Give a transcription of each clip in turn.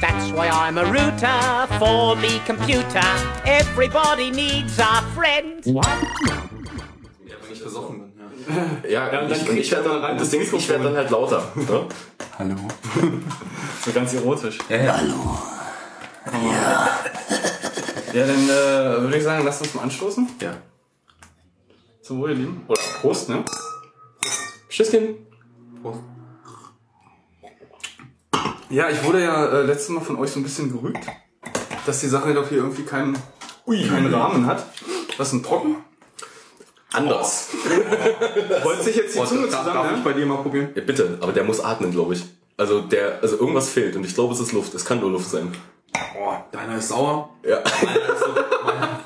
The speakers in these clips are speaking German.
That's why I'm a router for me computer. Everybody needs a friend. Ja, wenn ich besoffen bin, ja. Ja, Ja, ich, ich werde er dann rein Das das Ding ist, ich werde dann halt lauter. Ne? Hallo. So ganz erotisch. Ja, ja. Hallo. Ja, dann äh, würde ich sagen, lasst uns mal anstoßen. Ja. Zum Wohl, ihr Lieben. Oder Prost, ne? Tschüsschen. Prost. Ja, ich wurde ja äh, letztes Mal von euch so ein bisschen gerügt, dass die Sache doch hier irgendwie keinen, keinen Rahmen hat. Was ein Trocken? Anders. Wollt sich jetzt die Zunge Darf, zusammen, darf ich ja? bei dir mal probieren? Ja, bitte, aber der muss atmen, glaube ich. Also der, also irgendwas fehlt und ich glaube, es ist Luft. Es kann nur Luft sein. Boah, deiner ist sauer. Ja. Meiner ist, so, meiner,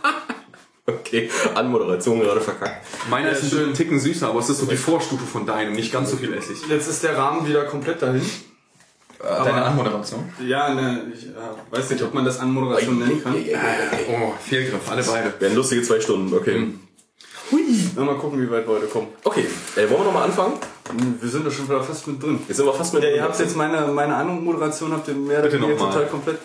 Okay, Anmoderation gerade verkackt. meiner ist ein schön. schön Ticken süßer, aber es ist so die Vorstufe von deinem, nicht ganz so viel Essig. Jetzt ist der Rahmen wieder komplett dahin. Deine Anmoderation? Ja, ne, ich äh, weiß nicht, ob man das Anmoderation nennen kann. Oh, Fehlgriff, alle beide. Werden lustige zwei Stunden, okay. Na, mal gucken, wie weit wir heute kommen. Okay, äh, wollen wir nochmal anfangen? Wir sind doch schon wieder fast mit drin. Jetzt sind wir fast mit. Ja, ihr habt jetzt meine, meine Anmoderation, habt ihr mehr oder weniger total komplett.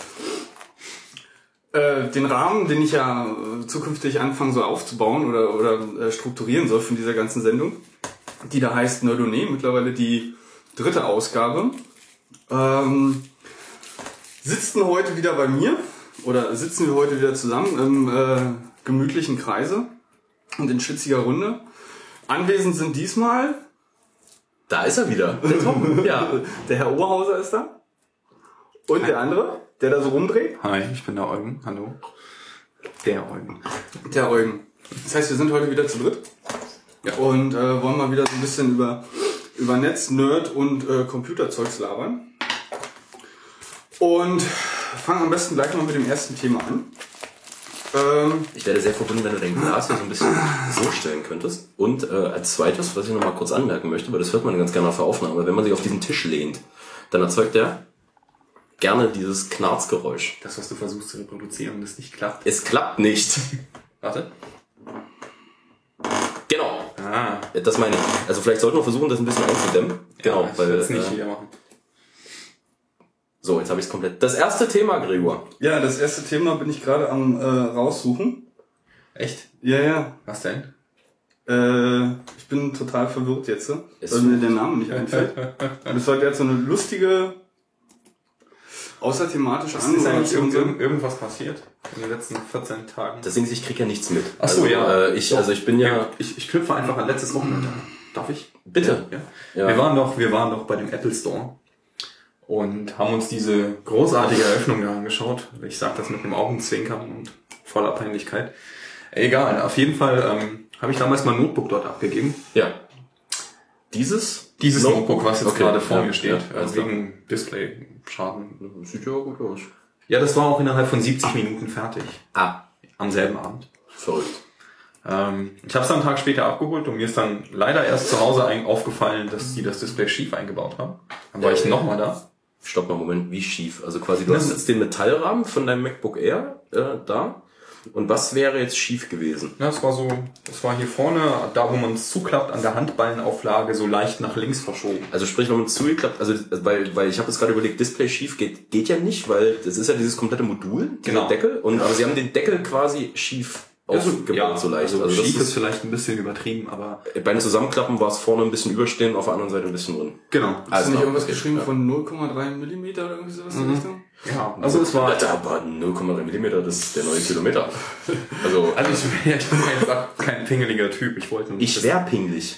Äh, den Rahmen, den ich ja äh, zukünftig anfangen soll aufzubauen oder, oder äh, strukturieren soll von dieser ganzen Sendung, die da heißt Nerdone, mittlerweile die dritte Ausgabe, ähm, sitzen heute wieder bei mir oder sitzen wir heute wieder zusammen im äh, gemütlichen Kreise und in schwitziger Runde. Anwesend sind diesmal Da ist er wieder. Der Tom. Ja. der Herr Oberhauser ist da. Und der andere, der da so rumdreht. Hi, ich bin der Eugen. Hallo. Der Eugen. Der Eugen. Das heißt, wir sind heute wieder zu dritt. Ja. Und äh, wollen mal wieder so ein bisschen über, über Netz, Nerd und äh, Computerzeugs labern. Und fangen am besten gleich mal mit dem ersten Thema an. Ähm, Ich wäre sehr verbunden, wenn du dein Glas hier so ein bisschen so stellen könntest. Und äh, als zweites, was ich noch mal kurz anmerken möchte, weil das hört man ganz gerne auf der Aufnahme, wenn man sich auf diesen Tisch lehnt, dann erzeugt er gerne dieses Knarzgeräusch. Das, was du versuchst zu reproduzieren es nicht klappt. Es klappt nicht. Warte. Genau. Ah. Das meine ich. Also vielleicht sollten wir versuchen, das ein bisschen einzudämmen. Genau, ja, ich weil nicht äh, wieder machen. So, jetzt habe ich es komplett. Das erste Thema, Gregor. ja, das erste Thema bin ich gerade am äh, raussuchen. Echt? Ja, ja. Was denn? Äh, ich bin total verwirrt jetzt, weil Es- mir der Name nicht einfällt. Und es sollte jetzt so eine lustige, außerthematische Ist eigentlich Anmoderation irgend, sein. irgend- irgendwas passiert in den letzten 14 Tagen? Das Ding ist, ich krieg ja nichts mit. Ach so, also, ja. Äh, ich, Doch. also ich bin ja. Ich, ich knüpfe einfach an letztes Wochenende. an. Darf ich? Bitte. Ja. Ja. Wir waren doch, wir waren doch bei dem Apple Store und haben uns diese großartige Eröffnung da angeschaut. Ich sage das mit einem Augenzwinkern und voller Peinlichkeit. Egal, auf jeden Fall ähm, habe ich damals mein Notebook dort abgegeben. Ja. Dieses? Dieses Notebook? Notebook, was jetzt Okay, gerade vor ja, mir steht, ja, klar. wegen Display-Schaden. Sieht ja gut aus. Ja, das war auch innerhalb von 70 Minuten fertig. Ah, Am selben Abend. verrückt. Ähm, ich habe es dann einen Tag später abgeholt und mir ist dann leider erst zu Hause aufgefallen, dass die das Display schief eingebaut haben. Dann war ich Äh. nochmal da. Stopp mal, Moment, wie schief? Also quasi, du hast jetzt den Metallrahmen von deinem MacBook Air äh, da. Und was wäre jetzt schief gewesen? Ja, es war so, es war hier vorne, da wo man es zuklappt, an der Handballenauflage so leicht nach links verschoben. Also sprich, wenn man zugeklappt, also weil, weil ich habe jetzt gerade überlegt, Display schief geht, geht ja nicht, weil das ist ja dieses komplette Modul, dieser Genau. Deckel. Und aber sie haben den Deckel quasi schief aufgebaut, so leicht. Also, Also das schief ist ist, vielleicht ein bisschen übertrieben, aber beim Zusammenklappen war es vorne ein bisschen überstehend, auf der anderen Seite ein bisschen drin. genau. Hast du Also, nicht irgendwas geschrieben ja. von 0,3 Millimeter oder irgendwie sowas in die Richtung? Ja, also es war. Alter, aber 0,3 Millimeter, das ist der neue Kilometer. Also, Also ich, bin- ja auch kein pingeliger Typ. Ich wollte ich wär pingelig.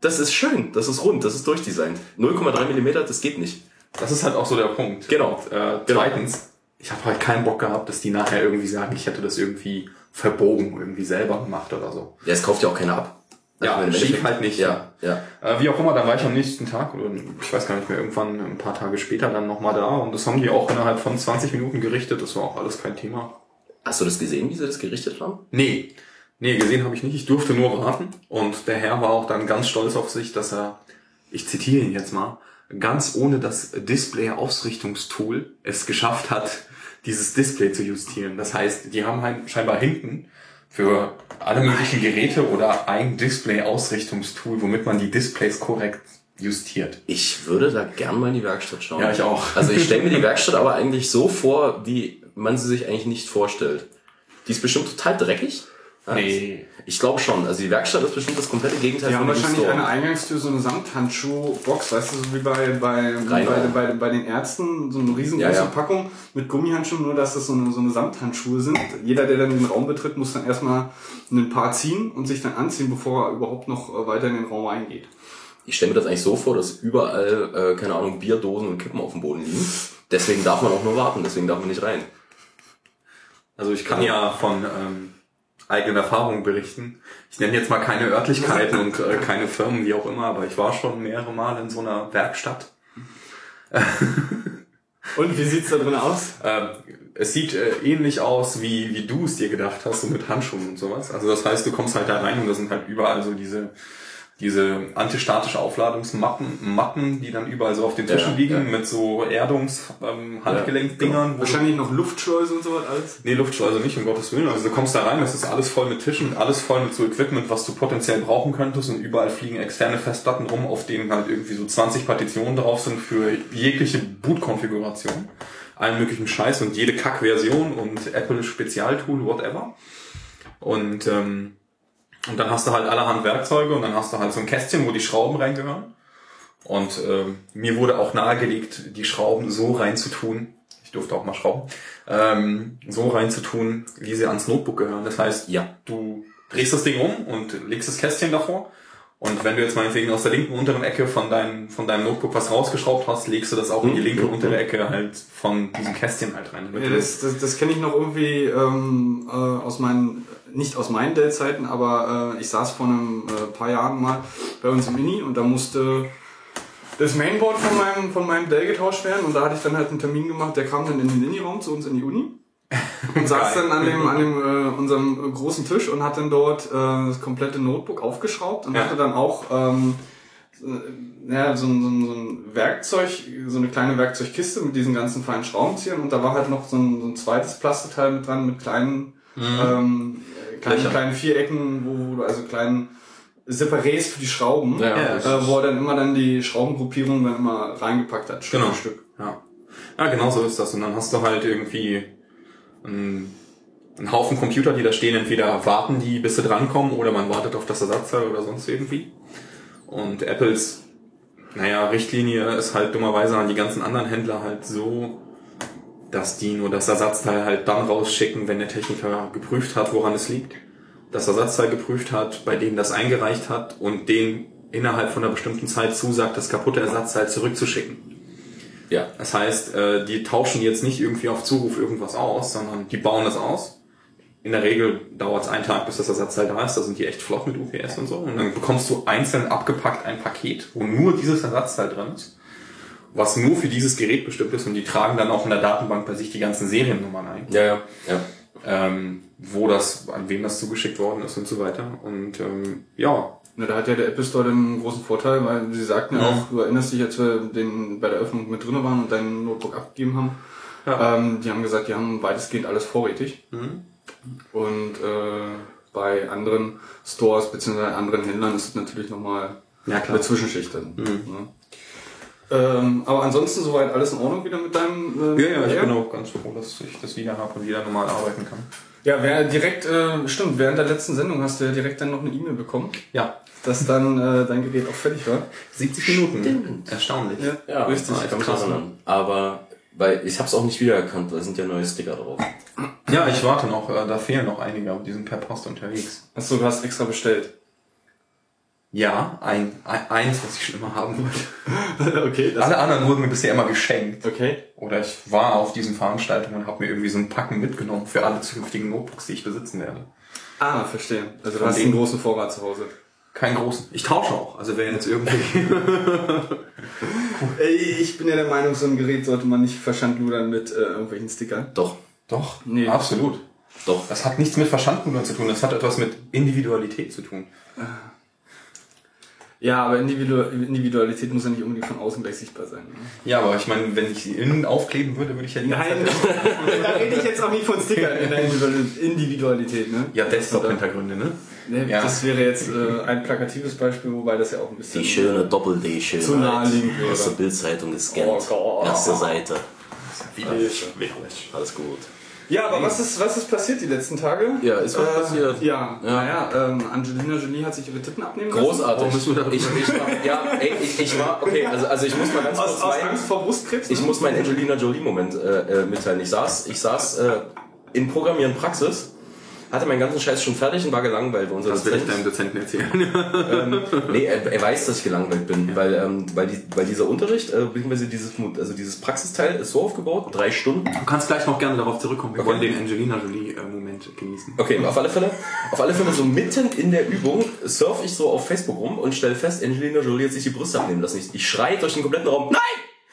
Das ist schön, das ist rund, das ist durchdesignt. 0,3 Millimeter, das geht nicht. Das ist halt auch so der Punkt. Genau. Und, äh, Genau. Zweitens, ich habe halt keinen Bock gehabt, dass die nachher irgendwie sagen, ich hätte das irgendwie verbogen, irgendwie selber gemacht oder so. Ja, es kauft ja auch keiner ab. Ja, im schief halt nicht. Ja, ja. Äh, wie auch immer, dann war ich am nächsten Tag oder ich weiß gar nicht mehr, irgendwann ein paar Tage später dann nochmal da und das haben die auch innerhalb von 20 Minuten gerichtet. Das war auch alles kein Thema. Hast du das gesehen, wie sie das gerichtet haben? Nee. Nee, gesehen habe ich nicht. Ich durfte nur warten. Und der Herr war auch dann ganz stolz auf sich, dass er, ich zitiere ihn jetzt mal, ganz ohne das Display-Ausrichtungstool es geschafft hat, dieses Display zu justieren. Das heißt, die haben halt scheinbar hinten für alle möglichen Geräte oder ein Display-Ausrichtungstool, womit man die Displays korrekt justiert. Ich würde da gern mal in die Werkstatt schauen. Ja, ich auch. Also ich stelle mir die Werkstatt aber eigentlich so vor, wie man sie sich eigentlich nicht vorstellt. Die ist bestimmt total dreckig. Nee. Ich glaube schon. Also die Werkstatt ist bestimmt das komplette Gegenteil Die haben von dem wahrscheinlich Store. eine Eingangstür, so eine Samthandschuh-Box, weißt du, so wie bei, bei, bei, bei, bei den Ärzten, so eine riesengroße Ja, ja. Packung mit Gummihandschuhen, nur dass das so eine, so eine Samthandschuhe sind. Jeder, der dann den Raum betritt, muss dann erstmal ein paar ziehen und sich dann anziehen, bevor er überhaupt noch äh, weiter in den Raum reingeht. Ich stelle mir das eigentlich so vor, dass überall, äh, keine Ahnung, Bierdosen und Kippen auf dem Boden liegen. Deswegen darf man auch nur warten, deswegen darf man nicht rein. Also ich kann ja von ähm, eigenen Erfahrungen berichten. Ich nenne jetzt mal keine Örtlichkeiten und äh, keine Firmen, wie auch immer, aber ich war schon mehrere Mal in so einer Werkstatt. Und wie sieht's da drin aus? Ähm, es sieht äh, ähnlich aus, wie, wie du es dir gedacht hast, so mit Handschuhen und sowas. Also das heißt, du kommst halt da rein und da sind halt überall so diese diese antistatische Aufladungsmatten, Matten, die dann überall so auf den Tischen Ja, liegen, ja. mit so Erdungs-, ähm, Handgelenkdingern. du- Wahrscheinlich noch Luftschleuse und sowas alles. Nee, Luftschleuse nicht, um Gottes Willen. Also du kommst da rein, das ist alles voll mit Tischen, alles voll mit so Equipment, was du potenziell brauchen könntest und überall fliegen externe Festplatten rum, auf denen halt irgendwie so 20 Partitionen drauf sind für jegliche Boot-Konfiguration. Allen möglichen Scheiß und jede Kack-Version und Apple Spezialtool, whatever. Und, ähm, und dann hast du halt allerhand Werkzeuge und dann hast du halt so ein Kästchen, wo die Schrauben reingehören. Und ähm, mir wurde auch nahegelegt, die Schrauben so reinzutun, ich durfte auch mal schrauben, ähm, so reinzutun, wie sie ans Notebook gehören. Das heißt, Ja. du drehst das Ding um und legst das Kästchen davor. Und wenn du jetzt meinetwegen aus der linken unteren Ecke von deinem, von deinem Notebook was rausgeschraubt hast, legst du das auch in die linke untere Ecke halt von diesem Kästchen halt rein. Ja, das das, das kenne ich noch irgendwie ähm, äh, aus meinen, nicht aus meinen Dell-Zeiten, aber äh, ich saß vor einem äh, paar Jahren mal bei uns im Mini und da musste das Mainboard von meinem, von meinem Dell getauscht werden und da hatte ich dann halt einen Termin gemacht, der kam dann in den Mini-Raum zu uns in die Uni und saß dann an dem, an dem äh, unserem großen Tisch und hat dann dort äh, das komplette Notebook aufgeschraubt und Ja. hatte dann auch ähm, äh, ja, so, ein- so, ein- so ein Werkzeug, so eine kleine Werkzeugkiste mit diesen ganzen feinen Schraubenziehern und da war halt noch so ein, so ein zweites Plastikteil mit dran mit kleinen, ähm, äh, kleinen, Löcher. kleinen Vierecken, wo, wo du also kleinen Separés für die Schrauben, Ja, Ja, äh, wo er dann immer dann die Schraubengruppierung dann immer reingepackt hat, Stück Genau. für Stück. Ja. ja, genau so ist das. Und dann hast du halt irgendwie einen, einen Haufen Computer, die da stehen. Entweder warten die, bis sie drankommen, oder man wartet auf das Ersatzteil oder sonst irgendwie. Und Apples, naja, Richtlinie ist halt dummerweise an die ganzen anderen Händler halt so, dass die nur das Ersatzteil halt dann rausschicken, wenn der Techniker geprüft hat, woran es liegt. Das Ersatzteil geprüft hat, bei dem das eingereicht hat und den innerhalb von einer bestimmten Zeit zusagt, das kaputte Ersatzteil zurückzuschicken. Ja. Das heißt, äh, die tauschen jetzt nicht irgendwie auf Zuruf irgendwas aus, sondern die bauen das aus. In der Regel dauert es einen Tag, bis das Ersatzteil da ist. Da sind die echt flott mit UPS und so. Und dann bekommst du einzeln abgepackt ein Paket, wo nur dieses Ersatzteil drin ist, was nur für dieses Gerät bestimmt ist. Und die tragen dann auch in der Datenbank bei sich die ganzen Seriennummern ein, Ja, ja. ja. ähm, wo das, an wem das zugeschickt worden ist und so weiter. Und ähm, ja, Na, da hat ja der Apple Store dann einen großen Vorteil, weil sie sagten ja Ja. auch, du erinnerst dich, als wir den bei der Öffnung mit drin waren und dein Notebook abgegeben haben. Ja. Ähm, die haben gesagt, die haben weitestgehend alles vorrätig. Mhm. Und äh, bei anderen Stores bzw. anderen Händlern ist es natürlich nochmal Ja, klar. eine Zwischenschicht dann. Ne? Ähm, aber ansonsten soweit alles in Ordnung wieder mit deinem äh, ja, ja, ich bin auch ganz froh, dass ich das wieder habe und wieder normal arbeiten kann. Ja, wer direkt, äh, stimmt, während der letzten Sendung hast du ja direkt dann noch eine E-Mail bekommen, Ja, dass dann äh, dein Gerät auch fertig war. 70 Minuten. Erstaunlich. Ja, richtig. Ich kann mich krass. erinnern. Aber weil ich habe es auch nicht wiedererkannt, da sind ja neue Sticker drauf. Ja, ich warte noch, äh, da fehlen noch einige, aber die sind per Post unterwegs. Achso, du hast extra bestellt. Ja, ein, ein eins, was ich schon immer haben wollte. okay, das, Alle anderen wurden mir bisher immer geschenkt. okay. Oder ich war auf diesen Veranstaltungen und habe mir irgendwie so ein Packen mitgenommen für alle zukünftigen Notebooks, die ich besitzen werde. Ah, verstehe. Also du hast einen großen Vorrat zu Hause. Keinen großen. Ich tausche auch. Also wer jetzt irgendwie... Ey, Ich bin ja der Meinung, so ein Gerät sollte man nicht verschandludern mit äh, irgendwelchen Stickern. Doch. Doch, Nee. absolut. Doch. Das hat nichts mit Verschandbildung zu tun, das hat etwas mit Individualität zu tun. Ja, aber Individu Individualität muss ja nicht unbedingt von außen gleich sichtbar sein. Ne? Ja, aber ich meine, wenn ich sie innen aufkleben würde, würde ich ja die ganze Nein, Zeit- da rede ich jetzt auch nicht von Stickern in der Individual- Individualität, ne? Ja, Desktop-Hintergründe, ne? Ne, Ja. Das wäre jetzt äh, ein plakatives Beispiel, wobei das ja auch ein bisschen... Die schöne Doppel-D-Schönheit. Zu naheliegend. Aus der Bildzeitung gescannt. Oh Gott. Erste Seite. Widerlich. Alles gut. Ja, aber was ist, was ist passiert die letzten Tage? Ja, ist was Äh, passiert. Ja, Ja. naja, ähm, Angelina Jolie hat sich ihre Titten abnehmen Großartig. Oh, müssen wir darüber ich, ich ja, ey, ich, ich war, okay, also, also ich muss mal ganz lassen. kurz Aus, aus meinen, Angst vor Brustkrebs? ich ne? muss meinen Angelina Jolie-Moment äh, äh, mitteilen. Ich saß, ich saß äh, in Programmieren Praxis, hatte meinen ganzen Scheiß schon fertig und war gelangweilt, weil unser Das will ich deinem Dozent, Dozenten erzählen. nee, er, er weiß, dass ich gelangweilt bin, weil, ähm, weil, die, weil dieser Unterricht, äh, beziehungsweise dieses, also dieses Praxisteil ist so aufgebaut, drei Stunden, Du kannst gleich noch gerne darauf zurückkommen. Wir Okay. wollen den Angelina Jolie-Moment genießen. Okay, auf alle Fälle, auf alle Fälle so mitten in der Übung surf ich so auf Facebook rum und stelle fest, Angelina Jolie hat sich die Brüste abnehmen lassen. Ich, ich schreie durch den kompletten Raum, nein!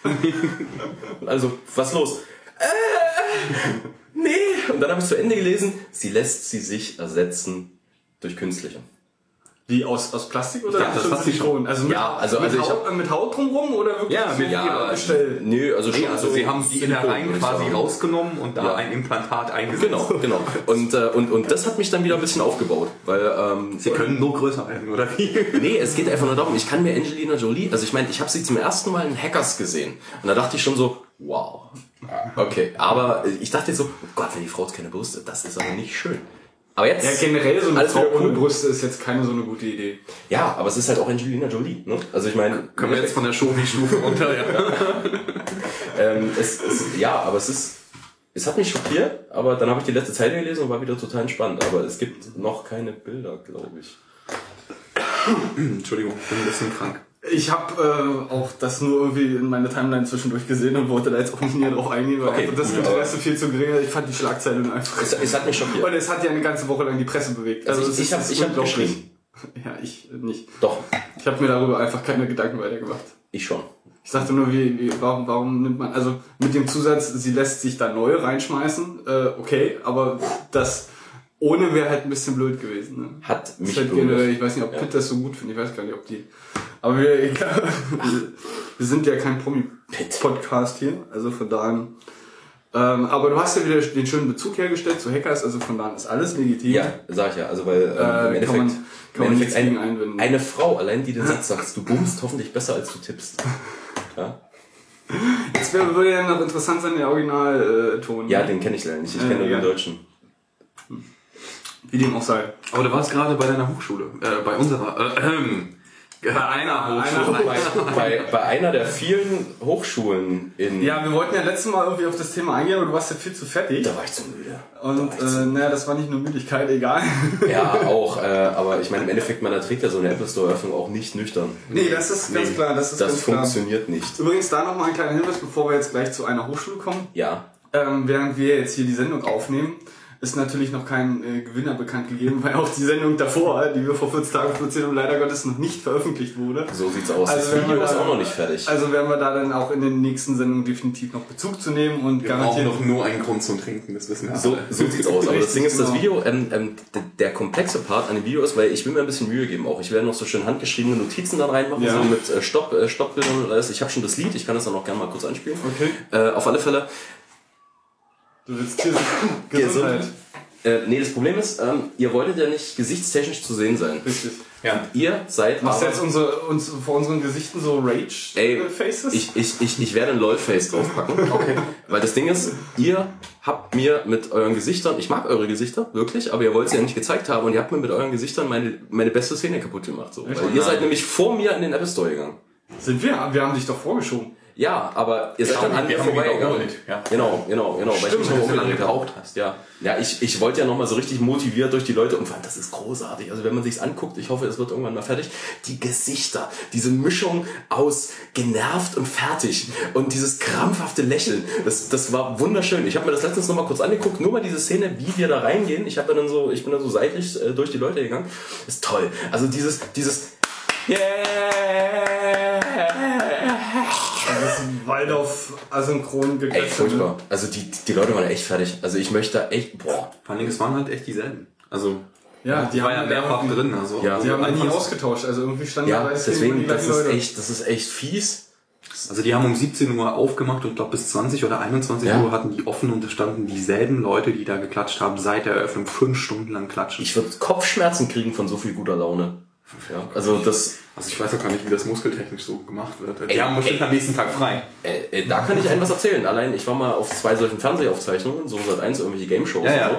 also, was los? Äh, dann habe ich zu Ende gelesen, sie lässt sie sich ersetzen durch künstliche. Wie, aus, aus Plastik oder Ja, das sie Silikon? Also mit, Ja, also- mit, also ich Haut, äh, mit Haut drumrum oder wirklich Ja, mit- Ja, Gestell? nö, also schon Nee, also so sie haben die Innereien quasi rausgenommen und da Ja. ein Implantat eingesetzt. Genau, genau. Und, äh, und, und das hat mich dann wieder ein bisschen aufgebaut, weil ähm, Sie können nur größer werden, oder wie? Nee, es geht einfach nur darum, ich kann mir Angelina Jolie, also ich meine, ich habe sie zum ersten Mal in Hackers gesehen. Und da dachte ich schon so, wow. Okay, aber ich dachte jetzt so, oh Gott, wenn die Frau hat keine Brüste, das ist aber nicht schön. Aber jetzt, Ja, generell so eine Frau ohne. Brüste ist jetzt keine so eine gute Idee. ja, aber es ist halt auch Angelina Jolie. Ne? Also ich meine, Können wir jetzt von der Shovi-Stufe runter, ja. ähm, es, es, ja, aber es ist, es hat mich schockiert, aber dann habe ich die letzte Zeile gelesen und war wieder total entspannt. Aber es gibt noch keine Bilder, glaube ich. Entschuldigung, ich bin ein bisschen krank. Ich habe äh, auch das nur irgendwie in meiner Timeline zwischendurch gesehen und wollte da jetzt auch nicht näher drauf eingehen, weil Okay, das Interesse viel zu gering ist. Ich fand die Schlagzeilen einfach. Es, es hat mich schockiert. Und es hat ja eine ganze Woche lang die Presse bewegt. Also ich- es ich ist- hab- es ist ich hab geschrieben. Ja, ich nicht. Doch, Ich habe mir darüber einfach keine Gedanken weitergemacht. ich schon. Ich dachte nur, wie, wie, warum, warum nimmt man, also mit dem Zusatz, sie lässt sich da neu reinschmeißen, äh, okay, aber das ohne wäre halt ein bisschen blöd gewesen. Ne? Hat Das mich ist halt generell, ich weiß nicht, ob Pitt das so gut findet, ich weiß gar nicht, ob die. Aber wir, ich glaub, wir sind ja kein Promi-Podcast hier, also von daher. Ähm, aber du hast ja wieder den schönen Bezug hergestellt zu Hackers, also von daher ist alles legitim. Ja, sag ich ja. Also weil ähm, Äh, im kann Endeffekt, man- im kann man Endeffekt nichts ein, einwenden. eine Frau allein, die den Satz sagt, du bummst hoffentlich besser als du tippst. Ja, Jetzt wäre, würde ja noch interessant sein, der Originalton. ja den kenne ich leider nicht. Ich Äh, kenne nur ja. den Deutschen. Wie dem auch sei. Aber du warst gerade bei deiner Hochschule, äh, bei unserer, äh, ähm, bei einer Hochschule. Bei, bei, bei einer der vielen Hochschulen in... Ja, wir wollten ja letztes Mal irgendwie auf das Thema eingehen, aber du warst ja viel zu fertig. Da war ich zu müde. Und äh, naja, das war nicht nur Müdigkeit, egal. Ja, auch. Äh, aber ich meine, im Endeffekt, man erträgt ja so eine Apple Store-Öffnung auch nicht nüchtern. nee, das ist ganz klar, das ist Das ganz klar. funktioniert nicht. Übrigens da nochmal ein kleiner Hinweis, bevor wir jetzt gleich zu einer Hochschule kommen. Ja. Ähm, während wir jetzt hier die Sendung aufnehmen, ist natürlich noch kein äh, Gewinner bekannt gegeben, weil auch die Sendung davor, die wir vor 14 Tagen produziert haben, leider Gottes noch nicht veröffentlicht wurde. So sieht's aus. Also das Video wir ist da- auch noch nicht fertig. Also werden wir da dann auch in den nächsten Sendungen definitiv noch Bezug zu nehmen und Wir brauchen garantiert noch nur einen Grund zum Trinken, das wissen wir. So, so sieht's aus. Aber das Ding ist, das genau. Video, ähm, ähm, der komplexe Part an dem Video ist, weil ich will mir ein bisschen Mühe geben auch. Ich werde noch so schön handgeschriebene Notizen dann reinmachen, Ja. so mit äh, Stopp, äh, Stoppbildern und alles. Ich habe schon das Lied, ich kann das dann auch gerne mal kurz anspielen. Okay. Äh, auf alle Fälle, Du willst hier Gesundheit. äh, nee, das Problem ist, ähm, ihr wolltet ja nicht gesichtstechnisch zu sehen sein. Richtig. Ja. Ihr seid Machst du jetzt unsere, uns, vor unseren Gesichten so Ey, Rage-Faces? ich, ich, ich, ich werde ein LOL-Face draufpacken. Okay. Weil das Ding ist, ihr habt mir mit euren Gesichtern, ich mag eure Gesichter, wirklich, aber ihr wollt sie ja nicht gezeigt haben und ihr habt mir mit euren Gesichtern meine, meine beste Szene kaputt gemacht. So. Weil ihr seid nämlich vor mir in den Apple Store gegangen. Sind wir? Wir haben dich doch vorgeschoben. Ja, aber ihr seid dann an mir vorbeigegangen. ja. Genau, genau, genau. weil ich mich noch lange gebraucht hast. Ja, ja ich, ich wollte ja nochmal so richtig motiviert durch die Leute und fand, das ist großartig. Also wenn man sich's anguckt, ich hoffe, es wird irgendwann mal fertig, die Gesichter, diese Mischung aus genervt und fertig und dieses krampfhafte Lächeln, das, das war wunderschön. Ich habe mir das letztens nochmal kurz angeguckt, nur mal diese Szene, wie wir da reingehen. Ich habe dann so, ich bin dann so seitlich äh, durch die Leute gegangen. Ist toll. Also dieses, dieses Yeah! Das Waldorf asynchron Ey, gekriegt. furchtbar. Also die, die Leute waren echt fertig. Also ich möchte da echt, boah. Vor allen Dingen, es waren halt echt dieselben. Also, Ja, die die war ja haben mehrfach ja, drin. Also, Ja. Die haben nie ausgetauscht. Also irgendwie standen Ja, da deswegen, die das ist Leute. echt, das ist echt fies. Also die haben um 17 Uhr aufgemacht und glaube bis 20 oder 21 Ja. Uhr hatten die offen und es standen dieselben Leute, die da geklatscht haben, seit der Eröffnung fünf Stunden lang klatschen. Ich würde Kopfschmerzen kriegen von so viel guter Laune. Ja, also das, also ich weiß auch gar nicht, wie das muskeltechnisch so gemacht wird. Die Ey, haben bestimmt ey. am nächsten Tag frei. äh, äh, da kann ich einem was erzählen. Allein, ich war mal auf zwei solchen Fernsehaufzeichnungen, so seit eins irgendwelche Game-Shows Ja, und ja. so,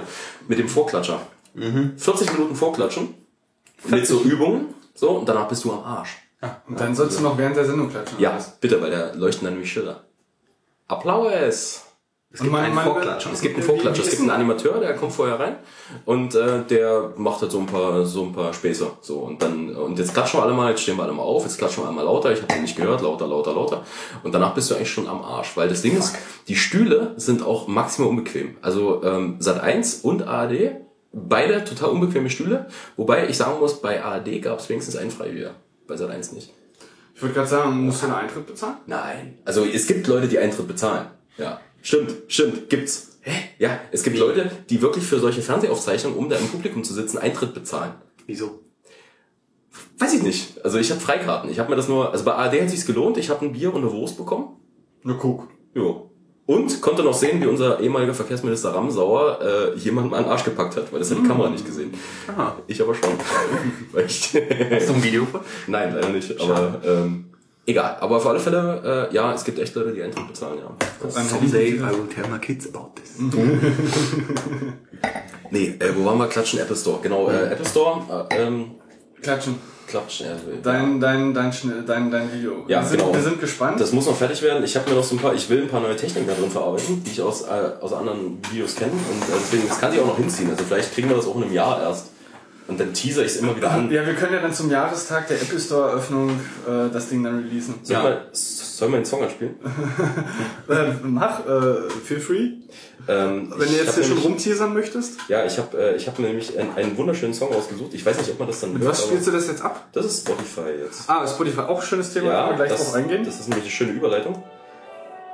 mit dem Vorklatscher. 40 Minuten Vorklatschen, mit so Übungen, so, und danach bist du am Arsch. Und dann sollst du noch während der Sendung klatschen. Ja, bitte, weil da leuchten dann nämlich Schilder. Applaus! Es gibt einen mein- Vorklatscher. Es gibt einen Vorklatscher, es gibt einen Animateur, der kommt vorher rein und äh, der macht halt so ein paar so ein paar Späße. So und dann und jetzt klatschen wir alle mal, jetzt stehen wir alle mal auf, jetzt klatschen wir einmal lauter, ich habe ihn nicht gehört, lauter, lauter, lauter. Und danach bist du eigentlich schon am Arsch, weil das Ding ist, die Stühle sind auch maximal unbequem. Also ähm, Sat 1 und ARD, beide total unbequeme Stühle, wobei ich sagen muss, bei ARD gab es wenigstens einen Freibier, bei Sat 1 nicht. Ich würde gerade sagen, musst du einen Eintritt bezahlen? Nein. Also es gibt Leute, die Eintritt bezahlen. Ja. Stimmt, stimmt, gibt's. Hä? Ja, es gibt Leute, die wirklich für solche Fernsehaufzeichnungen, um da im Publikum zu sitzen, Eintritt bezahlen. Wieso? Weiß ich nicht. Also ich habe Freikarten. Ich habe mir das nur, also bei ARD hat sich's gelohnt. Ich habe ein Bier und eine Wurst bekommen. Na guck. Jo. Und konnte noch sehen, wie unser ehemaliger Verkehrsminister Ramsauer äh, jemanden an den Arsch gepackt hat, weil das hat die Kamera nicht gesehen. Ah. Ich aber schon. Hast du ein Video? Nein, leider nicht. Aber ähm, egal. Aber auf alle Fälle, äh, ja, es gibt echt Leute, die Eintritt bezahlen, ja. Someday I will tell my kids about this. Nee, äh, wo waren wir? Klatschen Apple Store. Genau, äh, Apple Store. Äh, ähm, Klatschen. Klatschen. Äh, Dein, dein, dein, dein, dein Video. Ja, wir sind, genau. Wir sind gespannt. Das muss noch fertig werden. Ich habe mir noch so ein paar, ich will ein paar neue Techniken da drin verarbeiten, die ich aus, äh, aus anderen Videos kenne. Und äh, deswegen, das kann ich auch noch hinziehen. Also vielleicht kriegen wir das auch in einem Jahr erst. Und dann teaser ich es immer wieder an. ja, wir können ja dann zum Jahrestag der Apple Store Eröffnung äh, das Ding dann releasen. Soll, Ja. mal, soll man den Song anspielen? Äh, mach, äh, feel free. Ähm, Wenn du jetzt hier schon rumteasern möchtest. Ja, ich habe äh, ich hab mir nämlich einen, einen wunderschönen Song rausgesucht. Ich weiß nicht, ob man das dann Mit hört, was spielst du das jetzt ab? Das ist Spotify jetzt. Ah, Spotify, auch ein schönes Thema, können wir gleich das, drauf eingehen. das ist nämlich eine schöne Überleitung.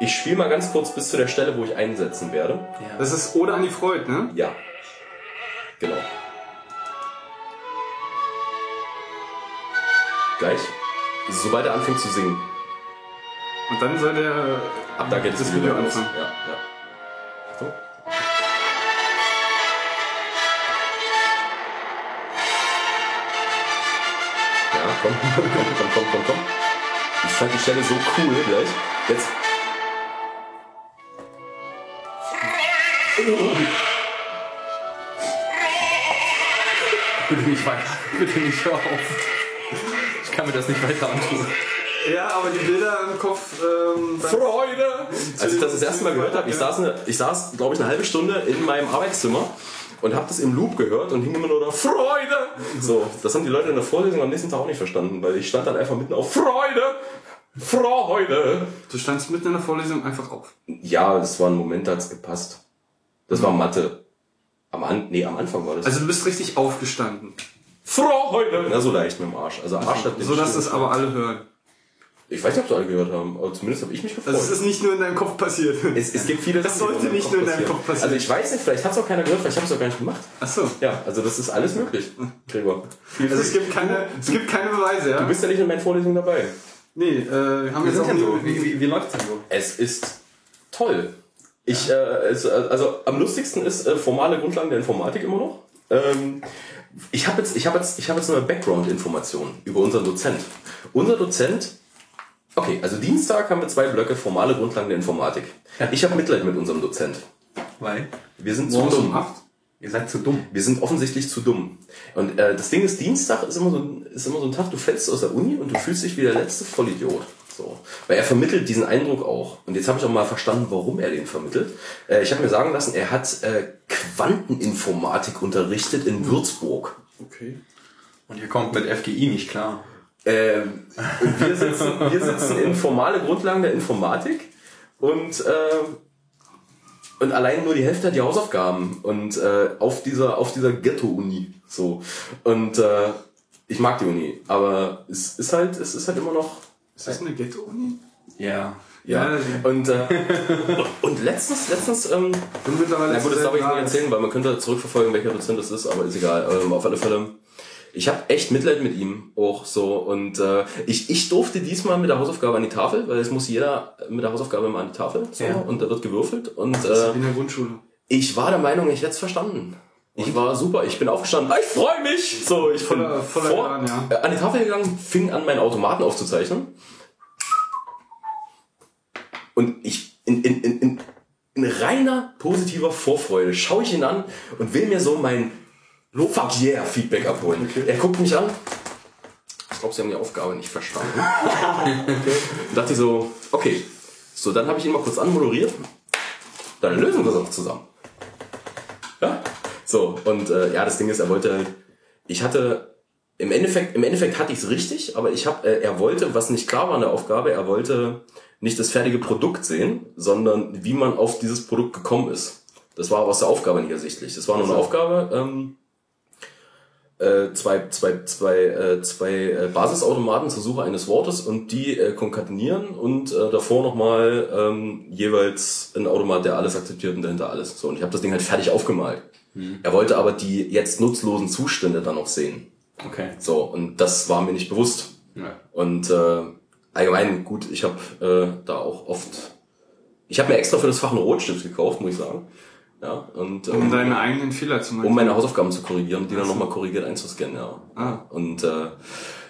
Ich spiele mal ganz kurz bis zu der Stelle, wo ich einsetzen werde. Das ist Ode an die Freud, ne? Ja. Genau. Gleich. Sobald er anfängt zu singen. Und dann soll der Ab da geht das Video los. Ja, ja. Achtung. Ja, komm, komm, komm, komm, komm, komm. Ich fand die Stelle so cool gleich. Jetzt. Bitte nicht weiter. Bitte nicht auf. Ich kann mir das nicht weiter antun. Ja, aber die Bilder im Kopf. Ähm, Freude! Als ich das das erste Mal gehört habe, ich saß, eine, ich saß glaube ich, eine halbe Stunde in meinem Arbeitszimmer und habe das im Loop gehört und hing immer nur da Freude! So, das haben die Leute in der Vorlesung am nächsten Tag auch nicht verstanden, weil ich stand dann einfach mitten auf Freude! Freude! Du standst mitten in der Vorlesung einfach auf. Ja, das war ein Moment, da hat's gepasst. Das war Mathe. Am, An nee, am Anfang war das. Also du bist richtig aufgestanden. Freude! Na, so leicht mit dem Arsch. Also Arsch hat den So dass es aber alle hören. Ich weiß nicht, ob es alle gehört haben, aber zumindest habe ich mich gefreut. Also es ist nicht nur in deinem Kopf passiert. Es, es gibt viele Das Sachen, sollte nicht Kopf nur in deinem Kopf passieren. Also ich weiß nicht, vielleicht hat es auch keiner gehört, vielleicht habe ich es auch gar nicht gemacht. Achso. Ja, also das ist alles möglich, Gregor. Also es gibt keine, es gibt keine Beweise, ja? Du bist ja nicht in meinen Vorlesungen dabei. Nee, äh, haben wir jetzt auch nie. Wie, wie, wie läuft's denn so? Es ist toll. Ich, äh, es, äh, also am lustigsten ist äh, formale Grundlagen der Informatik immer noch. Ähm, ich habe jetzt, ich habe jetzt, ich habe jetzt eine Background-Information über unseren Dozent. Unser Dozent, okay, also Dienstag haben wir zwei Blöcke formale Grundlagen der Informatik. Ich habe Mitleid mit unserem Dozent. Weil? Wir sind zu dumm. um. Ihr seid zu dumm. Wir sind offensichtlich zu dumm. Und äh, das Ding ist, Dienstag ist immer, so ein, ist immer so ein Tag, du fällst aus der Uni und du fühlst dich wie der letzte Vollidiot. So. Weil er vermittelt diesen Eindruck auch. Und jetzt habe ich auch mal verstanden, warum er den vermittelt. Äh, ich habe mir sagen lassen, er hat äh, Quanteninformatik unterrichtet in Würzburg. Okay. Und ihr kommt mit FGI nicht klar. Ähm, wir sitzen, wir sitzen in formale Grundlagen der Informatik und, äh, und allein nur die Hälfte hat die Hausaufgaben und äh, auf dieser, auf dieser Ghetto-Uni. So. Und äh, ich mag die Uni, aber es ist halt, es ist halt immer noch. Ist das eine Ghetto-Uni? Ja. Ja. Ja, und, äh, und letztens, letztens, ähm, bin mittlerweile na gut, das darf ich nicht erzählen, weil man könnte zurückverfolgen, welcher Dozent das ist, aber ist egal. Ähm, auf alle Fälle. Ich habe echt Mitleid mit ihm auch so und äh, ich, ich durfte diesmal mit der Hausaufgabe an die Tafel, weil es muss jeder mit der Hausaufgabe immer an die Tafel so, Ja. und da wird gewürfelt und äh, in der Grundschule. ich war der Meinung, ich hätte es verstanden. Ich war super, ich bin aufgestanden, ich freue mich! So, ich bin Voller- voller vor, Elan, ja. äh, an die Tafel gegangen, fing an, meinen Automaten aufzuzeichnen. Und ich, in, in, in, in, in reiner positiver Vorfreude schaue ich ihn an und will mir so mein Fuck yeah Feedback abholen. Er guckt mich an. Ich glaube, Sie haben die Aufgabe nicht verstanden. Und dachte so, okay. So, dann habe ich ihn mal kurz anmoderiert. Dann lösen wir das auch zusammen. Ja? So, und äh, ja, das Ding ist, er wollte halt, ich hatte, im Endeffekt, im Endeffekt hatte ich es richtig, aber ich habe, äh, er wollte, was nicht klar war in der Aufgabe, er wollte nicht das fertige Produkt sehen, sondern wie man auf dieses Produkt gekommen ist. Das war aber aus der Aufgabe nicht ersichtlich. Das war nur eine Aufgabe, ähm, äh, zwei, zwei, zwei, äh, zwei äh, Basisautomaten zur Suche eines Wortes und die äh, konkatenieren und äh, davor nochmal ähm, jeweils ein Automat, der alles akzeptiert und dahinter alles. So, und ich habe das Ding halt fertig aufgemalt. Er wollte aber die jetzt nutzlosen Zustände dann noch sehen. Okay. So, und das war mir nicht bewusst. Ja. Und äh, allgemein, gut, ich habe äh, da auch oft. Ich habe mir extra für das Fach einen Rotstift gekauft, muss ich sagen. Ja, und Um ähm, deine eigenen Fehler zu machen. um meine Hausaufgaben zu korrigieren die dann nochmal korrigiert einzuscannen, ja. Ah. Und äh,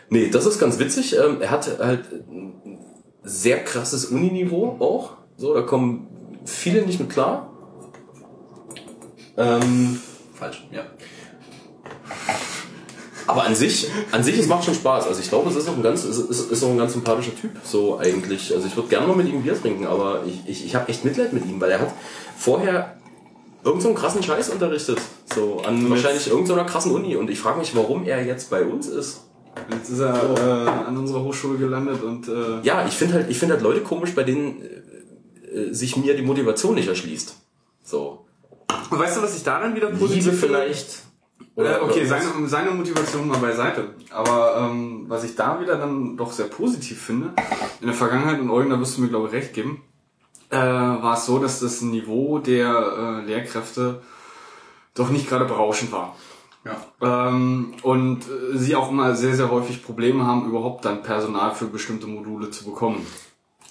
nee, das ist ganz witzig. Ähm, er hat halt ein sehr krasses Uniniveau auch. So, da kommen viele nicht mit klar. Ähm, Falsch, ja. aber an sich, an sich, es macht schon Spaß. Also ich glaube, es ist auch ein ganz, es ist, ist auch ein ganz sympathischer Typ, so eigentlich. Also ich würde gerne mal mit ihm Bier trinken, aber ich, ich, ich habe echt Mitleid mit ihm, weil er hat vorher irgend so einen krassen Scheiß unterrichtet. So an wahrscheinlich irgendeiner krassen Uni. Und ich frage mich, warum er jetzt bei uns ist. Jetzt ist er äh, an unserer Hochschule gelandet und äh, Ja, ich finde halt, ich finde halt Leute komisch, bei denen äh, sich mir die Motivation nicht erschließt. So. Weißt du, was ich daran wieder positiv Liebe finde? vielleicht. Äh, okay, seine, seine Motivation mal beiseite. Aber ähm, was ich da wieder dann doch sehr positiv finde, in der Vergangenheit, und Eugen, da wirst du mir glaube ich recht geben, äh, war es so, dass das Niveau der äh, Lehrkräfte doch nicht gerade berauschend war. Ja. Ähm, und äh, sie auch immer sehr, sehr häufig Probleme haben, überhaupt dann Personal für bestimmte Module zu bekommen.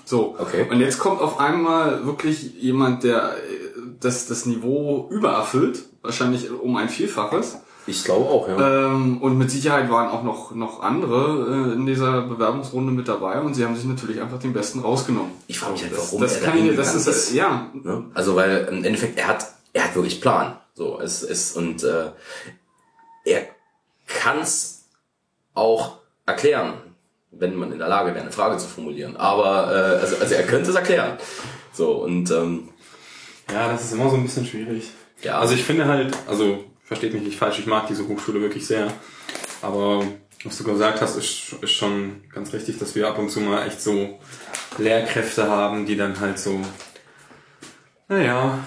So, Okay. und jetzt kommt auf einmal wirklich jemand, der äh, das, das Niveau übererfüllt, wahrscheinlich um ein Vielfaches. Ich glaube auch, ja. Ähm, und mit Sicherheit waren auch noch, noch andere äh, in dieser Bewerbungsrunde mit dabei und sie haben sich natürlich einfach den Besten rausgenommen. Ich frage mich halt, Das, warum das er kann da ich, das hingegangen ist, ja, Ne? Also weil im Endeffekt er hat er hat wirklich Plan. So es ist und äh, er kann's auch erklären, wenn man in der Lage wäre, eine Frage zu formulieren. Aber äh, also, also er könnte es erklären. So und ähm, Ja, das ist immer so ein bisschen schwierig. Ja. Also ich finde halt, also versteht mich nicht falsch, ich mag diese Hochschule wirklich sehr. Aber was du gesagt hast, ist, ist schon ganz richtig, dass wir ab und zu mal echt so Lehrkräfte haben, die dann halt so, naja,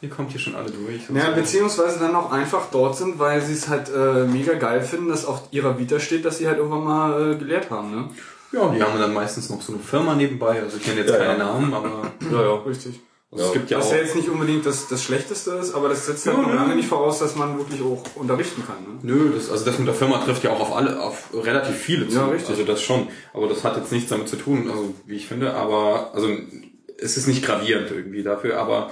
ihr kommt hier schon alle durch. ja, so. beziehungsweise dann auch einfach dort sind, weil sie es halt äh, mega geil finden, dass auf ihrer Vita steht, dass sie halt irgendwann mal äh, gelehrt haben, ne? ja, die haben dann meistens noch so eine Firma nebenbei, also ich nenne jetzt Ja, keine ja. Namen, aber ja, ja. Richtig. Also es Ja. gibt ja Was auch... ja jetzt nicht unbedingt das, das Schlechteste ist, aber das setzt halt Ja, noch nö. lange nicht voraus, dass man wirklich auch unterrichten kann. Ne? Nö, das, also das mit der Firma trifft ja auch auf alle, auf relativ viele zu. Ja, richtig. Also das schon. Aber das hat jetzt nichts damit zu tun, also wie ich finde, aber also es ist nicht gravierend irgendwie dafür, aber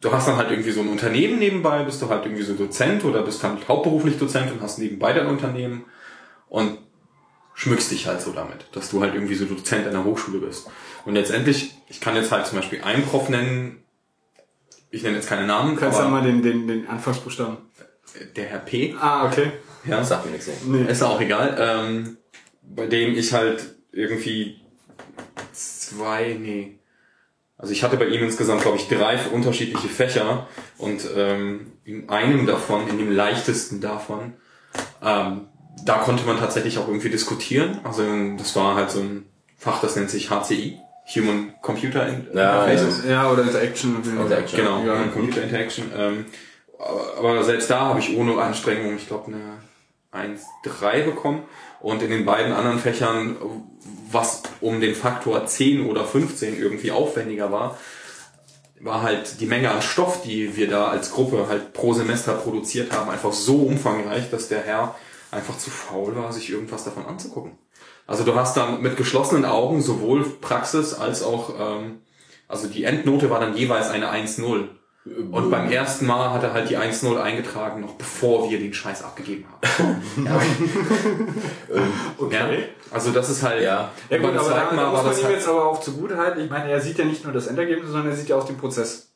du hast dann halt irgendwie so ein Unternehmen nebenbei, bist du halt irgendwie so Dozent oder bist halt hauptberuflich Dozent und hast nebenbei dein Unternehmen und schmückst dich halt so damit, dass du halt irgendwie so Dozent einer Hochschule bist. Und letztendlich, ich kann jetzt halt zum Beispiel einen Prof nennen, ich nenne jetzt keine Namen, Du kannst aber ja mal den, den, den Anfangsbuchstaben. der Herr P. Ah, okay. Ja, Das sagt mir nichts. Nee. ist auch egal. Ähm, bei dem ich halt irgendwie zwei, nee. Also ich hatte bei ihm insgesamt, glaube ich, drei unterschiedliche Fächer und ähm, in einem davon, in dem leichtesten davon, ähm, da konnte man tatsächlich auch irgendwie diskutieren. Also das war halt so ein Fach, das nennt sich HCI, Human Computer In- Ja, Interfaces. Ja, oder Interaction. Interaction. Genau, Ja. Computer Interaction. Ähm, aber, aber selbst da habe ich ohne Anstrengung, ich glaube, eine 1,3 bekommen und in den beiden anderen Fächern, was um den Faktor 10 oder 15 irgendwie aufwendiger war, war halt die Menge an Stoff, die wir da als Gruppe halt pro Semester produziert haben, einfach so umfangreich, dass der Herr einfach zu faul war, sich irgendwas davon anzugucken. Also du hast dann mit geschlossenen Augen sowohl Praxis als auch, ähm, also die Endnote war dann jeweils eine 1-0. Und beim ersten Mal hat er halt die 1-0 eingetragen, noch bevor wir den Scheiß abgegeben haben. ja. Okay. ja. Also das ist halt, Ja. Ja gut, aber da, Mal muss war man das ihm halt, jetzt aber auch zugute halten. Ich meine, er sieht ja nicht nur das Endergebnis, sondern er sieht ja auch den Prozess.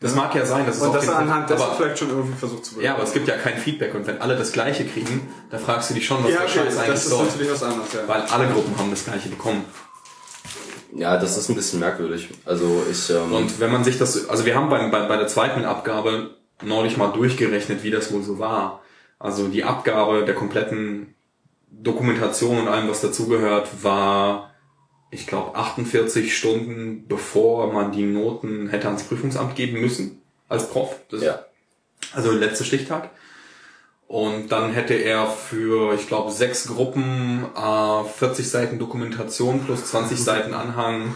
Das mag ja sein, dass es Und auf das den- anhand dessen aber- vielleicht schon irgendwie versucht zu Ja, aber es gibt ja kein Feedback und wenn alle das gleiche kriegen, da fragst du dich schon, was ja, der okay, Scheiß eigentlich das ist soll. natürlich was anderes, ja. Weil alle Gruppen haben das gleiche bekommen. Ja, das ist ein bisschen merkwürdig. Also ich, ähm, Und wenn man sich das, also wir haben bei, bei, bei der zweiten Abgabe neulich mal durchgerechnet, wie das wohl so war. Also die Abgabe der kompletten Dokumentation und allem, was dazugehört, war, ich glaube, 48 Stunden, bevor man die Noten hätte ans Prüfungsamt geben müssen, als Prof. Das ja. also der letzte Stichtag. Und dann hätte er für, ich glaube, sechs Gruppen äh, 40 Seiten Dokumentation plus 20 Seiten Anhang.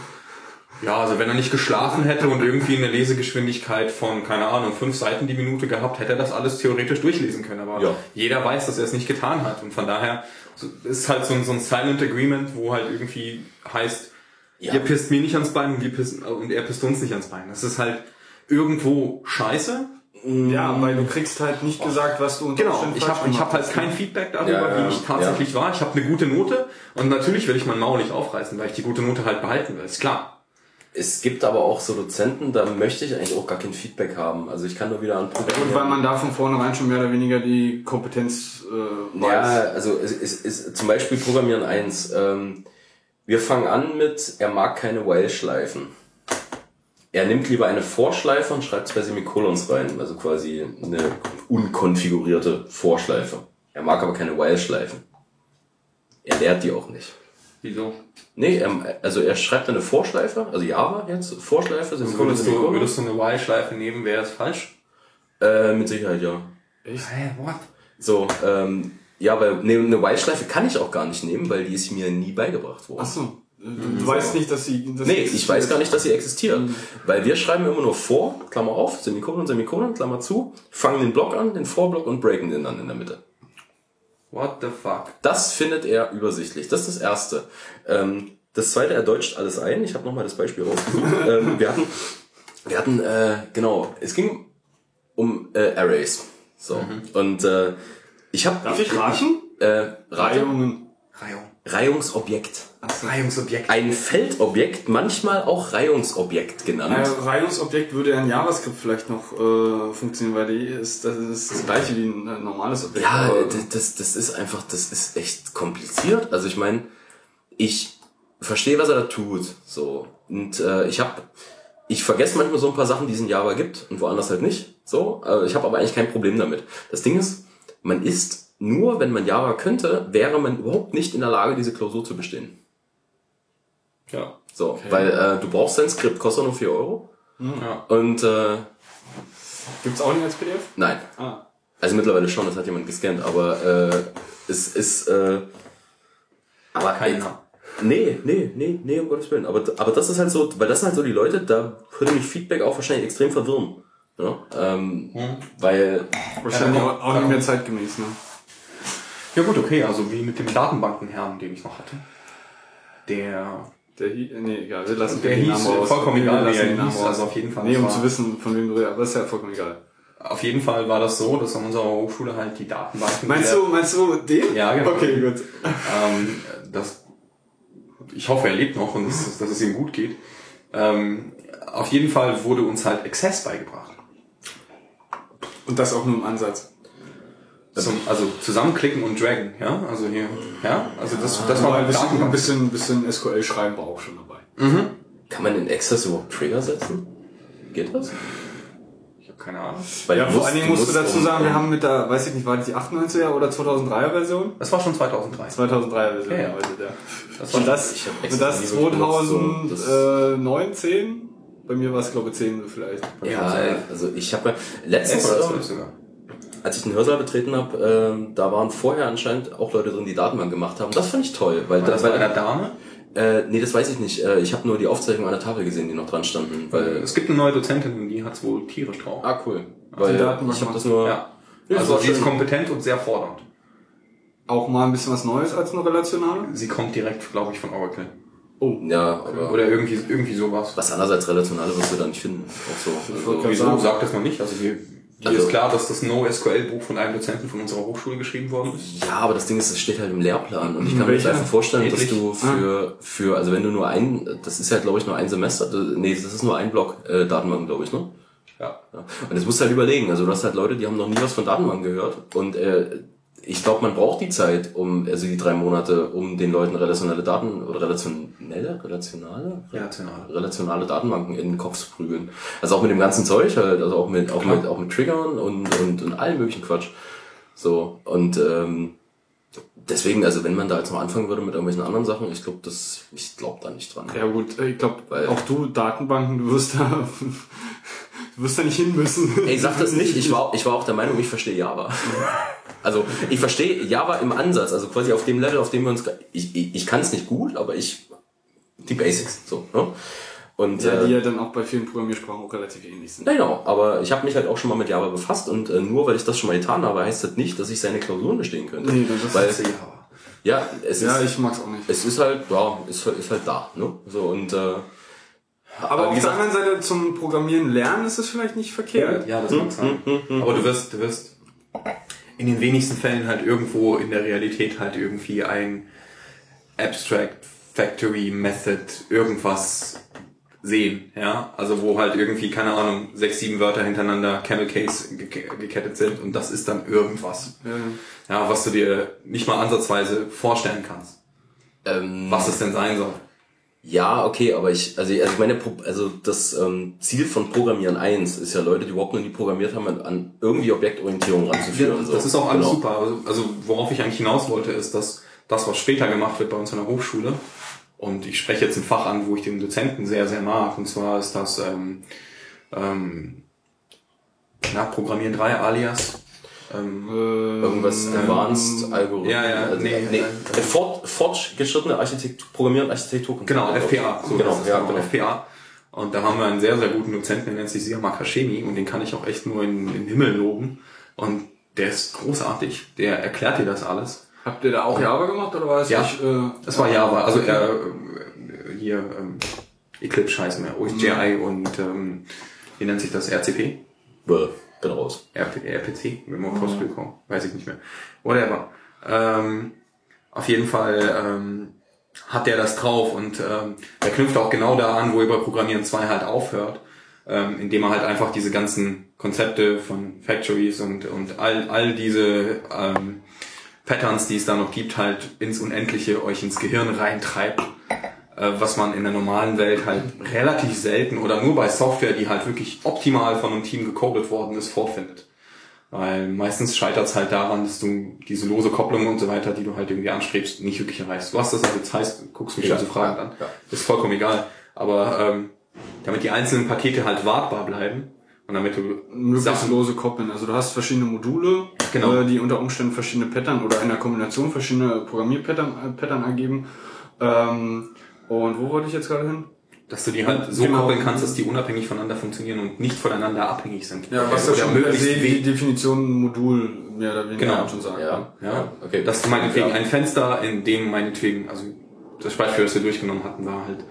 Ja, also wenn er nicht geschlafen hätte und irgendwie eine Lesegeschwindigkeit von, keine Ahnung, fünf Seiten die Minute gehabt, hätte er das alles theoretisch durchlesen können. Aber Ja. jeder weiß, dass er es nicht getan hat. Und von daher so- ist halt so ein, so ein Silent Agreement, wo halt irgendwie heißt, Ja. ihr pisst mir nicht ans Bein und, wir pissen, und er pisst uns nicht ans Bein. Das ist halt irgendwo scheiße, Ja, weil du kriegst halt nicht gesagt, was du unter Genau, ich habe ich hab halt kein Feedback darüber, Ja, ja, wie ich tatsächlich war. Ich habe eine gute Note und natürlich will ich mein Maul nicht aufreißen, weil ich die gute Note halt behalten will, ist klar. Es gibt aber auch so Dozenten, da möchte ich eigentlich auch gar kein Feedback haben. Also ich kann nur wieder an Und weil man da von vornherein schon mehr oder weniger die Kompetenz äh, weiß. Ja, also es ist, ist zum Beispiel Programmieren 1. Ähm, wir fangen an mit, er mag keine While-Schleifen. Er nimmt lieber eine Vorschleife und schreibt zwei Semikolons rein, also quasi eine unkonfigurierte Vorschleife. Er mag aber keine While-Schleifen. Er lehrt die auch nicht. Wieso? Nee, er, also er schreibt eine Vorschleife, also Java jetzt, Vorschleife, Semikolon, Würdest du, Semikolon. würdest du eine While-Schleife nehmen, wäre es falsch? Äh, mit Sicherheit, ja. Hä, what? So, ähm, ja, weil ne, eine While-Schleife kann ich auch gar nicht nehmen, weil die ist mir nie beigebracht worden. Ach so. Du, du weißt nicht, dass sie. Dass Nee, sie ich weiß gar nicht, dass sie existieren. Weil wir schreiben immer nur vor, Klammer auf, Semikolon, Semikolon, Klammer zu, fangen den Block an, den Vorblock und breaken den dann in der Mitte. What the fuck? Das findet er übersichtlich. Das ist das Erste. Ähm, das Zweite, er deutscht alles ein. Ich habe nochmal das Beispiel rausgesucht. ähm, wir hatten, wir hatten, äh, genau, es ging um äh, Arrays. So. Und äh, ich habe... Darf ich raten? Äh, Rate, Reihungen. Reihung. Reihungsobjekt. Reihungsobjekt. Ein Feldobjekt, manchmal auch Reihungsobjekt genannt. Ein Reihungsobjekt würde in JavaScript vielleicht noch äh, funktionieren, weil die ist, das ist das gleiche wie ein äh, normales Objekt. Ja, das, das, ist einfach, das ist echt kompliziert. Also ich meine, ich verstehe, was er da tut. So. Und äh, ich habe, ich vergesse manchmal so ein paar Sachen, die es in Java gibt und woanders halt nicht. So. Äh, ich habe aber eigentlich kein Problem damit. Das Ding ist, man ist nur, wenn man Java könnte, wäre man überhaupt nicht in der Lage, diese Klausur zu bestehen. Ja. So, weil äh, du brauchst dein Skript, kostet nur 4 Euro. ja. Und äh, Gibt's auch nicht als PDF? nein. Ah. Also mittlerweile schon, das hat jemand gescannt, aber äh, es ist äh, aber Keiner. Nee, nee, nee, nee, um Gottes Willen. Aber, aber das ist halt so, weil das sind halt so die Leute, da würde mich Feedback auch wahrscheinlich extrem verwirren. Ja? Ähm, Weil, Wahrscheinlich Ja, auch, auch nicht mehr zeitgemäß, ne? Ja gut, okay, also wie mit dem Datenbankenherrn, den ich noch hatte. Der, Der hieß, nee, egal, wir lassen der den hieß Namen raus. vollkommen Wir egal, lassen er den Namen hieß, raus. also auf jeden Fall. Nee, um zu wissen, von wem du redest, aber ist ja vollkommen egal. Auf jeden Fall war das so, dass an unserer Hochschule halt die Datenbanken... Meinst du, meinst du den? Ja, genau. Okay, gut. ähm, das, ich hoffe, er lebt noch und dass, es- dass es ihm gut geht. Ähm, auf jeden Fall wurde uns halt Access beigebracht. Und das auch nur im Ansatz. Zum, also zusammenklicken und draggen, ja? Also hier, ja? Also das, das war ein bisschen, ein bisschen, bisschen SQL schreiben war auch schon dabei. kann man in Access überhaupt Trigger setzen? Geht das? Ich habe keine Ahnung. Weil Ja, du vor musst- allen Dingen du musst du musst dazu sagen, wir haben mit der, weiß ich nicht, war das die 98er oder 2003er Version? Das war schon 2003. 2003er Version Ja, ja. ja. Das war Und das, ich hab und das nie so benutzt, so. 2009, 10? Bei mir war es, glaube ich, 10 so vielleicht. Ja, also ich habe letztens, zwölf sogar. Als ich den Hörsaal betreten habe, ähm, da waren vorher anscheinend auch Leute drin, die Datenbank gemacht haben. Das fand ich toll, weil War das bei einer Dame? äh, nee, das weiß ich nicht. Äh, ich habe nur die Aufzeichnung an der Tafel gesehen, die noch dran standen. Weil, Es gibt eine neue Dozentin die hat's wohl tierisch drauf. ah, cool. Weil die Datenbank ich habe das nur. Ja. Ja, Also sie ist kompetent und sehr fordernd. Auch mal ein bisschen was Neues als nur relationale? Sie kommt direkt, glaube ich, von Oracle. Ja, aber Oder irgendwie, irgendwie sowas. was anderes als relationale wirst du da nicht finden. Auch so. Also, Wieso? sagen. Sagt das noch nicht. Also hier, hier Also- ist klar, dass das NoSQL-Buch von einem Dozenten von unserer Hochschule geschrieben worden ist. ja, aber das Ding ist, es steht halt im Lehrplan und ich kann mir jetzt einfach vorstellen, dass Ähnlich. du für, für, also wenn du nur ein, das ist halt glaube ich nur ein Semester, nee, das ist nur ein Block äh, Datenbank, glaube ich, ne? Ja. Ja. Und jetzt musst du halt überlegen, also du hast halt Leute, die haben noch nie was von Datenbank gehört und äh, ich glaube, man braucht die Zeit, um, also die drei Monate, um den Leuten relationale Daten oder relationelle, relationale, Relationale. relationale Datenbanken in den Kopf zu prügeln. Also auch mit dem ganzen Zeug halt, also auch mit, auch Klar. mit, auch mit Triggern und, und, und allem möglichen Quatsch. So, und ähm, deswegen, also wenn man da jetzt noch anfangen würde mit irgendwelchen anderen Sachen, ich glaube, das, ich glaube da nicht dran. Ja gut, ich glaube, Weil- auch du, Datenbanken, du wirst da, du wirst da nicht hin müssen. Ey, sag das nicht. Ich war, ich war auch der Meinung, ich verstehe Java. Also ich verstehe Java im Ansatz, also quasi auf dem Level, auf dem wir uns. Ich, ich, ich kann es nicht gut, aber ich die Basics. So. Ne? Und Ja, äh, die ja dann auch bei vielen Programmiersprachen auch relativ ähnlich sind. na genau, aber ich habe mich halt auch schon mal mit Java befasst und äh, nur weil ich das schon mal getan habe, heißt das nicht, dass ich seine Klausuren bestehen könnte. Nee, das ist- weil, ist ja. ja, es Ja, ist, ich mag's auch nicht. es ist halt, ja, ist, ist halt da. Ne? So und äh, Aber wie auf der gesagt- anderen Seite zum Programmieren lernen ist es vielleicht nicht verkehrt. Ja, das mag sein. Aber du wirst, du wirst in den wenigsten Fällen halt irgendwo in der Realität halt irgendwie ein Abstract Factory Method irgendwas sehen, ja, also wo halt irgendwie, keine Ahnung, sechs, sieben Wörter hintereinander Camel Case ge gekettet sind und das ist dann irgendwas, Ja. ja, was du dir nicht mal ansatzweise vorstellen kannst, ähm, was es denn sein soll. Ja, okay, aber ich, also, also ich meine, also das ähm, Ziel von Programmieren 1 ist ja Leute, die überhaupt noch nie programmiert haben, an, an irgendwie Objektorientierung ranzuführen. so. Das ist auch alles Genau. super. Also, also worauf ich eigentlich hinaus wollte, ist, dass das, was später gemacht wird bei uns an der Hochschule, und ich spreche jetzt ein Fach an, wo ich den Dozenten sehr, sehr mag, und zwar ist das ähm, ähm, na, Programmieren 3 alias. Ähm, Irgendwas Advanced Algorithmen. ja, ja, also, nee, nee, äh, fort, fortgeschrittene Architektur, Programmieren Architektur. genau, FPA. So genau, es, ja, genau. FPA. Und da haben wir einen sehr, sehr guten Dozenten, der nennt sich Siamak Hashemi, und den kann ich auch echt nur in, in den Himmel loben. Und der ist großartig. Der erklärt dir das alles. Habt ihr da auch Java gemacht oder war es Ja. nicht, äh, Das war Java, also er äh, hier ähm, Eclipse heißt mehr, OSGI und ähm, wie nennt sich das? RCP? Bäh, bin raus. RP, RPC, wenn wir Postgre kommen, weiß ich nicht mehr. Whatever. Ähm, auf jeden Fall ähm, hat der das drauf und ähm, er knüpft auch genau da an, wo über Programmieren 2 halt aufhört, ähm, indem er halt einfach diese ganzen Konzepte von Factories und, und all, all diese ähm, Patterns, die es da noch gibt, halt ins Unendliche euch ins Gehirn reintreibt, was man in der normalen Welt halt relativ selten oder nur bei Software, die halt wirklich optimal von einem Team gecodet worden ist, vorfindet. Weil meistens scheitert es halt daran, dass du diese lose Kopplung und so weiter, die du halt irgendwie anstrebst, nicht wirklich erreichst. Du hast das also jetzt heißt, guckst mich Ja, schon so fragend ja, an. ja. Ist vollkommen egal. Aber ähm, damit die einzelnen Pakete halt wartbar bleiben und damit du Sachen lose koppeln. Also du hast verschiedene Module, Genau. äh, die unter Umständen verschiedene Pattern oder in der Kombination verschiedene Programmierpattern äh, Pattern ergeben. Ähm, und wo wollte ich jetzt gerade hin? dass du die halt so Genau. koppeln kannst, dass die unabhängig voneinander funktionieren und nicht voneinander abhängig sind. Ja, was ja schon möglichst die. Definition Modul mehr oder weniger Genau. schon sagt. Ja, Ja, okay. Dass du meinetwegen Ja. ein Fenster, in dem meinetwegen, also das Beispiel, das wir durchgenommen hatten, war halt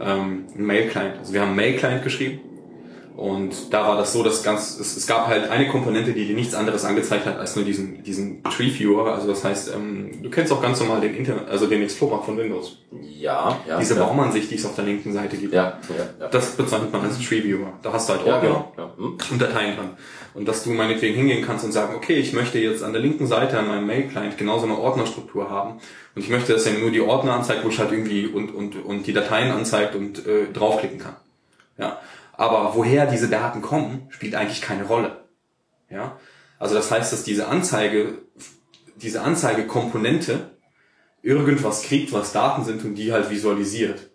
ähm, ein Mail-Client. Also wir haben Mail-Client geschrieben und da war das so, dass ganz, es, es gab halt eine Komponente, die dir nichts anderes angezeigt hat als nur diesen, diesen Tree Viewer. Also das heißt, ähm, du kennst auch ganz normal den Internet, also den Explorer von Windows. Ja, ja. Diese ja. Baumansicht, die es auf der linken Seite gibt. Ja, ja, ja. Das bezeichnet man als Tree Viewer. Da hast du halt Ja, Ordner genau. Ja. Hm? und Dateien dran. Und dass du meinetwegen hingehen kannst und sagen, okay, ich möchte jetzt an der linken Seite an meinem Mail-Client genauso eine Ordnerstruktur haben. Und ich möchte, dass er nur die Ordner anzeigt, wo ich halt irgendwie und, und, und die Dateien anzeigt und äh, draufklicken kann. Ja. Aber woher diese Daten kommen, spielt eigentlich keine Rolle. Ja. Also das heißt, dass diese Anzeige, diese Anzeigekomponente irgendwas kriegt, was Daten sind und die halt visualisiert.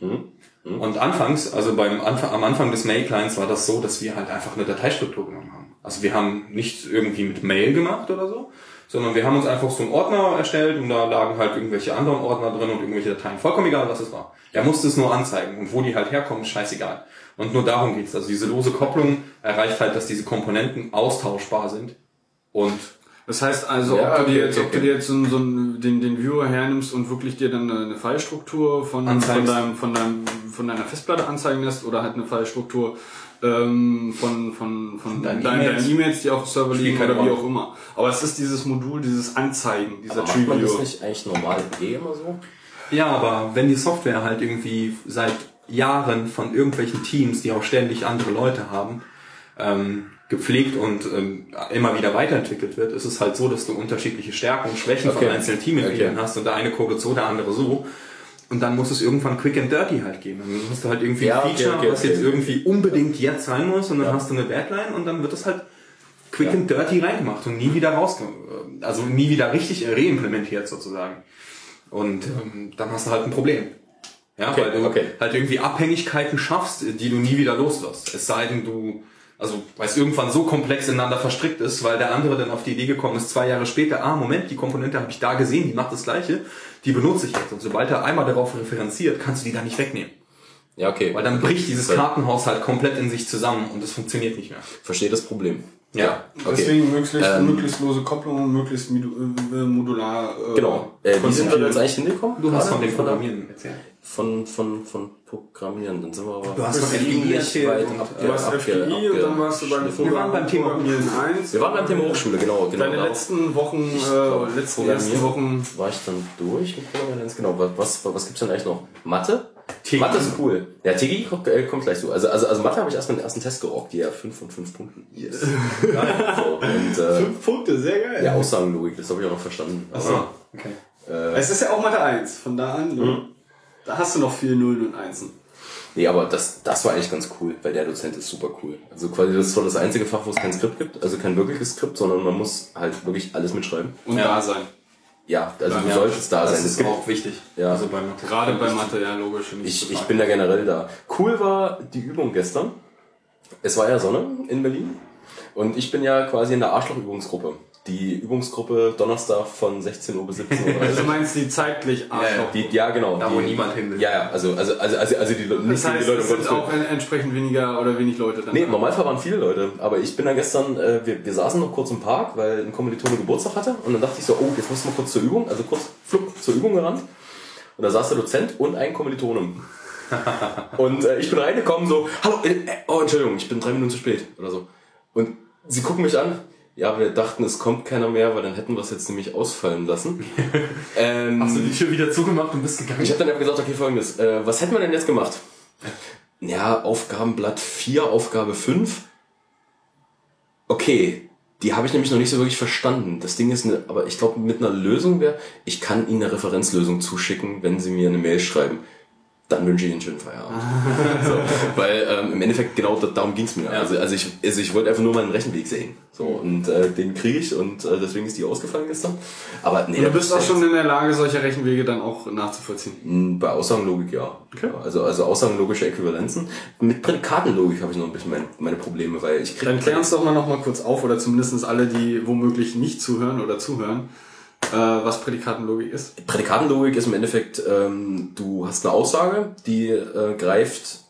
Und anfangs, also beim Anfang, am Anfang des Mail-Clients war das so, dass wir halt einfach eine Dateistruktur genommen haben. Also wir haben nichts irgendwie mit Mail gemacht oder so, sondern wir haben uns einfach so einen Ordner erstellt und da lagen halt irgendwelche anderen Ordner drin und irgendwelche Dateien. Vollkommen egal, was es war. Er musste es nur anzeigen und wo die halt herkommen, scheißegal. Und nur darum geht's. Also diese lose Kopplung erreicht halt, dass diese Komponenten austauschbar sind und Das heißt also, Ja, ob, du okay, dir jetzt, okay, ob du dir jetzt so, so den, den Viewer hernimmst und wirklich dir dann eine Fallstruktur von, von, deinem, von, deinem, von deiner Festplatte anzeigen lässt oder halt eine Fallstruktur ähm, von, von, von deinen E-Mails. E-Mails, die auf dem Server liegen oder wie auch immer. Aber es ist dieses Modul, dieses Anzeigen, dieser Aber macht man das Tree-Viewer. nicht eigentlich normal eh immer so? Ja, aber wenn die Software halt irgendwie seit Jahren von irgendwelchen Teams, die auch ständig andere Leute haben, ähm, gepflegt und ähm, immer wieder weiterentwickelt wird, ist es halt so, dass du unterschiedliche Stärken und Schwächen Okay. von einzelnen Teammitgliedern Okay. hast und der eine codet so, der andere so. Und dann muss es irgendwann quick and dirty halt geben. Dann hast du halt irgendwie Ja, ein Feature, okay, was jetzt irgendwie unbedingt jetzt sein muss und dann hast du eine Deadline und dann wird es halt quick and dirty reingemacht und nie wieder raus, also nie wieder richtig reimplementiert sozusagen. Und ähm, dann hast du halt ein Problem. Ja, Okay, weil du okay. halt irgendwie Abhängigkeiten schaffst, die du nie wieder los wirst. Es sei denn, du, also weil es irgendwann so komplex ineinander verstrickt ist, weil der andere dann auf die Idee gekommen ist, zwei Jahre später, ah, Moment, die Komponente habe ich da gesehen, die macht das gleiche, die benutze ich jetzt. Und sobald er einmal darauf referenziert, kannst du die da nicht wegnehmen. Ja, okay. Weil dann bricht dieses Kartenhaus halt komplett in sich zusammen und es funktioniert nicht mehr. Verstehe das Problem. Ja. okay. Deswegen möglichst, Ähm, möglichst lose Kopplung und möglichst äh, modular. Äh, Genau. Äh, wie sind wir jetzt eigentlich hingekommen? Du hast von dem Programmieren erzählt. Von, von, von Programmieren, dann sind wir aber... Du hast von FGI erzählt weit und, ab- Du hast abge- FGI und dann warst du beim. Wir waren beim Thema Programmieren 1. Wir waren beim Thema Hochschule, genau. genau Deine letzten Wochen, äh, letzten ersten Wochen. war ich dann durch mit Programmieren 1, genau. Was, was, was gibt's denn eigentlich noch? Mathe? Tigi. Mathe ist cool. Ja, Tigi kommt, äh, kommt gleich so. Also, also, also Mathe habe ich erst mal den ersten Test gerockt. Ja, 5 von 5 Punkten. Yes. so, und, äh, Punkte, sehr geil. ja, Aussagenlogik, das habe ich auch noch verstanden. Achso, okay. Es ist ja auch Mathe 1, von da an. ne? Da hast du noch viele Nullen und Einsen. Nee, aber das, das war eigentlich ganz cool, weil der Dozent ist super cool. Also quasi das ist das einzige Fach, wo es kein Skript gibt, also kein wirkliches Skript, sondern man muss halt wirklich alles mitschreiben. Und Ja. da sein. Ja, also du Ja, solltest da das sein. Es ist gibt, auch wichtig. Ja. Also bei Mathe. Gerade bei Mathe, ja, logisch. ich, ich bin da generell da. Cool war die Übung gestern. Es war ja Sonne in Berlin und ich bin ja quasi in der Arschloch-Übungsgruppe. Die Übungsgruppe Donnerstag von 16 Uhr bis 17 Uhr. Also du meinst die zeitlich Arschloch. die, ja, genau. Da, die, wo niemand hin will. Ja, ja, also, also, also, also, also die, nicht das heißt, die Leute, es um sind auch en- entsprechend weniger oder wenig Leute dann. Nee, im Normalfall waren viele Leute, aber ich bin da gestern, äh, wir, wir saßen noch kurz im Park, weil ein Kommilitone Geburtstag hatte und dann dachte ich so, oh, jetzt musst du mal kurz zur Übung, also kurz flupp zur Übung gerannt und da saß der Dozent und ein Kommilitone. und äh, ich bin reingekommen so, hallo, äh, äh, oh Entschuldigung, ich bin drei Minuten zu spät oder so. Und sie gucken mich an, ja, wir dachten, es kommt keiner mehr, weil dann hätten wir es jetzt nämlich ausfallen lassen. ähm, Hast du die Tür wieder zugemacht und bist gegangen? ich habe dann einfach gesagt, okay, folgendes, äh, was hätten wir denn jetzt gemacht? Ja, Aufgabenblatt 4, Aufgabe 5. Okay, die habe ich nämlich noch nicht so wirklich verstanden. Das Ding ist, eine, aber ich glaube, mit einer Lösung wäre, ich kann Ihnen eine Referenzlösung zuschicken, wenn Sie mir eine Mail schreiben. Dann wünsche ich Ihnen einen schönen Feierabend. so, weil ähm, im Endeffekt genau da, darum ging's mir. Also, also ich, also ich wollte einfach nur meinen Rechenweg sehen. So, und äh, den kriege ich und äh, deswegen ist die ausgefallen gestern. Aber nee, Und du bist auch schon in der Lage, solche Rechenwege dann auch nachzuvollziehen. Mm, Bei Aussagenlogik ja. Okay. Also, also aussagenlogische Äquivalenzen. Mit Prädikatenlogik habe ich noch ein bisschen meine, meine Probleme, weil ich krieg Dann klär uns doch mal noch mal kurz auf, oder zumindest alle, die womöglich nicht zuhören oder zuhören, äh, was Prädikatenlogik ist. Prädikatenlogik ist im Endeffekt, ähm, du hast eine Aussage, die äh, greift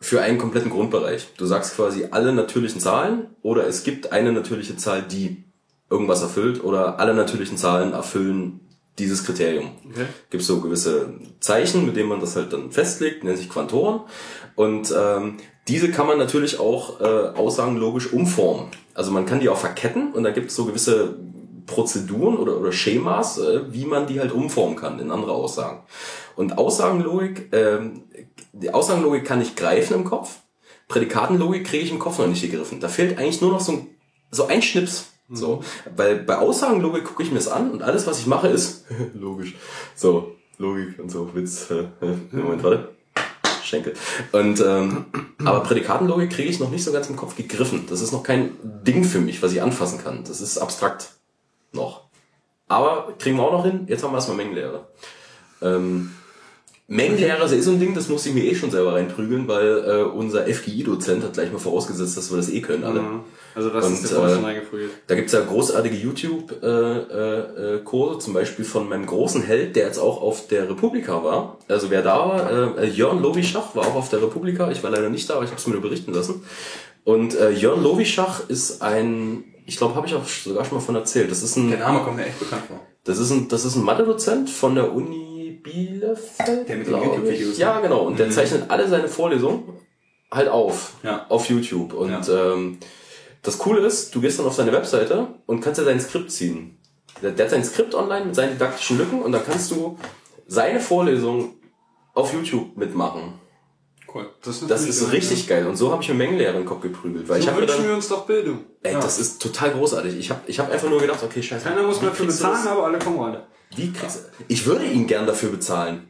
für einen kompletten Grundbereich. Du sagst quasi alle natürlichen Zahlen oder es gibt eine natürliche Zahl, die irgendwas erfüllt oder alle natürlichen Zahlen erfüllen dieses Kriterium. Okay. Gibt so gewisse Zeichen, mit denen man das halt dann festlegt, nennt sich Quantoren. Und ähm, diese kann man natürlich auch äh, aussagenlogisch umformen. Also man kann die auch verketten und da gibt es so gewisse Prozeduren oder, oder Schemas, äh, wie man die halt umformen kann in andere Aussagen. Und Aussagenlogik, ähm, die Aussagenlogik kann ich greifen im Kopf. Prädikatenlogik kriege ich im Kopf noch nicht gegriffen. Da fehlt eigentlich nur noch so ein, so ein Schnips. So, weil bei Aussagenlogik gucke ich mir das an und alles, was ich mache, ist logisch. So, Logik und so, Witz. Moment, warte. Schenkel. Und ähm, aber Prädikatenlogik kriege ich noch nicht so ganz im Kopf gegriffen. Das ist noch kein Ding für mich, was ich anfassen kann. Das ist abstrakt noch. Aber kriegen wir auch noch hin. Jetzt haben wir erstmal Mengenlehre. Ähm, Mengenlehre ist eh so ein Ding, das muss ich mir eh schon selber reinprügeln, weil äh, unser FGI-Dozent hat gleich mal vorausgesetzt, dass wir das eh können alle. Also das Und, ist dir vorher äh, schon reingeprügelt. Da gibt's ja großartige YouTube-Kurse, äh, äh, Kurse, zum Beispiel von meinem großen Held, der jetzt auch auf der Republika war. Also wer da war, äh, Jörn Lovischach war auch auf der Republika. Ich war leider nicht da, aber ich habe es mir nur berichten lassen. Und äh, Jörn Lovischach ist ein, ich glaube, habe ich auch sogar schon mal von erzählt. Das ist ein, Der Name kommt mir echt bekannt vor. das ist ein, das ist ein Mathe-Dozent von der Uni Bielefeld. Der mit den YouTube-Videos, ne? Ja, genau. Und der zeichnet alle seine Vorlesungen halt auf. Ja. Auf YouTube. Und ähm, das Coole ist, du gehst dann auf seine Webseite und kannst dir sein Skript ziehen. Der, der hat sein Skript online mit seinen didaktischen Lücken und dann kannst du seine Vorlesung auf YouTube mitmachen. Cool. Das ist geil, richtig geil. Und so habe ich mir Mengenlehre in den Kopf geprügelt. Weil Ja. ich So mir wünschen dann, wir uns doch Bildung. ey, das ist total großartig. Ich habe ich hab einfach nur gedacht, okay, scheiße. Keiner muss mehr für das- bezahlen, aber alle kommen rein. Wie kriegst du, ich würde ihn gern dafür bezahlen.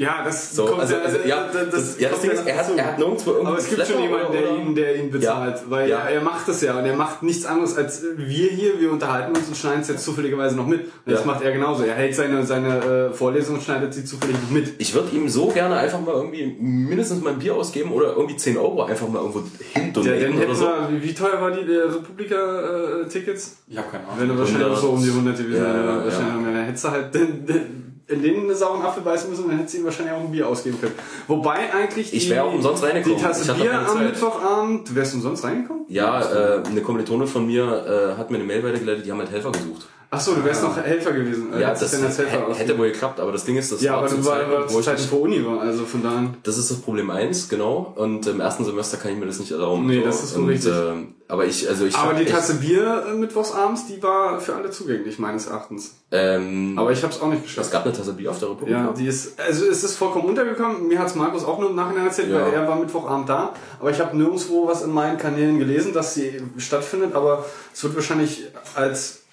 Ja, das So, also, also ja, das, ja, das Ding ist, er hat, er hat nirgendwo irgendwie Aber es gibt schon jemanden, der ihn, der ihn bezahlt, Ja, weil ja. Er, er macht das ja und er macht nichts anderes als wir hier. Wir unterhalten uns und schneiden es jetzt zufälligerweise noch mit. Und das Ja. macht er genauso. Er hält seine, seine äh, Vorlesung und schneidet sie zufällig noch mit. Ich würde ihm so gerne einfach mal irgendwie mindestens mal ein Bier ausgeben oder irgendwie 10 Euro einfach mal irgendwo hin Ja, dann oder so. wir, wie- wie teuer war die der Republika-Tickets? Ich habe keine Ahnung. Wenn du wahrscheinlich so um die 100 gewesen. Ja, Ja, ja. ja. Hättest du halt den, den, in den einen sauren Apfel beißen müssen dann hättest du ihm wahrscheinlich auch ein Bier ausgeben können. Wobei eigentlich Ich wär auch umsonst reingekommen. Die Tasse Ich Bier am. Mittwochabend, du wärst umsonst reingekommen? Ja, äh, eine Kommilitone von mir äh, hat mir eine Mail weitergeleitet, die haben halt Helfer gesucht. Ach so, du wärst noch Helfer gewesen. Äh, Ja, das als Helfer hätte, wohl geklappt, aber das Ding ist, das Ja, war aber zu du war, Zeiten, war wo zu ich Zeiten vor Uni war, also von daher. Das ist das Problem eins, genau. Und im ersten Semester kann ich mir das nicht erlauben. Nee, So, das ist und, richtig. Äh, aber ich, also ich Aber die Tasse Bier äh, mittwochsabends, die war für alle zugänglich, meines Erachtens. Ähm, Aber ich habe es auch nicht es geschafft. gab eine Tasse Bier auf der Republik. Ja, die ist, also es ist vollkommen untergekommen. Mir hat's Markus auch nur im Nachhinein erzählt, Ja. weil er war Mittwochabend da. Aber ich habe nirgendwo was in meinen Kanälen gelesen, dass sie stattfindet. Aber es wird wahrscheinlich als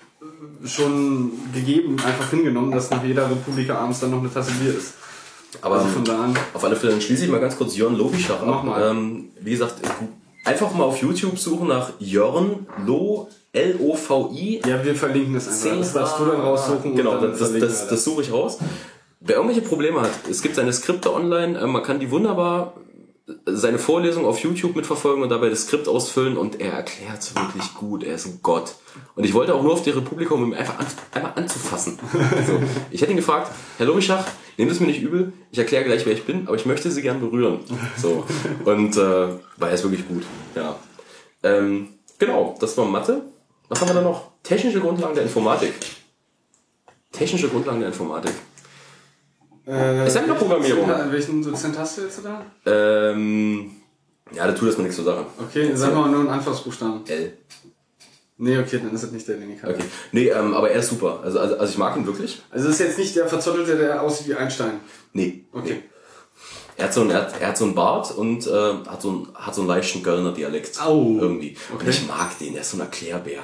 schon gegeben einfach hingenommen, dass nach jeder Republika abends dann noch eine Tasse Bier ist. aber Also von da an. auf alle Fälle dann schließe ich mal ganz kurz Jörn Lobischach Mach ab. mal. Ähm, wie gesagt, einfach mal auf YouTube suchen nach Jörn Lo, L-O-V-I. Ja, wir verlinken das einfach. Das darfst du dann raussuchen. Genau, dann das, das, das, suche ich raus. Wer irgendwelche Probleme hat, es gibt seine Skripte online, äh, man kann die wunderbar seine Vorlesung auf YouTube mitverfolgen und dabei das Skript ausfüllen und er erklärt es wirklich gut. Er ist ein Gott. Und ich wollte auch nur auf die Republika, um ihn einfach an, einmal anzufassen. So. Ich hätte ihn gefragt, Herr Lobischach, nehmt es mir nicht übel, ich erkläre gleich, wer ich bin, aber ich möchte Sie gern berühren. So. Und äh, war er ist wirklich gut. Ja. Ähm, genau, das war Mathe. Was haben wir da noch? Technische Grundlagen der Informatik. Technische Grundlagen der Informatik. Äh, Assembler-Programmierung. welchen- Welchen Dozent hast du jetzt da? Ähm, ja, da tut das mal nichts zur Sache. Okay, sag mal nur einen Anfangsbuchstaben. L. Nee, okay, dann ist es nicht der, den ich habe. Okay. Nee, ähm, aber er ist super. Also, also, also ich mag ihn wirklich. Also das ist jetzt nicht der Verzottelte, der aussieht wie Einstein. Nee. Okay. Nee. Er hat so einen, er hat, er hat so einen Bart und äh, hat, so einen, hat so einen leichten Kölner Dialekt. Au. Irgendwie. Und Okay. ich mag den, er ist so ein Erklärbär.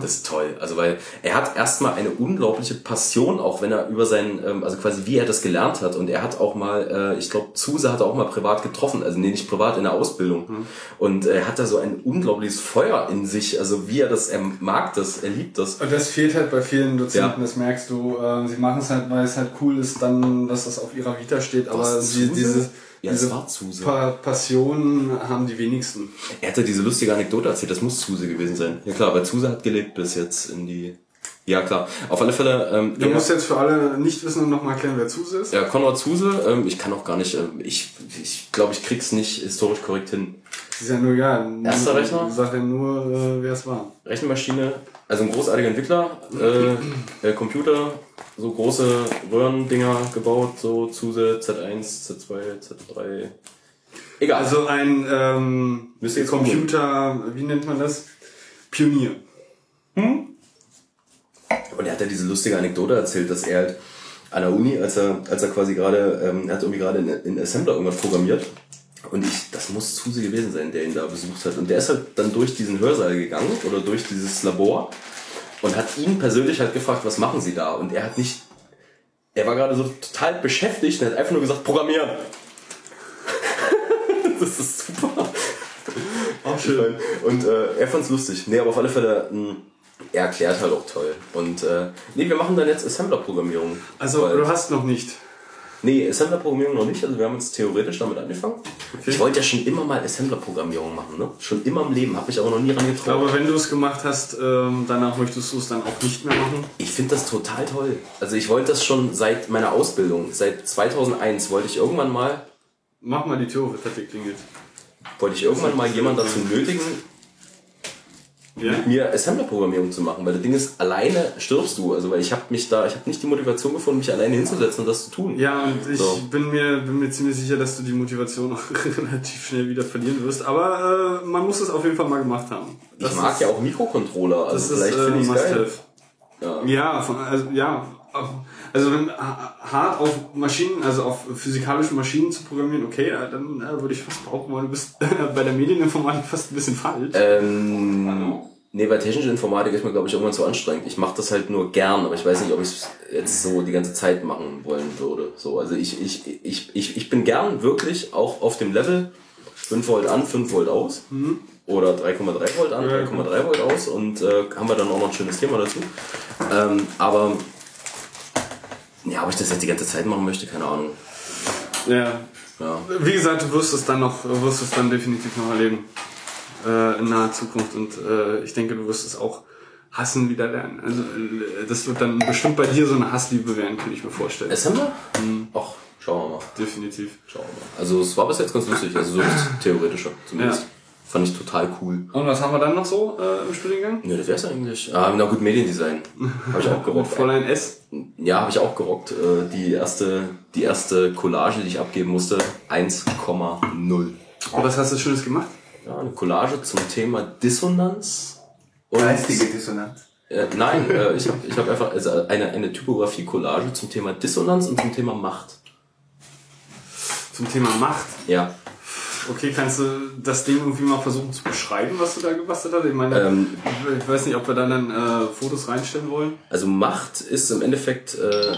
Das ist toll. Also weil er hat erstmal eine unglaubliche Passion, auch wenn er über seinen, ähm, also quasi wie er das gelernt hat. Und er hat auch mal, äh, ich glaube, Zuse hat er auch mal privat getroffen, also nee, nicht privat, in der Ausbildung. Und er hat da so ein unglaubliches Feuer in sich, also wie er das, er mag das, er liebt das. Und das fehlt halt bei vielen Dozenten, Ja. das merkst du. Äh, sie machen es halt, weil es halt cool ist, dann, dass das auf ihrer Vita steht. Aber Was, die, Zuse? diese, Ja, es diese war Zuse. Pa Passion haben die wenigsten. Er hatte diese lustige Anekdote erzählt, das muss Zuse gewesen sein. Ja klar, weil Zuse hat gelebt bis jetzt in die... Ja klar, auf alle Fälle... Ähm, Du musst jetzt für alle Nichtwissenden nochmal erklären, wer Zuse ist. Ja, Konrad Zuse, ähm, ich kann auch gar nicht, ähm, ich ich, glaube, ich krieg's nicht historisch korrekt hin. Das ist ja nur, ja, Erster Rechner? Sag ja nur, äh, wer es war. Rechenmaschine, also ein großartiger Entwickler, äh, äh, Computer, so große Röhrendinger gebaut, so Zuse, Z1, Z2, Z3. Egal. Also ein ähm, Computer, wie nennt man das? Pionier. Und er hat ja diese lustige Anekdote erzählt, dass er halt an der Uni, als er, als er quasi gerade, ähm, er hat irgendwie gerade in, in Assembler irgendwas programmiert. Und ich, das muss Zuse gewesen sein, der ihn da besucht hat. Und der ist halt dann durch diesen Hörsaal gegangen oder durch dieses Labor und hat ihn persönlich halt gefragt, was machen Sie da? Und er hat nicht, er war gerade so total beschäftigt und hat einfach nur gesagt, programmieren. das ist super. Auch schön. Und äh, er fand's lustig. Nee, aber auf alle Fälle, mh, er erklärt halt auch toll. Und äh, nee, wir machen dann jetzt Assembler-Programmierung. Also du hast noch nicht. Nee, Assembler-Programmierung noch nicht. Also wir haben jetzt theoretisch damit angefangen. Ich wollte ja schon immer mal Assembler-Programmierung machen, ne? Schon immer im Leben, habe mich aber noch nie ran Ich glaube, wenn du es gemacht hast, ähm, danach möchtest du es dann auch nicht mehr machen. Ich finde das total toll. Also ich wollte das schon seit meiner Ausbildung, seit 2001 wollte ich irgendwann mal, Mach mal die Tür auf, jetzt hat wollte ich irgendwann mal jemanden dazu nötigen, Ja? mit mir Assembler-Programmierung zu machen, weil das Ding ist, alleine stirbst du. Also weil ich habe mich da, ich habe nicht die Motivation gefunden, mich alleine hinzusetzen und das zu tun. Ja, und ich So. bin, mir, bin mir ziemlich sicher, dass du die Motivation auch relativ schnell wieder verlieren wirst. Aber äh, man muss es auf jeden Fall mal gemacht haben. ich mag ja auch Mikrocontroller, also Das ist vielleicht äh, finde ich geil. Ja. Ja, von, also, ja. Also wenn ha- hart auf Maschinen, also auf physikalische Maschinen zu programmieren, okay, dann äh, würde ich fast behaupten, weil du bist bei der Medieninformatik fast ein bisschen falsch. Ähm, nee, bei technischer Informatik ist mir, glaube ich, irgendwann zu anstrengend. Ich mache das halt nur gern, aber ich weiß nicht, ob ich es jetzt so die ganze Zeit machen wollen würde. So, also ich, ich, ich, ich, ich bin gern wirklich auch auf dem Level 5 Volt an, 5 Volt aus. Oder 3,3 Volt an, 3,3 Volt aus und äh, haben wir dann auch noch ein schönes Thema dazu. Ähm, aber ja, ob ich das jetzt die ganze Zeit machen möchte, keine Ahnung. Ja. Ja. Wie gesagt, du wirst es dann noch, wirst es dann definitiv noch erleben. Äh, in naher Zukunft. Und äh, ich denke, du wirst es auch hassen wieder lernen. Also äh, das wird dann bestimmt bei dir so eine Hassliebe werden, kann ich mir vorstellen. Assembler? Ach, schauen wir mal. definitiv. Schauen wir mal. Also es war bis jetzt ganz lustig, also so das theoretische zumindest. Ja. Fand ich total cool. Und was haben wir dann noch so äh, im Studiengang? Ja, das wär's eigentlich. Ah, na gut, Mediendesign. Habe ich auch gerockt. Fräulein S. Ja, habe ich auch gerockt. Äh, Die erste, die erste Collage, die ich abgeben musste, 1,0. Und was hast du Schönes gemacht? Ja, eine Collage zum Thema Dissonanz. Und, Geistige Dissonanz. Äh, nein, äh, ich habe ich hab einfach also eine, eine Typografie-Collage zum Thema Dissonanz und zum Thema Macht. Zum Thema Macht. Ja. Okay, kannst du das Ding irgendwie mal versuchen zu beschreiben, was du da gebastelt hast? Ich meine, Ähm, ich weiß nicht, ob wir da dann äh, Fotos reinstellen wollen. Also Macht ist im Endeffekt äh,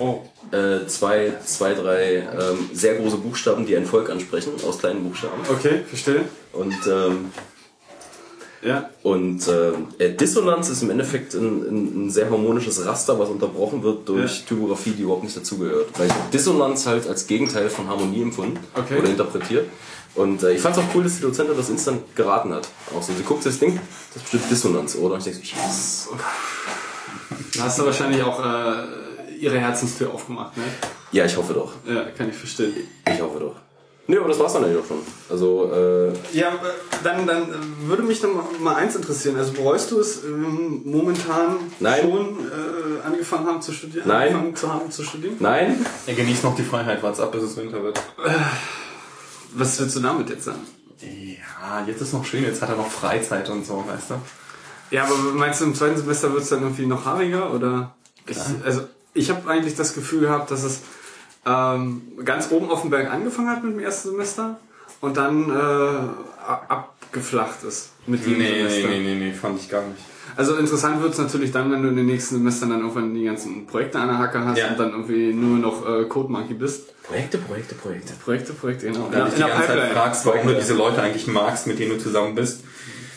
Oh. äh, zwei, zwei, drei ähm, sehr große Buchstaben, die ein Volk ansprechen, aus kleinen Buchstaben. Okay, verstehe. Und, ähm, Ja. und äh, Dissonanz ist im Endeffekt ein, ein, ein sehr harmonisches Raster, was unterbrochen wird durch Ja. Typografie, die überhaupt nicht dazugehört. Weil ich Dissonanz halt als Gegenteil von Harmonie empfunden Okay. oder interpretiert. Und äh, ich fand es auch cool, dass die Dozentin das instant geraten hat. Auch so, sie guckt das Ding, das ist bestimmt Dissonanz, oder? Und ich denke, so, yes. Da hast du wahrscheinlich auch äh, ihre Herzenstür aufgemacht, ne? Ja, ich hoffe doch. Ja, kann ich verstehen. Ich hoffe doch. Nee, aber das war's dann eigentlich auch schon. Also, äh, Ja, äh, dann, dann äh, würde mich noch mal- mal eins interessieren. Also bereust du es ähm, momentan Nein. schon äh, angefangen haben zu studieren? Nein. Angefangen zu haben zu studieren? nein, Er genießt noch die Freiheit, wart's ab, bis es Winter wird. Was willst du damit jetzt sagen? Ja, jetzt ist noch schön, jetzt hat er noch Freizeit und so, weißt du? Ja, aber meinst du, im zweiten Semester wird es dann irgendwie noch haariger? Oder? Ich, also, ich habe eigentlich das Gefühl gehabt, dass es ähm, ganz oben auf dem Berg angefangen hat mit dem ersten Semester und dann äh, abgeflacht ist mit dem Semester. nee, nee, fand ich gar nicht. Also interessant wird es natürlich dann, wenn du in den nächsten Semestern dann irgendwann die ganzen Projekte an der Hacke hast Ja. und dann irgendwie nur noch äh, Code Monkey bist. Projekte, Projekte, Projekte. Projekte, Projekte, genau. Wenn du dich die ganze Zeit fragst, warum du diese Leute eigentlich magst, mit denen du zusammen bist,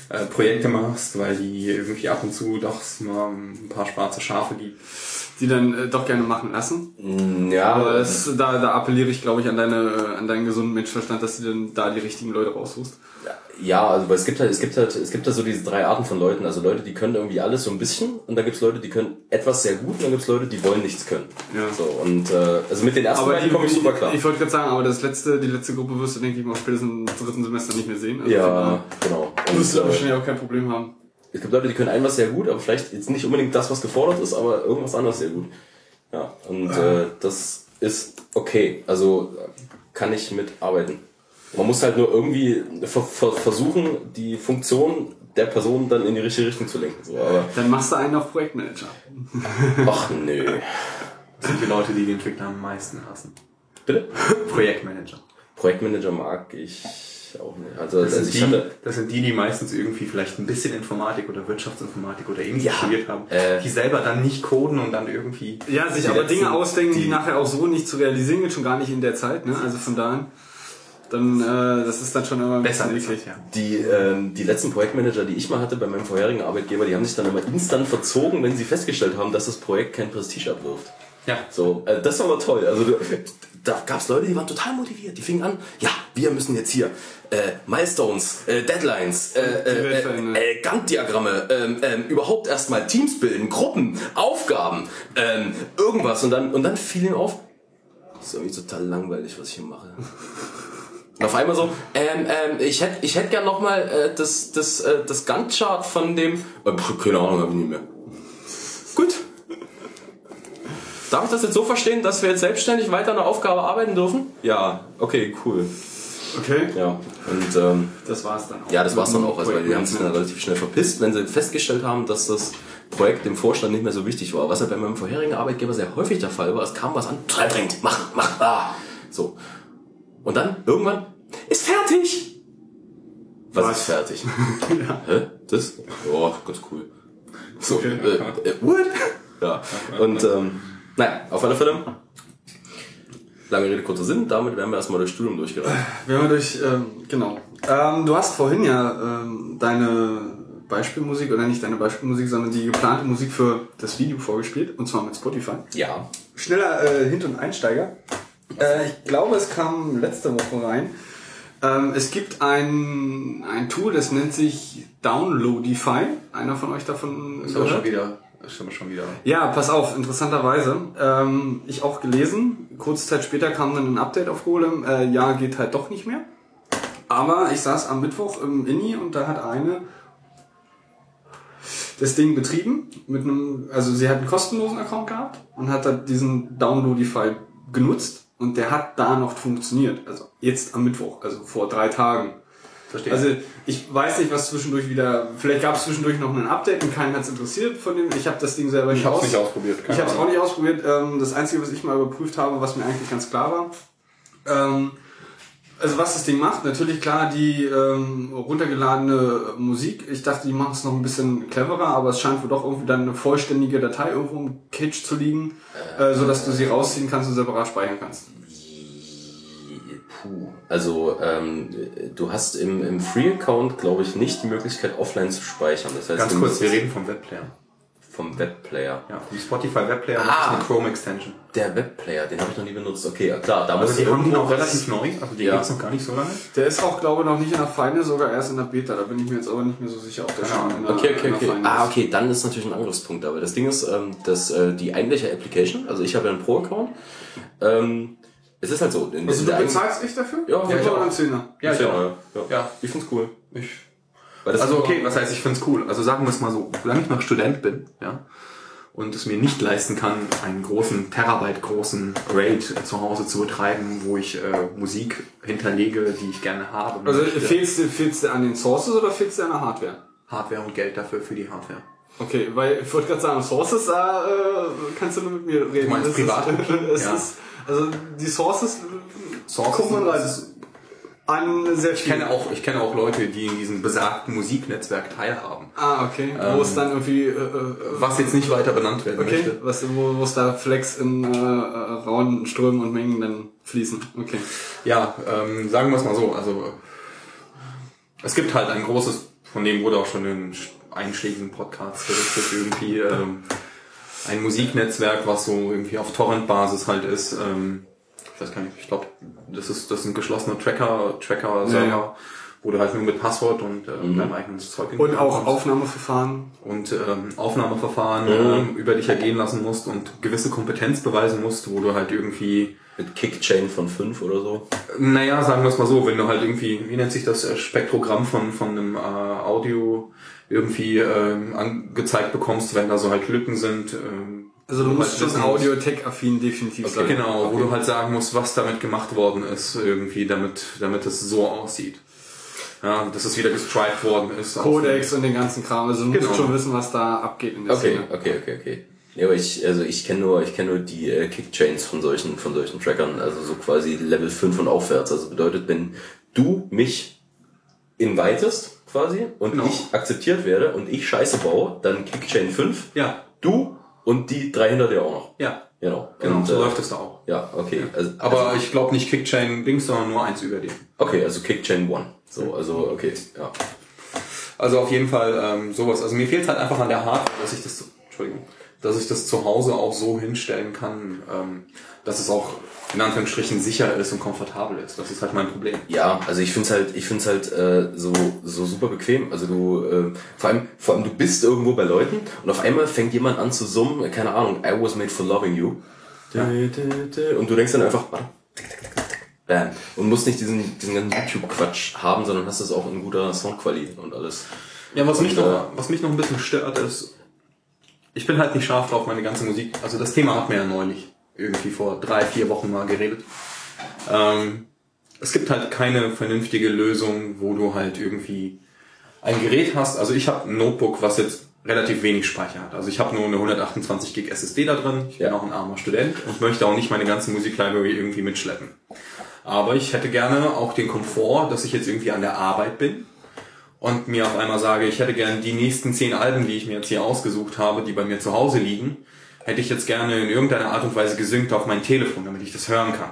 äh, Projekte machst, weil die irgendwie ab und zu doch mal ein paar schwarze Schafe gibt. Die dann äh, doch gerne machen lassen. Mm, Ja, Aber das, da, da appelliere ich, glaube ich, an, deine, an deinen gesunden Menschenverstand, dass du dann da die richtigen Leute raussuchst. ja, also weil es gibt halt, es gibt halt, es gibt da so diese drei Arten von Leuten. Also Leute, die können irgendwie alles so ein bisschen und dann gibt's Leute, die können etwas sehr gut und dann gibt's Leute, die wollen nichts können. Ja. So, und äh, also mit den ersten Aber beiden komme ich super klar. ich wollte gerade sagen, aber das letzte, die letzte Gruppe wirst du, denke ich mal, spätestens im dritten Semester nicht mehr sehen. Also ja, genau. daher wirst du Und, äh, wahrscheinlich auch kein Problem haben. Es gibt Leute, die können ein was sehr gut, aber vielleicht jetzt nicht unbedingt das, was gefordert ist, aber irgendwas anderes sehr gut. Ja, und äh, das ist okay. Also kann ich mitarbeiten. Man muss halt nur irgendwie ver ver versuchen, die Funktion der Person dann in die richtige Richtung zu lenken. So, aber Dann machst du einen auf Projektmanager. ach nö. Das sind die Leute, die die Entwickler am meisten hassen. Bitte? Projektmanager. Projektmanager mag ich auch nicht. Also, Das, also sind ich die, hatte. das sind die, die meistens irgendwie vielleicht ein bisschen Informatik oder Wirtschaftsinformatik oder ähnliches Ja, studiert haben, äh, die selber dann nicht coden und dann irgendwie... Ja, sich aber Dinge ausdenken, die, die- nachher auch so nicht zu realisieren geht, schon gar nicht in der Zeit. Ne? Also von da an, dann, äh, das ist dann schon immer ein Besser eklig. ja. Die, ähm, die letzten Projektmanager, die ich mal hatte bei meinem vorherigen Arbeitgeber, die haben sich dann immer instant verzogen, wenn sie festgestellt haben, dass das Projekt kein Prestige abwirft. Ja. So, äh, das war aber toll. Also du, da gab es Leute, die waren total motiviert. Die fingen an, ja, wir müssen jetzt hier äh, Milestones, äh, Deadlines, äh, äh, verändern. äh, Gantt-Diagramme, ähm, ähm, überhaupt erstmal Teams bilden, Gruppen, Aufgaben, ähm, irgendwas. Und dann, und dann fiel ihm auf, das ist irgendwie total langweilig, was ich hier mache. Und auf einmal so, ähm, ähm, ich hätte ich hätt gern nochmal äh, das, das, äh, das Gantt-Chart von dem, äh, keine Ahnung, hab ich nicht mehr. Gut. Darf ich das jetzt so verstehen, dass wir jetzt selbstständig weiter an der Aufgabe arbeiten dürfen? Ja, okay, cool. Okay. Ja, und ähm, Das war's dann auch. ja, das war's dann auch, also, weil die haben sich dann relativ schnell verpisst, wenn sie festgestellt haben, dass das Projekt dem Vorstand nicht mehr so wichtig war. Was ja bei meinem vorherigen Arbeitgeber sehr häufig der Fall war. Es kam was an, total dringend, mach, mach, ah. So. Und dann, irgendwann, ist fertig! Was, Was? ist fertig? Hä? Das? Oh, ganz cool. So, Okay. äh, äh, what? Ja, und, ähm, naja, auf alle Fälle. Lange Rede, kurzer Sinn. Damit werden wir erstmal das Studium durchgereicht. Wir haben durch, ähm, genau. Ähm, du hast vorhin ja ähm, deine Beispielmusik, oder nicht deine Beispielmusik, sondern die geplante Musik für das Video vorgespielt, und zwar mit Spotify. Ja. Schneller äh, Hint- und Einsteiger. Äh, ich glaube, es kam letzte Woche rein. Ähm, es gibt ein, ein Tool, das nennt sich Downloadify. Einer von euch davon Ist aber schon wieder, aber schon wieder. Ja, pass auf, interessanterweise. Ähm, ich auch gelesen. Kurze Zeit später kam dann ein Update auf Golem. Äh, ja, geht halt doch nicht mehr. Aber ich saß am Mittwoch im Inni und da hat eine das Ding betrieben mit einem, also sie hat einen kostenlosen Account gehabt und hat da diesen Downloadify genutzt und der hat da noch funktioniert. Also jetzt am Mittwoch, also vor drei Tagen. Verstehe. Also ich weiß nicht, was zwischendurch wieder. Vielleicht gab es zwischendurch noch ein Update und keinen hat es interessiert von dem. Ich habe das Ding selber ich nicht hab's aus- nicht ausprobiert. ich habe es auch nicht ausprobiert. Ähm, das Einzige, was ich mal überprüft habe, was mir eigentlich ganz klar war, ähm, also was das Ding macht, natürlich klar die ähm, runtergeladene Musik. Ich dachte, die machen es noch ein bisschen cleverer, aber es scheint wohl doch irgendwie dann eine vollständige Datei irgendwo im Cage zu liegen, äh, so dass du sie rausziehen kannst und separat speichern kannst. Puh. Also ähm, du hast im, im Free-Account, glaube ich, nicht die Möglichkeit, offline zu speichern. Das heißt, Ganz kurz, wir reden vom Webplayer. vom Webplayer. Ja, vom Spotify Webplayer Ah. eine Chrome Extension. Der Webplayer, den habe ich noch nie benutzt. Okay, klar, da muss Also die haben die noch relativ neu, also die Ja. gibt's noch gar nicht so lange. Der ist auch, glaube ich, noch nicht in der Feinde, sogar erst in der Beta. Da bin ich mir jetzt aber nicht mehr so sicher, ob der schon in der, Okay, okay, in der okay. Ah, okay, dann ist natürlich ein Angriffspunkt. Aber das Ding ist, ähm, dass äh, die eigentliche Application, also ich habe ja einen Pro-Account, ähm, es ist halt so. In, Also in du bezahlst echt dafür? Ja, ja ich ich auch. einen Zehner. Ja, ich ja, auch. ja, ja. Ja. Ich find's cool. Ich, Weil das also okay, was heißt, ich find's cool. Also sagen wir es mal so, solange ich noch Student bin, ja, und es mir nicht leisten kann, einen großen, Terabyte großen RAID zu Hause zu betreiben, wo ich äh, Musik hinterlege, die ich gerne habe. Also fehlst dir, fehlst dir an den Sources oder fehlst dir an der Hardware? Hardware und Geld dafür für die Hardware. Okay, weil ich wollte gerade sagen, Sources, äh, kannst du nur mit mir reden. Du meinst Das Privatkopie? Ja. ist, also die Sources, Sources guck mal sind- rein. An sehr Ich viel. kenne auch, ich kenne auch Leute, die in diesem besagten Musiknetzwerk teilhaben. Ah, okay. wo es dann irgendwie, äh, äh, Was jetzt nicht weiter benannt werden okay, möchte. was, wo, wo es da Flex in äh, äh, rauen Strömen und Mengen dann fließen. Okay. Ja, ähm, sagen wir es mal so. Also es gibt halt ein großes, von dem wurde auch schon in einschlägigen Podcasts berichtet, irgendwie ähm, ein Musiknetzwerk, was so irgendwie auf Torrent-Basis halt ist. Ähm, ich weiß gar nicht, ich glaube, das ist das sind geschlossene Tracker, Tracker-Server, Ja, ja. wo du halt nur mit Passwort und ähm, deinem eigenen Zeug Und auch hinkommst. Aufnahmeverfahren. und ähm, Aufnahmeverfahren ähm, über dich ergehen lassen musst und gewisse Kompetenz beweisen musst, wo du halt irgendwie mit Kickchain von 5 oder so. naja, sagen wir es mal so, wenn du halt irgendwie, wie nennt sich das äh, Spektrogramm von, von einem äh, Audio irgendwie ähm, angezeigt bekommst, wenn da so halt Lücken sind. Ähm, Also du musst halt schon Audio-Tech-affin definitiv sein. Genau, wo du halt sagen musst, was damit gemacht worden ist, irgendwie, damit, damit es so aussieht. Ja, dass es wieder gestriped worden ist. Codex und den ganzen Kram. Also du musst Genau. schon wissen, was da abgeht in der Okay, Szene. okay, okay, okay. Ja, aber ich, also ich kenne nur, ich kenne nur die äh, Kickchains von solchen, von solchen Trackern, also so quasi Level 5 und aufwärts. Also bedeutet, wenn du mich invitest quasi und Genau. ich akzeptiert werde und ich Scheiße baue, dann Kickchain 5, Ja, du und die drei hinter dir auch noch. ja. Genau. Genau, und, so äh, läuft es da auch. Ja, okay. Also, Aber also, ich glaube nicht Kickchain Dings, sondern nur eins über dir. okay, also Kickchain 1. So, also okay, ja. Also auf jeden Fall ähm, sowas. Also mir fehlt halt einfach an der Hardware, dass ich das, Entschuldigung, dass ich das zu Hause auch so hinstellen kann, ähm, dass es auch in Anführungsstrichen sicher ist und komfortabel ist. Das ist halt mein Problem. Ja, also ich find's halt, ich find's halt äh, so so super bequem. Also du, äh, vor allem, vor allem du bist irgendwo bei Leuten und auf einmal fängt jemand an zu summen, keine Ahnung, I was made for loving you. Und du denkst dann einfach, bam. Und musst nicht diesen diesen ganzen YouTube-Quatsch haben, sondern hast es auch in guter Soundqualität und alles. Ja, was mich, Und, noch, was mich noch ein bisschen stört, ist, ich bin halt nicht scharf drauf, meine ganze Musik. Also das Thema hat mir ja neulich irgendwie vor drei, vier Wochen mal geredet. Ähm, es gibt halt keine vernünftige Lösung, wo du halt irgendwie ein Gerät hast. Also ich habe ein Notebook, was jetzt relativ wenig Speicher hat. Also ich habe nur eine 128 Gig SSD da drin. Ich bin Ja. auch ein armer Student und möchte auch nicht meine ganze Musiklibrary irgendwie mitschleppen. Aber ich hätte gerne auch den Komfort, dass ich jetzt irgendwie an der Arbeit bin und mir auf einmal sage, ich hätte gerne die nächsten zehn Alben, die ich mir jetzt hier ausgesucht habe, die bei mir zu Hause liegen, hätte ich jetzt gerne in irgendeiner Art und Weise gesynkt auf mein Telefon, damit ich das hören kann.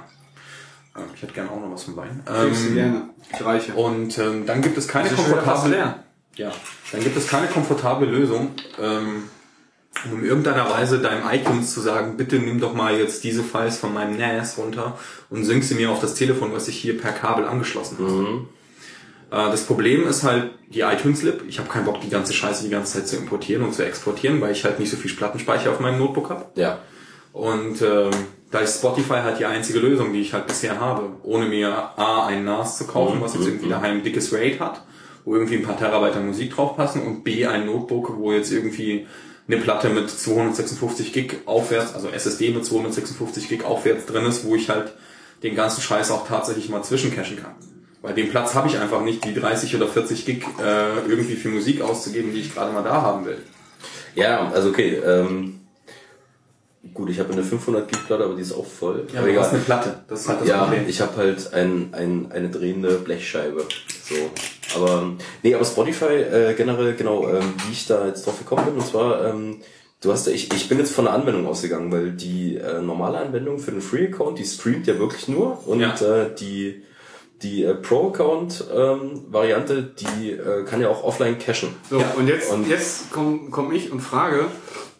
Ähm, Ich hätte gerne auch noch was vom Wein. Ähm, gerne. Ich reiche. und ähm, dann gibt es keine komfortable, ja, dann gibt es keine komfortable Lösung, ähm, um in irgendeiner Weise deinem iTunes zu sagen, bitte nimm doch mal jetzt diese Files von meinem NAS runter und sync sie mir auf das Telefon, was ich hier per Kabel angeschlossen habe. Äh, das Problem ist halt die iTunes-Lib. Ich habe keinen Bock, die ganze Scheiße die ganze Zeit zu importieren und zu exportieren, weil ich halt nicht so viel Plattenspeicher auf meinem Notebook habe. Ja. Und ähm, da ist Spotify halt die einzige Lösung, die ich halt bisher habe, ohne mir A, ein NAS zu kaufen, was jetzt irgendwie daheim ein dickes RAID hat, wo irgendwie ein paar Terabyte an Musik draufpassen und B, ein Notebook, wo jetzt irgendwie eine Platte mit 256 Gig aufwärts, also SSD mit 256 Gig aufwärts drin ist, wo ich halt den ganzen Scheiß auch tatsächlich mal zwischencachen kann. Weil den Platz habe ich einfach nicht, die 30 oder 40 Gig äh, irgendwie für Musik auszugeben, die ich gerade mal da haben will. Ja, also okay. Ähm, gut, ich habe eine 500 Gig Platte, aber die ist auch voll. Ja, aber du hast egal. eine Platte, das ist halt das ja, Problem. ich habe halt ein, ein, eine drehende Blechscheibe. So. Aber nee, aber Spotify äh, generell, genau, ähm, wie ich da jetzt drauf gekommen bin, und zwar, ähm, du hast ja, ich, ich bin jetzt von der Anwendung ausgegangen, weil die äh, normale Anwendung für den Free-Account, die streamt ja wirklich nur und Ja. äh, die die äh, Pro-Account-Variante, die äh, kann ja auch offline cachen. So, Ja, und jetzt, und- jetzt komme komm ich und frage,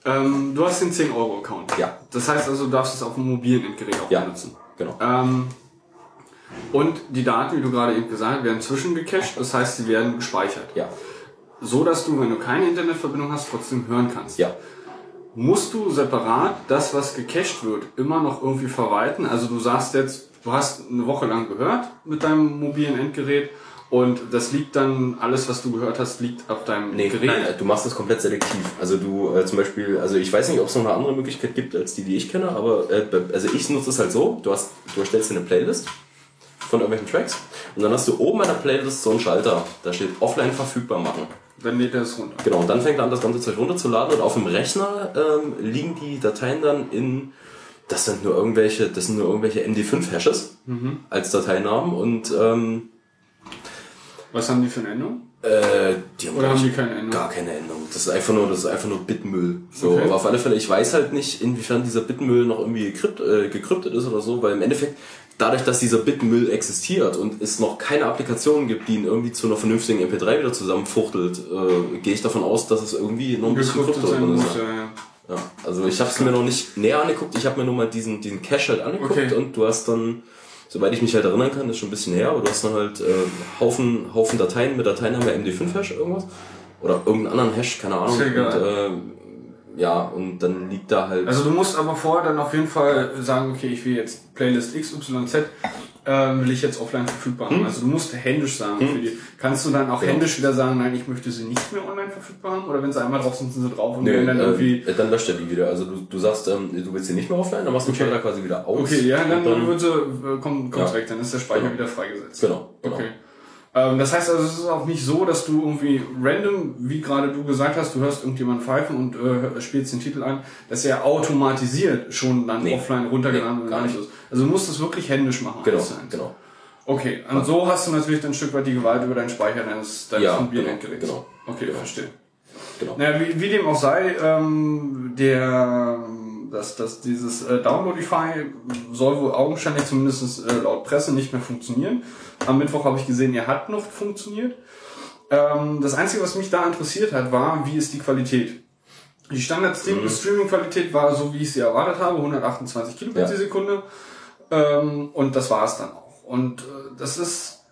ähm, du hast den 10-Euro-Account. Ja. Das heißt also, du darfst es auf dem mobilen Endgerät auch Ja. benutzen. Genau. Ähm, und die Daten, wie du gerade eben gesagt hast, werden zwischengecached, das heißt, sie werden gespeichert. Ja. So, dass du, wenn du keine Internetverbindung hast, trotzdem hören kannst. Ja. Musst du separat das, was gecached wird, immer noch irgendwie verwalten? Also du sagst jetzt, du hast eine Woche lang gehört mit deinem mobilen Endgerät und das liegt dann, alles, was du gehört hast, liegt auf deinem Nee, Gerät. nein, du machst das komplett selektiv. Also du äh, zum Beispiel, also ich weiß nicht, ob es noch eine andere Möglichkeit gibt als die, die ich kenne, aber äh, also ich nutze es halt so, du hast, du erstellst dir eine Playlist von irgendwelchen Tracks und dann hast du oben an der Playlist so einen Schalter, da steht offline verfügbar machen. Dann lädt er es runter. Genau, und dann fängt er an, das ganze Zeug runterzuladen und auf dem Rechner ähm, liegen die Dateien dann in, das sind nur irgendwelche, das sind nur irgendwelche MD5-Hashes als Dateinamen und ähm, Was haben die für eine Endung? äh, die haben, Oder haben die keine Endung? Gar keine Änderung. Das ist einfach nur, das ist einfach nur Bitmüll. So, Okay. aber auf alle Fälle, ich weiß halt nicht, inwiefern dieser Bitmüll noch irgendwie gekrypt, äh, gekryptet ist oder so, weil im Endeffekt, dadurch, dass dieser Bitmüll existiert und es noch keine Applikation gibt, die ihn irgendwie zu einer vernünftigen MP3 wieder zusammenfuchtelt, äh, gehe ich davon aus, dass es irgendwie noch ein bisschen sein drin ist. ja, ja. Ja, also ich habe es mir noch nicht näher angeguckt, ich habe mir nur mal diesen, diesen Cache halt angeguckt Okay. und du hast dann, soweit ich mich halt erinnern kann, das ist schon ein bisschen her, aber du hast dann halt äh, Haufen, Haufen Dateien, mit Dateien haben wir MD5-Hash irgendwas oder irgendeinen anderen Hash, keine Ahnung. Ist ja egal. Und, äh, ja, und dann liegt da halt... Also du musst aber vorher dann auf jeden Fall sagen, okay, ich will jetzt Playlist XYZ, ähm, will ich jetzt offline verfügbar haben. Also du musst händisch sagen für die. Kannst du dann auch Genau. händisch wieder sagen, nein, ich möchte sie nicht mehr online verfügbar haben? Oder wenn sie einmal drauf sind, sind sie drauf und werden dann irgendwie... äh, dann löscht er die wieder. Also du, du sagst, ähm, du willst sie nicht mehr offline, dann machst du den Okay. Schalter quasi wieder aus. Okay, ja, dann, und dann wird sie, äh, kommt, kommt Ja. weg, dann ist der Speicher Genau. wieder freigesetzt. Genau, genau. Okay. Ähm, das heißt also, es ist auch nicht so, dass du irgendwie random, wie gerade du gesagt hast, du hörst irgendjemanden pfeifen und äh, spielst den Titel an, dass er automatisiert schon dann Nee. offline runtergeladen Nee, und gar nicht ist. Also du musst es wirklich händisch machen. Genau, eins genau. Okay, und so hast du natürlich dann ein Stück weit die Gewalt über deinen Speicher deines, deines Ja, mobilen genau, genau. Okay, verstehe. Genau. Naja, wie, wie dem auch sei, ähm, der, dass, dass dieses äh, Downloadify soll wohl augenscheinlich zumindest äh, laut Presse nicht mehr funktionieren. Am Mittwoch habe ich gesehen, er hat noch funktioniert. Ähm, das Einzige, was mich da interessiert hat, war, wie ist die Qualität? Die Standard-Streaming-Qualität war so, wie ich sie erwartet habe, 128 Kilobit die Sekunde. Ähm, und das war es dann auch. Und äh, das ist,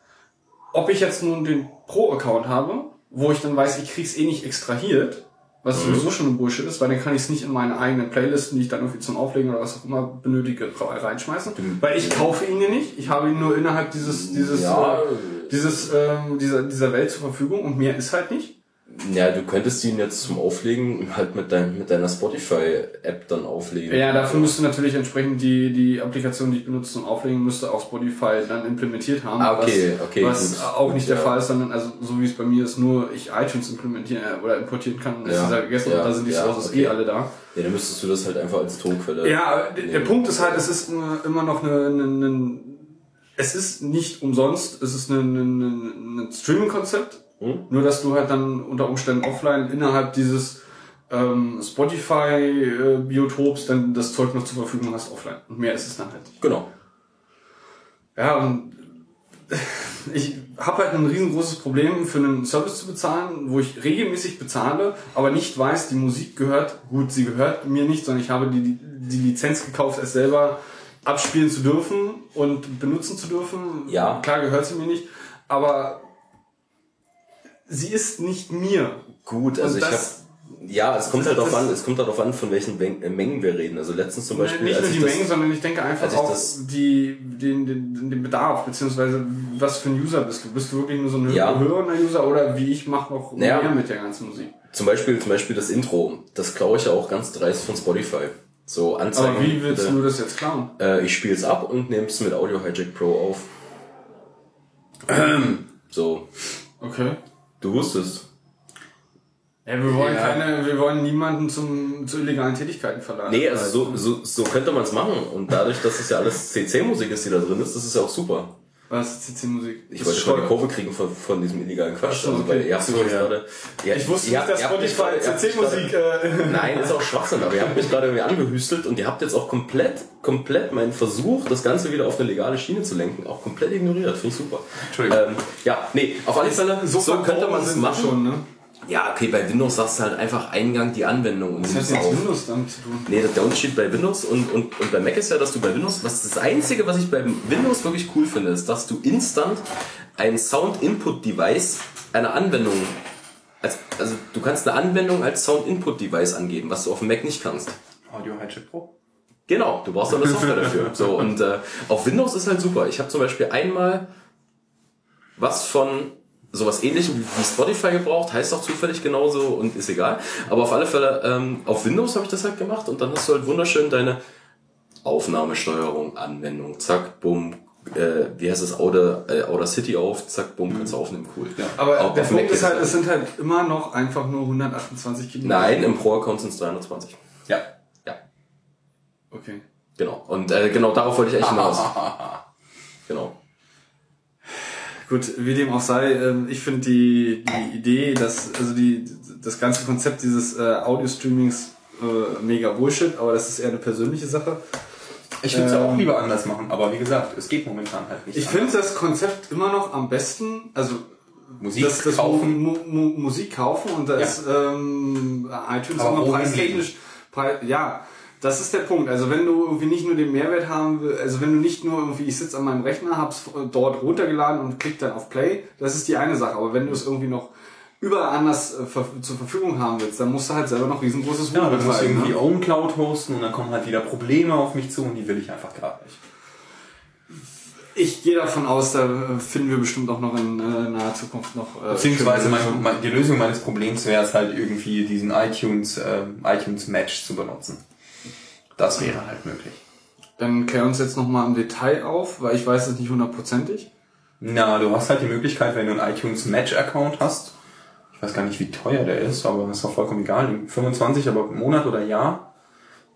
ob ich jetzt nun den Pro-Account habe, wo ich dann weiß, ich krieg's eh nicht extrahiert, was sowieso schon ein Bullshit ist, weil dann kann ich es nicht in meine eigenen Playlisten, die ich dann irgendwie zum Auflegen oder was auch immer benötige, reinschmeißen. Weil ich kaufe ihn ja nicht. Ich habe ihn nur innerhalb dieses, dieses, Ja. äh, dieses, ähm, dieser, dieser Welt zur Verfügung und mehr ist halt nicht. Ja, du könntest ihn jetzt zum Auflegen halt mit, dein, mit deiner Spotify-App dann auflegen. Ja, dafür müsste natürlich entsprechend die, die Applikation, die ich benutze zum Auflegen, müsste auch Spotify dann implementiert haben. Ah, okay, was, okay, Was gut, auch gut, nicht der ja. Fall ist, sondern also so wie es bei mir ist, nur ich iTunes implementieren äh, oder importieren kann, ist Ja, ja gegessen ja, und da sind die ja, Sources okay. eh alle da. Ja, dann müsstest du das halt einfach als Tonquelle. Ja, aber der, nehmen. Punkt ist halt, es ist immer, noch eine, eine, eine es ist nicht umsonst, es ist ein eine, ein Streaming-Konzept, Hm? nur dass du halt dann unter Umständen offline innerhalb dieses ähm, Spotify-Biotops dann das Zeug noch zur Verfügung hast offline. Und mehr ist es dann halt nicht. Genau. Ja, und ich habe halt ein riesengroßes Problem, für einen Service zu bezahlen, wo ich regelmäßig bezahle, aber nicht weiß, die Musik gehört, gut, sie gehört mir nicht, sondern ich habe die, die Lizenz gekauft, es selber abspielen zu dürfen und benutzen zu dürfen. Ja. Klar gehört sie mir nicht, aber sie ist nicht mir. Gut, also ich habe ja, es kommt halt darauf an, es kommt halt darauf an, von welchen äh, Mengen wir reden. Also letztens zum Beispiel, nicht nur die das, Mengen, sondern ich denke einfach ich auch das- die, den, den, den Bedarf, beziehungsweise was für ein User bist du. Bist du wirklich nur so ein Ja. hörender User oder wie ich mache noch Naja. mehr mit der ganzen Musik? zum Beispiel, zum Beispiel das Intro, das klaue ich ja auch ganz dreist von Spotify. So Anzeigen. Aber wie willst bitte. du das jetzt klauen? Äh, ich spiele es ab und nehme es mit Audio Hijack Pro auf. So, Okay. Du wusstest. Ja, wir wollen Ja. keine, wir wollen niemanden zum, zu illegalen Tätigkeiten verladen. Nee, also so, so, so könnte man es machen. Und dadurch, dass es ja alles CC-Musik ist, die da drin ist, das ist ja auch super. Was CC-Musik? Ich wollte schon die Kurve kriegen von, von diesem illegalen Quatsch. Ach so, also, okay. weil ihr habt jetzt ja. gerade. Ja, Ich wusste ihr nicht, dass ihr Spotify ihr CC-Musik, äh, Nein, ist auch Schwachsinn, aber ihr habt mich gerade irgendwie angehüstelt und ihr habt jetzt auch komplett, komplett meinen Versuch, das Ganze wieder auf eine legale Schiene zu lenken, auch komplett ignoriert. Finde ich super. Entschuldigung. Ähm, ja, nee, auf alle Fälle, so, könnte man es machen. schon, ne? Ja, okay, bei Windows sagst du halt einfach Eingang die Anwendung und Was hat jetzt. Windows damit zu tun? Nee, der Unterschied bei Windows und, und, und bei Mac ist ja, dass du bei Windows, was das Einzige, was ich beim Windows wirklich cool finde, ist, dass du instant ein Sound-Input-Device einer Anwendung, als, also du kannst eine Anwendung als Sound-Input-Device angeben, was du auf dem Mac nicht kannst. Audio Hijack Pro. Genau, du brauchst aber eine Software dafür. So, und äh, auf Windows ist halt super. Ich habe zum Beispiel einmal was von sowas ähnlichem wie Spotify gebraucht, heißt auch zufällig genauso und ist egal. Aber auf alle Fälle, ähm, auf Windows habe ich das halt gemacht und dann hast du halt wunderschön deine Aufnahmesteuerung, Anwendung, zack, bumm, äh, wie heißt es, Outer, äh, Outer City auf, zack, bumm, kannst du aufnehmen, cool. Aber Auf- der Punkt ist halt, das- es sind halt immer noch einfach nur 128 Kilometer. Nein, im Pro-Account sind es 320. Ja. Ja, Okay. genau. Und äh, genau darauf wollte ich eigentlich hinaus. Genau. Gut, wie dem auch sei, ähm, ich finde die, die Idee, dass, also die, das ganze Konzept dieses äh, Audio-Streamings äh, mega Bullshit, aber das ist eher eine persönliche Sache. Ich würde es ja auch Ähm, lieber anders machen, aber wie gesagt, es geht momentan halt nicht. Ich finde das Konzept immer noch am besten, also Musik das, das kaufen. Mu Mu Musik kaufen und das ähm, iTunes Aber immer wohin preistechnisch. Pre ja, das ist der Punkt. Also wenn du irgendwie nicht nur den Mehrwert haben willst, also wenn du nicht nur irgendwie, ich sitze an meinem Rechner, hab's dort runtergeladen und klick dann auf Play, das ist die eine Sache. Aber wenn du es irgendwie noch überall anders äh, ver zur Verfügung haben willst, dann musst du halt selber noch riesengroßes Ja, Volumen du musst irgendwie ne? Own Cloud hosten und dann kommen halt wieder Probleme auf mich zu und die will ich einfach gerade nicht. Ich gehe davon aus, da äh, finden wir bestimmt auch noch in äh, naher Zukunft noch. Äh, Beziehungsweise mein, mein, die Lösung meines Problems wäre es halt irgendwie diesen iTunes, ähm, iTunes Match zu benutzen. Das wäre halt möglich. Dann klär uns jetzt nochmal im Detail auf, weil ich weiß es nicht hundertprozentig. Na, du hast halt die Möglichkeit, wenn du einen iTunes Match Account hast, ich weiß gar nicht, wie teuer der ist, aber ist auch vollkommen egal, 25, aber Monat oder Jahr,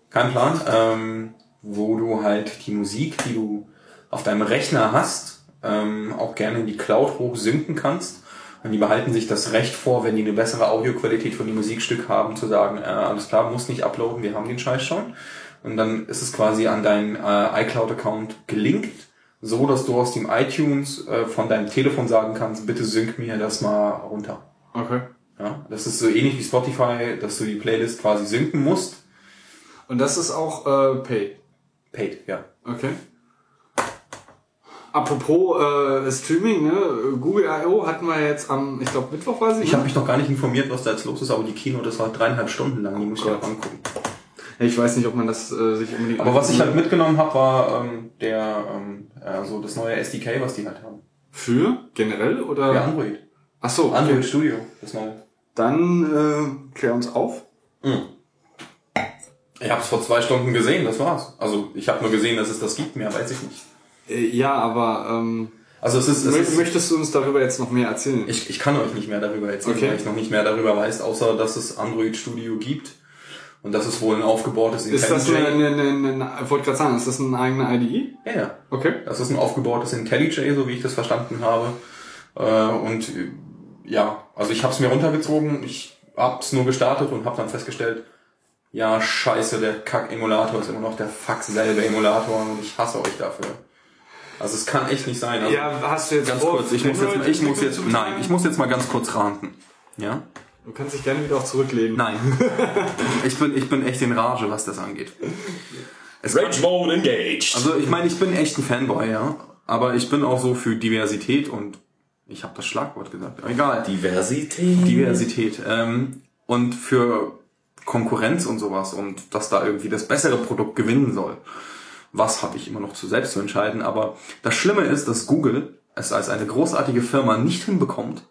kein Plan, ähm, wo du halt die Musik, die du auf deinem Rechner hast, ähm, auch gerne in die Cloud hoch synken kannst. Und die behalten sich das Recht vor, wenn die eine bessere Audioqualität von dem Musikstück haben, zu sagen, äh, alles klar, muss nicht uploaden, wir haben den Scheiß schon. Und dann ist es quasi an deinen äh, iCloud-Account gelinkt, so dass du aus dem iTunes äh, von deinem Telefon sagen kannst, bitte sync mir das mal runter. Okay. Ja, das ist so ähnlich wie Spotify, dass du die Playlist quasi synken musst. Und das ist auch äh, Paid. Paid, ja. Okay. Apropos äh, Streaming, ne? Google I.O. hatten wir jetzt am, ich glaube Mittwoch war sie. Ich habe mich noch gar nicht informiert, was da jetzt los ist, aber die Kino, das war dreieinhalb Stunden lang, die muss ich auch angucken. Ich weiß nicht, ob man das äh, sich unbedingt. Aber was ich halt mitgenommen habe, war ähm, der ähm, äh, so das neue SDK, was die halt haben. für generell oder? Ja, Android. Ach so. Android Okay. Studio, das neue. Dann äh, klär uns auf. Ich habe es vor zwei Stunden gesehen, das war's. Also ich habe nur gesehen, dass es das gibt, mehr weiß ich nicht. Äh, ja, aber ähm, Also es ist, es ist möchtest du uns darüber jetzt noch mehr erzählen? ich, ich kann euch nicht mehr darüber erzählen, Okay. weil ich noch nicht mehr darüber weiß, außer dass es Android Studio gibt und dass es wohl ein aufgebautes ist das eine, IntelliJ. eine, eine, eine wollte gerade sagen, ist das eine eigene IDE? Ja, ja. Okay. Das ist ein aufgebautes IntelliJ, so wie ich das verstanden habe. Äh, und äh, ja, also ich habe es mir runtergezogen, ich habe es nur gestartet und habe dann festgestellt, ja, scheiße, der Kack-Emulator ist immer noch der fuck selbe Emulator und ich hasse euch dafür. Also es kann echt nicht sein. Also, Ja, hast du jetzt ganz kurz, ich muss jetzt, ich muss jetzt, nein, ich muss jetzt mal ganz kurz ranten. Ja? Du kannst dich gerne wieder auch zurücklehnen. Nein. ich bin, ich bin echt in Rage, was das angeht. Es Rage Mode engaged. Also ich meine, ich bin echt ein Fanboy, ja. Aber ich bin auch so für Diversität und ich habe das Schlagwort gesagt. Egal. Diversität. Diversität. Ähm, und für Konkurrenz und sowas und dass da irgendwie das bessere Produkt gewinnen soll. Was habe ich immer noch zu selbst zu entscheiden. Aber das Schlimme ist, dass Google es als eine großartige Firma nicht hinbekommt,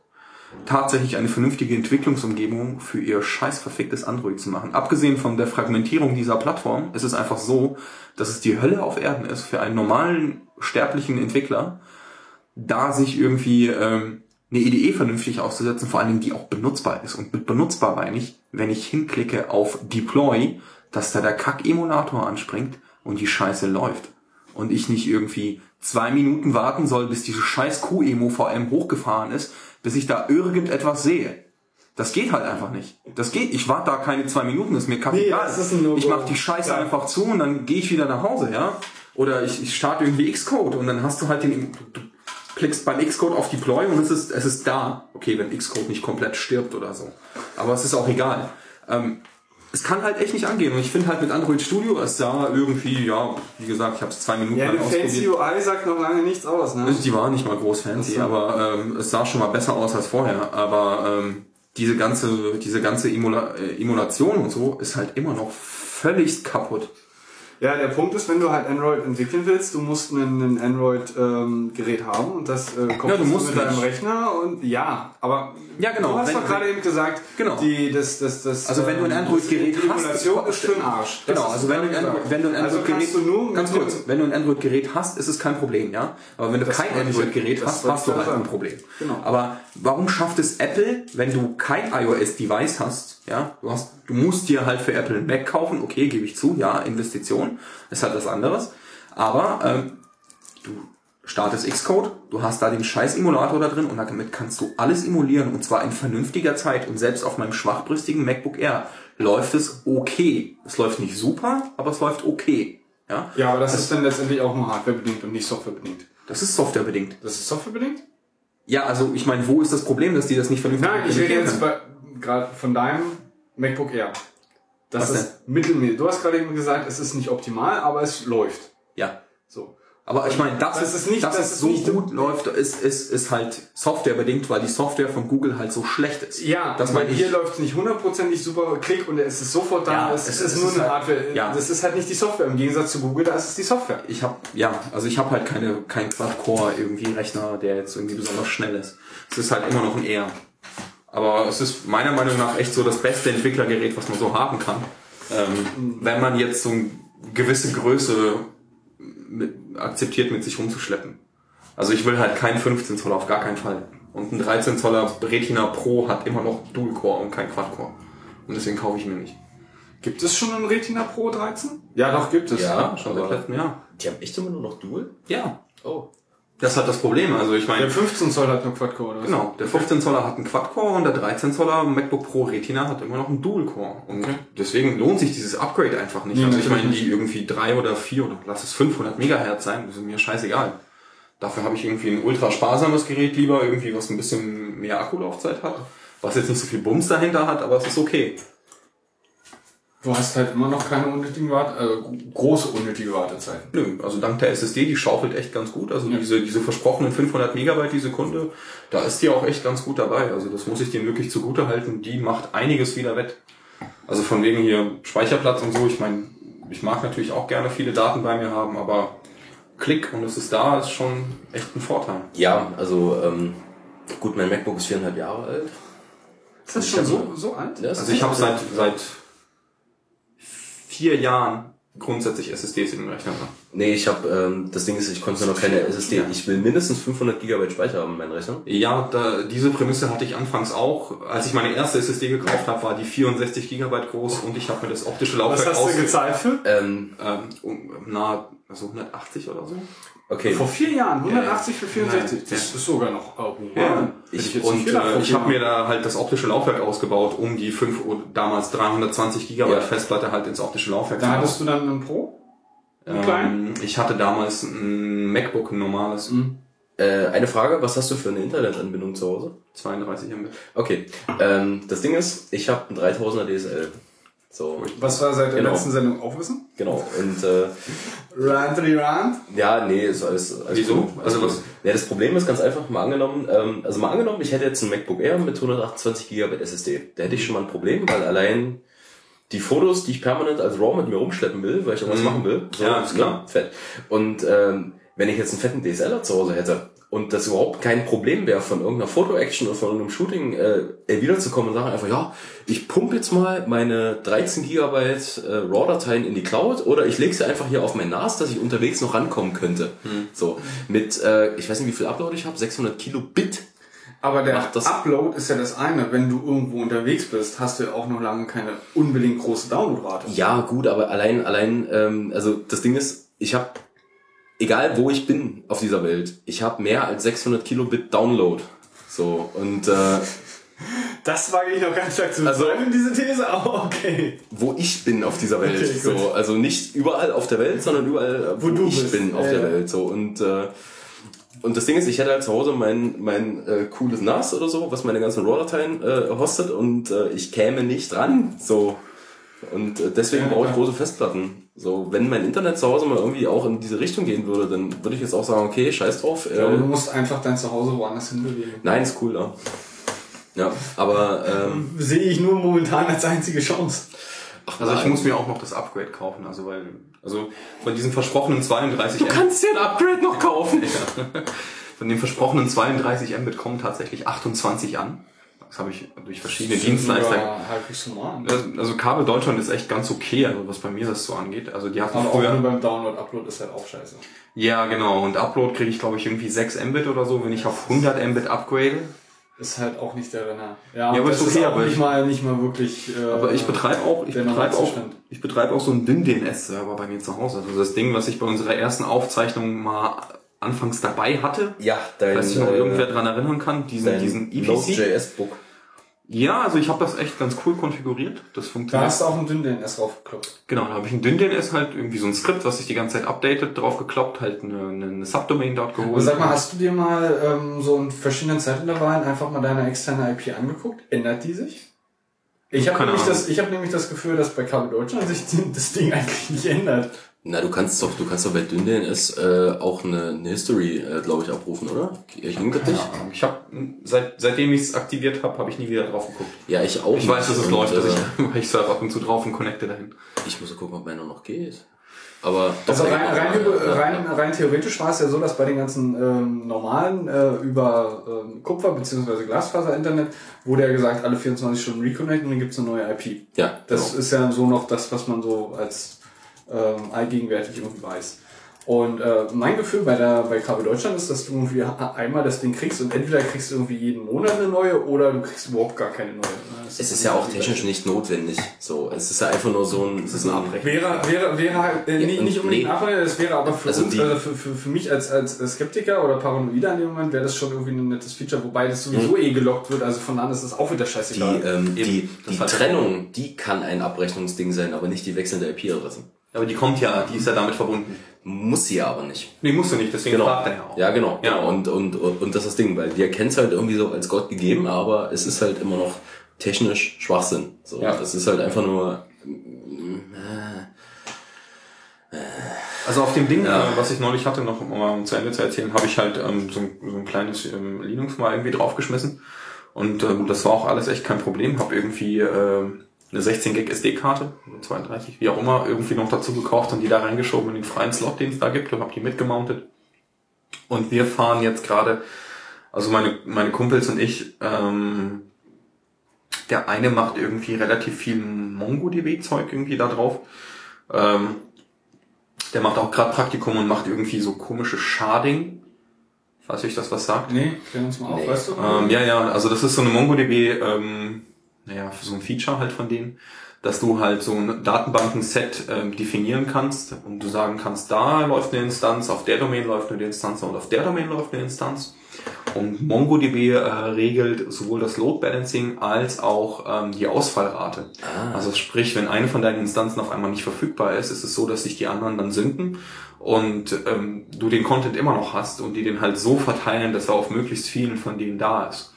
tatsächlich eine vernünftige Entwicklungsumgebung für ihr scheiß verficktes Android zu machen. Abgesehen von der Fragmentierung dieser Plattform ist es einfach so, dass es die Hölle auf Erden ist für einen normalen sterblichen Entwickler, da sich irgendwie ähm, eine IDE vernünftig auszusetzen, vor allen Dingen die auch benutzbar ist. Und mit benutzbar meine ich, wenn ich hinklicke auf Deploy, dass da der Kack-Emulator anspringt und die Scheiße läuft. Und ich nicht irgendwie zwei Minuten warten soll, bis diese scheiß Q-Emo VM hochgefahren ist, bis ich da irgendetwas sehe. Das geht halt einfach nicht. Das geht. Ich warte da keine zwei Minuten, ist mir kackegal. das ist ein No-Go. ich mach die Scheiße Ja. einfach zu und dann gehe ich wieder nach Hause, ja. Oder ich, ich starte irgendwie Xcode und dann hast du halt den, du klickst beim Xcode auf Deploy und es ist, es ist da. Okay, wenn Xcode nicht komplett stirbt oder so. Aber es ist auch egal. Ähm, es kann halt echt nicht angehen. Und ich finde halt mit Android Studio, es sah irgendwie, ja, wie gesagt, ich habe es zwei Minuten Ja, lang eine fancy ausprobiert. UI sagt noch lange nichts aus, ne? Die war nicht mal groß fancy, so. aber ähm, es sah schon mal besser aus als vorher. Aber ähm, diese ganze, diese ganze Emula äh, Emulation und so ist halt immer noch völlig kaputt. Ja, der Punkt ist, wenn du halt Android entwickeln willst, du musst ein, Android-Gerät haben und das äh, kommt Ja, du musst mit deinem nicht. Rechner und ja, aber Ja, genau, du hast wenn- doch gerade eben gesagt, Genau. die, das, das, das, Also wenn du ein ähm, Android-Gerät hast, ist- für den Arsch. Das Genau, also wenn du Android, wenn du ein also Android-Gerät, nur ganz kurz, wenn du ein Android-Gerät hast, ist es kein Problem, ja. Aber wenn du Das kein Android-Gerät hast, hast du halt ein. Problem. Genau. Aber warum schafft es Apple, wenn du kein iOS-Device hast, ja, du hast, du musst dir halt für Apple ein Mac kaufen, okay, gebe ich zu, ja, Investition, ist halt was anderes. Aber ähm, du startest Xcode, du hast da den scheiß Emulator da drin und damit kannst du alles emulieren und zwar in vernünftiger Zeit und selbst auf meinem schwachbrüstigen MacBook Air läuft es okay. Es läuft nicht super, aber es läuft okay. Ja, Ja, aber das ist dann letztendlich auch nur hardwarebedingt und nicht softwarebedingt. das ist softwarebedingt. Das ist softwarebedingt? Ja, also ich meine, wo ist das Problem, dass die das nicht vernünftig Nein, ich rede jetzt gerade von deinem MacBook Air. Das Was ist mittelmäßig. Du hast gerade eben gesagt, es ist nicht optimal, aber es läuft. Ja. So. Aber ich meine, das, Das ist, ist nicht- dass das es ist so gut läuft, ist, ist, ist halt softwarebedingt, weil die Software von Google halt so schlecht ist. Ja, das meine hier läuft es nicht hundertprozentig super Klick und es ist sofort da. Ja, es, es ist, nur ist eine halt- Hardware. ja. Das ist halt nicht die Software. Im Gegensatz zu Google, da ist es die Software. Ich habe ja, also ich habe halt keine kein Quad-Core irgendwie Rechner, der jetzt irgendwie besonders schnell ist. Es ist halt immer noch ein R. Aber es ist meiner Meinung nach echt so das beste Entwicklergerät, was man so haben kann. Ähm, wenn man jetzt so eine gewisse Größe mit, akzeptiert, mit sich rumzuschleppen. Also ich will halt keinen 15 Zoller, auf gar keinen Fall. Und ein 13 Zoller Retina Pro hat immer noch Dual-Core und kein Quad-Core. Und deswegen kaufe ich mir nicht. Gibt es schon einen Retina Pro 13? Ja, doch, gibt es. Ja, Schon seit letztem Jahr. die haben echt immer nur noch Dual? Ja. Oh. Das hat das Problem. Also ich meine. Der 15 Zoll hat nur Quad-Core, oder was? Genau, der 15 Zoller hat einen Quad-Core und der 13 Zoller MacBook Pro Retina hat immer noch einen Dual-Core. Und Okay. deswegen lohnt sich dieses Upgrade einfach nicht. Nee, also ich meine, die irgendwie drei oder vier oder lass es 500 Megahertz sein, das ist mir scheißegal. Dafür habe ich irgendwie ein ultra sparsames Gerät lieber, irgendwie was ein bisschen mehr Akkulaufzeit hat. was jetzt nicht so viel Bums dahinter hat, aber es ist okay. Du hast halt immer noch keine unnötigen Warte, also große unnötige Wartezeiten. Nö, also dank der SSD, die schaufelt echt ganz gut. Also diese, diese versprochenen 500 Megabyte die Sekunde, da ist die auch echt ganz gut dabei. Also das muss ich denen wirklich zugute halten. Die macht einiges wieder wett. Also von wegen hier Speicherplatz und so. Ich meine, ich mag natürlich auch gerne viele Daten bei mir haben, aber Klick und es ist da, ist schon echt ein Vorteil. Ja, also ähm, gut, mein MacBook ist viereinhalb Jahre alt. Ist das schon so, so alt? Ja, Also ich habe seit seit vier Jahren grundsätzlich SSDs in den Rechner dran. Nee, ich habe, ähm, das Ding ist, ich konnte noch keine SSD. Ich will mindestens 500 GB Speicher haben in meinem Rechner. Ja, da, diese Prämisse hatte ich anfangs auch. Als ich meine erste SSD gekauft habe, war die 64 Gigabyte groß und ich habe mir das optische Was Laufwerk hast du gezahlt für? Ähm, ähm, um, na, also 180 oder so. Okay. Vor vier Jahren, 180 für 64. Ja. Das ist sogar noch oh, wow. Ja, ich- ich, und äh, ich habe ja. mir da halt das optische Laufwerk ausgebaut, um die 5 oder damals 320 Gigabyte Ja. Festplatte halt ins optische Laufwerk Da zu hattest du dann einen Pro? Einen Ähm, kleinen? ich hatte damals ein MacBook, ein normales, Äh, eine Frage, was hast du für eine Internetanbindung zu Hause? 32 MB. Okay. Ähm, das Ding ist, ich habe einen 3000er DSL. So, Was wir seit der Genau. letzten Sendung auch wissen? genau. Und äh, Ranty Rand. ja, nee, ist alles, alles Wieso? gut. Also was- Ja, das Problem ist ganz einfach, mal angenommen, ähm, also mal angenommen, ich hätte jetzt ein MacBook Air mit 128 GB SSD. Da hätte ich schon mal ein Problem, weil allein die Fotos, die ich permanent als RAW mit mir rumschleppen will, weil ich irgendwas machen will, so, Mhm. Ja, ist klar. fett. Und ähm, wenn ich jetzt einen fetten DSLer zu Hause hätte und das überhaupt kein Problem wäre, von irgendeiner Foto-Action oder von irgendeinem Shooting äh, wiederzukommen und sagen einfach, ja, ich pump jetzt mal meine 13 Gigabyte äh, RAW-Dateien in die Cloud oder ich lege sie einfach hier auf mein NAS, dass ich unterwegs noch rankommen könnte. Mhm. So, mit, äh, ich weiß nicht, wie viel Upload ich habe, 600 Kilobit. Aber der Upload ist ja das eine. Wenn du irgendwo unterwegs bist, hast du ja auch noch lange keine unbedingt große Downloadrate. Ja, gut, aber allein, allein, ähm, also das Ding ist, ich habe, egal wo ich bin auf dieser Welt, ich habe mehr als 600 Kilobit Download. So, und äh, Das wage ich noch ganz stark zu Also- bezweifeln, diese These, aber okay. wo ich bin auf dieser Welt. Okay, so, also nicht überall auf der Welt, sondern überall, wo, Wo du ich bist. bin auf Ja, der ja. Welt. So und äh, und das Ding ist, ich hätte halt zu Hause mein mein äh, cooles NAS oder so, was meine ganzen RAW-Dateien äh, hostet und äh, ich käme nicht dran. So und äh, deswegen Ja, brauche ich große Festplatten. So, wenn mein Internet zu Hause mal irgendwie auch in diese Richtung gehen würde, dann würde ich jetzt auch sagen, okay, scheiß drauf. Äh, Aber du musst einfach dein Zuhause woanders hinbewegen. nein, ist cool da. Ja, aber ähm, Sehe ich nur momentan als einzige Chance. Also ich muss mir auch noch das Upgrade kaufen, also weil, also von diesen versprochenen 32 du kannst dir ein Upgrade noch kaufen. von den versprochenen 32 Mbit kommen tatsächlich 28 an. Das habe ich durch verschiedene Dienstleister. Ja, halbwegs normal. Also Kabel Deutschland ist echt ganz okay, also was bei mir das so angeht. Also die hatten Aber auch nur früher. beim Download, Upload ist halt auch scheiße. Ja, genau. Und Upload kriege ich, glaube ich, irgendwie 6 Mbit oder so, wenn ich auf 100 Mbit upgrade. Ist halt auch nicht der Renner. Ja, aber das ist okay, auch aber nicht ich- mal, nicht mal wirklich. Äh, Aber ich betreibe auch, ich betreibe auch, ich betreibe auch so einen Dyn-DNS-Server bei mir zu Hause. Also das Ding, was ich bei unserer ersten Aufzeichnung mal anfangs dabei hatte. Ja, dein, Falls sich noch äh, irgendwer dran erinnern kann, diesen, diesen EPC. Node.js-Book. Ja, also ich habe das echt ganz cool konfiguriert. Das Da funktioniert. hast du auch einen dünn DNS draufgekloppt. Genau, da habe ich ein Dyn-DNS halt irgendwie so ein Skript, was sich die ganze Zeit updatet, drauf gekloppt, halt eine, eine Subdomain dort geholt. Aber sag mal, hast du dir mal ähm, so in verschiedenen Zeitintervallen einfach mal deine externe IP angeguckt? Ändert die sich? Ich habe nämlich, das- ich hab nämlich das Gefühl, dass bei Kabel Deutschland sich das Ding eigentlich nicht ändert. Na, du kannst doch, du kannst doch bei DynDNS äh, auch eine, eine History, äh, glaube ich, abrufen, oder? Klingt das dich? Ja, ich habe seit, seitdem ich es aktiviert habe, habe ich nie wieder drauf geguckt. Ja, ich auch. Ich weiß, dass es Und, läuft, also äh, ich, ich surfe ab und zu drauf und connecte dahin. ich muss gucken, ob meiner noch geht. Aber Also doch, rein, ja, rein, ja, ja. rein, rein theoretisch war es ja so, dass bei den ganzen ähm, normalen äh, über ähm, Kupfer- bzw. Glasfaser-Internet wurde ja gesagt, alle 24 Stunden reconnecten und dann gibt's eine neue IP. Ja, Das genau. ist ja so noch das, was man so als ähm, allgegenwärtig irgendwie weiß. Und äh, mein Gefühl bei der bei Kabel Deutschland ist, dass du irgendwie einmal das Ding kriegst und entweder kriegst du irgendwie jeden Monat eine neue oder du kriegst überhaupt gar keine neue. ne? Das Es ist ja auch technisch nicht notwendig. So, es ist ja einfach nur so ein, es ist eine Abrechnung. Wäre, wäre, wäre halt, äh, nicht, nicht unbedingt nee. Nachteil, es wäre aber für Also uns, die- also für, für, für mich als, als Skeptiker oder Paranoider in dem Moment wäre das schon irgendwie ein nettes Feature, wobei das sowieso eh gelockt wird, also von an ist das auch wieder Die, scheißegal. ähm, die, die hat- Trennung, die kann ein Abrechnungsding sein, aber nicht die wechselnde IP-Adresse. Aber die kommt ja, die ist ja damit verbunden. Muss sie aber nicht. Nee, musst du nicht, deswegen Genau. fragt er ja auch. Ja, genau. Ja. genau. Und, und, und, und das ist das Ding, weil wir erkennen es halt irgendwie so als Gott gegeben, aber es ist halt immer noch technisch Schwachsinn. So, Ja. Das ist halt einfach nur, Also auf dem Ding, Ja. äh, was ich neulich hatte, noch um mal zu Ende zu erzählen, habe ich halt ähm, so, ein, so ein kleines ähm, Linux mal irgendwie draufgeschmissen. Und ähm, das war auch alles echt kein Problem. Habe irgendwie äh, eine 16 Gig SD-Karte, eine 32, wie auch immer, irgendwie noch dazu gekauft und die da reingeschoben in den freien Slot, den es da gibt und habe die mitgemountet. Und wir fahren jetzt gerade, also meine, meine Kumpels und ich, ähm, der eine macht irgendwie relativ viel MongoDB-Zeug irgendwie da drauf. Ähm, der macht auch gerade Praktikum und macht irgendwie so komische Sharding. Ich weiß nicht, das was sagt. Nee, klär uns mal auf, Nee. weißt du? Ähm, ja, ja, also das ist so eine MongoDB, ähm, naja, so ein Feature halt von denen, dass du halt so ein Datenbanken-Set ähm, definieren kannst und du sagen kannst, da läuft eine Instanz, auf der Domain läuft eine Instanz und auf der Domain läuft eine Instanz. Und MongoDB äh, regelt sowohl das Load Balancing als auch ähm, die Ausfallrate. Also sprich, wenn eine von deinen Instanzen auf einmal nicht verfügbar ist, ist es so, dass sich die anderen dann sinken und ähm, du den Content immer noch hast und die den halt so verteilen, dass er auf möglichst vielen von denen da ist.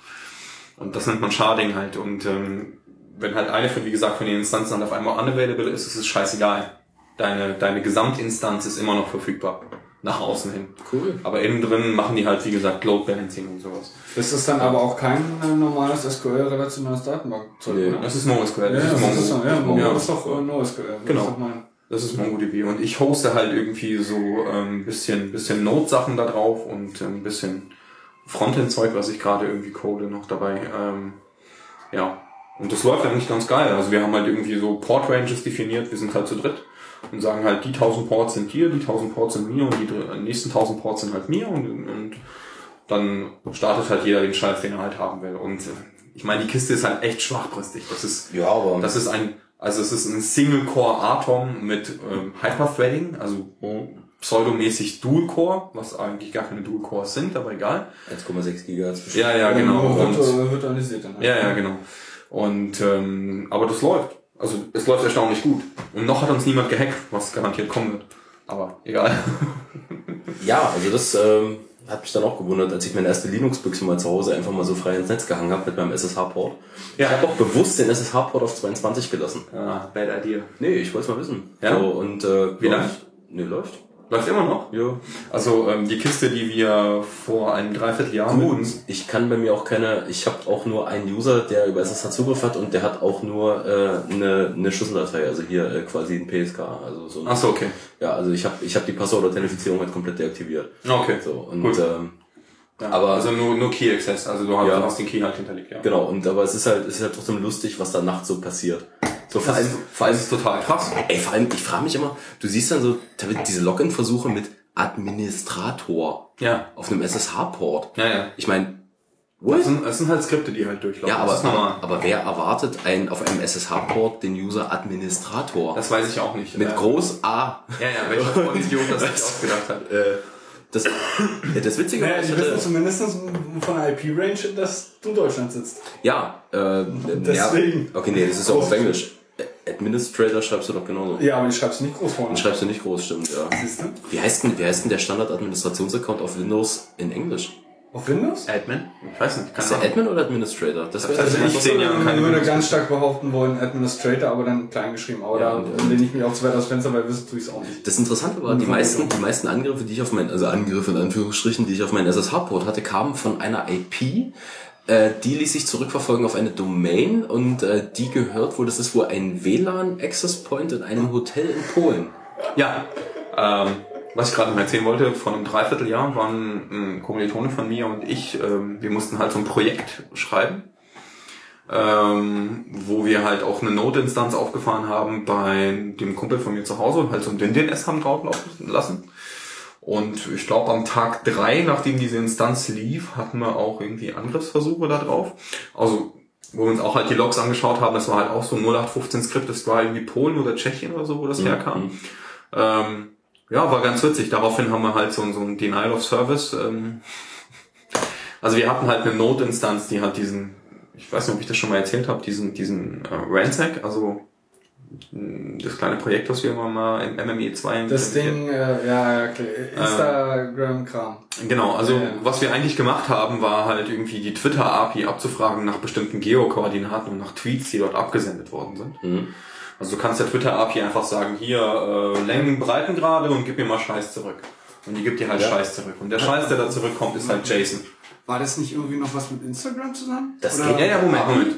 Und das nennt man Sharding halt. Und ähm, wenn halt eine von, wie gesagt, von den Instanzen dann auf einmal unavailable ist, ist es scheißegal. Deine, deine Gesamtinstanz ist immer noch verfügbar. Nach außen hin. Cool. Aber innen drin machen die halt, wie gesagt, Load Balancing und sowas. Das ist dann aber auch kein äh, normales SQL-relationales Datenbankzeug, Nee. Das ist NoSQL. Ja, das ist das ist, Mongo. ja, Mongo Ja. ist doch äh, NoSQL. Genau. Das ist MongoDB. Und ich hoste halt irgendwie so ähm, bisschen, bisschen Node-Sachen da drauf und ein bisschen Frontend-Zeug, was ich gerade irgendwie code noch dabei. Ähm, ja. Und das läuft eigentlich ganz geil. Also wir haben halt irgendwie so Port-Ranges definiert. Wir sind halt zu dritt und sagen halt, die 1000 Ports sind dir, die 1000 Ports sind mir und die nächsten 1000 Ports sind halt mir und, und dann startet halt jeder den Scheiß, den er halt haben will. Und äh, ich meine, die Kiste ist halt echt schwachbrüstig. Das ist, Ja, aber das ist ein, also es ist ein Single-Core-Atom mit ähm, Hyper-Threading, also pseudomäßig Dual-Core, was eigentlich gar keine Dual-Cores sind, aber egal. 1,6 Gigahertz. Ja, ja, genau. Nur Und, virtu- virtualisiert dann. halt. ja, ja, genau. Und ähm, aber das läuft. Also es läuft erstaunlich gut. Und noch hat uns niemand gehackt, was garantiert kommen wird. Aber egal. Ja, also das ähm, hat mich dann auch gewundert, als ich meine erste Linux-Büchse mal zu Hause einfach mal so frei ins Netz gehangen habe mit meinem SSH-Port. Ja. Ich habe auch bewusst den SSH-Port auf 22 gelassen. Ah, bad idea. Nee, ich wollte es mal wissen. Ja? So, und äh, Wie lange? läuft? Nee, läuft. Läuft immer noch? Ja. Also ähm, die Kiste, die wir vor einem Dreivierteljahr Gut, ich kann bei mir auch keine, ich habe auch nur einen User, der über SSH Zugriff hat und der hat auch nur äh, eine, eine Schlüsseldatei, also hier äh, quasi ein PSK, also so Ach so, okay. Ja, also ich habe ich hab die Passwort-Authentifizierung halt komplett deaktiviert. Okay. So, und Gut. ähm, Ja, Aber- also nur, nur Key Access, also du hast, Ja. hast den Key halt hinterlegt, ja. genau, und aber es ist halt, es ist halt trotzdem lustig, was da nachts so passiert. So vor allem, ist, vor allem ist total krass. ey, vor allem, ich frage mich immer, du siehst dann so teilweise diese Login-Versuche mit Administrator Ja. auf einem SSH-Port. Ja, ja. Ich meine, Das sind, das sind halt Skripte, die halt durchlaufen. ja, aber, das ist normal. aber, wer erwartet ein, auf einem SSH-Port den User Administrator? Das weiß ich auch nicht. mit Äh, Groß A. Ja, ja, welcher Vollidiot das sich ausgedacht hat. Äh, das, das Witzige Naja, die wissen hatte, zumindest von der IP-Range, dass du in Deutschland sitzt. ja, äh, Deswegen. Ja, okay, nee, das ist auch auf Englisch. Administrator schreibst du doch genauso. Ja, aber ich schreib's nicht groß vorne. Den schreibst du nicht groß, stimmt, ja. Siehst du? Wie heißt denn, wie heißt denn der Standard-Administrationsaccount auf Windows in Englisch? Auf Windows? Admin? Ich weiß nicht. Ist der Admin oder Administrator? Das wäre Also ich zehn Jahre keine Ich würde Windows- ganz stark behaupten wollen, Administrator, aber dann klein geschrieben. Aber Ja, da und- lehne ich mich auch zu weit aus dem Fenster, weil wissen tue ich es auch nicht. Das Interessante war, die meisten, die meisten Angriffe, die ich auf mein, also Angriffe in Anführungsstrichen, die ich auf meinen SSH-Port hatte, kamen von einer IP, äh, die ließ sich zurückverfolgen auf eine Domain und äh, die gehört wohl, das ist wohl ein WLAN-Access-Point in einem Hotel in Polen. Ja. Ähm, was ich gerade noch erzählen wollte, vor einem Dreivierteljahr waren ein Kommilitone von mir und ich, ähm, wir mussten halt so ein Projekt schreiben, ähm, wo wir halt auch eine Node-Instanz aufgefahren haben bei dem Kumpel von mir zu Hause und halt so ein DNS haben drauflaufen lassen. Und ich glaube, am Tag drei, nachdem diese Instanz lief, hatten wir auch irgendwie Angriffsversuche da drauf. Also, wo wir uns auch halt die Logs angeschaut haben, das war halt auch so ein 0815-Skript, das war irgendwie Polen oder Tschechien oder so, wo das herkam. Ähm, ja, war ganz witzig. Daraufhin haben wir halt so, ein- so ein Denial of Service. Ähm, also wir hatten halt eine Node-Instanz, die hat diesen, ich weiß nicht, ob ich das schon mal erzählt habe, diesen, diesen äh, Ransack, also das kleine Projekt, was wir immer mal im MME 2 Das Ding, äh, ja, okay. Instagram-Kram. Genau, also Ja, ja. was wir eigentlich gemacht haben, war halt irgendwie die Twitter-API abzufragen nach bestimmten Geokoordinaten und nach Tweets, die dort abgesendet worden sind. Also du kannst der Twitter-API einfach sagen, hier äh, Längen, Breitengrade und gib mir mal Scheiß zurück. Und die gibt dir halt Ja. Scheiß zurück. Und der Scheiß, der da zurückkommt, ist halt JSON. War das nicht irgendwie noch was mit Instagram zusammen? Das Oder- geht Ja, ja, Moment, Moment.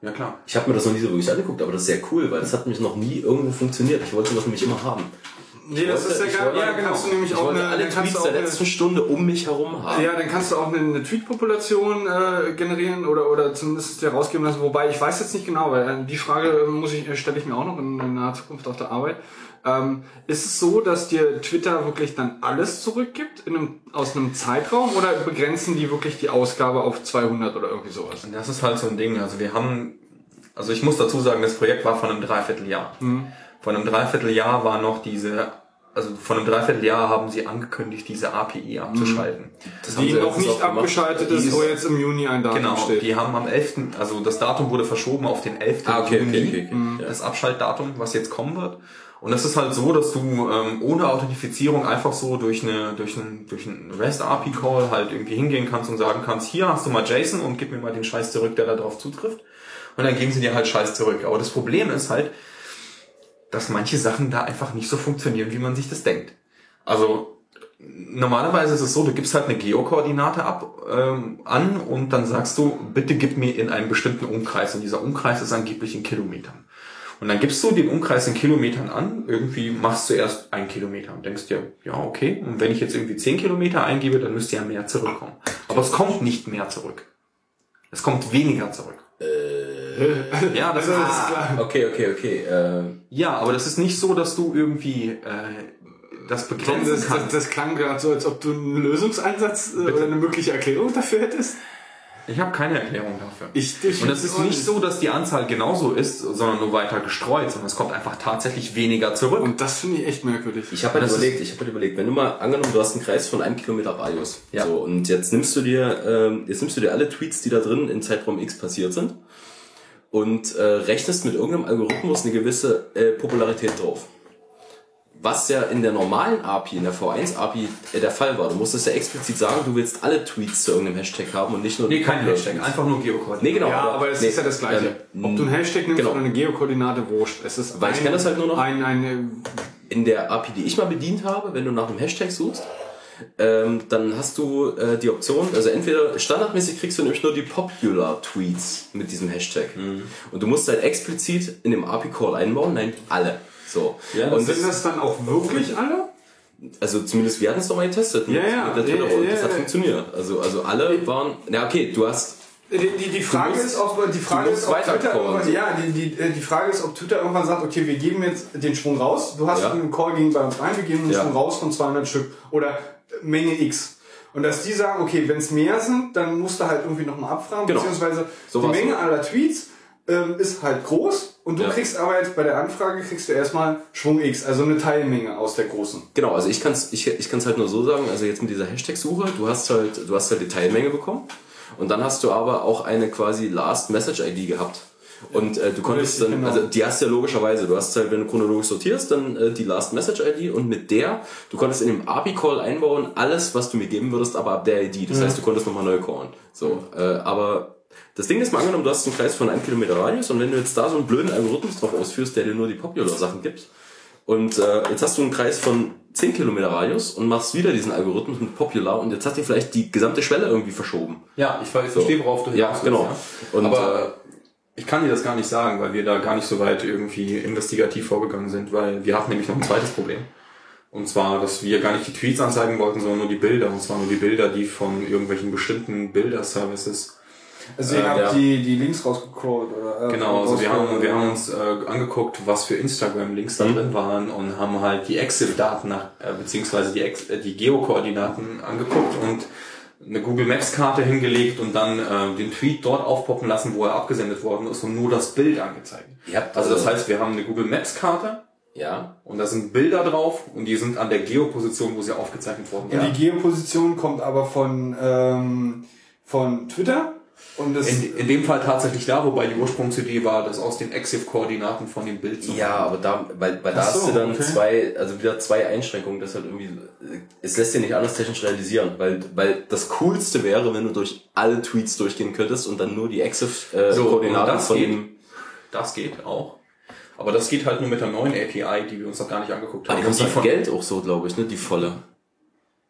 Ja klar. Ich habe mir das noch nie so wirklich angeguckt, aber das ist sehr cool, weil das hat mich noch nie irgendwo funktioniert. Ich wollte sowas nämlich immer haben. Nee, das wollte- ist ja ich geil. wollte- Ja, genau. kannst du nämlich Ich auch eine, alle dann kannst Tweets du auch der eine, letzten Stunde um mich herum haben. Ja, dann kannst du auch eine, eine Tweet-Population äh, generieren oder, oder zumindest dir rausgeben lassen. Wobei ich weiß jetzt nicht genau, weil äh, die Frage muss ich, äh, stelle ich mir auch noch in, in naher Zukunft auf der Arbeit. Ähm, ist es so, dass dir Twitter wirklich dann alles zurückgibt in einem, aus einem Zeitraum oder begrenzen die wirklich die Ausgabe auf 200 oder irgendwie sowas? Das ist halt so ein Ding. Also wir haben, also ich muss dazu sagen, das Projekt war von einem Dreivierteljahr. Von einem Dreivierteljahr war noch diese, also von einem Dreivierteljahr haben sie angekündigt, diese API abzuschalten. Das haben Die sie noch nicht abgeschaltet ist, wo jetzt im Juni ein Datum Genau, steht. die haben am 11., also das Datum wurde verschoben auf den 11. Ah, okay, Juni, okay, okay, das Abschaltdatum, was jetzt kommen wird. Und es ist halt so, dass du ähm, ohne Authentifizierung einfach so durch eine durch einen durch einen REST API Call halt irgendwie hingehen kannst und sagen kannst, hier hast du mal JSON und gib mir mal den Scheiß zurück, der da drauf zutrifft. Und dann geben sie dir halt Scheiß zurück. Aber das Problem ist halt, dass manche Sachen da einfach nicht so funktionieren, wie man sich das denkt. Also normalerweise ist es so, du gibst halt eine Geokoordinate ab ähm, an und dann sagst du, bitte gib mir in einen bestimmten Umkreis. Und dieser Umkreis ist angeblich in Kilometern. Und dann gibst du den Umkreis in Kilometern an, irgendwie machst du erst ein Kilometer und denkst dir, ja, okay, und wenn ich jetzt irgendwie zehn Kilometer eingebe, dann müsste ja mehr zurückkommen. Aber es kommt nicht mehr zurück. Es kommt weniger zurück. Ja, das ist, Okay, okay, okay. Äh, ja, aber das ist nicht so, dass du irgendwie äh, das begrenzen Das, das, kannst. das klang gerade so, als ob du einen Lösungsansatz äh, oder eine mögliche Erklärung dafür hättest. Ich habe keine Erklärung dafür. Ich- ich und es ist nicht so, dass die Anzahl genauso ist, sondern nur weiter gestreut, sondern es kommt einfach tatsächlich weniger zurück. Und das finde ich echt merkwürdig. Ich habe halt Das überlegt, ich habe halt überlegt, wenn du mal angenommen, du hast einen Kreis von einem Kilometer Radius. Ja. So, und jetzt nimmst du dir, ähm, jetzt nimmst du dir alle Tweets, die da drin in Zeitraum X passiert sind und äh, rechnest mit irgendeinem Algorithmus eine gewisse äh, Popularität drauf. Was ja in der normalen API, in der V1 API äh, der Fall war. Du musstest ja explizit sagen, du willst alle Tweets zu irgendeinem Hashtag haben und nicht nur nee, die kein Hashtag, Tweets. einfach nur Geokoordinaten. Nee, genau. ja, aber es nee, ist ja das Gleiche. ähm, Ob du einen Hashtag nimmst genau. oder eine Geokoordinate, wurscht. Es ist Weil ich kenn das halt nur noch. Ein, eine, in der API, die ich mal bedient habe, wenn du nach einem Hashtag suchst, ähm, dann hast du äh, die Option, also entweder standardmäßig kriegst du nämlich nur die Popular Tweets mit diesem Hashtag. Und du musst halt explizit in dem API-Call einbauen, nein, alle. So. Ja, und sind das dann auch wirklich alle? also zumindest wir hatten es doch mal getestet mit, Ja, ja, mit der Twitter ja, ja, das hat ja. funktioniert. Also, also alle waren, na okay, du hast Die, die, die Frage musst- ist, ob die Frage ist, ob Twitter irgendwann, ja, die, die, äh, die Frage ist, ob Twitter irgendwann sagt, okay, wir geben jetzt den Schwung raus. Du hast Ja. einen Call gegen bei uns rein, wir geben den Ja. Schwung raus von 200 Stück oder Menge X. Und dass die sagen, okay, wenn es mehr sind, dann musst du halt irgendwie nochmal abfragen, Genau. beziehungsweise So die Menge so. aller Tweets ähm, ist halt groß und du Ja. kriegst aber jetzt bei der Anfrage kriegst du erstmal Schwung X, also eine Teilmenge aus der großen. Genau, also ich kann es ich, ich kann's halt nur so sagen, also jetzt mit dieser Hashtag-Suche, du hast halt, du hast halt die Teilmenge bekommen und dann hast du aber auch eine quasi Last Message ID gehabt. Und äh, du konntest dann, genau. also die hast du ja logischerweise, du hast halt, wenn du chronologisch sortierst, dann äh, die Last Message ID und mit der, du konntest in dem API-Call einbauen, alles, was du mir geben würdest, aber ab der ID. Das heißt, du konntest nochmal neu callen. So, äh, aber das Ding ist mal angenommen, du hast einen Kreis von einem Kilometer Radius und wenn du jetzt da so einen blöden Algorithmus drauf ausführst, der dir nur die Popular-Sachen gibt, und äh, jetzt hast du einen Kreis von 10 Kilometer Radius und machst wieder diesen Algorithmus mit Popular und jetzt hat dir vielleicht die gesamte Schwelle irgendwie verschoben. Ja, ich verstehe, worauf du Ja, hinaus willst, genau. Ja. Und, Aber äh, ich kann dir das gar nicht sagen, weil wir da gar nicht so weit irgendwie investigativ vorgegangen sind, weil wir hatten nämlich noch ein zweites Problem. Und zwar, dass wir gar nicht die Tweets anzeigen wollten, sondern nur die Bilder. Und zwar nur die Bilder, die von irgendwelchen bestimmten Bilder-Services. Also ihr Äh, habt ja. die, die Links rausgecrawlt oder? äh, Genau, also wir haben, wir haben uns äh, angeguckt, was für Instagram-Links da drin waren und haben halt die EXIF-Daten nach, äh, beziehungsweise die, Ex äh, die Geokoordinaten angeguckt und eine Google Maps-Karte hingelegt und dann äh, den Tweet dort aufpoppen lassen, wo er abgesendet worden ist und nur das Bild angezeigt. Habt Also das also- heißt, wir haben eine Google Maps-Karte Ja. und da sind Bilder drauf und die sind an der Geoposition, wo sie aufgezeichnet worden Und sind. die Geoposition kommt aber von, ähm, von Twitter In, in dem Fall tatsächlich da, wobei die Ursprungsidee war, das aus den EXIF-Koordinaten von dem Bild zu machen. Ja, aber da, weil, weil da so, hast du dann okay. zwei, also wieder zwei Einschränkungen, das halt irgendwie, es lässt sich nicht alles technisch realisieren, weil, weil das coolste wäre, wenn du durch alle Tweets durchgehen könntest und dann nur die So, EXIF-Koordinaten und das von geht. dem, Das geht auch. Aber das geht halt nur mit der neuen API, die wir uns noch gar nicht angeguckt haben. die kostet Und halt von- Geld auch so, glaube ich, ne, die volle.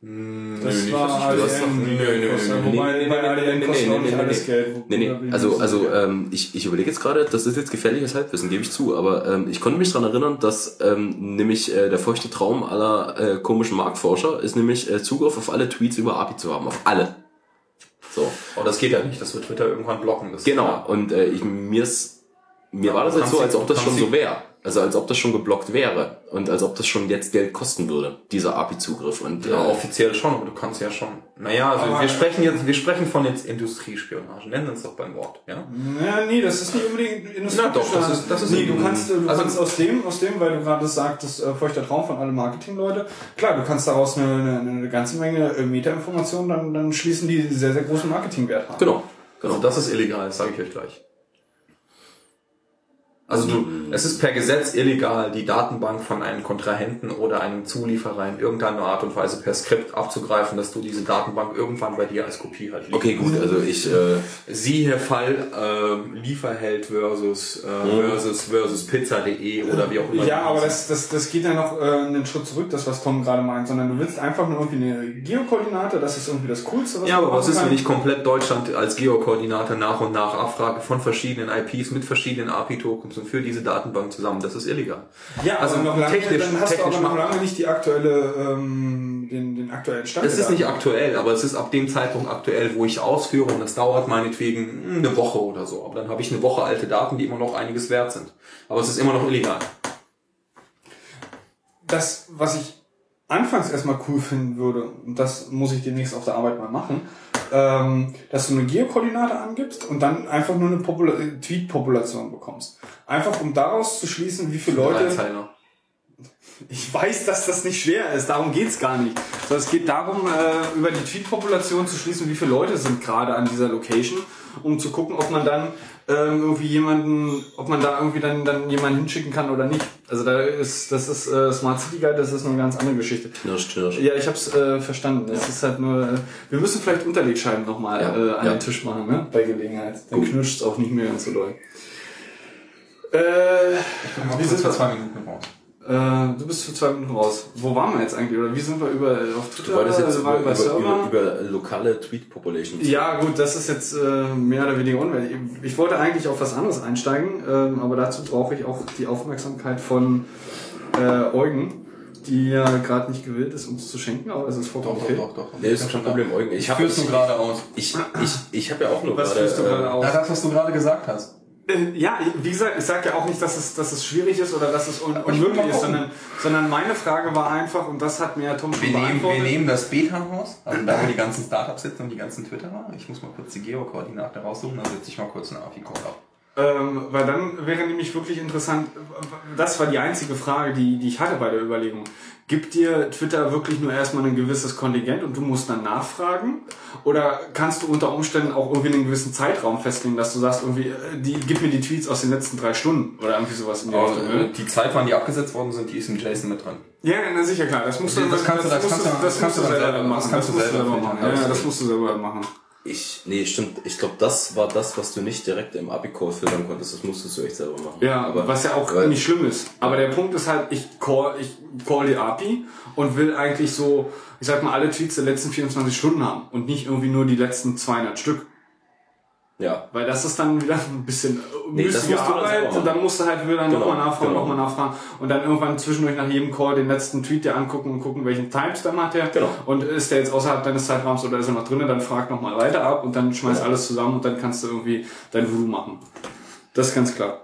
Das nicht, war hast doch- ADN. nö, nö, nö, nö, Wobei nee, nee, bei nee, ADN nee, kostet nee, auch nicht nee, alles nee. Geld. Nee, nee, also, also ähm, ich, ich überlege jetzt gerade, das ist jetzt gefährliches Halbwissen, gebe ich zu, aber ähm, ich konnte mich daran erinnern, dass ähm, nämlich äh, der feuchte Traum aller äh, komischen Marktforscher ist nämlich äh, Zugriff auf alle Tweets über API zu haben, auf alle. So. Oh, das geht ja nicht, das wird Twitter irgendwann blocken. Das ist Genau. Und äh, ich, mir ist, mir Aber war das jetzt so, als ob das schon so wäre. Also als ob das schon geblockt wäre. Und als ob das schon jetzt Geld kosten würde, dieser API-Zugriff. Und Ja, äh, offiziell schon, aber du kannst ja schon. Naja, also Aber- wir sprechen jetzt, wir sprechen von jetzt Industriespionage. Nennen wir uns doch beim Wort, ja? Ja, nee, das ist nicht unbedingt Industrie. Na doch, das ist- das ist Nee, du kannst, du also- kannst aus dem, aus dem, weil du gerade sagtest, äh, feuchter Traum von alle Marketingleute, klar, du kannst daraus eine, eine, eine ganze Menge äh, Metainformationen dann, dann schließen, die sehr, sehr großen Marketingwert haben. genau. Genau, Genau. das ist illegal, das sage ich euch gleich. Also du, es ist per Gesetz illegal, die Datenbank von einem Kontrahenten oder einem Zulieferer in irgendeiner Art und Weise per Skript abzugreifen, dass du diese Datenbank irgendwann bei dir als Kopie halt liegen Okay, gut, also ich, äh, Siehe Fall ähm, Lieferheld versus äh, versus versus Pizza.de oder wie auch immer. Ja, aber das, das, das geht ja noch äh, einen Schritt zurück, das was Tom gerade meint, sondern du willst einfach nur irgendwie eine Geokoordinate, das ist irgendwie das Coolste, was Ja, aber was ist, wenn ich komplett Deutschland als Geokoordinate nach und nach abfrage von verschiedenen IPs mit verschiedenen API-Tokens und für diese Datenbank zusammen? Das ist illegal. Ja, Also noch lange, technisch- dann hast technisch du aber noch lange nicht die aktuelle, ähm, den, den aktuellen Stand. Es ist nicht aktuell, aber es ist ab dem Zeitpunkt aktuell, wo ich ausführe und das dauert meinetwegen eine Woche oder so. Aber dann habe ich eine Woche alte Daten, die immer noch einiges wert sind. Aber es ist immer noch illegal. das, was ich anfangs erstmal cool finden würde, und das muss ich demnächst auf der Arbeit mal machen, ähm, dass du eine Geokoordinate angibst und dann einfach nur eine Popula Tweet-Population bekommst. Einfach um daraus zu schließen, wie viele Leute. Ich weiß, dass das nicht schwer ist, darum geht's gar nicht. Sondern es geht darum, äh, über die Tweet-Population zu schließen, wie viele Leute sind gerade an dieser Location, um zu gucken, ob man dann ähm, irgendwie jemanden, ob man da irgendwie dann, dann jemanden hinschicken kann oder nicht. Also da ist, das ist äh, Smart City Guide, das ist eine ganz andere Geschichte. knirsch, knirsch. Ja, ich hab's äh, verstanden. Es ist halt nur, äh, wir müssen vielleicht Unterlegscheiben nochmal Ja, äh, an ja. den Tisch machen, ne? Bei Gelegenheit. Dann Gut. knirscht's auch nicht mehr ganz so doll. Äh, wie sind wir? zwei Minuten raus. Äh, du bist für zwei Minuten raus. Wo waren wir jetzt eigentlich? Oder wie sind wir über auf Twitter? Du wolltest jetzt Äh, über, über, über, über lokale Tweet-Populations. ja, gut, das ist jetzt äh, mehr oder weniger unwürdig. Ich wollte eigentlich auf was anderes einsteigen, ähm, aber dazu brauche ich auch die Aufmerksamkeit von äh, Eugen, die ja gerade nicht gewillt ist, uns zu schenken, aber es ist vollkommen okay. doch. Nee, ist kein Problem, Eugen. Ich habe Führst du gerade aus. ich, ich, ich habe ja auch nur Was gerade, führst du gerade äh, aus? das, was du gerade gesagt hast. Äh, Ja, wie gesagt, ich sage ja auch nicht, dass es, dass es schwierig ist oder dass es un unmöglich ist, sondern, sondern meine Frage war einfach, und das hat mir ja Tom schon Wir nehmen, wir nehmen das Beta-Haus, also da wo die ganzen Startups sitzen und die ganzen Twitterer. Ich muss mal kurz die Geokoordinate raussuchen, dann setze ich mal kurz eine API-Code ab. Ähm, weil dann wäre nämlich wirklich interessant, das war die einzige Frage, die, die ich hatte bei der Überlegung. Gibt dir Twitter wirklich nur erstmal ein gewisses Kontingent und du musst dann nachfragen? Oder kannst du unter Umständen auch irgendwie einen gewissen Zeitraum festlegen, dass du sagst, irgendwie, äh, die, gib mir die Tweets aus den letzten drei Stunden oder irgendwie sowas in die Richtung, ne? die Zeit, wann die abgesetzt worden sind, die ist im JSON mit drin. Ja, na sicher, klar. Das musst du, Das kannst du- das kannst du- das kannst du selber machen. das kannst du selber machen. Ja, das musst du selber machen. Ich, nee, stimmt. Ich glaube, das war das, was du nicht direkt im API-Code filtern konntest. Das musstest du echt selber machen. Ja, was ja auch nicht schlimm ist. Aber der Punkt ist halt, ich call, ich call die API und will eigentlich so, ich sag mal, alle Tweets der letzten 24 Stunden haben und nicht irgendwie nur die letzten 200 Stück. Ja. Weil das ist dann wieder ein bisschen Nee, das müßige Arbeit. machen. dann musst du halt wieder Genau, nochmal nachfragen, genau. nochmal nachfragen und dann irgendwann zwischendurch nach jedem Call den letzten Tweet dir angucken und gucken, welchen Timestamp hat der. Genau. Und ist der jetzt außerhalb deines Zeitraums oder ist er noch drinnen, dann frag nochmal weiter ab und dann schmeiß Ja. alles zusammen und dann kannst du irgendwie dein Voodoo machen. Das ist ganz klar.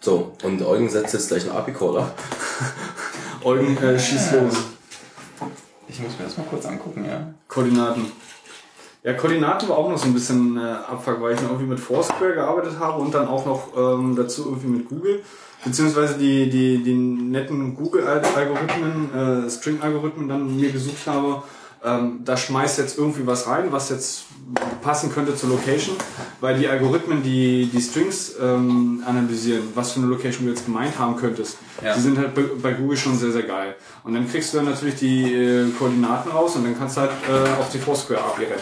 So, und Eugen setzt jetzt gleich einen ab. Eugen, äh, schieß los. Ich muss mir das mal kurz angucken, ja. Koordinaten. Ja, Koordinaten war auch noch so ein bisschen äh, Abfuck, weil ich noch irgendwie mit Foursquare gearbeitet habe und dann auch noch ähm, dazu irgendwie mit Google. Beziehungsweise die, die, die netten Google-Algorithmen, äh, String-Algorithmen dann mir gesucht habe. ähm, da schmeißt jetzt irgendwie was rein, was jetzt passen könnte zur Location, weil die Algorithmen, die die Strings ähm, analysieren, was für eine Location du jetzt gemeint haben könntest, Ja. die sind halt bei, bei Google schon sehr, sehr geil. Und dann kriegst du dann natürlich die äh, Koordinaten raus und dann kannst du halt äh, auf die Foursquare API rennen.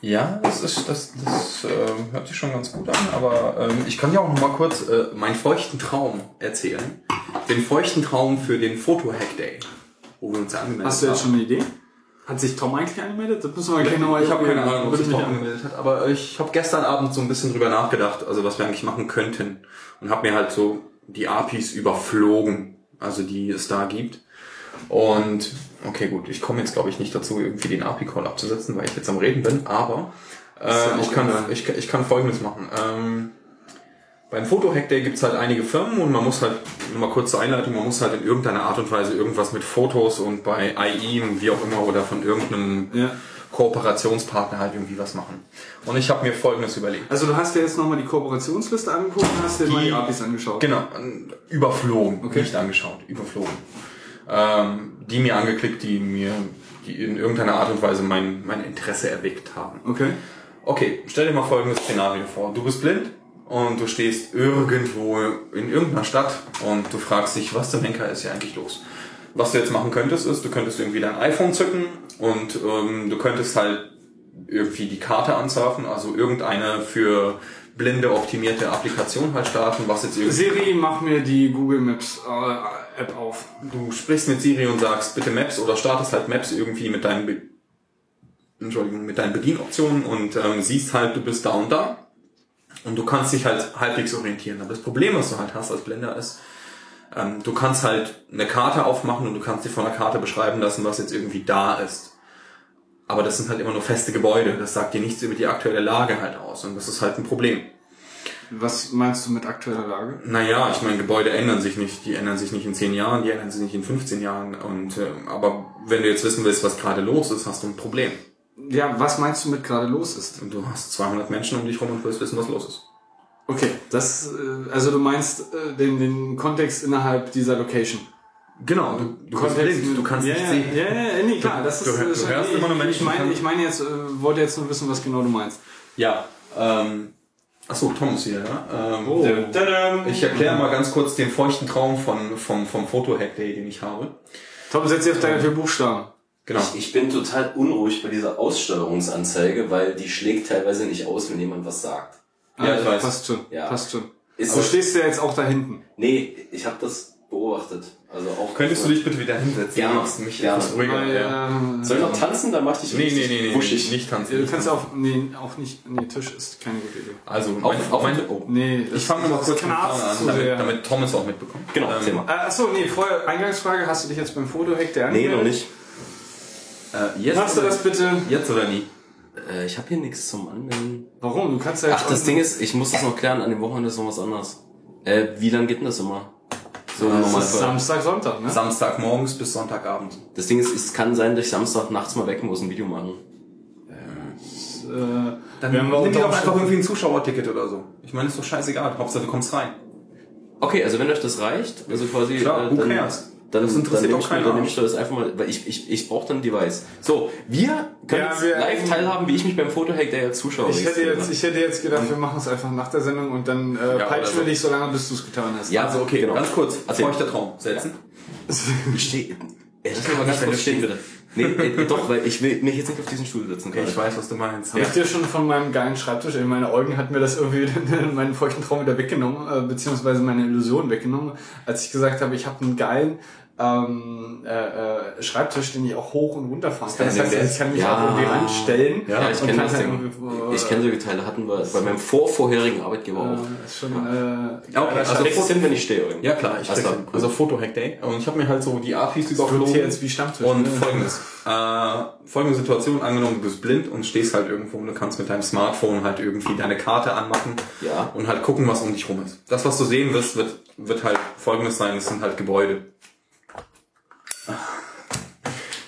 Ja, das ist das, das äh, hört sich schon ganz gut an, aber ähm, ich kann dir auch noch mal kurz äh, meinen feuchten Traum erzählen. Den feuchten Traum für den Foto Hack Day, wo wir uns ja angemeldet Hast du jetzt haben. schon eine Idee? Hat sich Tom eigentlich angemeldet? Das müssen wir gleich nochmal Ich habe keine Ahnung, ob sich Tom an- angemeldet hat, aber ich habe gestern Abend so ein bisschen drüber nachgedacht, also was wir eigentlich machen könnten und habe mir halt so die APIs überflogen, also die es da gibt. Und okay, gut, ich komme jetzt glaube ich nicht dazu, irgendwie den API-Call abzusetzen, weil ich jetzt am Reden bin, aber äh, ich, kann, ich, ich kann Folgendes machen. Ähm, beim Foto-Hack Day gibt's halt einige Firmen und man muss halt, nur mal kurz zur Einleitung, man muss halt in irgendeiner Art und Weise irgendwas mit Fotos und bei IE, wie auch immer, oder von irgendeinem Ja. Kooperationspartner halt irgendwie was machen. Und ich habe mir Folgendes überlegt. Also du hast dir jetzt nochmal die Kooperationsliste angeguckt und hast dir mal die APIs angeschaut. Genau, überflogen, Okay. nicht angeschaut, überflogen. Ähm, die mir angeklickt, die mir die in irgendeiner Art und Weise mein, mein Interesse erweckt haben. Okay. Okay, stell dir mal folgendes Szenario vor. Du bist blind und du stehst irgendwo in irgendeiner Stadt und du fragst dich, was zum Henker ist hier eigentlich los? Was du jetzt machen könntest, ist, du könntest irgendwie dein iPhone zücken und ähm, du könntest halt irgendwie die Karte ansurfen, also irgendeine für Blinde optimierte Applikation halt starten, was jetzt irgendwie... Siri, mach mir die Google Maps äh, App auf. Du sprichst mit Siri und sagst bitte Maps oder startest halt Maps irgendwie mit deinen, Be Entschuldigung, mit deinen Bedienoptionen und ähm, siehst halt, du bist da und da und du kannst dich halt halbwegs orientieren. Aber das Problem, was du halt hast als Blender ist, ähm, du kannst halt eine Karte aufmachen und du kannst dir von der Karte beschreiben lassen, was jetzt irgendwie da ist. Aber das sind halt immer nur feste Gebäude. Das sagt dir nichts über die aktuelle Lage halt aus und das ist halt ein Problem. Was meinst du mit aktueller Lage? Naja, ich meine, Gebäude ändern sich nicht. Die ändern sich nicht in 10 Jahren, die ändern sich nicht in 15 Jahren. Und äh, aber wenn du jetzt wissen willst, was gerade los ist, hast du ein Problem. Ja, was meinst du mit gerade los ist? Und du hast 200 Menschen um dich rum und willst wissen, was los ist. Okay, das, äh, also du meinst äh, den, den Kontext innerhalb dieser Location. Genau, du, du blind, du kannst ja, nicht ja, sehen. Ja, ja, nee, klar, das Du ist, hör- du ist hörst nee, immer nur Menschen, ich meine, ich meine jetzt, äh, wollte jetzt nur wissen, was genau du meinst. Ja, ähm, achso, Tom ist hier, ja. Ähm, Oh. ich erkläre mal ganz kurz den feuchten Traum von, vom, vom Foto-Hack Day, den ich habe. Tom, setz dich auf deine vier Buchstaben. Genau. Ich, ich bin total unruhig bei dieser Aussteuerungsanzeige, weil die schlägt teilweise nicht aus, wenn jemand was sagt. Ja, ich weiß. Passt schon, Ja. passt schon. Ist du das- stehst ja jetzt auch da hinten. Nee, ich habe das beobachtet. Also auch Könntest du dich bitte wieder hinsetzen? Gerne, Du machst mich gerne. etwas ruhiger. ja. Ähm, Soll ich noch tanzen? Dann mach ich dich Nee, nee, nee, nee, wuschig. nicht tanzen. Du nicht kannst tanzen. auch, nee, auch nicht, nee, Tisch ist keine gute Idee. Also, Auf, mein, auf, mein, oh. Nee, Ich fange mal kurz vorne an, damit, damit Tom es auch mitbekommt. Genau, erzähl mal. Äh, achso, nee, vorher, Eingangsfrage, hast du dich jetzt beim Fotohack der Nee, noch nicht. Äh, jetzt, Machst du oder- das bitte? Jetzt oder nie? Äh, ich habe hier nichts zum Anmelden. Warum? Du kannst ja jetzt Ach, das Ding ist, ich muss das noch klären, an dem Wochenende ist noch was anderes. Äh, wie lang geht denn das immer? So ist Normalfall. Samstag, Sonntag, ne? Samstagmorgens bis Sonntagabend. Das Ding ist, es kann sein, dass ich Samstag nachts mal weg muss, ein Video machen. Äh, Dann werden wir nimm dir doch einfach irgendwie ein Zuschauerticket oder so. Ich meine, ist doch scheißegal. Hauptsache, du kommst rein. Okay, also wenn euch das reicht, also quasi, Klar, äh, who dann, cares? Dann, Das interessiert dann nehme doch ich, mir- dann nehme ich das einfach mal, weil ich, ich, ich brauche dann ein Device. So, wir können Ja, jetzt wir- live teilhaben, wie ich mich beim Fotohack als Zuschauer Ich hätte, jetzt, ich hätte jetzt gedacht, wir machen es einfach nach der Sendung und dann äh, Ja, peitschen wir so. dich so lange, bis du es getan hast. Ja, Also, okay, genau. ganz kurz. Erzähl. Feuchter Traum. Setzen. Ich stehe. Lass mich mal ganz kurz stehen, bitte. Nee, äh, doch, weil ich will mich jetzt nicht auf diesen Stuhl setzen. Okay, gerade. ich weiß, was du meinst. Hab ich dir schon von meinem geilen Schreibtisch, ey, meine Eugen hat mir das irgendwie meinen feuchten Traum wieder weggenommen, äh, beziehungsweise meine Illusion weggenommen, als ich gesagt habe, ich habe einen geilen ähm, äh, äh, Schreibtisch, den ich auch hoch und runter fahren kann. Das heißt, ich kann mich Ja. auch irgendwie ranstellen. Ja, ich kenne das halt Ding. äh, Ich kenne solche Teile, hatten wir bei meinem vorvorherigen Arbeitgeber auch. ist schon, äh, Ja, okay, also also du hin, wenn ich stehe? irgendwie? Ja klar, ich. Also Foto-Hack Day. Und ich habe mir halt so die APIs überflogen. jetzt wie Stammtisch. Und ne? folgendes. Äh, folgende Situation, angenommen, du bist blind und stehst halt irgendwo und du kannst mit deinem Smartphone halt irgendwie deine Karte anmachen Ja. und halt gucken, was um dich rum ist. Das, was du sehen wirst, wird, wird halt folgendes sein, es sind halt Gebäude.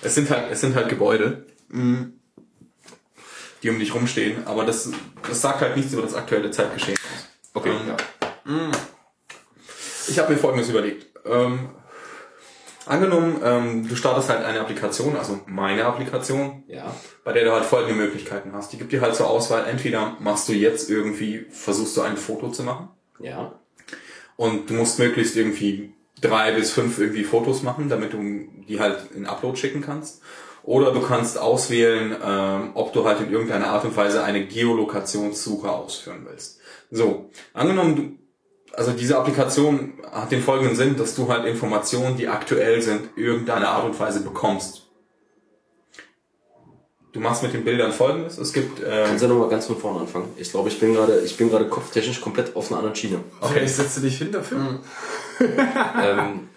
Es sind halt, es sind halt Gebäude, die um dich rumstehen, aber das, das sagt halt nichts über das aktuelle Zeitgeschehen. Okay, Ähm, ja. Ich habe mir folgendes überlegt. Ähm, Angenommen, ähm, du startest halt eine Applikation, also meine Applikation, Ja. bei der du halt folgende Möglichkeiten hast. Die gibt dir halt zur Auswahl, entweder machst du jetzt irgendwie, versuchst du ein Foto zu machen Ja. und du musst möglichst irgendwie drei bis fünf irgendwie Fotos machen, damit du die halt in Upload schicken kannst. Oder du kannst auswählen, ähm, ob du halt in irgendeiner Art und Weise eine Geolokationssuche ausführen willst. So, angenommen, du, also diese Applikation hat den folgenden Sinn, dass du halt Informationen, die aktuell sind, irgendeine Art und Weise bekommst. Du machst mit den Bildern folgendes, es gibt, äh, Kannst du nochmal ganz von vorne anfangen? Ich glaube, ich bin gerade, ich bin gerade kopftechnisch komplett auf einer anderen Schiene. Okay, ich setze dich hin dafür. ähm,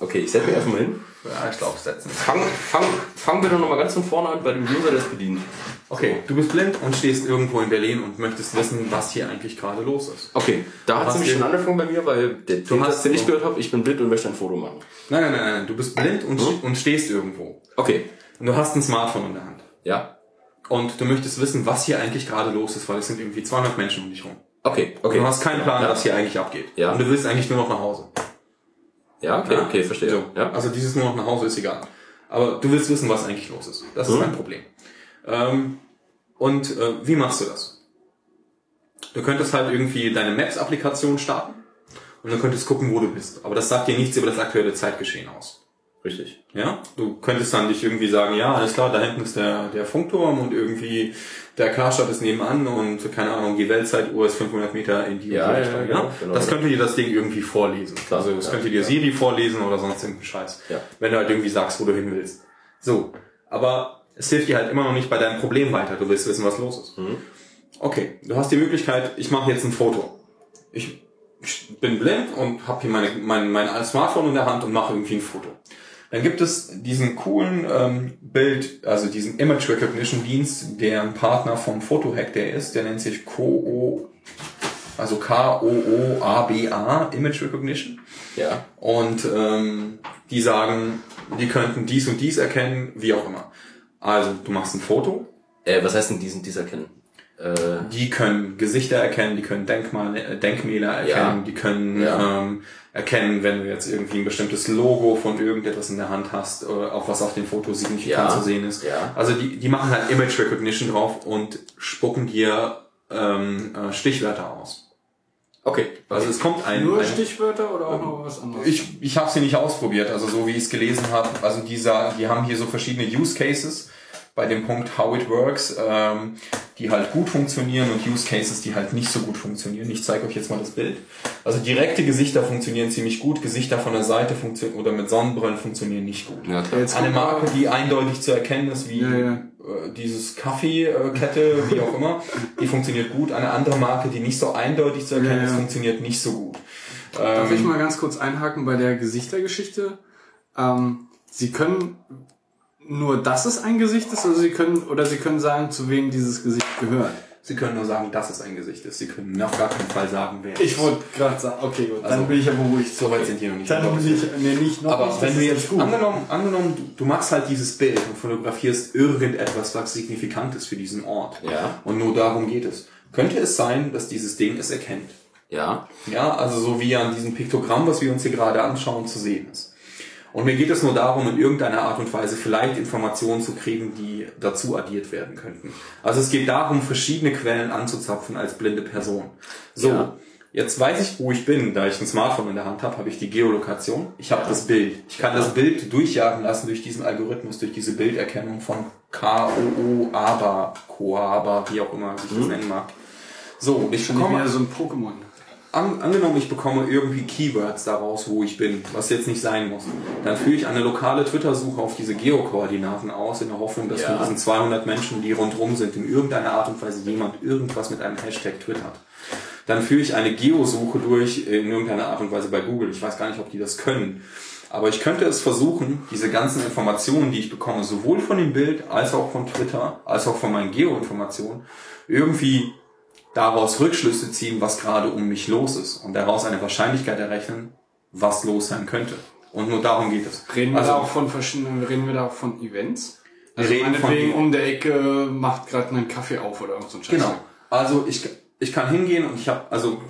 okay, ich setze mich einfach mal hin. ja, ich glaube, setzen. Fang, fang, fang bitte nochmal ganz von vorne an bei dem User, der es bedient. Okay, du bist blind und stehst irgendwo in Berlin und möchtest wissen, was hier eigentlich gerade los ist. Okay, da hat es nämlich schon angefangen bei mir, weil der Ton, hast- den ich gehört habe, ich bin blind und möchte ein Foto machen. Nein, nein, nein, nein, du bist blind und, und stehst irgendwo. Okay, Und du hast ein Smartphone in der Hand. ja. Und du möchtest wissen, was hier eigentlich gerade los ist, weil es sind irgendwie 200 Menschen um dich rum. Okay, okay. Du hast keinen Plan, ja. was hier eigentlich abgeht. Ja. Und du willst eigentlich nur noch nach Hause. Ja, okay, Ja? okay, verstehe. So. Ja. Also dieses nur noch nach Hause ist egal. Aber du willst wissen, was eigentlich los ist. Das ist Mhm. dein Problem. Ähm, und äh, wie machst du das? Du könntest halt irgendwie deine Maps-Applikation starten und du könntest gucken, wo du bist. Aber das sagt dir nichts über das aktuelle Zeitgeschehen aus. Richtig. Ja, du könntest dann dich irgendwie sagen, ja, alles klar, da hinten ist der, der Funkturm und irgendwie der Karstadt ist nebenan und keine Ahnung, die Weltzeituhr ist 500 Meter in die Ja, die ja, Richtung. genau, ja? genau. Das könnte dir das Ding irgendwie vorlesen. Klar, also das ja, könnte dir ja. Siri vorlesen oder sonst irgendeinen Scheiß. Ja. Wenn du halt irgendwie sagst, wo du hin willst. So, aber es hilft dir halt immer noch nicht bei deinem Problem weiter. Du willst wissen, was los ist. Mhm. Okay, du hast die Möglichkeit, ich mache jetzt ein Foto. Ich ich bin blind und habe hier meine, mein, mein Smartphone in der Hand und mache irgendwie ein Foto. Dann gibt es diesen coolen ähm, Bild, also diesen Image Recognition Dienst, der ein Partner vom Photohack der ist, der nennt sich KO, also K-O-O-A-B-A, Image Recognition. Ja. Und ähm, die sagen, die könnten dies und dies erkennen, wie auch immer. Also du machst ein Foto, Äh, was heißt denn diesen, dieser kennen? Äh, die können Gesichter erkennen, die können Denkmale, äh, Denkmäler erkennen, Ja. die können Ja. ähm, erkennen, wenn du jetzt irgendwie ein bestimmtes Logo von irgendetwas in der Hand hast, oder auch was auf dem Foto signifikant Ja. zu sehen ist. Ja. Also die, die machen halt Image Recognition drauf und spucken dir ähm, äh, Stichwörter aus. okay. Also es kommt ein, Nur ein Stichwörter oder auch noch was anderes? ich, ich habe sie nicht ausprobiert, also so wie ich es gelesen habe. Also die, sa- die haben hier so verschiedene Use Cases bei dem Punkt How it works, ähm, die halt gut funktionieren und Use Cases, die halt nicht so gut funktionieren. Ich zeige euch jetzt mal das Bild. Also direkte Gesichter funktionieren ziemlich gut, Gesichter von der Seite funktionieren oder mit Sonnenbrillen funktionieren nicht gut. Ja, Eine. Marke, die eindeutig zu erkennen ist, wie Ja, ja. Äh, dieses Kaffeekette, wie auch immer, die funktioniert gut. Eine andere Marke, die nicht so eindeutig zu erkennen Ja, ist, funktioniert nicht so gut. Darf Ähm, ich mal ganz kurz einhaken bei der Gesichtergeschichte? Ähm, Sie können nur, dass es ein Gesicht ist, oder Sie können, oder Sie können sagen, zu wem dieses Gesicht gehört. Sie können nur sagen, dass es ein Gesicht ist. Sie können auf gar keinen Fall sagen, wer es Ich wollte gerade sagen, okay, gut, Also, dann bin ich ja beruhigt. So weit sind die noch nicht. Dann bin ich, nee, nicht noch Aber nicht, wenn du jetzt, angenommen, angenommen du, du machst halt dieses Bild und fotografierst irgendetwas, was signifikant ist für diesen Ort. Ja. Und nur darum geht es. Könnte es sein, dass dieses Ding es erkennt? Ja. Ja, also so wie an diesem Piktogramm, was wir uns hier gerade anschauen, zu sehen ist. Und mir geht es nur darum, in irgendeiner Art und Weise vielleicht Informationen zu kriegen, die dazu addiert werden könnten. Also es geht darum, verschiedene Quellen anzuzapfen als blinde Person. So, Ja. jetzt weiß ich, wo ich bin. Da ich ein Smartphone in der Hand habe, habe ich die Geolokation. Ich habe das Bild. Ich kann das Bild durchjagen lassen durch diesen Algorithmus, durch diese Bilderkennung von K-O-O, ABA, Koaba, wie auch immer sich das nennen mag. So, ich Schon bekomme wieder so ein Pokémon. An, angenommen, ich bekomme irgendwie Keywords daraus, wo ich bin, was jetzt nicht sein muss. Dann führe ich eine lokale Twitter-Suche auf diese Geokoordinaten aus, in der Hoffnung, dass Ja. von diesen 200 Menschen, die rundherum sind, in irgendeiner Art und Weise jemand irgendwas mit einem Hashtag twittert. Dann führe ich eine Geosuche durch in irgendeiner Art und Weise bei Google. Ich weiß gar nicht, ob die das können. Aber ich könnte es versuchen, diese ganzen Informationen, die ich bekomme, sowohl von dem Bild als auch von Twitter, als auch von meinen Geo-Informationen, irgendwie daraus Rückschlüsse ziehen, was gerade um mich los ist und daraus eine Wahrscheinlichkeit errechnen, was los sein könnte. Und nur darum geht es. Reden wir also, da auch von verschiedenen, reden wir da auch von Events? Wir Also reden von- meinetwegen um der Ecke macht gerade einen Kaffee auf oder so ein Scheiß. Genau. Also ich, ich kann hingehen und ich habe, also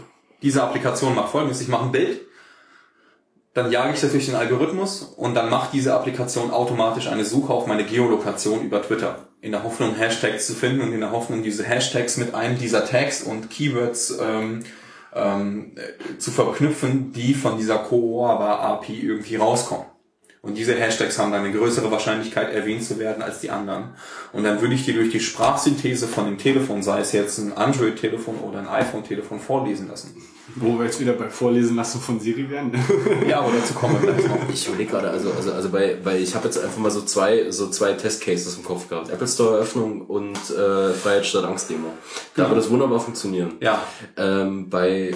diese Applikation macht folgendes, ich mache ein Bild dann jage ich das durch den Algorithmus und dann macht diese Applikation automatisch eine Suche auf meine Geolokation über Twitter. In der Hoffnung, Hashtags zu finden und in der Hoffnung, diese Hashtags mit einem dieser Tags und Keywords ähm, ähm, zu verknüpfen, die von dieser Coava API irgendwie rauskommen. Und diese Hashtags haben dann eine größere Wahrscheinlichkeit, erwähnt zu werden als die anderen. Und dann würde ich dir durch die Sprachsynthese von dem Telefon, sei es jetzt ein Android-Telefon oder ein iPhone-Telefon, vorlesen lassen. Wo wir jetzt wieder bei Vorlesen lassen von Siri werden. Ja, aber dazu kommen wir gleich noch. Ich überlege gerade, also, also, also bei, bei ich habe jetzt einfach mal so zwei, so zwei Testcases im Kopf gehabt. Apple Store Eröffnung und äh, Freiheit statt Angst Demo. Da würde das wunderbar funktionieren. Ja, Ähm, bei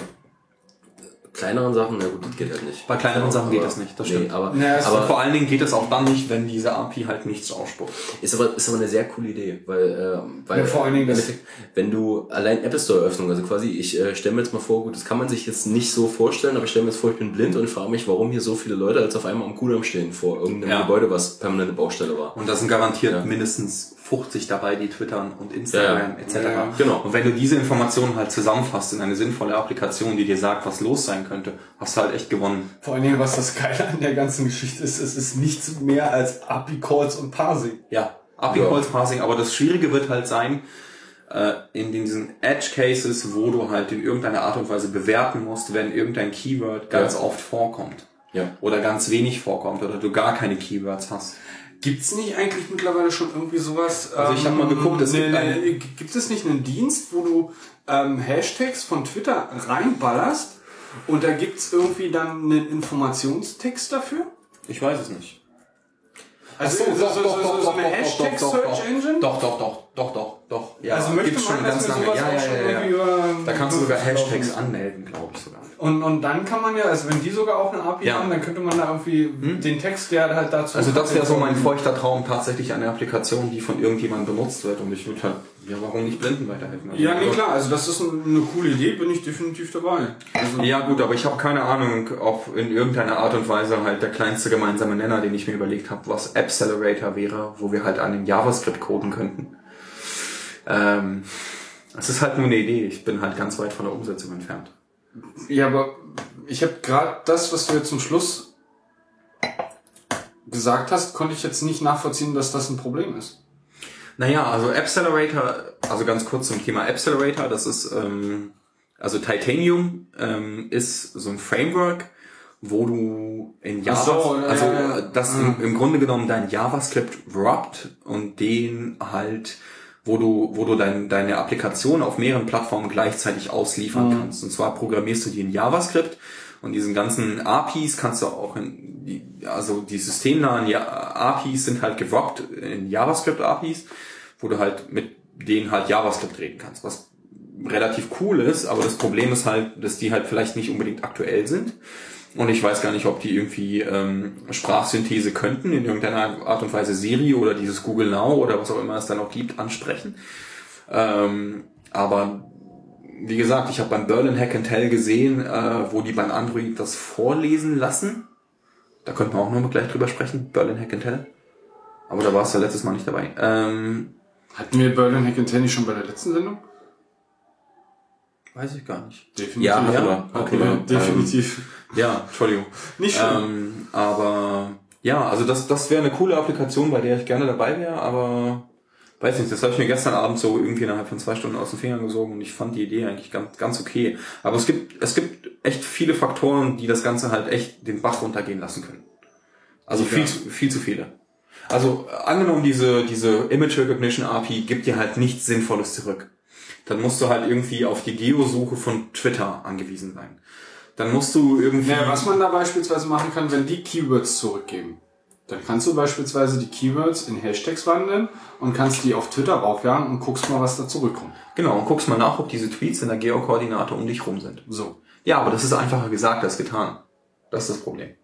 kleineren Sachen, na gut, das geht halt nicht. Bei kleineren Sachen geht das nicht, das nee, stimmt. aber, Naja, es- aber vor allen Dingen geht es auch dann nicht, wenn diese API halt nichts ausspuckt. ist aber, ist aber eine sehr coole Idee, weil, äh, weil Ja, vor allen Dingen das- wenn du allein Apple Store Eröffnung, also quasi, ich äh, stelle mir jetzt mal vor, gut, das kann man sich jetzt nicht so vorstellen, aber ich stelle mir jetzt vor, ich bin blind und frage mich, warum hier so viele Leute als auf einmal am Kudamm stehen vor irgendeinem Ja. Gebäude, was permanente Baustelle war. Und da sind garantiert Ja. mindestens 50 dabei, die twittern und Instagram Ja, ja. etc. Ja, ja. Genau. Und wenn du diese Informationen halt zusammenfasst in eine sinnvolle Applikation, die dir sagt, was los sein könnte, hast du halt echt gewonnen. Vor allen Dingen, was das Geile an der ganzen Geschichte ist, es ist nichts mehr als API-Calls und Parsing. Ja, API Calls Parsing, aber das Schwierige wird halt sein, äh, in diesen Edge Cases, wo du halt in irgendeiner Art und Weise bewerten musst, wenn irgendein Keyword ganz Ja. oft vorkommt. Ja. Oder ganz wenig vorkommt oder du gar keine Keywords hast. Gibt's nicht eigentlich mittlerweile schon irgendwie sowas? Also ich hab mal geguckt, es gibt ne, einen- gibt es nicht einen Dienst, wo du ähm, Hashtags von Twitter reinballerst und da gibt's irgendwie dann einen Informationstext dafür? Ich weiß es nicht. Also so, so, so, so, so eine Hashtag-Search-Engine? Doch, doch, doch, doch, doch, doch. Ja, also möchte gibt's man, schon ganz lange. Ja, ja, ja, ja. über... Da kannst du sogar Hashtags anmelden, glaube ich sogar. Und, und dann kann man ja, also wenn die sogar auch eine API Ja. haben, dann könnte man da irgendwie den Text, der halt dazu... Also das wäre so mein feuchter Traum, tatsächlich eine Applikation, die von irgendjemandem benutzt wird. Und ich würde halt, ja, warum nicht Blinden weiterhelfen? Also, Ja, nee, klar, also das ist eine coole Idee, bin ich definitiv dabei. Also, Ja gut, aber ich habe keine Ahnung, ob in irgendeiner Art und Weise halt der kleinste gemeinsame Nenner, den ich mir überlegt habe, was Accelerator wäre, wo wir halt an den JavaScript coden könnten. Ähm, es ist halt nur eine Idee, ich bin halt ganz weit von der Umsetzung entfernt. Ja, aber ich habe gerade das, was du jetzt zum Schluss gesagt hast, konnte ich jetzt nicht nachvollziehen, dass das ein Problem ist. Naja, also Accelerator, also ganz kurz zum Thema Accelerator, das ist, ähm, also Titanium ähm, ist so ein Framework, wo du in Java, so, also ja, ja. das im, im Grunde genommen dein JavaScript wrapped und den halt, wo du, wo du dein, deine Applikation auf mehreren Plattformen gleichzeitig ausliefern Mhm. kannst. Und zwar programmierst du die in JavaScript und diesen ganzen APIs kannst du auch in, also die systemnahen ja APIs sind halt gewroppt in JavaScript APIs, wo du halt mit denen halt JavaScript reden kannst, was relativ cool ist, aber das Problem ist halt, dass die halt vielleicht nicht unbedingt aktuell sind. Und ich weiß gar nicht, ob die irgendwie ähm, Sprachsynthese könnten, in irgendeiner Art und Weise Siri oder dieses Google Now oder was auch immer es da noch gibt, ansprechen. Ähm, aber wie gesagt, ich habe beim Berlin Hack and Tell gesehen, äh, wo die beim Android das vorlesen lassen. Da könnten wir auch noch mal gleich drüber sprechen, Berlin Hack and Tell. Aber da warst du letztes Mal nicht dabei. Ähm, Hatten wir Berlin Hack and Tenny schon bei der letzten Sendung? weiß ich gar nicht. Definitiv. Ja, Ja, wir. okay. Wir. Ähm, definitiv. Ja, Entschuldigung. Nicht schlimm. Ähm, aber ja, also das, das wäre eine coole Applikation, bei der ich gerne dabei wäre, aber weiß nicht, das habe ich mir gestern Abend so irgendwie innerhalb von zwei Stunden aus den Fingern gesogen und ich fand die Idee eigentlich ganz, ganz okay. Aber es gibt, es gibt echt viele Faktoren, die das Ganze halt echt den Bach runtergehen lassen können. Also Ja. viel, zu, viel zu viele. Also äh, angenommen, diese, diese Image Recognition API gibt dir halt nichts Sinnvolles zurück. Dann musst du halt irgendwie auf die Geosuche von Twitter angewiesen sein. Dann musst du irgendwie... Naja, was man da beispielsweise machen kann, wenn die Keywords zurückgeben, dann kannst du beispielsweise die Keywords in Hashtags wandeln und kannst die auf Twitter raufjagen und guckst mal, was da zurückkommt. Genau, und guckst mal nach, ob diese Tweets in der Geokoordinate um dich rum sind. So. Ja, aber das ist einfacher gesagt als getan. Das ist das Problem.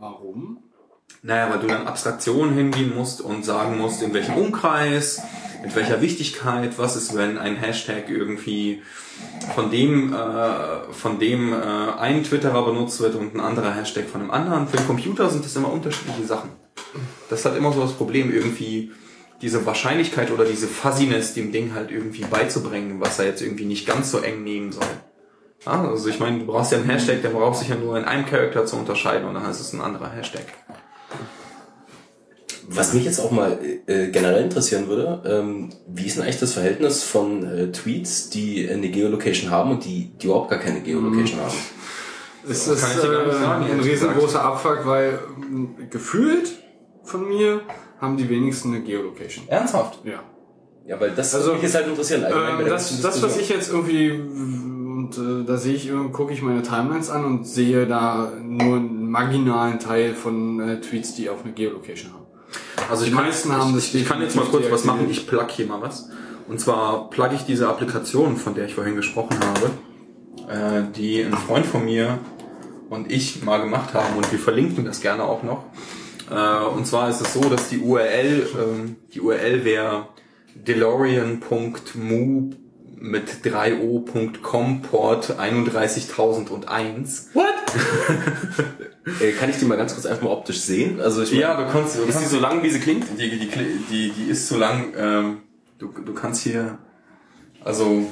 Warum? Naja, weil du dann Abstraktionen hingehen musst und sagen musst, in welchem Umkreis, mit welcher Wichtigkeit, was ist, wenn ein Hashtag irgendwie von dem, äh, von dem äh, ein Twitterer benutzt wird und ein anderer Hashtag von einem anderen. Für den Computer sind das immer unterschiedliche Sachen. Das halt immer so das Problem, irgendwie diese Wahrscheinlichkeit oder diese Fuzziness dem Ding halt irgendwie beizubringen, was er jetzt irgendwie nicht ganz so eng nehmen soll. Ah, also ich meine, du brauchst ja einen Hashtag, der braucht sich ja nur in einem Charakter zu unterscheiden und dann heißt es ein anderer Hashtag. Was mich jetzt auch mal äh, generell interessieren würde, ähm, wie ist denn eigentlich das Verhältnis von äh, Tweets, die eine Geolocation haben und die, die überhaupt gar keine Geolocation haben? Es Kann ist ich dir gar nicht äh, sagen, ein riesengroßer Abfuck, weil ähm, gefühlt von mir haben die wenigsten eine Geolocation. Ernsthaft? Ja. Ja, weil das Also, mich jetzt halt interessieren. Ähm, das, das, was ich jetzt irgendwie, und äh, da sehe ich, gucke ich meine Timelines an und sehe da nur einen marginalen Teil von äh, Tweets, die auch eine Geolocation haben. Also Die ich kann, meisten haben das ich, ich kann jetzt mal kurz was machen. Ich plug hier mal was. Und zwar plug ich diese Applikation, von der ich vorhin gesprochen habe, äh, die ein Freund von mir und ich mal gemacht haben und wir verlinken das gerne auch noch. Äh, und zwar ist es so, dass die URL, ähm, die URL wäre delorean.mu mit 3o.com Port 31001. What? äh, kann ich die mal ganz kurz einfach mal optisch sehen? Also ich Ja, du kannst, du ist die kannst so lang, wie sie klingt? Die, die, die, die ist so lang, ähm, du, du kannst hier, also,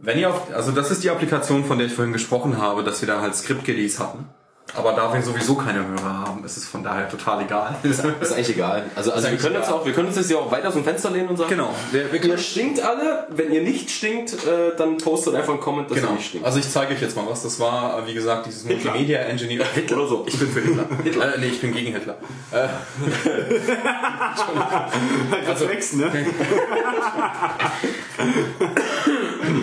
wenn ihr auf, also das ist die Applikation, von der ich vorhin gesprochen habe, dass wir da halt Script-Gelease hatten. Aber da wir sowieso keine Hörer haben, ist es von daher total egal. Ist eigentlich egal. Also, also wir können jetzt egal. auch, wir können uns jetzt hier auch weiter aus dem Fenster lehnen und sagen, genau, wir, wir ihr stinkt alle. Wenn ihr nicht stinkt, äh, dann postet einfach einen Comment, dass ihr Genau. nicht stinkt. Also ich zeige euch jetzt mal was. Das war, wie gesagt, dieses Hitler. Multimedia Engineer. Hitler Oder so. Ich bin für Hitler. Hitler. Äh, nee, ich bin gegen Hitler. Äh, Also, Reflex, ne?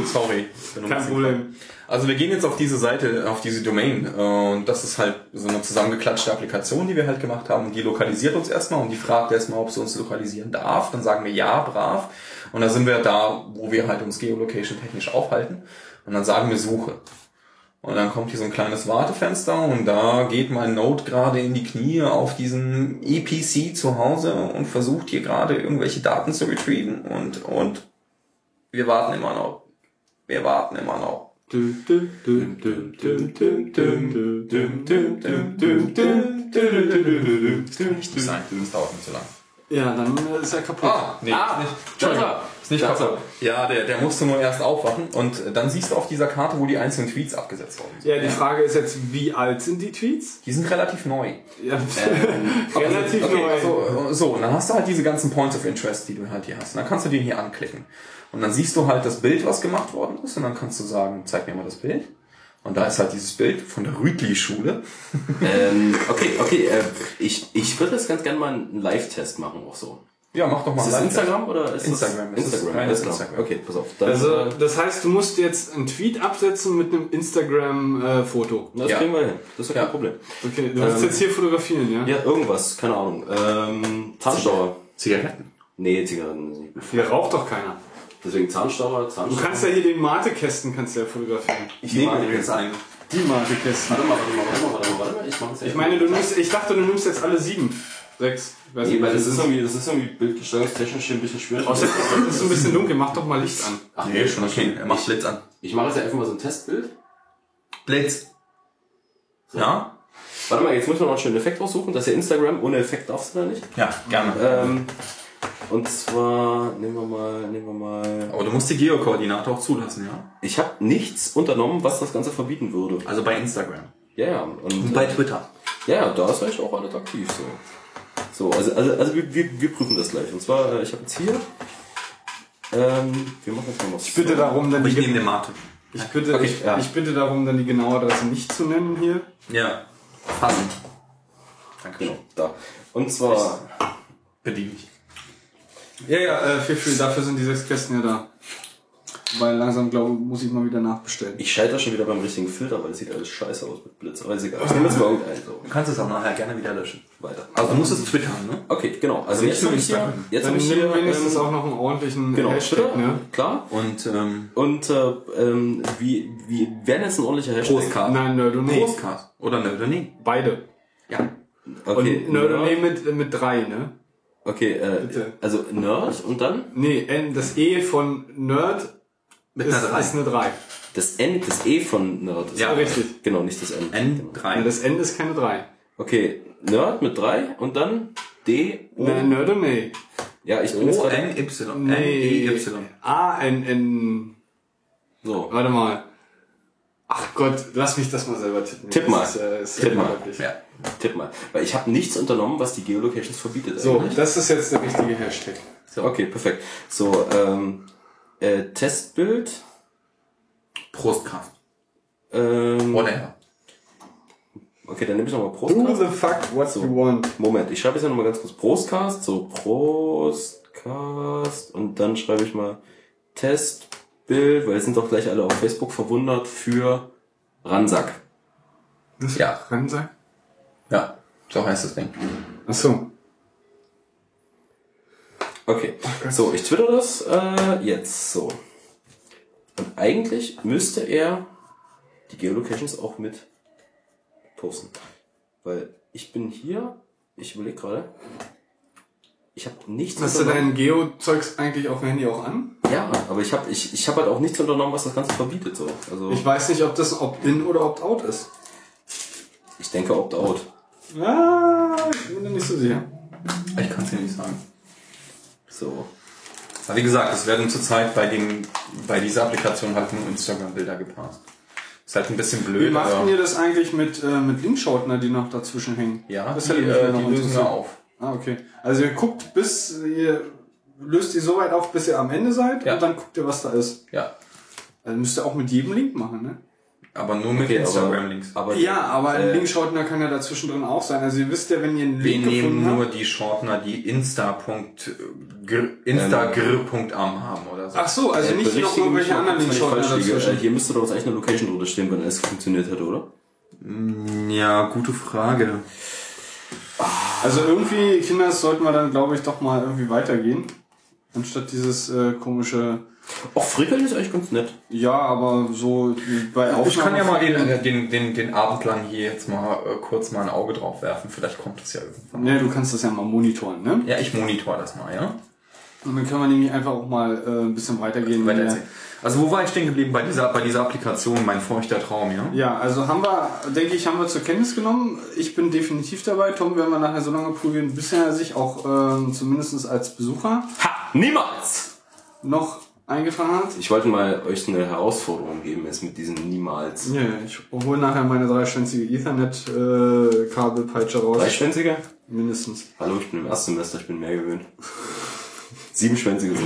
sorry. Kein Problem. Also wir gehen jetzt auf diese Seite, auf diese Domain äh, und das ist halt so eine zusammengeklatschte Applikation, die wir halt gemacht haben und die lokalisiert uns erstmal und die fragt erstmal, ob sie uns lokalisieren darf. Dann sagen wir ja, brav. Und dann sind wir da, wo wir halt uns Geolocation technisch aufhalten und dann sagen wir Suche. Und dann kommt hier so ein kleines Wartefenster und da geht mein Node gerade in die Knie auf diesem EPC zu Hause und versucht hier gerade irgendwelche Daten zu retrieven und, und wir warten immer noch. Wir warten immer noch. Nicht sein, das dauert nicht so lang. Ja, dann äh, ist er kaputt. nee, Ah, ist nicht, ist er. nicht kaputt. Ja, der, der musste nur erst aufwachen und dann siehst du auf dieser Karte, wo die einzelnen Tweets abgesetzt worden sind. Ja, die Frage ist jetzt, wie alt sind die Tweets? Die sind relativ neu. Ja, relativ okay, neu. Also, so, und dann hast du halt diese ganzen Points of Interest, die du halt hier hast. Und dann kannst du den hier anklicken. Und dann siehst du halt das Bild, was gemacht worden ist. Und dann kannst du sagen, zeig mir mal das Bild. Und da ist halt dieses Bild von der Rütli-Schule. ähm, okay, okay. Äh, ich, ich würde jetzt ganz gerne mal einen Live-Test machen, auch so. Ja, mach doch mal Ist das einen Instagram oder ist Instagram. Das ist Instagram. alles klar. Instagram. Okay, pass auf. Dann, Also, äh, das heißt, du musst jetzt einen Tweet absetzen mit einem Instagram-Foto. das ja. kriegen wir hin. Das ist ja kein Ja. Problem. okay, du willst Ähm, jetzt hier fotografieren, ja? Ja, irgendwas, keine Ahnung. Ähm, Zahnstocher. Zigaretten. Nee, Zigaretten sind nicht. Hier raucht doch keiner. Deswegen Zahnstocher, Du Zahnstocher. kannst ja hier den Mate-Kästen kannst du ja fotografieren. Ich nehme nehme übrigens übrigens einen. Die Mate-Kästen. Warte mal, warte mal, warte mal, warte mal, warte mal. Ich mach's ja. Ich meine, du nimmst, ich dachte, du nimmst jetzt alle sieben. Sechs. Weiß Nee, weil das ist irgendwie, das ist irgendwie bildgestaltungstechnisch hier ein bisschen schwierig. Außerdem ist es ein bisschen dunkel, mach doch mal Licht an. Ach, Nee, schon okay. Er macht Blitz an. Ich mache jetzt ja einfach mal so ein Testbild. Blitz. Ja? Warte mal, jetzt muss man noch einen schönen Effekt raussuchen. Das ist ja Instagram. Ohne Effekt darfst du da nicht. Ja, gerne. Ähm, und zwar, nehmen wir mal, nehmen wir mal. Aber du musst die Geokoordinate auch zulassen, ja? Ich habe nichts unternommen, was das Ganze verbieten würde. Also bei Instagram. Ja, ja. Und, Bei Twitter. Ja, ja, da ist eigentlich auch alles aktiv so. So, also, also, also wir, wir, wir prüfen das gleich. Und zwar, äh, ich habe jetzt hier. Ähm, wir machen jetzt mal was. Ich bitte darum, dann ich die, nehme den Mate. ich bitte, Okay, ich, ja. ich bitte darum, dann die genaue Adresse nicht zu nennen hier. Ja. Fassen. Danke. Genau, da. Und zwar, Bediene ich. Ja, ja, äh, viel, viel, dafür sind die sechs Kästen ja da. Weil langsam, glaube muss ich mal wieder nachbestellen. ich schalte schon wieder beim richtigen Filter, weil es sieht alles scheiße aus mit Blitz. Aber ist egal. Ich nehme jetzt mal irgendeinen so. Du kannst es auch nachher gerne wieder löschen. Weiter. Also du musst es twittern, ne? Okay, genau. Also, Also jetzt habe ich hier, jetzt Dann ich hier, wenigstens ähm, auch noch einen ordentlichen genau, Hashtag, Twitter, ne? klar. Und ähm, Und äh, ähm, wie, wie wäre jetzt ein ordentlicher Hashtag? Postcard. Nein, Nerdonee. Postcard. Oder ne, oder nee. Beide. Ja. Okay, Und Nerd. mit, mit drei, ne? Okay, äh, Bitte. also Nerd und dann Nee, N, das E von Nerd Mit ist, einer 3. ist eine 3. das N, das E von Nerd. Ist Ja, richtig. Genau, nicht das N. N3. Ja, das N ist keine 3. Okay, Nerd mit 3 und dann D, O. Ne, Nerdonee. Ja, ich bin jetzt O, gerade... N, Y. N, Nee. E, Y. A, N, N. So. Warte mal. Ach Gott, lass mich das mal selber tippen. Tipp Das mal. Ist, äh, ist Tipp mal. Ja. Tipp mal. Weil ich habe nichts unternommen, was die Geolocations verbietet. So, eigentlich. das ist jetzt der richtige Hashtag. So, okay, perfekt. So, ähm, äh, Testbild. Prostcast. Ähm, Whatever. okay, dann nehme ich nochmal Do Prostcast. the fuck what So. you want. Moment, ich schreibe jetzt nochmal ganz kurz Prostcast. So, Prostcast. Und dann schreibe ich mal Testbild, weil jetzt sind doch gleich alle auf Facebook verwundert für Ransack. Das Ja. Ransack? Ja, so heißt das Ding. Ach so. Okay, so, ich twitter das äh, jetzt so. Und eigentlich müsste er die Geolocations auch mit posten. Weil ich bin hier, ich überlege gerade, ich habe nichts Hast du dein Geo-Zeugs eigentlich auf dem Handy auch an? Ja, aber ich habe ich, ich hab halt auch nichts unternommen, was das Ganze verbietet. So. Also Ich weiß nicht, ob das Opt-in oder Opt-out ist. ich denke Opt-out. Ah, ich bin mir nicht so sicher. Ich kann es dir nicht sagen. So. Aber wie gesagt, es werden zurzeit bei den, bei dieser Applikation halt nur Instagram-Bilder gepasst. Ist halt ein bisschen Wie blöd, macht aber denn ihr das eigentlich mit, äh, mit Linkshortner, die noch dazwischen hängen? ja, das die, hätte mich äh, noch die lösen wir auf. Ah, okay. Also ihr guckt bis, ihr löst die so weit auf, bis ihr am Ende seid Ja. und dann guckt ihr, was da ist. Ja, Also müsst ihr auch mit jedem Link machen, ne? aber nur mit Okay, aber, Instagram-Links. aber Ja, aber ein äh, Linkshortner kann ja dazwischen drin auch sein. Also ihr wisst ja, wenn ihr einen Wir Link nehmen gefunden nur habt. die Shortener, die insta.gr- instagr.am haben oder so. Ach so, also äh, nicht noch irgendwelche anderen. Äh, dazwischen. Hier müsste doch jetzt eigentlich eine Location drunter stehen, wenn es funktioniert hätte, oder? Ja, gute Frage. Also irgendwie, Kinder, sollten wir dann, glaube ich, doch mal irgendwie weitergehen. Anstatt dieses äh, komische, Auch Frickeln ist eigentlich ganz nett. ja, aber so bei Aufnahmen. Ich kann ja mal den, äh, den, den, den Abend lang hier jetzt mal äh, kurz mal ein Auge drauf werfen. Vielleicht kommt es ja irgendwann. Ja, du kannst das ja mal monitoren, ne? Ja, ich monitor das mal, ja? Und dann können wir nämlich einfach auch mal äh, ein bisschen weitergehen. Weiter. Also wo war ich stehen geblieben bei dieser, bei dieser Applikation, mein feuchter Traum, ja? Ja, also haben wir, denke ich, haben wir zur Kenntnis genommen. Ich bin definitiv dabei. Tom werden wir nachher so lange probieren, bis er sich auch ähm, zumindest als Besucher Ha! Niemals! noch eingetragen hat. Ich wollte mal euch eine Herausforderung geben, jetzt mit diesem Niemals. Ja, ich hole nachher meine dreischwänzige Ethernet-Kabelpeitsche raus. Dreischwänziger? Mindestens. Hallo, ich bin im Erstsemester, ich bin mehr gewöhnt. Siebenschwänziges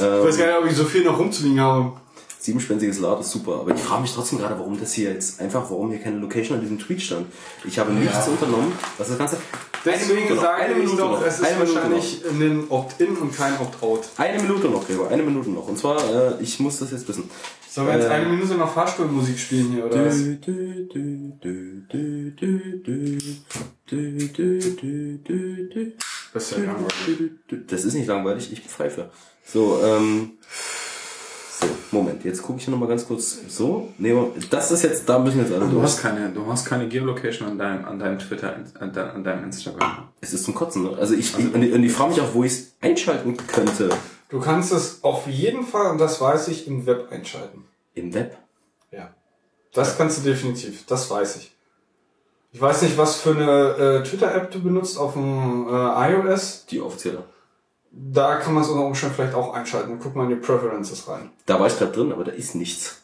Ich weiß gar nicht, ob ich so viel noch rumzuliegen habe. Siebenschwänziges Lard ist super, aber ich frage mich trotzdem gerade, warum das hier jetzt einfach, warum hier keine Location an diesem Tweet stand. Ich habe nichts unternommen, was das Ganze. Eine Deswegen Minute noch, sage eine ich Minute doch, noch, es ist eine wahrscheinlich ein Opt-in und kein Opt-out. Eine Minute noch, Gregor, eine Minute noch. Und zwar, äh, ich muss das jetzt wissen. Sollen wir jetzt Äh, eine Minute noch Fahrstuhlmusik spielen hier, oder du, du, du, du, du, du, du, du, du, du, du. Das ist ja langweilig. Das ist nicht langweilig, ich pfeife. So, ähm. So, Moment, jetzt gucke ich hier nochmal ganz kurz. So, nee, das ist jetzt, da müssen jetzt alle Du durch. hast keine, du hast keine Geolocation an deinem, an deinem Twitter, an, dein, an deinem Instagram. Es ist zum Kotzen, ne? Also ich, und ich, und ich frage mich auch, wo ich es einschalten könnte. Du kannst es auf jeden Fall, und das weiß ich, im Web einschalten. Im Web. Ja. Das kannst du definitiv, das weiß ich. Ich weiß nicht, was für eine äh, Twitter-App du benutzt auf dem äh, iOS. Die offizielle. Da kann man es unter Umständen vielleicht auch einschalten. Guck mal in die Preferences rein. Da war ich gerade drin, aber da ist nichts.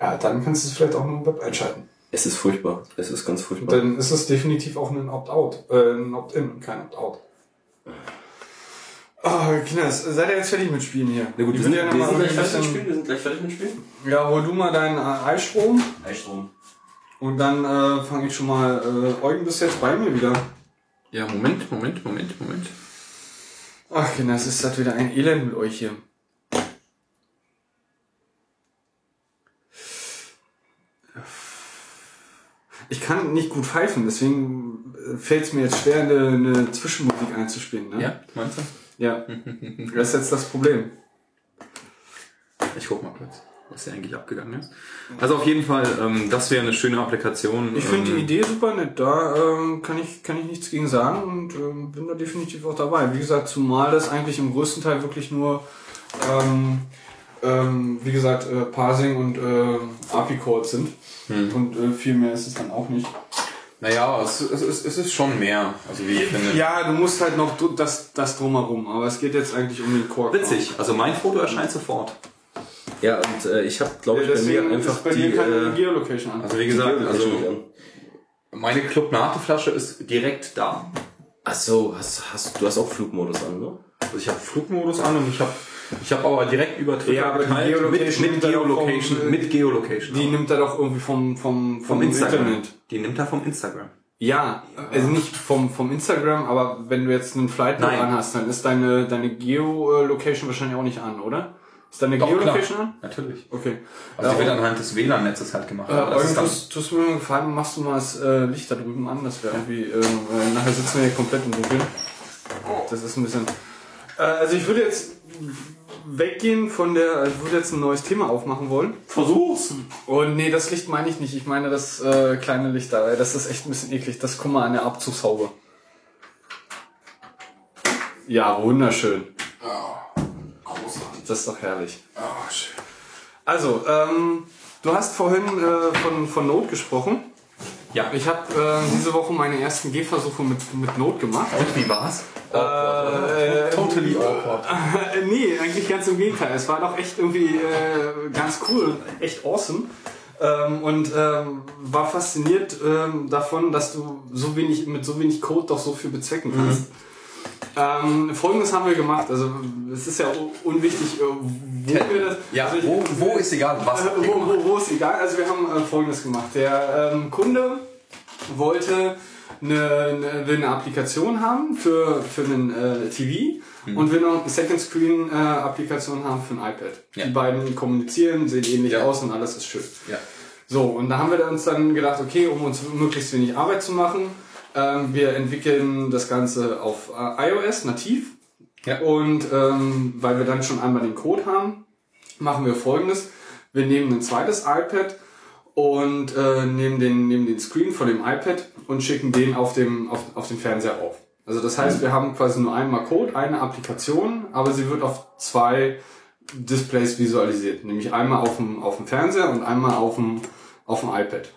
Ja, dann kannst du es vielleicht auch nur im Web einschalten. Es ist furchtbar. Es ist ganz furchtbar. Dann ist es definitiv auch ein Opt-out, äh, ein Opt-in und kein Opt-out. Ah, Kinders, seid ihr jetzt fertig mit Spielen hier? Na gut, wir Ich sind, wir ja noch sind mal gleich ein fertig mit Spielen. Wir sind gleich fertig mit Spielen. Ja, hol du mal deinen äh, Eisstrom Eistrom. und dann äh, fange ich schon mal. Äh, Eugen, bist jetzt bei mir wieder. Ja, Moment, Moment, Moment, Moment. Ach, Kinder, es ist halt wieder ein Elend mit euch hier. Ich kann nicht gut pfeifen, deswegen fällt es mir jetzt schwer, eine, eine Zwischenmusik einzuspielen. Ne? Ja, meinst du? Ja. Das ist jetzt das Problem. Ich guck mal kurz, was hier eigentlich abgegangen ist. Also auf jeden Fall, ähm, das wäre eine schöne Applikation. Ich finde ähm, die Idee super nett. Da ähm, kann, ich, kann ich nichts gegen sagen und ähm, bin da definitiv auch dabei. Wie gesagt, zumal das eigentlich im größten Teil wirklich nur, ähm, ähm, wie gesagt, äh, Parsing und äh, API-Calls sind. Und äh, viel mehr ist es dann auch nicht. Naja, es, es, es, es ist schon mehr. Also wie ich finde. Ja, du musst halt noch das, das drumherum, aber es geht jetzt eigentlich um den Core. Witzig, also mein Foto erscheint sofort. Ja, und äh, ich habe, glaube ich, bei mir ist einfach bei die... mir keine Äh, Geolocation an. Also wie gesagt, also meine Club Nate Flasche ist direkt da. Ach so, hast, hast, du hast auch Flugmodus an, ne? Also ich habe Flugmodus an und ich habe ich habe aber direkt über Twitter Ja, aber geteilt mit, Geolocation mit er doch Geolocation, vom, mit Geolocation. Die nimmt er doch irgendwie vom, vom, vom, vom Instagram. Internet. Die nimmt er vom Instagram. Ja, also nicht vom, vom Instagram, aber wenn du jetzt einen Flight Nein. anhast, dann ist deine, deine Geo-Location wahrscheinlich auch nicht an, oder? Ist deine Doch, Geolocation klar. Natürlich. Okay. Also die Ja, wird anhand des WLAN-Netzes halt gemacht. Äh, Aber das ist Eugen, tust, tust mir Gefallen, machst du mal das äh, Licht da drüben an, das wäre irgendwie, äh, weil nachher sitzen wir hier komplett im Dunkeln. Das ist ein bisschen, äh, also ich würde jetzt weggehen von der, ich würde jetzt ein neues Thema aufmachen wollen. Versuch's. Und nee, das Licht meine ich nicht, ich meine das äh, kleine Licht da, das ist echt ein bisschen eklig, das guck mal an der Abzugshaube. Ja, wunderschön. Großartig. Das ist doch herrlich. Oh, schön. Also, ähm, du hast vorhin äh, von, von Not gesprochen. Ja. Ich habe äh, diese Woche meine ersten Gehversuche mit, mit Not gemacht. Und wie war's? Äh, Totally awkward. äh, nee, eigentlich ganz im Gegenteil. Es war doch echt irgendwie äh, ganz cool echt awesome. Ähm, und ähm, war fasziniert ähm, davon, dass du so wenig mit so wenig Code doch so viel bezwecken kannst. Ähm, Folgendes haben wir gemacht. Also es ist ja unwichtig, äh, wo wir das. Ja, also ich- wo, wo ist egal, was. äh, wo, wo, wo ist egal. Also wir haben äh, Folgendes gemacht. Der ähm, Kunde wollte eine, eine, will eine Applikation haben für, für einen äh, TV und will noch eine Second Screen äh, Applikation haben für ein iPad. Ja. Die beiden kommunizieren, sehen ähnlich Ja. aus und alles ist schön. Ja. So, und da haben wir uns dann gedacht, okay, um uns möglichst wenig Arbeit zu machen, ähm, wir entwickeln das Ganze auf äh, iOS nativ. Ja. Und ähm, weil wir dann schon einmal den Code haben, machen wir folgendes. Wir nehmen ein zweites iPad und äh, nehmen, den, nehmen den Screen von dem iPad und schicken den auf, dem, auf, auf den Fernseher auf. Also das heißt, wir haben quasi nur einmal Code, eine Applikation, aber sie wird auf zwei Displays visualisiert. Nämlich einmal auf dem, auf dem Fernseher und einmal auf dem, auf dem iPad.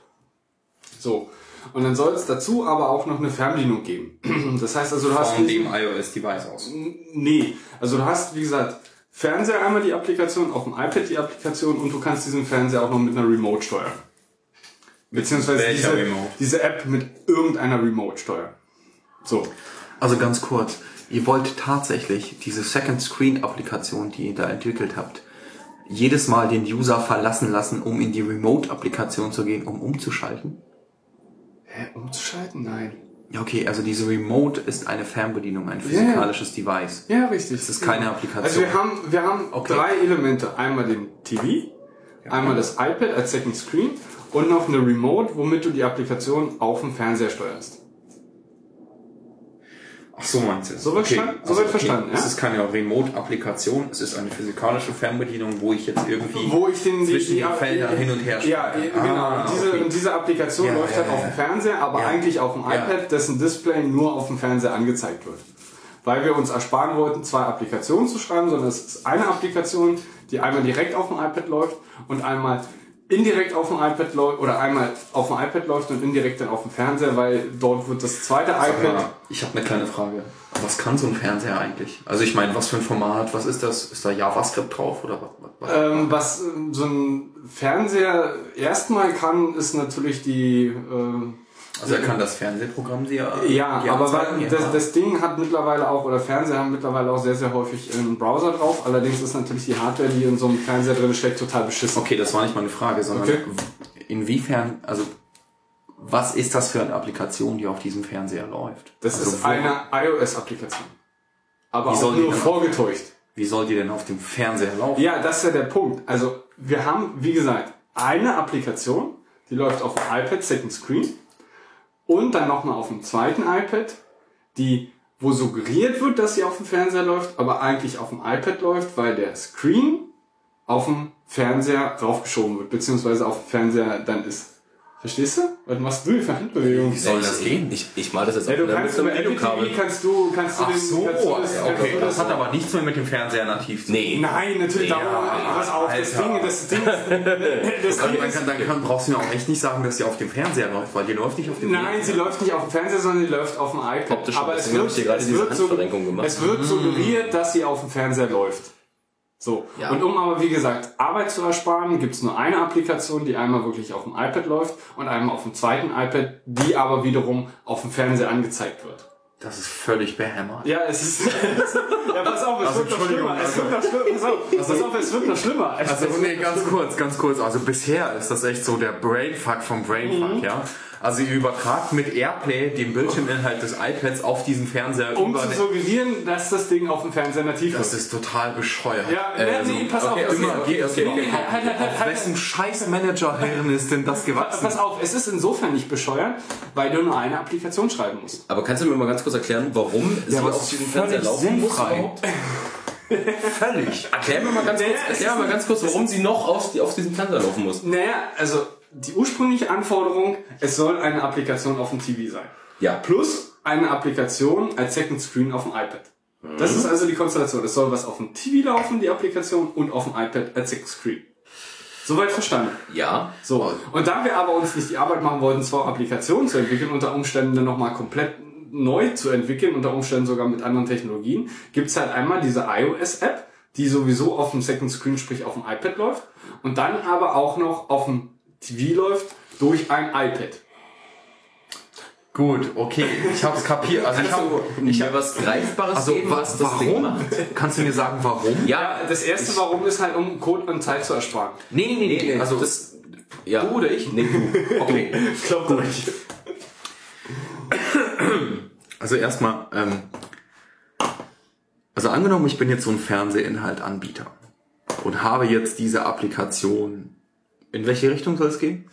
So. Und dann soll es dazu aber auch noch eine Fernbedienung geben. Das heißt also, du hast Von dem iOS-Device aus. Nee, also du hast, wie gesagt, Fernseher einmal die Applikation, auf dem iPad die Applikation und du kannst diesen Fernseher auch noch mit einer Remote steuern. Beziehungsweise diese, Remote? diese App mit irgendeiner Remote steuern. So. Also ganz kurz, ihr wollt tatsächlich diese Second Screen Applikation, die ihr da entwickelt habt, jedes Mal den User verlassen lassen, um in die Remote Applikation zu gehen, um umzuschalten? Hä, umzuschalten? Nein. Ja, okay, also diese Remote ist eine Fernbedienung, ein physikalisches Device. Ja, richtig. Das ist keine Applikation. Also wir haben, wir haben Okay. drei Elemente. Einmal den TV, einmal das iPad als Second Screen und noch eine Remote, womit du die Applikation auf dem Fernseher steuerst. Ach so meinst du es. Soweit verstanden? Soweit verstanden, ja? Es ist keine Remote-Applikation, es ist eine physikalische Fernbedienung, wo ich jetzt irgendwie wo ich den zwischen den Feldern hin und her Ja, springe. genau. Ah, und diese, okay. diese Applikation Ja, läuft ja, halt ja, auf dem ja. Fernseher, aber Ja. eigentlich auf dem Ja. iPad, dessen Display nur auf dem Fernseher angezeigt wird. Weil wir uns ersparen wollten, zwei Applikationen zu schreiben, sondern es ist eine Applikation, die einmal direkt auf dem iPad läuft und einmal indirekt auf dem iPad läuft oder einmal auf dem iPad läuft und indirekt dann auf dem Fernseher, weil dort wird das zweite iPad mal, Ich habe eine kleine Frage. Was kann so ein Fernseher eigentlich? Also ich meine, was für ein Format, was ist das? Ist da JavaScript drauf oder was? was, was? Ähm, was ähm, so ein Fernseher erstmal kann, ist natürlich die. Äh, also er kann das Fernsehprogramm sehr. ja, die aber ja. das, das Ding hat mittlerweile auch, oder Fernseher haben mittlerweile auch sehr, sehr häufig einen Browser drauf. Allerdings ist natürlich die Hardware, die in so einem Fernseher drin steckt, total beschissen. Okay, das war nicht meine Frage, sondern Okay. inwiefern, also was ist das für eine Applikation, die auf diesem Fernseher läuft? Das also ist eine iOS-Applikation. Aber auch nur vorgetäuscht. Wie soll die denn auf dem Fernseher laufen? Ja, das ist ja der Punkt. Also wir haben, wie gesagt, eine Applikation, die läuft auf dem iPad Second Screen und dann nochmal auf dem zweiten iPad, die wo suggeriert wird, dass sie auf dem Fernseher läuft, aber eigentlich auf dem iPad läuft, weil der Screen auf dem Fernseher raufgeschoben wird, beziehungsweise auf dem Fernseher dann ist. Verstehst du? Was machst du für Handbewegungen? Wie soll das gehen? Ich, ich mal das jetzt Ja, auf du mit kannst Apple Videokabel. TV kannst du, kannst du Ach den, so, kannst du das, okay, du das hat aber nichts mehr mit dem Fernseher nativ zu tun. Nee. Nein, natürlich, Ja, darum, pass auf, das. Ding, das Ding ist, das Dann, Ding dann, ist, kann, dann kann, brauchst du mir auch echt nicht sagen, dass sie auf dem Fernseher läuft, weil die läuft nicht auf dem Nein, sie läuft nicht auf dem Fernseher, sondern sie läuft auf dem iPad. Optisch, Aber es wird, hab ich dir gerade es diese wird, so, Handverrenkung gemacht. es wird suggeriert, dass sie auf dem Fernseher läuft. So. Ja. Und um aber, wie gesagt, Arbeit zu ersparen, gibt's nur eine Applikation, die einmal wirklich auf dem iPad läuft und einmal auf dem zweiten iPad, die aber wiederum auf dem Fernseher angezeigt wird. Das ist völlig behämmert. Ja, es ist. ja, pass auf, es Also, wird noch schlimmer. Es also- wird noch schlimmer. Pass auf, pass auf, es wird noch schlimmer. Es- Also es nee, ganz kurz, ganz kurz. Also bisher ist das echt so der Brainfuck vom Brainfuck, ja. Also ihr übertragt mit Airplay den Bildschirminhalt des iPads auf diesen Fernseher Um über zu suggerieren, dass das Ding auf dem Fernseher nativ Das ist. ist total bescheuert. Ja, Ähm, nee, pass okay, auf. okay, ist- okay, okay, okay. Auf wessen scheiß Managerhirn ist denn das gewachsen? Pass auf, es ist insofern nicht bescheuert, weil du nur eine Applikation schreiben musst. Aber kannst du mir mal ganz kurz erklären, warum sie aber auf diesem ist Fernseher laufen muss? Völlig. Erklär mir mal ganz kurz, Naja, erklär ist mal ganz kurz, warum sie noch auf, auf diesem Fernseher laufen muss. Naja, also die ursprüngliche Anforderung, es soll eine Applikation auf dem TV sein. Ja. Plus eine Applikation als Second Screen auf dem iPad. Das ist also die Konstellation. Es soll was auf dem TV laufen, die Applikation, und auf dem iPad als Second Screen. Soweit verstanden. Ja. So. Und da wir aber uns nicht die Arbeit machen wollten, zwei Applikationen zu entwickeln, unter Umständen dann nochmal komplett neu zu entwickeln, unter Umständen sogar mit anderen Technologien, gibt's halt einmal diese iOS-App, die sowieso auf dem Second Screen, sprich auf dem iPad läuft, und dann aber auch noch auf dem TV läuft durch ein iPad. Gut, okay, ich hab's kapiert. Also ich Kannst hab, du mir was Greifbares also geben, wa was das Ding warum? macht? Kannst du mir sagen, warum? Ja, Das erste Warum ist halt, um Code und Zeit zu ersparen. Nee, nee, nee, nee. also Also das... Ja. du oder ich? Nee, du. Okay. Glaubt ihr nicht. Also erstmal, ähm, also angenommen, ich bin jetzt so ein Fernsehinhaltanbieter und habe jetzt diese Applikation. In welche Richtung soll es gehen?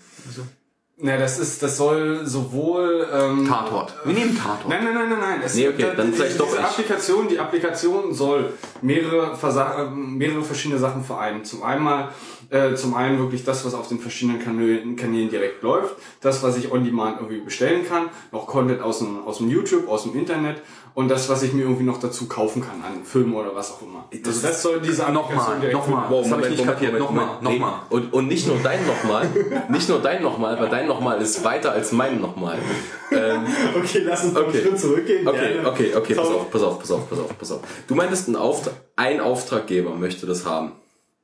Na, das ist, das soll sowohl, ähm, Tatort. Wir nehmen Tatort. Nein, nein, nein, nein, nein. Es, Nee, okay, da- dann die- vielleicht doch ich. Applikation, die Applikation soll mehrere, Versa mehrere verschiedene Sachen vereinen. Zum einmal, äh, zum einen wirklich das, was auf den verschiedenen Kanälen, Kanälen direkt läuft, das, was ich on demand irgendwie bestellen kann, noch Content aus dem, aus dem YouTube, aus dem Internet und das, was ich mir irgendwie noch dazu kaufen kann an Filmen oder was auch immer. Das also soll diese Nochmal, nochmal. Wow, Das hab ich nicht kapiert. Nochmal, Nee, nochmal. Und, und nicht nur dein nochmal, nicht nur dein nochmal, weil dein nochmal ist weiter als mein nochmal. Okay, lass uns Okay. einen Schritt zurückgehen. Okay, Gerne. okay, okay, pass auf, pass auf, pass auf, pass auf, pass auf. Du meintest, ein, Auftrag, ein Auftraggeber möchte das haben.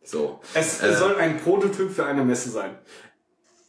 So. Es Äh, soll ein Prototyp für eine Messe sein.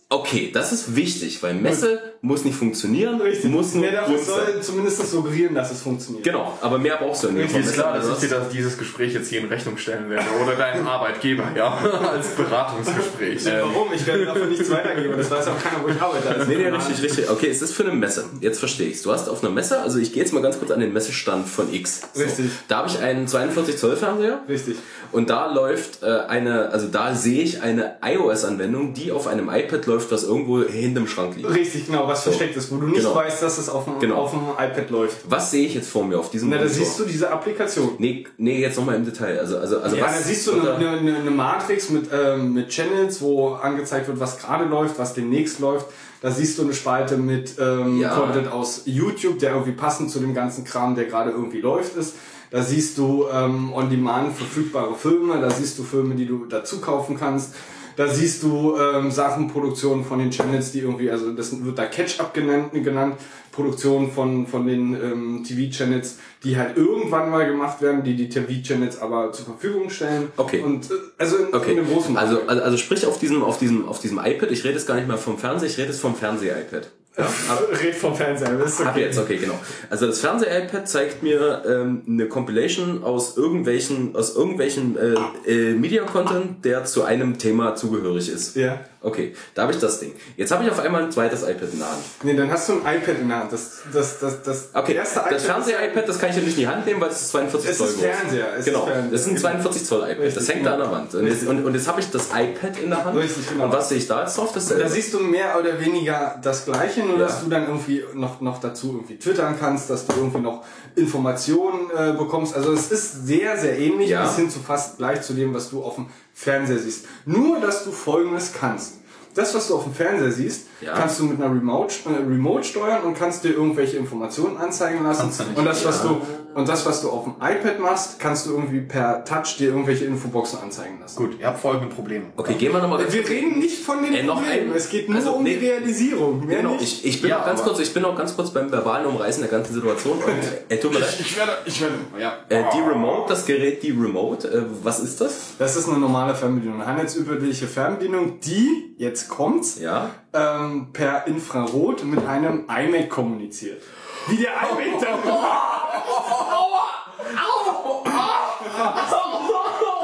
Okay, das ist wichtig, weil Messe muss nicht funktionieren, muss nur Grund es soll zumindest das suggerieren, dass es funktioniert. Genau, aber mehr brauchst du ja nicht. Mir ist klar, dass ich dir das, dieses Gespräch jetzt hier in Rechnung stellen werde. Oder deinen Arbeitgeber, ja. Als Beratungsgespräch. Warum? Ich werde dafür nichts weitergeben. Das weiß auch keiner, wo ich arbeite. Also Nee, nee, richtig, richtig. Okay, es ist für eine Messe. Jetzt verstehe ich's. Du hast auf einer Messe, also ich gehe jetzt mal ganz kurz an den Messestand von X. So. Richtig. Da habe ich einen 42 Zoll Fernseher. Richtig. Und da läuft äh, eine, also da sehe ich eine iOS-Anwendung, die auf einem iPad läuft, was irgendwo hinterm Schrank liegt. Richtig, genau, was versteckt ist, wo du nicht Genau. weißt, dass es auf dem, Genau. auf dem iPad läuft. Was sehe ich jetzt vor mir auf diesem Na, da siehst du diese Applikation. Nee, nee, jetzt nochmal im Detail. Also, also, also Ja, was da siehst du eine, eine, eine Matrix mit, ähm, mit Channels, wo angezeigt wird, was gerade läuft, was demnächst läuft. Da siehst du eine Spalte mit ähm, Ja. Content aus YouTube, der irgendwie passend zu dem ganzen Kram, der gerade irgendwie läuft, ist. Da siehst du ähm, on-demand verfügbare Filme, da siehst du Filme, die du dazu kaufen kannst. Da siehst du ähm, Sachen, Produktionen von den Channels, die irgendwie, also das wird da Catch-up genannt, genannt, Produktionen von, von den ähm, TV-Channels, die halt irgendwann mal gemacht werden, die die TV-Channels aber zur Verfügung stellen. Okay. Und äh, also in, Okay, in einem großen also, also, also sprich auf diesem, auf diesem, auf diesem iPad, ich rede jetzt gar nicht mehr vom Fernseher, ich rede jetzt vom Fernseh-iPad. Ja, Red vom Fernseher, das ist Ab jetzt, okay, genau. Also das Fernseh-iPad zeigt mir ähm, eine Compilation aus irgendwelchen, aus irgendwelchen äh, äh, Media-Content, der zu einem Thema zugehörig ist. Ja. Okay, da habe ich das Ding. Jetzt habe ich auf einmal ein zweites iPad in der Hand. Nee, dann hast du ein iPad in der Hand. Das, das, das, das Okay, erste das Fernseh-iPad, das kann ich ja nicht in die Hand nehmen, weil es ist 42 Es Zoll ist groß. Fernseher, es ist genau, Fernseher. das ist ein 42 Zoll iPad. Richtig, das hängt genau. da an der Wand. Und jetzt, und, und jetzt habe ich das iPad in der Hand. Richtig, genau. Und was sehe ich da jetzt drauf? Dasselbe. Da siehst du mehr oder weniger das Gleiche, nur Ja. dass du dann irgendwie noch, noch dazu irgendwie twittern kannst, dass du irgendwie noch Informationen äh, bekommst. Also es ist sehr, sehr ähnlich, Ja. bis hin zu fast gleich zu dem, was du auf dem Fernseher siehst. Nur, dass du Folgendes kannst. das, was du auf dem Fernseher siehst, Ja. kannst du mit einer Remote, äh, Remote steuern und kannst dir irgendwelche Informationen anzeigen lassen. Und das, was du, und das, was du auf dem iPad machst, kannst du irgendwie per Touch dir irgendwelche Infoboxen anzeigen lassen. Gut, ihr habt folgende Probleme. Okay, gehen wir nochmal Wir reden nicht von den Äh, noch Problemen, ein- es geht nur also, um nee. die Realisierung. Mehr Genau, nicht. ich, ich bin Ja, auch ganz kurz, ich bin auch ganz kurz beim verbalen Umreißen der ganzen Situation. Und, äh, tut mir leid. ich werde, ich werde, ja. Äh, die Remote, das Gerät, die Remote, äh, was ist das? Das ist eine normale Fernbedienung, eine handelsübliche Fernbedienung, die, jetzt kommt's, Ja. ähm, per Infrarot mit einem iMac kommuniziert. Wie der iMac dann...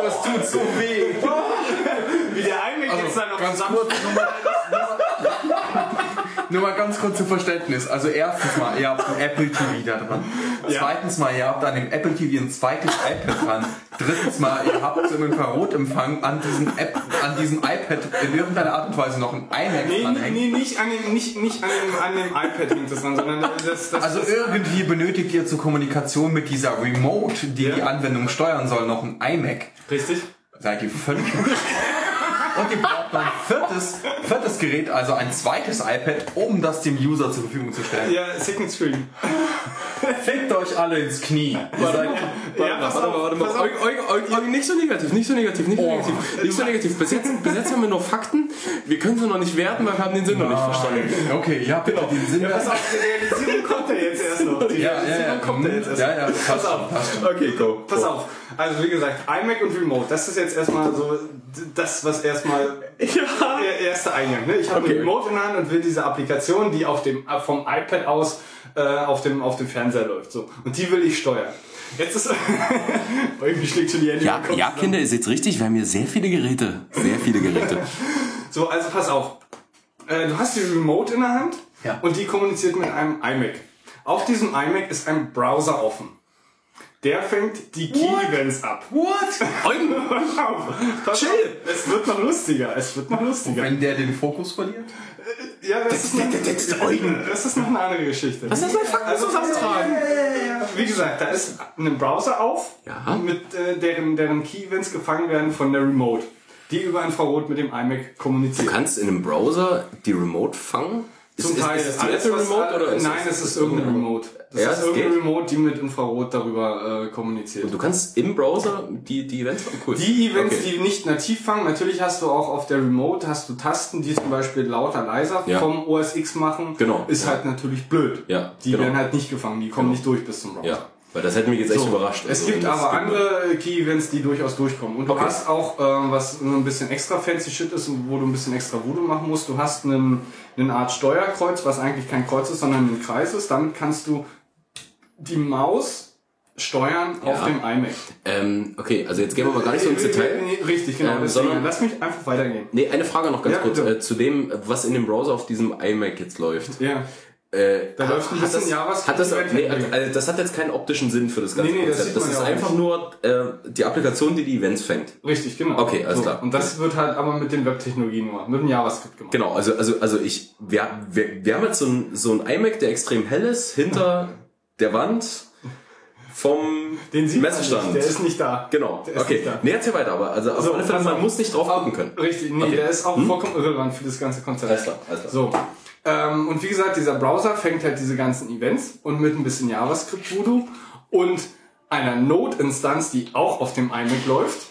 Das tut so weh. Wie der iMac jetzt dann noch Ganz zusammen... kurz, nur mal, ganz kurz zum Verständnis. Also erstens mal, ihr habt ein Apple TV da dran. Ja. Zweitens mal, ihr habt an dem Apple TV ein zweites iPad dran. Drittens mal, ihr habt im Infrarotempfang an diesem App, an diesem iPad in irgendeiner Art und Weise noch ein iMac Nee, nee, dranhängen. nee, nicht an dem, nicht, nicht an dem, an dem iPad hängt das dran, sondern das, das Also irgendwie benötigt ihr zur Kommunikation mit dieser Remote, die Ja. die Anwendung steuern soll, noch ein iMac. Richtig? Seid ihr völlig Und ihr braucht noch ein viertes, viertes Gerät, also ein zweites iPad, um das dem User zur Verfügung zu stellen. Ja, Second Screen. Fickt euch alle ins Knie. Ja, Warte mal, warte mal. Eugen, Eugen, nicht so negativ, nicht so negativ, nicht so negativ, nicht so negativ. Bis jetzt, bis jetzt haben wir nur Fakten. Wir können sie noch nicht werten, weil wir haben den Sinn noch nicht verstanden. okay, ja, bitte den Sinn. Ja, pass auf, die Realisierung kommt ja jetzt erst noch. Die ja, ja, Realisierung ja, kommt ja jetzt erst ja, ja, passt Pass auf. Okay, go. Pass auf. Also wie gesagt, iMac und Remote, das ist jetzt erstmal so das, was erstmal der erste Eingang. Ne? Ich habe Okay. ein Remote in der Hand und will diese Applikation, die auf dem vom iPad aus äh, auf dem auf dem Fernseher läuft. So und die will ich steuern. Jetzt ist irgendwie schlägt schon die Hände Ja, ja. Kinder, ihr seht richtig, wir haben hier sehr viele Geräte. Sehr viele Geräte. So, also pass auf. Äh, du hast die Remote in der Hand Ja. und die kommuniziert mit einem iMac. Auf diesem iMac ist ein Browser offen. Der fängt die Key-Events ab. What? Eugen, Pass auf, Es wird noch lustiger. Es wird noch lustiger. Wenn der den Fokus verliert? Ja, das, ist noch, das ist noch eine andere Geschichte. was ist das mit Fakten Also, zusammentragen? Wie gesagt, da ist ein Browser auf, Ja. mit äh, deren, deren Key-Events gefangen werden von der Remote, die über Infrarot mit dem iMac kommuniziert. Du kannst in einem Browser die Remote fangen? Zum ist, Teil. Ist, ist Alles, Apple was- Remote oder ist Nein, es ist irgendeine Remote. Das Ja, ist irgendeine geht. Remote, die mit Infrarot darüber äh, kommuniziert. Du kannst im Browser die, die Events fangen? Cool. Die Events, Okay. die nicht nativ fangen, natürlich hast du auch auf der Remote hast du Tasten, die zum Beispiel lauter, leiser Ja. vom OS X machen. Genau. Ist halt natürlich blöd. Ja, Die genau. werden halt nicht gefangen, die kommen nicht durch bis zum Browser. Ja, weil das hätte mich jetzt echt So, überrascht. Es Also, gibt aber andere Key-Events, die durchaus durchkommen. Und du Okay. hast auch, ähm, was ein bisschen extra fancy Shit ist, wo du ein bisschen extra Voodoo machen musst, du hast einen, eine Art Steuerkreuz, was eigentlich kein Kreuz ist, sondern ein Kreis ist. Damit kannst du die Maus steuern auf Ja. dem iMac. Ähm, okay, also jetzt gehen wir mal gar nicht so ins Nee, Detail. nee, nee, Richtig, genau. Ähm, Deswegen, sondern- lass mich einfach weitergehen. Nee, eine Frage noch ganz Ja, kurz äh, zu dem, was in dem Browser auf diesem iMac jetzt läuft. Ja. Äh, Da läuft ein bisschen das, JavaScript Hat das, nee, Endeffekt. also das hat jetzt keinen optischen Sinn für das ganze Nee, nee, das Konzept. Das, man ist ja einfach nur äh, die Applikation, die die Events fängt. Richtig, genau. Okay, alles klar. Und das wird halt aber mit den Webtechnologien gemacht, mit dem JavaScript gemacht. Genau, also, also, also ich, wir, wir, wir haben jetzt so ein, so ein iMac, der extrem hell ist, hinter der Wand vom Den sieht Messestand. nicht, der ist nicht da. Genau, Der ist okay. nicht da. Nee, erzähl weiter, aber also auf So, alle Fälle, man muss nicht drauf gucken können. Richtig, nee, Okay. der ist auch vollkommen irrelevant für das ganze Konzept. Alles klar, alles klar. So. Ähm, und wie gesagt, dieser Browser fängt halt diese ganzen Events und mit ein bisschen JavaScript-Voodoo und einer Node-Instanz, die auch auf dem iMac läuft,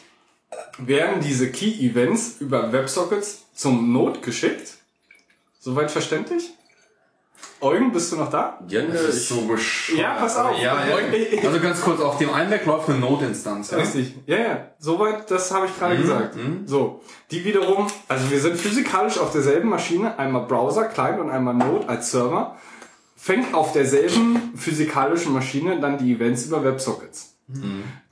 werden diese Key-Events über WebSockets zum Node geschickt. Soweit verständlich? Eugen, bist du noch da? Jenne, Das ist ich, so bescheuert. Ja, pass auf. Ja, ja. Also ganz kurz, auf dem iMac läuft eine Node-Instanz. Ja? Richtig. Ja, ja. Soweit, das habe ich gerade gesagt. So. Die wiederum, also wir sind physikalisch auf derselben Maschine, einmal Browser, Client und einmal Node als Server, fängt auf derselben physikalischen Maschine dann die Events über WebSockets.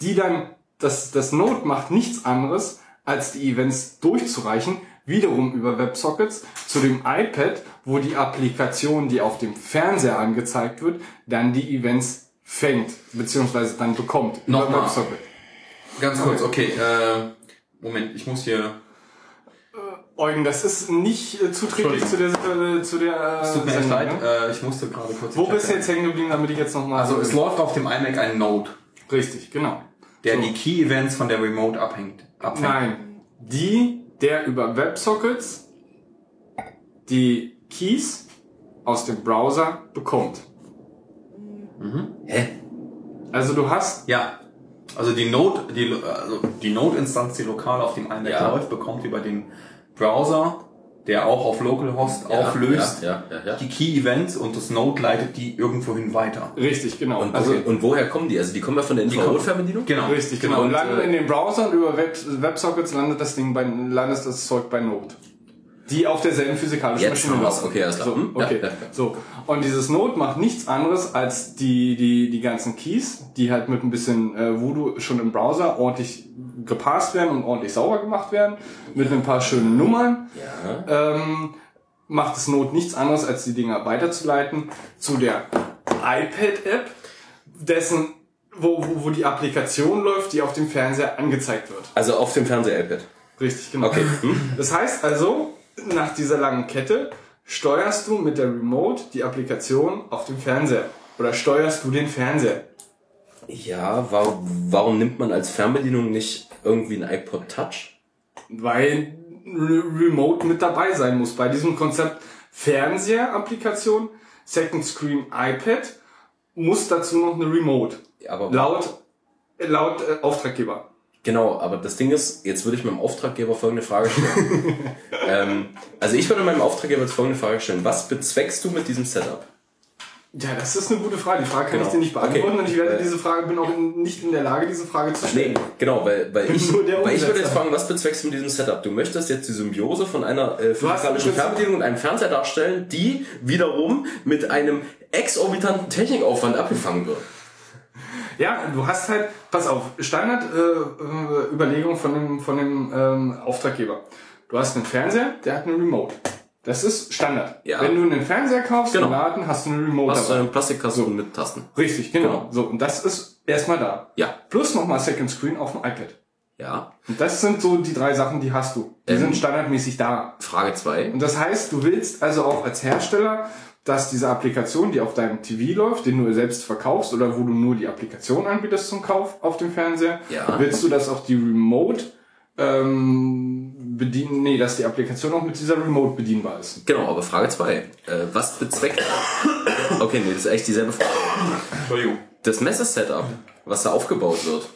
Die dann, das, das Node macht nichts anderes, als die Events durchzureichen, wiederum über WebSockets zu dem iPad, wo die Applikation, die auf dem Fernseher angezeigt wird, dann die Events fängt, beziehungsweise dann bekommt. über Nochmal. WebSocket. Ganz kurz, okay. Äh, Moment, ich muss hier... Eugen, das ist nicht äh, zuträglich zu der, äh, zu der äh, Es tut mir Sendung, leid, ne? äh, ich musste gerade kurz... Wo bist du jetzt hängen geblieben, damit ich jetzt nochmal... Also es läuft auf dem iMac ein Node, Richtig, genau. der So. die Key-Events von der Remote abhängt. abfängt. Nein, die, der über WebSockets die Keys aus dem Browser bekommt. Hä? Also du hast Ja. Also die Node, die, also die Node-Instanz, die lokal auf dem iMac Ja. läuft, bekommt über den Browser, der auch auf Localhost Ja, auflöst, ja, ja, ja, ja. die Key-Events und das Node leitet die irgendwohin weiter. richtig genau. Und, also und woher kommen die? Also die kommen ja von der Infrarotfernbedienung? Genau. richtig genau. Und, Und landen äh, in den Browser und über Web Websockets landet das Ding bei landet das Zeug bei Node. Die auf derselben physikalischen Jetzt Maschine laufen. Okay, alles klar. So, okay. ja, ja. so. Und dieses Node macht nichts anderes als die, die, die ganzen Keys, die halt mit ein bisschen äh, Voodoo schon im Browser ordentlich gepasst werden und ordentlich sauber gemacht werden, mit ein paar schönen Nummern. Ja. ähm, macht das Node nichts anderes, als die Dinger weiterzuleiten zu der iPad-App, dessen, wo, wo, wo die Applikation läuft, die auf dem Fernseher angezeigt wird. Also auf dem Fernseher-iPad. Richtig, genau. Okay. Hm? Das heißt also, nach dieser langen Kette steuerst du mit der Remote die Applikation auf dem Fernseher. Oder steuerst du den Fernseher. Ja, warum, warum nimmt man als Fernbedienung nicht irgendwie ein iPod Touch? Weil Re Remote mit dabei sein muss. Bei diesem Konzept Fernseher-Applikation, Second Screen iPad, muss dazu noch eine Remote. Aber Laut, laut äh, Auftraggeber. Genau, aber das Ding ist, jetzt würde ich meinem Auftraggeber folgende Frage stellen. ähm, also ich würde meinem Auftraggeber jetzt folgende Frage stellen. Was bezweckst du mit diesem Setup? Ja, das ist eine gute Frage. Die Frage kann Genau. ich dir nicht beantworten Okay. und ich werde diese Frage, bin auch in, nicht in der Lage, diese Frage zu Nee, stellen. genau, weil, weil, ich, weil ich würde jetzt fragen, was bezweckst du mit diesem Setup? Du möchtest jetzt die Symbiose von einer äh, physikalischen Fernbedienung und einem Fernseher darstellen, die wiederum mit einem exorbitanten Technikaufwand abgefangen wird. Ja, du hast halt, pass auf, Standard-Überlegung äh, Überlegung von dem, von dem ähm, Auftraggeber. Du hast einen Fernseher, der hat eine Remote. Das ist Standard. Ja. Wenn du einen Fernseher kaufst, Genau. im Laden, hast du eine Remote Hast du einen Plastikkasten mit Tasten? Richtig, genau. Genau. So, und das ist erstmal da. Ja. Plus nochmal Second Screen auf dem iPad. Ja. Und das sind so die drei Sachen, die hast du. Die Ähm. sind standardmäßig da. Frage 2. Und das heißt, du willst also auch als Hersteller, dass diese Applikation, die auf deinem TV läuft, den du selbst verkaufst oder wo du nur die Applikation anbietest zum Kauf auf dem Fernseher, Ja. willst du das auf die Remote ähm, bedienen, nee, dass die Applikation auch mit dieser Remote bedienbar ist. Genau, aber Frage 2. Äh, was bezweckt... Okay, nee, das ist echt dieselbe Frage. Entschuldigung. Das Messesetup, was da aufgebaut wird,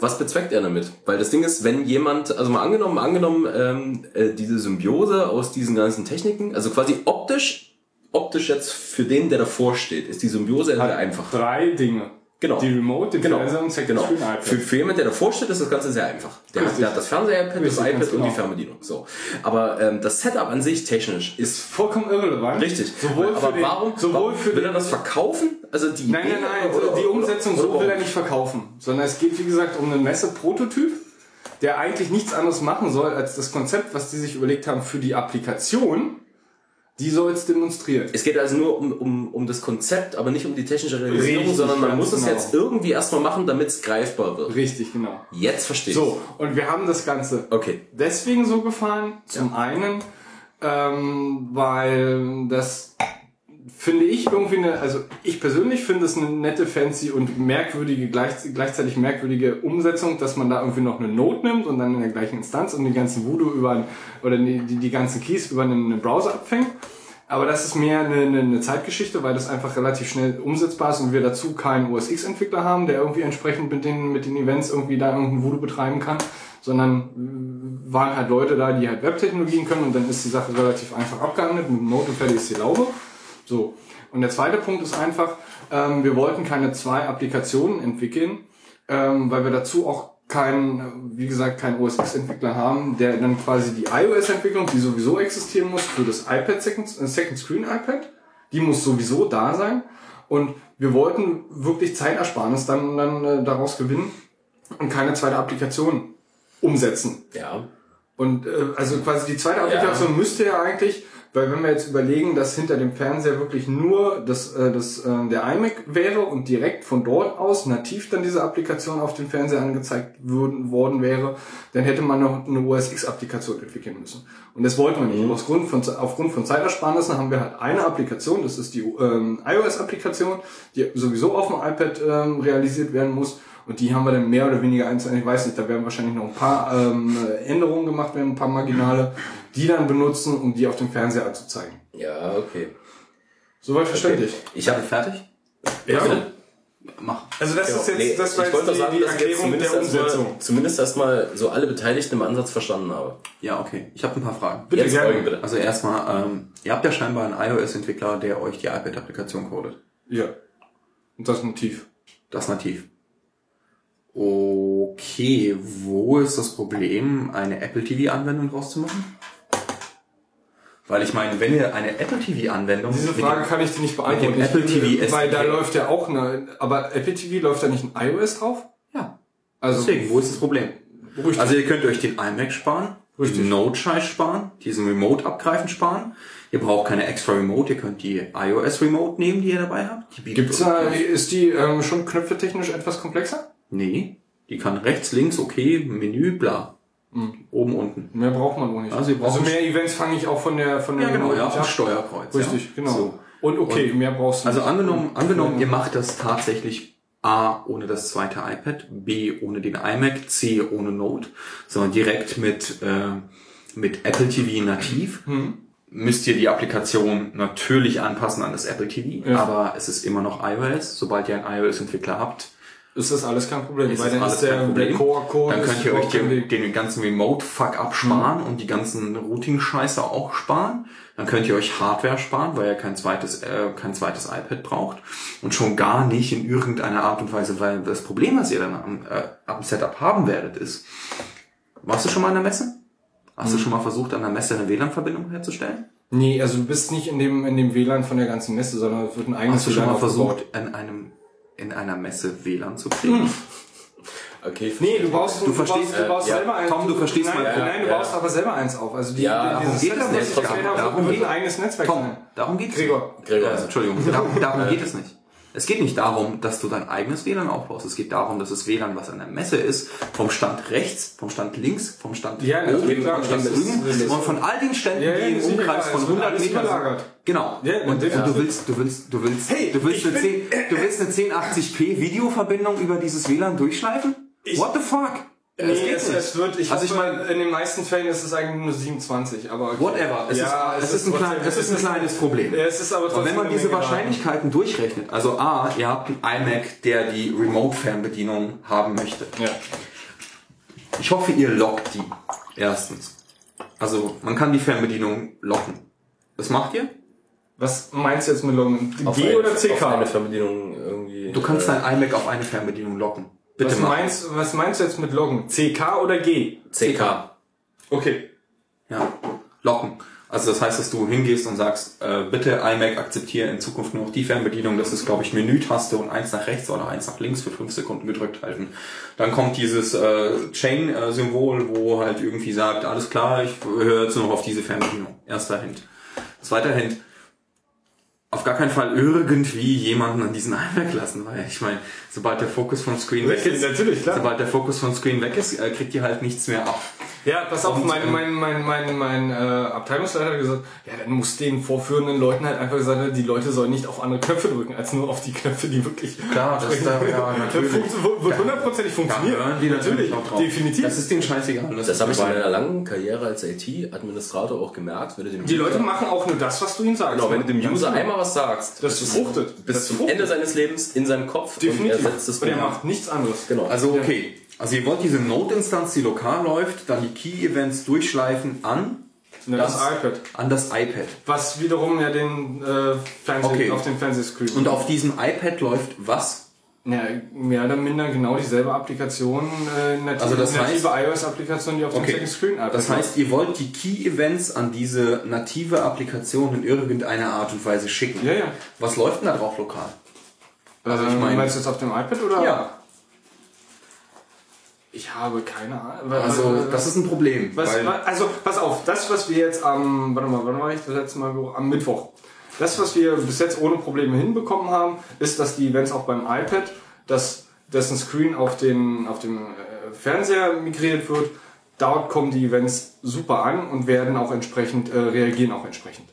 was bezweckt er damit? Weil das Ding ist, wenn jemand, also mal angenommen, angenommen, ähm, äh, diese Symbiose aus diesen ganzen Techniken, also quasi optisch, optisch jetzt für den, der davor steht, ist die Symbiose sehr einfach. Drei Dinge. Genau. Die Remote, den Genau, Fernseher genau. Für, für jemand, der davor steht, ist das Ganze sehr einfach. Der, hat, der hat das Fernseher-iPad, das iPad und die genau. Fernbedienung. So. Aber ähm, das Setup an sich technisch ist Vollkommen irrelevant. richtig. Sowohl Aber für den, warum, sowohl warum für will den, er das verkaufen? Also die Nein, Idee nein, nein, oder- die oder- Umsetzung oder so will er nicht verkaufen, sondern es geht wie gesagt um einen Messe-Prototyp, der eigentlich nichts anderes machen soll als das Konzept, was die sich überlegt haben für die Applikation, die soll es demonstrieren. Es geht also nur um, um, um das Konzept, aber nicht um die technische Realisierung, Richtig, sondern man muss es genau. jetzt irgendwie erstmal machen, damit es greifbar wird. Richtig, genau. Jetzt verstehe ich. So, und wir haben das Ganze Okay. deswegen so gefallen. Zum einen, ähm, weil das finde ich irgendwie eine, also ich persönlich finde es eine nette, fancy und merkwürdige, gleich, gleichzeitig merkwürdige Umsetzung, dass man da irgendwie noch eine Note nimmt und dann in der gleichen Instanz und die ganzen Voodoo über, ein- oder die, die, ganzen Keys über einen, Browser abfängt. Aber das ist mehr eine, eine, eine Zeitgeschichte, weil das einfach relativ schnell umsetzbar ist und wir dazu keinen OS X-Entwickler haben, der irgendwie entsprechend mit den, mit den Events irgendwie da irgendein Voodoo betreiben kann, sondern waren halt Leute da, die halt Webtechnologien können und dann ist die Sache relativ einfach abgehandelt, mit Note und fertig ist die Laube. So. Und der zweite Punkt ist einfach, ähm, wir wollten keine zwei Applikationen entwickeln, ähm, weil wir dazu auch keinen, wie gesagt, keinen OS X-Entwickler haben, der dann quasi die iOS-Entwicklung, die sowieso existieren muss, für das iPad Second, äh, Second Screen iPad, die muss sowieso da sein. Und wir wollten wirklich Zeitersparnis dann, dann äh, daraus gewinnen und keine zweite Applikation umsetzen. Ja. Und äh, also quasi die zweite Applikation müsste ja eigentlich, weil wenn wir jetzt überlegen, dass hinter dem Fernseher wirklich nur das, äh, das, äh, der iMac wäre und direkt von dort aus nativ dann diese Applikation auf dem Fernseher angezeigt würden, worden wäre, dann hätte man noch eine OS X-Applikation entwickeln müssen. Und das wollten wir nicht. Aus Grund von, aufgrund von Zeitersparnissen haben wir halt eine Applikation, das ist die ähm, iOS-Applikation, die sowieso auf dem iPad ähm, realisiert werden muss. Und die haben wir dann mehr oder weniger eins, ich weiß nicht, da werden wahrscheinlich noch ein paar ähm, Änderungen gemacht werden, ein paar marginale, die dann benutzen, um die auf dem Fernseher anzuzeigen. Ja, okay. Soweit verständlich. Ich habe fertig. Ja. Mach. Also das ist jetzt, Nee, das war ich jetzt wollte die, sagen, die dass ich jetzt Erklärung der zumindest erstmal, Umsetzung. zumindest erstmal so alle Beteiligten im Ansatz verstanden habe. Ja, okay. Ich habe ein paar Fragen. Bitte Jetzt gerne. Bitte. Also erstmal, ähm, ihr habt ja scheinbar einen iOS-Entwickler, der euch die iPad-Applikation codet. Ja. Und das Motiv. Das nativ. Okay, wo ist das Problem, eine Apple TV-Anwendung draus zu machen? Weil ich meine, wenn ihr eine Apple TV-Anwendung... Diese mit Frage kann ich dir nicht beantworten. mit dem Apple TV Weil da läuft ja auch eine, aber Apple TV läuft da nicht ein iOS drauf? Ja, Also, deswegen, wo ist das Problem? Richtig. Also ihr könnt euch den iMac sparen, Richtig. den Note-Scheiß sparen, diesen Remote-Abgreifen sparen. Ihr braucht keine extra Remote, ihr könnt die iOS-Remote nehmen, die ihr dabei habt. Die gibt's da, ist die ähm, schon knöpfetechnisch etwas komplexer? Nee, die kann rechts, links, okay, Menü, bla. Oben, unten. Mehr braucht man auch nicht. Also braucht- mehr Events fange ich auch von der, von der Ja, genau, ja, ab. dem Steuerkreuz. Richtig, ja. genau. So. Und okay, mehr brauchst du Also nicht. angenommen, angenommen, ihr macht das tatsächlich A ohne das zweite iPad, B ohne den iMac, C ohne Note, sondern direkt mit, äh, mit Apple TV nativ. Hm. Müsst ihr die Applikation natürlich anpassen an das Apple TV, Ja. aber es ist immer noch iOS. Sobald ihr einen iOS-Entwickler habt, ist das alles kein Problem. ist weil dann ist der, der Core-Code Dann könnt ihr euch den, den ganzen Remote-Fuck-up sparen und die ganzen Routing-Scheiße auch sparen. Dann könnt ihr euch Hardware sparen, weil ihr kein zweites, äh, kein zweites iPad braucht. Und schon gar nicht in irgendeiner Art und Weise, weil das Problem, was ihr dann am, äh, am Setup haben werdet, ist, warst du schon mal an der Messe? Hast du Hm. schon mal versucht, an der Messe eine WLAN-Verbindung herzustellen? Nee, also du bist nicht in dem, in dem WLAN von der ganzen Messe, sondern es wird ein eigenes Hast du schon WLAN mal versucht, in einem, in einer Messe WLAN zu kriegen? Okay. Nee, du baust, Du verstehst, baust, du baust äh, ja, selber eins. Tom, du verstehst nein, mein nein, Problem. nein, du Ja, baust ja. aber selber eins auf. Also die, Ja, die, darum dieses geht es Setup, nicht. was ich Darum- geht- ein eigenes Netzwerk Tom, darum geht's. Gregor. Gregor. Äh, Entschuldigung, darum, darum geht es nicht. Es geht nicht darum, dass du dein eigenes WLAN aufbaust. Es geht darum, dass das WLAN, was an der Messe ist, vom Stand rechts, vom Stand links, vom Stand Ja, klar. vom Stand drüben und von all den Ständen, Ja, ja, die im Umkreis von wird 100 alles Metern verlagert. Genau. Ja, und, und du willst, du willst, du willst, Hey, du willst ich eine bin- 10, du willst eine 1080p Videoverbindung über dieses WLAN durchschleifen? What the fuck? Das Nee, geht es, es wird, ich Also ich meine- in den meisten Fällen ist es eigentlich nur 27, aber okay. Whatever. Es, Ja, ist, es, ist ein, klein, es ist ein kleines Problem. Ja, es ist aber Und wenn trotzdem man diese Menge Wahrscheinlichkeiten durchrechnet, also A, ihr habt einen iMac, der die Remote-Fernbedienung haben möchte. Ja. Ich hoffe, ihr lockt die. Erstens. Also, man kann die Fernbedienung locken. Was macht ihr? Was meinst du jetzt mit Loggen? Auf G oder Auf CK? eine Verbedienung irgendwie. Du kannst äh, dein iMac auf eine Fernbedienung locken. Bitte Was meinst, was meinst du jetzt mit Loggen? CK oder G? CK. Okay. Ja, locken. Also das heißt, dass du hingehst und sagst, äh, bitte iMac akzeptiere in Zukunft nur noch die Fernbedienung. Das ist, glaube ich, Menü-Taste und eins nach rechts oder eins nach links für fünf Sekunden gedrückt halten. Dann kommt dieses äh, Chain-Symbol, wo halt irgendwie sagt, alles klar, ich höre jetzt nur noch auf diese Fernbedienung. Erster Hint. Zweiter Hint. Auf gar keinen Fall irgendwie jemanden an diesen iMac lassen, weil ich meine, sobald der Fokus vom Screen weg ist, sobald der Fokus vom Screen weg ist, äh, kriegt ihr halt nichts mehr ab. Ja, pass auf, mein, ähm, mein, mein, mein, mein äh, Abteilungsleiter hat gesagt, ja, dann muss den vorführenden Leuten halt einfach gesagt, die Leute sollen nicht auf andere Knöpfe drücken, als nur auf die Knöpfe, die wirklich Klar, das ist da, ja, natürlich. Funkt- wird hundertprozentig funktionieren. Ja, die natürlich auch drauf. definitiv. Das ist denen scheißegal. Das habe ich in meiner langen Karriere als IT-Administrator auch gemerkt. Wenn du dem die User- Leute machen auch nur das, was du ihnen sagst. Genau, wenn du dem User genau. einmal was sagst, Das fruchtet. bis Das zum fruchtet. Ende seines Lebens in seinem Kopf Definitiv. und er setzt es Und er macht nichts anderes. Genau. Also okay. Also ihr wollt diese Node-Instanz, die lokal läuft, dann die Key-Events durchschleifen an, Ne, das, Das- iPad. an das iPad. Was wiederum ja den äh, Fernseh, Okay. auf den Fernsehscreen. Und auf diesem iPad läuft was? ja, mehr oder minder genau dieselbe Applikation, äh, native, Also das native iOS-Applikation, die auf dem Okay. Second Screen iPad Das heißt, ihr wollt die Key-Events an diese native Applikation in irgendeiner Art und Weise schicken. Ja, ja. Was läuft denn da drauf lokal? Also ich ich meine- meinst du jetzt auf dem iPad oder? Ja. Ich habe keine Ahnung. Also das ist ein Problem. Was, also, pass auf, das, was wir jetzt am, warte mal, wann war ich das letzte Mal? Am Mittwoch. Das, was wir bis jetzt ohne Probleme hinbekommen haben, ist, dass die Events auch beim iPad, dass dessen Screen auf den, auf dem äh, Fernseher migriert wird, dort kommen die Events super an und werden auch entsprechend, äh, reagieren auch entsprechend.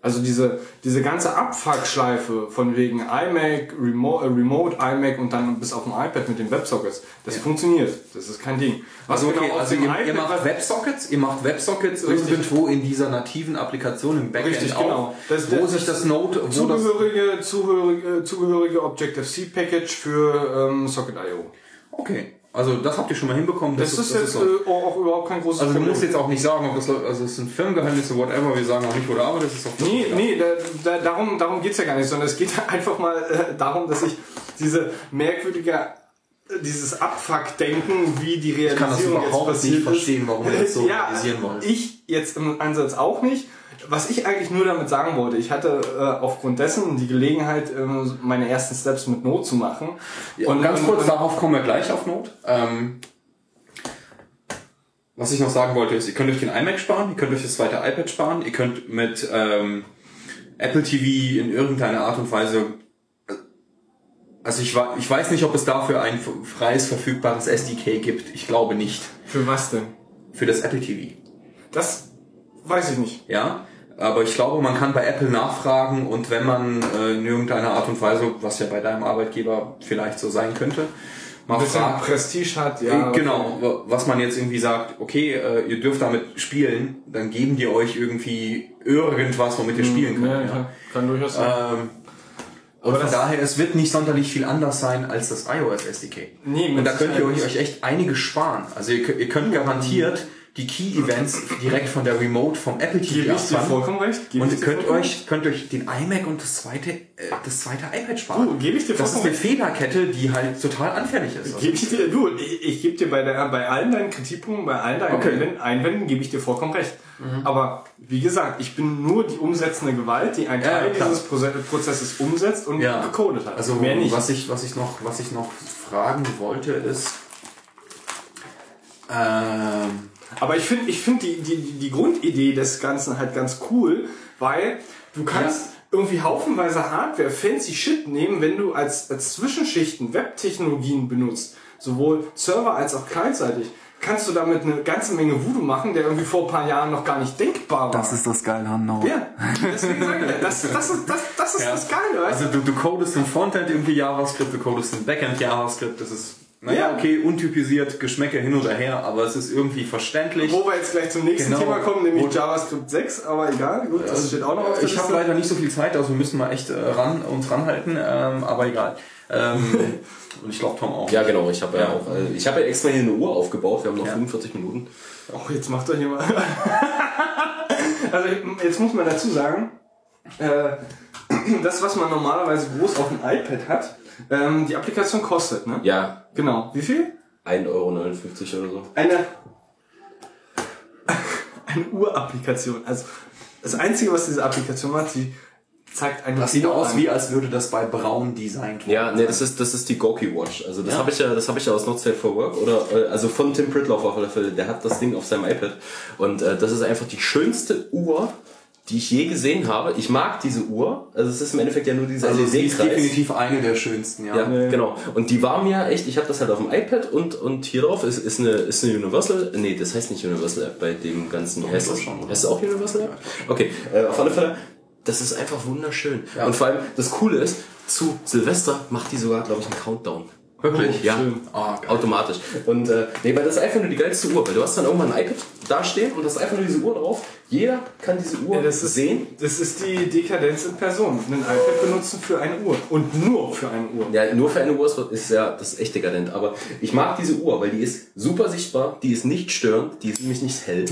Also diese, diese ganze Abfuck-Schleife von wegen iMac, Remote, äh, Remote, iMac und dann bis auf dem iPad mit den Websockets, das funktioniert. Das ist kein Ding. Was Also, okay, genau also ihr, ihr macht Websockets, ihr macht Websockets Richtig. irgendwo in dieser nativen Applikation im Backend Richtig, genau. Das- wo das- sich das Node, wo das, zugehörige, zugehörige, zugehörige Objective-C-Package für ähm, Socket.io. okay, also das habt ihr schon mal hinbekommen. Das, ist jetzt so. äh, auch überhaupt kein großes Also du Problem. musst jetzt auch nicht sagen, ob das also es sind Firmengeheimnisse, whatever, wir sagen auch nicht, wo du arbeitest, ist auch Nee, nee, da, da, darum, darum geht's ja gar nicht, sondern es geht einfach mal äh, darum, dass ich diese merkwürdige, äh, dieses Abfuck-Denken, wie die Realisierung kann das jetzt überhaupt passiert nicht verstehen, warum ihr das so ja, realisieren wollt. Ich jetzt im Ansatz auch nicht. Was ich eigentlich nur damit sagen wollte, ich hatte äh, aufgrund dessen die Gelegenheit, ähm, meine ersten Steps mit Not zu machen. Und ganz kurz, darauf kommen wir gleich auf Not. Ähm, was ich noch sagen wollte ist, ihr könnt euch den iMac sparen, ihr könnt euch das zweite iPad sparen, ihr könnt mit ähm, Apple TV in irgendeiner Art und Weise, also ich, ich weiß nicht, ob es dafür ein freies, verfügbares SDK gibt. Ich glaube nicht. Für was denn? Für das Apple TV. Das weiß ich nicht. Ja, aber ich glaube, man kann bei Apple nachfragen und wenn man äh, in irgendeiner Art und Weise, was ja bei deinem Arbeitgeber vielleicht so sein könnte, mal fragt, Prestige hat, ja. äh, genau, wa- was man jetzt irgendwie sagt, okay, äh, ihr dürft damit spielen, dann geben die euch irgendwie irgendwas, womit ihr spielen könnt. Ja, Ja, ja. Kann durchaus sein. Ähm, und von das- daher, es wird nicht sonderlich viel anders sein als das iOS SDK. Nee, und da könnt ihr euch, euch echt einiges sparen. Also ihr, ihr könnt garantiert die Key-Events direkt von der Remote vom Apple TV Gebe ich dir vollkommen recht. Gebe Und könnt vollkommen euch, könnt euch den iMac und das zweite, äh, das zweite iPad sparen. Du, gebe ich dir das ist vollkommen eine Fehlerkette, die halt total anfällig ist. Also, Gebe ich dir, du, ich, ich gebe dir bei, der, bei allen deinen Kritikpunkten, bei allen deinen Okay. Einwänden, Einwänden gebe ich dir vollkommen recht. Aber wie gesagt, ich bin nur die umsetzende Gewalt, die einen Ja, Teil klar. dieses Proze- Prozesses umsetzt und ja. gecodet hat. Also mehr nicht. Was ich, was ich noch, was ich noch fragen wollte ist, ähm, Aber ich finde ich find die, die, die Grundidee des Ganzen halt ganz cool, weil du kannst irgendwie haufenweise Hardware, fancy Shit nehmen, wenn du als, als Zwischenschichten Webtechnologien benutzt, sowohl Server als auch clientseitig, kannst du damit eine ganze Menge Voodoo machen, der irgendwie vor ein paar Jahren noch gar nicht denkbar war. ist das Geile an Node. ja, deswegen sage ich, ja, das, das ist, das, das, ist das Geile, weißt Also du, du codest im Frontend irgendwie JavaScript, du codest im Backend JavaScript, das ist, naja, Ja. okay, untypisiert, Geschmäcke hin oder her, aber es ist irgendwie verständlich. Wo wir jetzt gleich zum nächsten Genau. Thema kommen, nämlich JavaScript 6, aber egal, gut, das steht auch noch auf der Ich habe leider nicht so viel Zeit, also wir müssen mal echt äh, ran, uns ranhalten, ähm, aber egal. Ähm, und ich glaube Tom auch. Ja, genau. Ich habe ja auch, äh, ich habe ja extra hier eine Uhr aufgebaut. Wir haben noch Ja. 45 Minuten. Oh, jetzt macht hier mal. also jetzt muss man dazu sagen, äh, das, was man normalerweise groß auf dem iPad hat, ähm, die Applikation kostet, ne? Ja, Genau. Wie viel? 1,59 Euro oder so. Eine, eine Urapplikation. Also das Einzige, was diese Applikation macht, sie zeigt eine Das sieht Uhr aus an. wie, als würde das bei Braun designt worden Ja, nee, das ist, das ist die Goki Watch. Also das Ja. habe ich ja, das habe ich ja aus Not Safe for Work oder äh, also von Tim Pritloff auf alle Fälle. Der hat das Ding auf seinem iPad und äh, das ist einfach die schönste Uhr, die ich je gesehen habe. Ich mag diese Uhr. Also es ist im Endeffekt ja nur dieser Also sie ist LED-Kreis. definitiv eine der schönsten, ja. Ja, genau. Und die war mir echt, ich habe das halt auf dem iPad und, und hier drauf ist, ist, eine, ist eine Universal, nee, das heißt nicht Universal App bei dem ganzen, heißt doch das schon? Heißt auch Universal App? Okay, äh, auf alle Fälle, das ist einfach wunderschön. Ja. Und vor allem, das Coole ist, zu Silvester macht die sogar, glaube ich, einen Countdown. Wirklich? Ja, Ah, geil. automatisch. Und äh, nee, weil das ist einfach nur die geilste Uhr, weil du hast dann irgendwann ein iPad dastehen und hast einfach nur diese Uhr drauf. Jeder kann diese Uhr Ja, das ist, sehen. Das ist die Dekadenz in Person. Ein iPad benutzen für eine Uhr. Und nur für eine Uhr. Ja, nur für eine Uhr ist, ist ja das ist echt dekadent. Aber ich mag diese Uhr, weil die ist super sichtbar, die ist nicht störend, die ist nämlich nicht hell.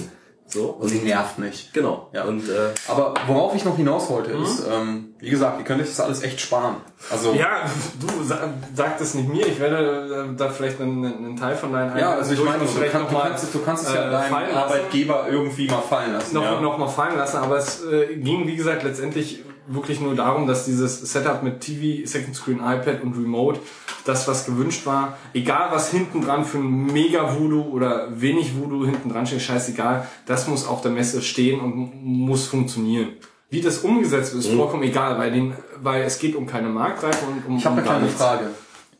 So. Und sie nervt nicht. Genau. Ja. Und äh, Aber worauf ich noch hinaus wollte, ist, ähm, wie gesagt, ihr könnt euch das alles echt sparen. Also, Ja, du sag, sag das nicht mir. Ich werde äh, da vielleicht einen, einen Teil von deinen ja also ich meine, du, noch du, mal, kannst, es- du kannst es ja äh, deinem fallen lassen. Arbeitgeber irgendwie mal fallen lassen. noch, ja. noch mal fallen lassen, aber es äh, ging, wie gesagt, letztendlich wirklich nur darum, dass dieses Setup mit TV, Second Screen, iPad und Remote, das, was gewünscht war, egal was hinten dran für ein mega Voodoo oder wenig Voodoo hinten dran steht, scheißegal, das muss auf der Messe stehen und muss funktionieren. Wie das umgesetzt wird, ist vollkommen egal, weil, den, weil es geht um keine Marktreife und um Ich habe um eine kleine nichts. Frage.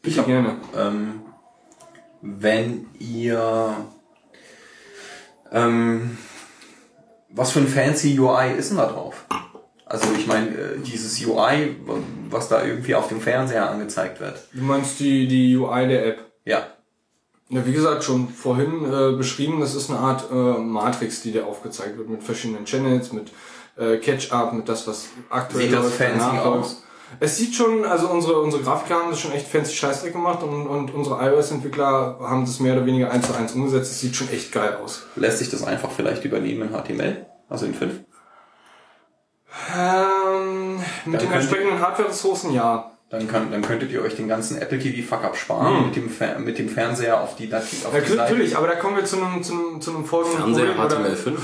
Bitte gerne. Ähm, wenn ihr ähm, was für ein fancy UI ist denn da drauf? Also ich meine, äh, dieses UI, was da irgendwie auf dem Fernseher angezeigt wird. Du meinst die, die UI der App? Ja. Ja, wie gesagt, schon vorhin äh, beschrieben, das ist eine Art äh, Matrix, die dir aufgezeigt wird mit verschiedenen Channels, mit äh, Catch-up, mit das, was aktuell Sieht das fancy aus? Es sieht schon, also unsere, unsere Grafiker haben das schon echt fancy Scheißdreck gemacht und, und unsere iOS-Entwickler haben das mehr oder weniger eins zu eins umgesetzt. Es sieht schon echt geil aus. Lässt sich das einfach vielleicht übernehmen in HTML? Also in 5? Ähm, mit Dann den entsprechenden Hardware-Ressourcen ja. Dann, kann, dann könntet ihr euch den ganzen Apple TV Fuck absparen mit, dem Fer mit dem Fernseher auf die auf Ja, die Seite. natürlich, aber da kommen wir zu einem, zu einem, zu einem folgenden Fernseher Problem, oder- HTML5.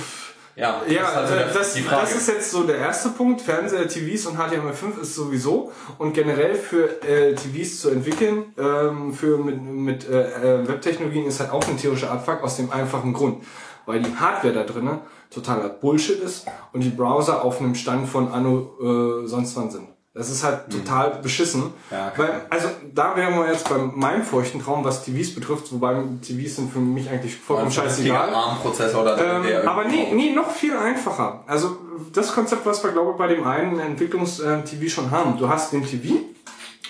Ja, Ja, das ist also äh, das, die Frage. das ist jetzt so der erste Punkt. Fernseher, TVs und HTML5 ist sowieso und generell für äh, TVs zu entwickeln, ähm, für mit, mit äh, äh, Webtechnologien ist halt auch ein theoretischer Abfuck aus dem einfachen Grund, weil die Hardware da drinnen totaler Bullshit ist und die Browser auf einem Stand von Anno äh, sonst wann sind. Das ist halt total beschissen. Hm. Ja, weil, also da wären wir jetzt bei meinem feuchten Traum, was TVs betrifft, wobei TVs sind für mich eigentlich vollkommen ein scheißegal. ARM-Prozessor drin, Ähm, aber nee, nee, noch viel einfacher. Also das Konzept, was wir glaube ich bei dem einen Entwicklungs-TV schon haben. Du hast den TV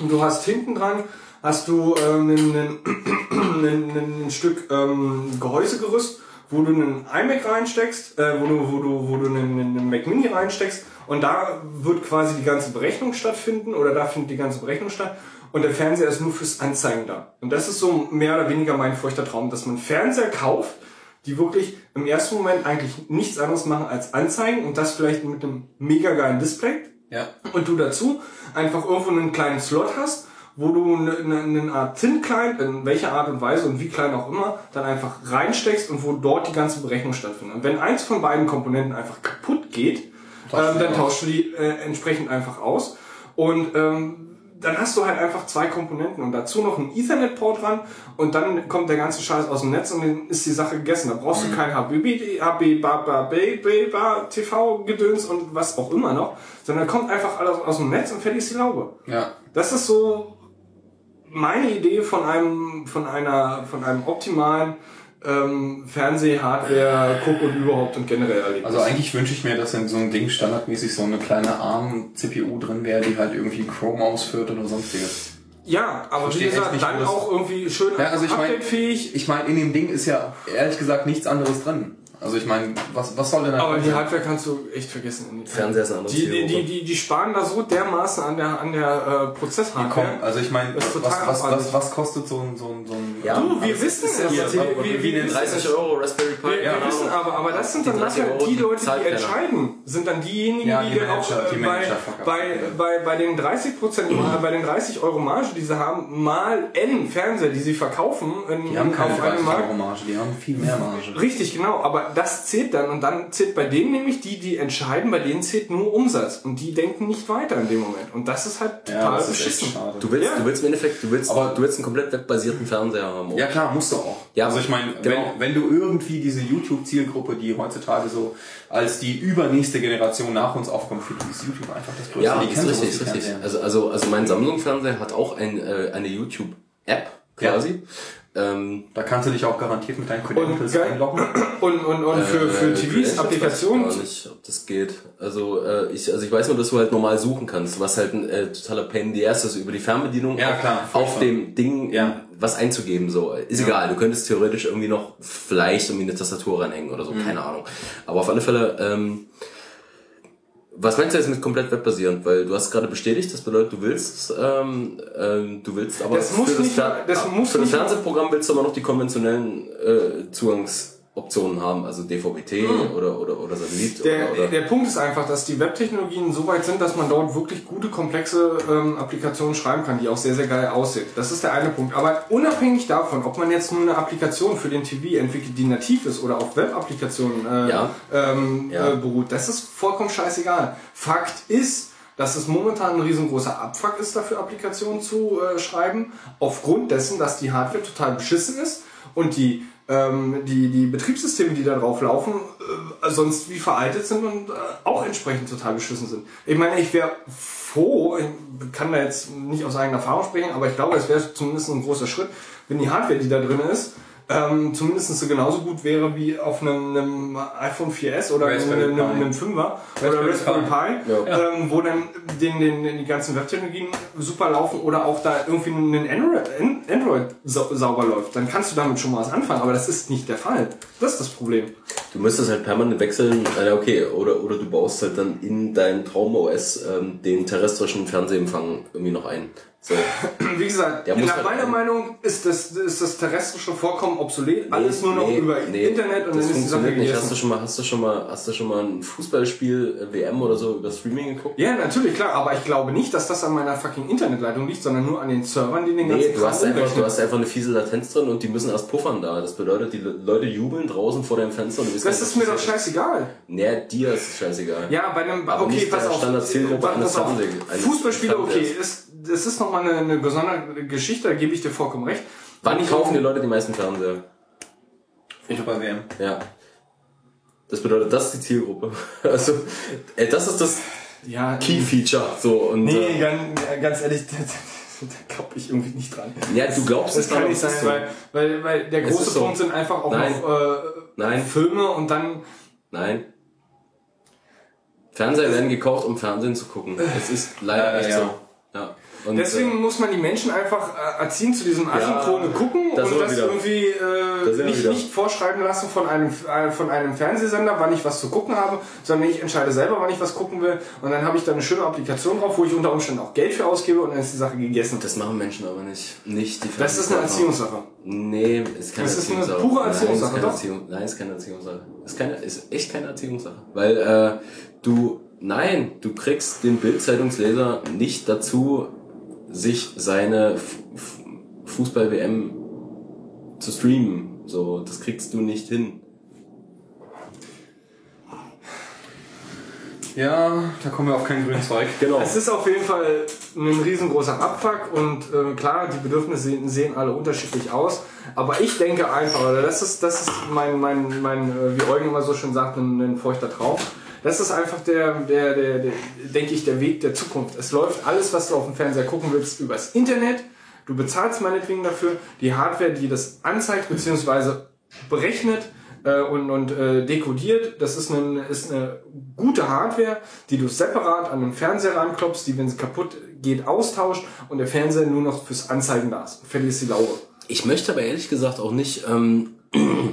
und du hast hinten dran hast du ähm, ein, ein, ein, ein Stück ähm, Gehäusegerüst, wo du einen iMac reinsteckst, äh, wo du wo du wo du einen, einen Mac Mini reinsteckst und da wird quasi die ganze Berechnung stattfinden oder da findet die ganze Berechnung statt. Und der Fernseher ist nur fürs Anzeigen da. Und das ist so mehr oder weniger mein feuchter Traum, dass man Fernseher kauft, die wirklich im ersten Moment eigentlich nichts anderes machen als anzeigen und das vielleicht mit einem mega geilen Display. Ja. Und du dazu einfach irgendwo einen kleinen Slot hast, wo du eine, eine, eine Art Tint-Client, in welcher Art und Weise und wie klein auch immer, dann einfach reinsteckst und wo dort die ganze Berechnung stattfindet. Und wenn eins von beiden Komponenten einfach kaputt geht, ähm, dann tauschst du die äh, entsprechend einfach aus. Und ähm, dann hast du halt einfach zwei Komponenten und dazu noch ein Ethernet-Port dran und dann kommt der ganze Scheiß aus dem Netz und dann ist die Sache gegessen. Da brauchst du kein HBB, HB, TV Gedöns und was auch immer noch, sondern kommt einfach alles aus dem Netz und fertig ist die Laube. Ja. Das ist so meine Idee von einem, von einer, von einem optimalen ähm, Fernseh, Hardware, Guck und überhaupt und generell Erlebnis. Also eigentlich wünsche ich mir, dass in so einem Ding standardmäßig so eine kleine ARM-CPU drin wäre, die halt irgendwie Chrome ausführt oder sonstiges. ja, aber wie gesagt, nicht, dann auch irgendwie schön Ja, also ich mein- updatefähig. Ich meine, in dem Ding ist ja ehrlich gesagt nichts anderes drin. Also ich meine, was, was soll denn da Aber die? Hardware kannst du echt vergessen. Fernseher ist eine andere die, die, die, die, die sparen da so dermaßen an der, an der äh, Komm, Prozesshardware. also ich meine, was, was, was, was kostet so ein, so ein, so ein Ja, Du, wir wissen es. wir- wie wir den wissen 30 es. Euro Raspberry Pi. Wir, wir wissen aber, aber das sind dann 30 nachher Euro, die Leute, die entscheiden. Sind dann diejenigen, Ja, die, die dann auch äh, bei, bei, bei, bei den 30 Prozent, bei den 30 Euro Marge, die sie haben, mal N Fernseher, die sie verkaufen, in, Die haben keine auf einem 30 Markt. Euro Marge, die haben viel mehr Marge. Richtig, genau, aber das zählt dann und dann zählt bei denen nämlich die, die entscheiden, bei denen zählt nur Umsatz und die denken nicht weiter in dem Moment und das ist halt total Ja, das ist echt beschissen. schade. Du willst, Ja. du willst im Endeffekt, du willst, Aber- du willst einen komplett webbasierten Fernseher haben. Ja klar, musst du auch. Ja, also ich meine, genau. wenn, wenn du irgendwie diese YouTube-Zielgruppe, die heutzutage so als die übernächste Generation nach uns aufkommt, für die ist YouTube einfach das Größte. Ja, die ist richtig, ist richtig. Also, also, also mein Samsung-Fernseher hat auch ein, äh, eine YouTube-App quasi. Ähm, Da kannst du dich auch garantiert mit deinen Credentials einloggen. Und, und, und für, für äh, TVs, Applikationen, Weiß ich gar nicht, ob das geht. Also, äh, ich, also ich weiß nur, dass du halt normal suchen kannst, was halt ein äh, totaler Pain in the ass ist, über die Fernbedienung Ja, auf, klar, auf dem Ding Ja. was einzugeben. So Ist egal, du könntest theoretisch irgendwie noch vielleicht irgendwie eine Tastatur reinhängen oder so, Mhm. keine Ahnung. Aber auf alle Fälle, ähm, was meinst du jetzt mit komplett webbasierend? Weil du hast gerade bestätigt, das bedeutet, du willst, ähm, ähm, du willst aber Das muss für nicht Fer- mal- das muss für das nicht Fernsehprogramm willst du aber noch die konventionellen äh, Zugangsoptionen haben, also DVB-T oder, oder, oder Satellit. Der, oder, oder der Punkt ist einfach, dass die Webtechnologien so weit sind, dass man dort wirklich gute, komplexe ähm, Applikationen schreiben kann, die auch sehr, sehr geil aussehen. Das ist der eine Punkt. Aber unabhängig davon, ob man jetzt nur eine Applikation für den TV entwickelt, die nativ ist oder auf Web-Applikationen äh, Ja. ähm, Ja. Äh, beruht, das ist vollkommen scheißegal. Fakt ist, dass es momentan ein riesengroßer Abfuck ist, dafür Applikationen zu äh, schreiben, aufgrund dessen, dass die Hardware total beschissen ist und die ähm, die, die Betriebssysteme, die da drauf laufen, äh, sonst wie veraltet sind und äh, auch entsprechend total beschissen sind. Ich meine, ich wäre froh, ich kann da jetzt nicht aus eigener Erfahrung sprechen, aber ich glaube, es wäre zumindest ein großer Schritt, wenn die Hardware, die da drin ist, ähm, zumindest so genauso gut wäre wie auf einem, einem iPhone 4S oder Raspberry einem, einem, Pi. einem 5er oder Raspberry Raspberry Pi, Ja. ähm, wo dann den, den, den, die ganzen Webtechnologien super laufen oder auch da irgendwie ein Android, An- Android sau sauber läuft. Dann kannst du damit schon mal was anfangen, aber das ist nicht der Fall. Das ist das Problem. Du müsstest halt permanent wechseln, äh, okay, oder, oder du baust halt dann in dein Traum-OS ähm, den terrestrischen Fernsehempfang irgendwie noch ein. So. Wie gesagt, Der nach halt meiner ein- Meinung ist das, ist das terrestrische Vorkommen obsolet. Alles nur noch Nee, über nee, Internet und das dann ist die Sache nicht. Hast du schon mal, hast du schon mal, hast du schon mal ein Fußballspiel, äh, WM oder so über Streaming geguckt? Ja, natürlich, klar, aber ich glaube nicht, dass das an meiner fucking Internetleitung liegt, sondern nur an den Servern, die den ganzen Nee, du hast, einfach, du hast einfach eine fiese Latenz drin und die müssen erst puffern da. Das bedeutet, die Le- Leute jubeln draußen vor deinem Fenster und du wissen Das ist mir doch scheißegal. Nee, dir ist es scheißegal. Ja, bei einem, Aber okay, nicht pass der auf. Standardzielgruppe pass eines auf. Fernseh- eines Fußballspiele, okay, ist, das ist nochmal eine, eine besondere Geschichte, da gebe ich dir vollkommen recht. Wann kaufen die Leute die meisten Fernseher? Ich bei WM. Ja. Das bedeutet, das ist die Zielgruppe. Also, ey, das ist das Ja, Key-Feature. So, und, Nee, äh, ganz, ganz ehrlich, da, da glaube ich irgendwie nicht dran. ja, du glaubst Das es kann nicht sein, so. weil, weil, weil der große so. Punkt sind einfach auch Nein. noch äh, Nein. Filme und dann Nein. Fernseher werden gekauft, um Fernsehen zu gucken. Es ist leider Äh, echt ja. so. Ja. Und, Deswegen äh, muss man die Menschen einfach äh, erziehen zu diesem Aschenkrone gucken da und das wieder. irgendwie äh, wir nicht, nicht vorschreiben lassen von einem, äh, von einem Fernsehsender, wann ich was zu gucken habe, sondern ich entscheide selber, wann ich was gucken will. Und dann habe ich da eine schöne Applikation drauf, wo ich unter Umständen auch Geld für ausgebe und dann ist die Sache gegessen. das machen Menschen aber nicht. Nicht die Das ist eine. Erziehungssache. Nee, ist keine Das ist eine Erziehungssache. pure Nein, Erziehungssache, ist keine doch. Erziehung, nein, ist keine Erziehungssache. Ist, keine, ist echt keine Erziehungssache. Weil äh, du, nein, du kriegst den Bildzeitungsleser nicht dazu, sich seine Fußball-WM zu streamen. So, das kriegst du nicht hin. Ja, da kommen wir auf keinen grünen Zweig. Genau. Es ist auf jeden Fall ein riesengroßer Abfuck und äh, klar, die Bedürfnisse sehen, sehen alle unterschiedlich aus. Aber ich denke einfach, oder das ist, das ist mein, mein, mein äh, wie Eugen immer so schön sagt, ein, ein feuchter Traum. Das ist einfach der, der, der, der, denke ich, der Weg der Zukunft. Es läuft alles, was du auf dem Fernseher gucken willst, übers Internet. Du bezahlst meinetwegen dafür. Die Hardware, die das anzeigt bzw. berechnet äh, und, und äh, dekodiert, das ist eine, ist eine gute Hardware, die du separat an den Fernseher ranklopfst, die, wenn sie kaputt geht, austauscht und der Fernseher nur noch fürs Anzeigen da ist. Verlierst die Laube. Ich möchte aber ehrlich gesagt auch nicht, ähm,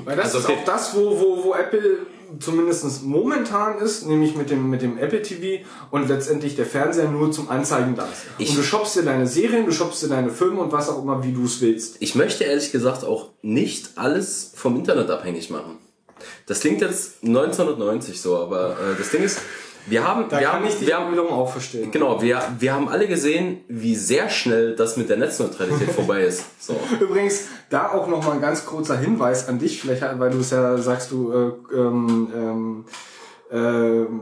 Weil das Also ist auch das, wo, wo, wo Apple zumindest momentan ist, nämlich mit dem, mit dem Apple TV und letztendlich der Fernseher nur zum Anzeigen da ist. Ich- und du shoppst dir deine Serien, du shoppst dir deine Filme und was auch immer, wie du es willst. ich möchte ehrlich gesagt auch nicht alles vom Internet abhängig machen. Das klingt jetzt 1990 so, aber äh, das Ding ist, wir haben, Da wir kann haben, ich wir haben, wiederum auch verstehen. genau, wir, wir haben alle gesehen, wie sehr schnell das mit der Netzneutralität vorbei ist. So. Übrigens, da auch nochmal ein ganz kurzer Hinweis an dich, vielleicht, weil du es ja sagst, du äh, ähm, ähm, ähm,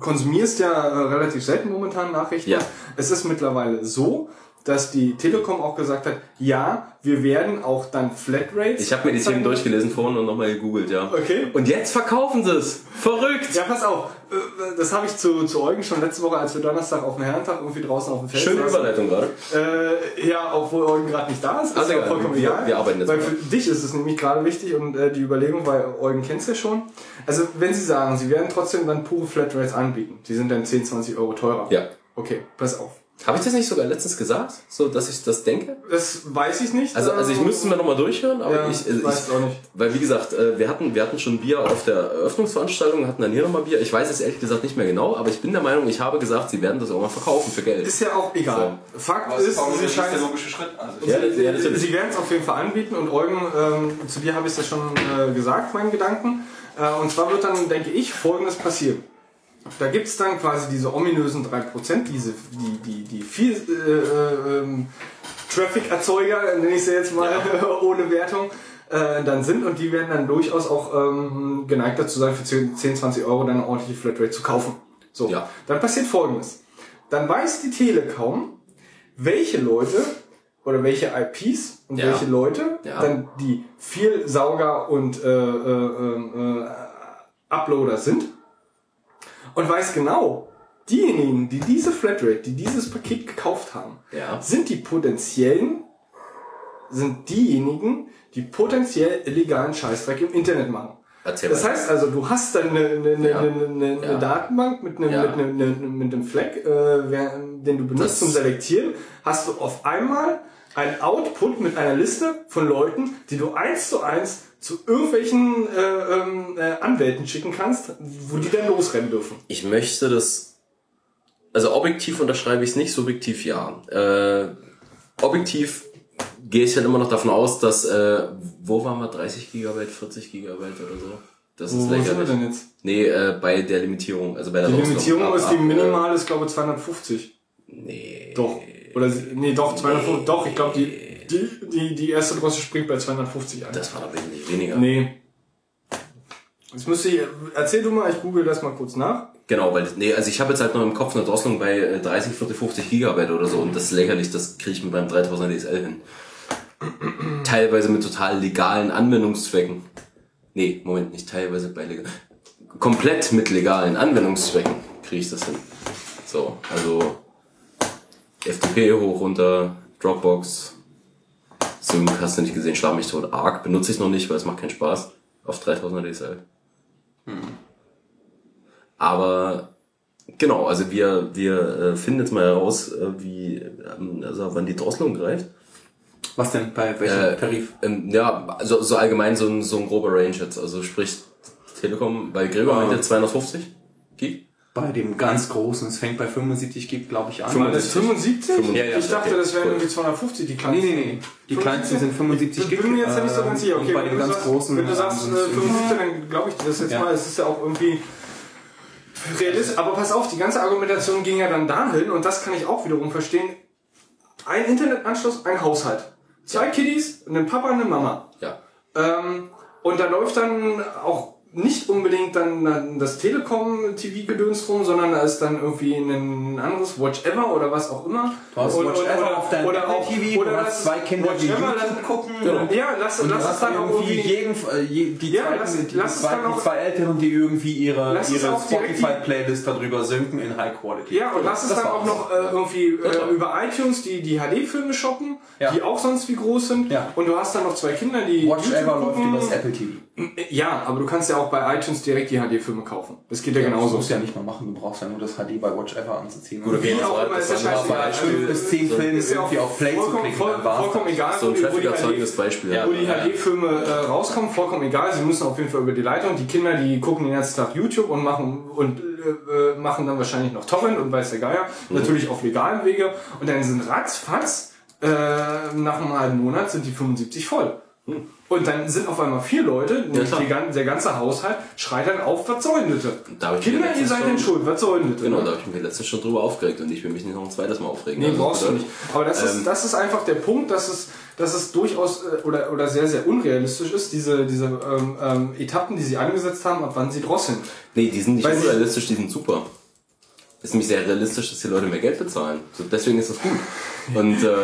konsumierst ja äh, relativ selten momentan Nachrichten. Ja. Es ist mittlerweile so, dass die Telekom auch gesagt hat, ja, wir werden auch dann Flatrates. Ich habe mir die Themen durchgelesen vorhin und nochmal gegoogelt, ja. Okay. Und jetzt verkaufen sie es. Verrückt. Ja, pass auf. Äh, Das habe ich zu, zu Eugen schon letzte Woche, als wir Donnerstag auf dem Herrentag irgendwie draußen auf dem Feld Schöne saßen. Überleitung gerade. Äh, ja, obwohl Eugen gerade nicht da ist, ist Also ja vollkommen wir- egal. wir arbeiten jetzt Weil mal. für dich ist es nämlich gerade wichtig und äh, die Überlegung, weil Eugen kennt's ja schon. Also wenn Sie sagen, Sie werden trotzdem dann pure Flatrates anbieten, die sind dann 10, 20 Euro teurer. Ja. Okay, pass auf. Habe ich das nicht sogar letztens gesagt? So, dass ich das denke? Das weiß ich nicht. Also, also ich ähm, müsste mir nochmal durchhören, aber Ja, ich, ich ich, weiß es auch nicht. Weil wie gesagt, äh, wir hatten, wir hatten schon Bier auf der Eröffnungsveranstaltung, hatten dann hier nochmal Bier. Ich weiß es ehrlich gesagt nicht mehr genau, aber ich bin der Meinung, ich habe gesagt, sie werden das auch mal verkaufen für Geld. Ist ja auch egal. Fakt Aber das ist, Sie nicht der logische Schritt. Also Ja, Sie, ja. Sie werden es auf jeden Fall anbieten und Eugen, ähm, zu dir habe ich es ja schon äh, gesagt, meinen Gedanken. Äh, und zwar wird dann, denke ich, folgendes passieren. Da gibt es dann quasi diese ominösen 3%, diese, die, die, die viel äh, äh, ähm, Traffic-Erzeuger, nenne ich sie jetzt mal ohne Wertung, äh, dann sind und die werden dann durchaus auch ähm, geneigt dazu sein, für 10, 10, 20 Euro dann eine ordentliche Flatrate zu kaufen. So, Ja. dann passiert folgendes. Dann weiß die Telekom, welche Leute oder welche IPs und Ja. welche Leute Ja. dann die viel Sauger und äh, äh, äh, Uploader sind und weiß genau, diejenigen, die diese Flatrate, die dieses Paket gekauft haben, Ja. sind die potenziellen sind diejenigen, die potenziell illegalen Scheißdreck im Internet machen. Erzähl Das heißt also, du hast dann eine, eine, Ja. eine, eine, Ja. eine Datenbank mit einem, Ja. mit einem, mit einem Fleck, äh, den du benutzt Das- zum Selektieren, hast du auf einmal ein Output mit einer Liste von Leuten, die du eins zu eins zu irgendwelchen äh, ähm, äh, Anwälten schicken kannst, wo die dann losrennen dürfen. Ich möchte das, also objektiv unterschreibe ich es nicht, subjektiv ja. Äh, objektiv gehe ich dann immer noch davon aus, dass, äh, wo waren wir, 30 Gigabyte, 40 Gigabyte oder so? Das ist Wo sind wir denn jetzt? Nee, äh, bei der Limitierung, also bei der Die Limitierung ab- ist die ab- minimal, ist glaube ich 250. Nee. Doch. Oder nee, doch 250. Doch, ich glaube die die die die erste Drossel springt bei 250 an. Das war doch wesentlich weniger. Nee. Jetzt müsste ich, erzähl du mal, ich google das mal kurz nach. Genau, weil, nee, also ich habe jetzt halt noch im Kopf eine Drosselung bei äh, 30, 40, 50 Gigabyte oder so und das ist lächerlich, das kriege ich mit meinem 3000 DSL hin. Teilweise mit total legalen Anwendungszwecken. Nee, Moment, nicht teilweise bei legal. Komplett mit legalen Anwendungszwecken kriege ich das hin. So, also FTP hoch, runter, Dropbox, Sync, hast du nicht gesehen, schlag mich tot. Arc benutze ich noch nicht, weil es macht keinen Spaß. Auf 3000 DSL. Aber genau, also wir, wir äh, finden jetzt mal heraus, äh, wie, ähm, also wann die Drosselung greift. Was denn? Bei welchem Äh, Tarif? Ähm, ja, also so allgemein so ein, so ein grober Range jetzt. Also sprich Telekom, bei Gregor Ah. meint ihr 250 Gig? Bei dem ganz großen, es fängt bei 75 Gig, glaube ich, an. War das 75? Ja, ja, ich dachte, okay, das wären cool. irgendwie 250, die Nee, kleinsten. nee, nee. Die kleinsten sind 75 Ich Gig. bin mir jetzt ja nicht so äh, ganz sicher. und Okay, bei du ganz sagst, großen. wenn du sagst äh, sind 75, dann glaube ich dir das jetzt Ja. mal. Es ist ja auch irgendwie realistisch. Aber pass auf, die ganze Argumentation ging ja dann dahin und das kann ich auch wiederum verstehen. Ein Internetanschluss, ein Haushalt. Zwei Kiddies, ein Papa, eine Mama. Ja. Ähm, und da läuft dann auch nicht unbedingt dann, dann das Telekom-TV-Gedöns rum, sondern da ist dann irgendwie ein anderes Watch Ever oder was auch immer. Du hast Und- Watch und- Ever oder- auf deinem oder auch- TV, oder du hast zwei Kinder, Watch die Ever, YouTube lass- gucken. Ja, lass, Und lass es dann irgendwie irgendwie... jeden, äh, die, Ja, zweiten, lass- die, lass es zwei, dann auch- die zwei Älteren, die irgendwie ihre, ihre Spotify-Playlist darüber synken in High Quality. Ja, und lass es Das dann auch noch äh, irgendwie äh, über iTunes die, die HD-Filme shoppen, Ja. die auch sonst wie groß sind. Ja. Und du hast dann noch zwei Kinder, die Watch YouTube Ever läuft gucken. über das Apple TV. Ja, aber du kannst ja auch bei iTunes direkt die HD-Filme kaufen. Das geht ja, Das genauso. musst du ja nicht mal machen, du brauchst ja nur das HD bei Watch Ever anzuziehen. Gut, okay, Wie das auch immer, das ist ja war- scheißegal. Also, fünf bis zehn Filme ist ja auch irgendwie auf Play zu vollkommen, klicken, voll, vollkommen das. egal, So ein wo die- wo die traffic-erzeugendes HD Beispiel. Ja. wo die HD-Filme äh, rauskommen, vollkommen egal. Sie müssen auf jeden Fall über die Leitung. Die Kinder, die gucken den ganzen Tag YouTube und machen und äh, äh, machen dann wahrscheinlich noch Torrent und weiß der Geier. Mhm. Natürlich auf legalen Wege. Und dann sind ratzfatz äh, nach einem halben Monat sind die 75 voll. Und dann sind auf einmal vier Leute, klar. die, der ganze Haushalt, schreit dann auf, was sollen das? Da hab ich mir Kinder, ihr seid denn schuld, was sollen das? Genau, da habe ich mich letztens schon drüber aufgeregt und ich will mich nicht noch ein zweites Mal aufregen. Nee, Also, brauchst du nicht. Aber das, ist, Ähm, das ist einfach der Punkt, dass es, dass es durchaus äh, oder, oder sehr, sehr unrealistisch ist, diese, diese ähm, ähm, Etappen, die sie angesetzt haben, ab wann sie drosseln. Nee, die sind nicht Weil unrealistisch, die sind super. Ist nämlich sehr realistisch, dass die Leute mehr Geld bezahlen. So, deswegen ist das gut. Und äh,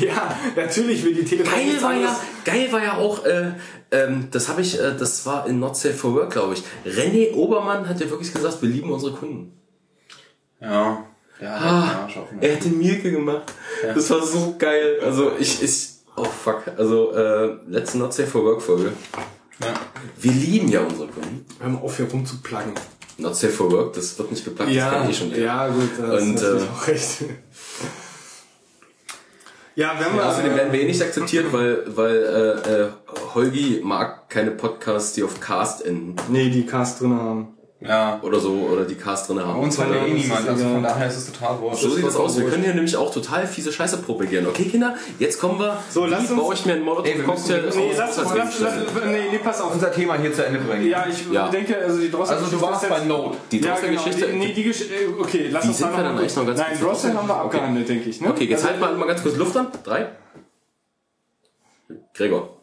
Ja, natürlich will die Telekom geil war ja, geil war ja auch, äh, ähm, das habe ich, äh, das war in Not Safe for Work, glaube ich. René Obermann hat ja wirklich gesagt, wir lieben unsere Kunden. Ja. Ja, Ah, er hat den Mirke gemacht. Das war so geil. Also ich, ich, oh fuck. Also äh, letzte Not Safe for Work Folge. Ja. Wir lieben ja unsere Kunden. Hör mal auf, hier rumzupluggen. Not Safe for Work, das wird nicht geplagt, das Ja, kennt eh schon jeder. ja, gut, da hast Und, natürlich äh, auch recht. Ja, wenn wir, Außerdem werden wir eh nicht akzeptiert, weil, weil äh, äh, Holgi mag keine Podcasts, die auf Cast enden. nee, die Cast drin haben. Ja. Oder so, oder die Cast drin haben. Bei uns hat ja eh niemand, also von daher ist es total wurscht. So sieht das aus. Wir können hier nämlich auch total fiese Scheiße propagieren. Okay, Kinder, jetzt kommen wir. So, Wie lasst uns- baue ich mir einen wir Molotov-Cocktail Nee, lass uns, lass, lass, nee, nee, pass auf. unser Thema hier zu Ende bringen. Ja, ich Ja. denke, also die Drossel. Also du warst bei Note. Die ja, genau. Drossel-Geschichte. Die, nee, die Geschichte. Okay, lass Die uns sind da wir noch dann mal eigentlich noch ganz Nein, Drossel haben wir abgehandelt, denke ich. Ne? Okay, jetzt Also, halt mal, mal ganz kurz Luft an. Drei. Gregor.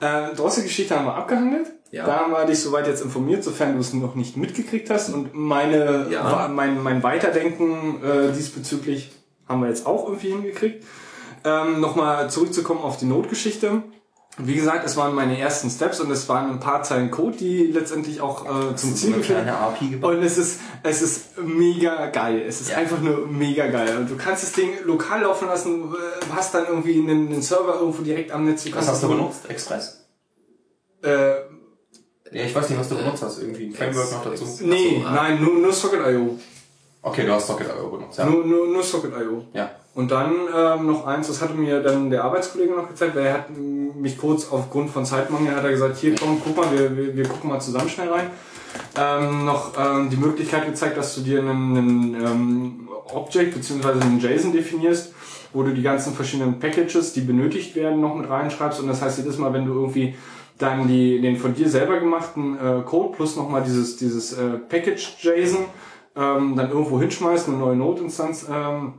Äh, Drossel-Geschichte haben wir abgehandelt. Ja. Da haben wir dich soweit jetzt informiert, sofern du es noch nicht mitgekriegt hast. Und meine, Ja. mein, mein Weiterdenken äh, diesbezüglich haben wir jetzt auch irgendwie hingekriegt. Ähm, Nochmal zurückzukommen auf die Notgeschichte. wie gesagt, es waren meine ersten Steps und es waren ein paar Zeilen Code, die letztendlich auch äh, zum Ziel geführt gebaut. Und es ist, es ist mega geil. Es ist einfach nur mega geil. Und du kannst das Ding lokal laufen lassen, äh, hast dann irgendwie einen, einen Server irgendwo direkt am Netz. Was hast du benutzt? Express? Äh, Ja, ich weiß nicht, was du benutzt hast. Irgendwie ein Framework noch dazu. nee, so, ah. nein, nur, nur Socket.io. Okay, du hast Socket.io benutzt, ja. Nur, nur, nur Socket.io. Ja. Und dann ähm, noch eins, das hatte mir dann der Arbeitskollege noch gezeigt, weil er hat mich kurz aufgrund von Zeitmangel hat er gesagt, hier komm, guck mal, wir, wir, wir gucken mal zusammen schnell rein. Ähm, noch ähm, die Möglichkeit gezeigt, dass du dir einen, einen ähm, Object bzw. einen JSON definierst, wo du die ganzen verschiedenen Packages, die benötigt werden, noch mit reinschreibst. Und das heißt, jedes Mal, wenn du irgendwie dann die, den von dir selber gemachten äh, Code plus nochmal dieses, dieses äh, Package JSON ähm, dann irgendwo hinschmeißt, eine neue Node-Instanz ähm,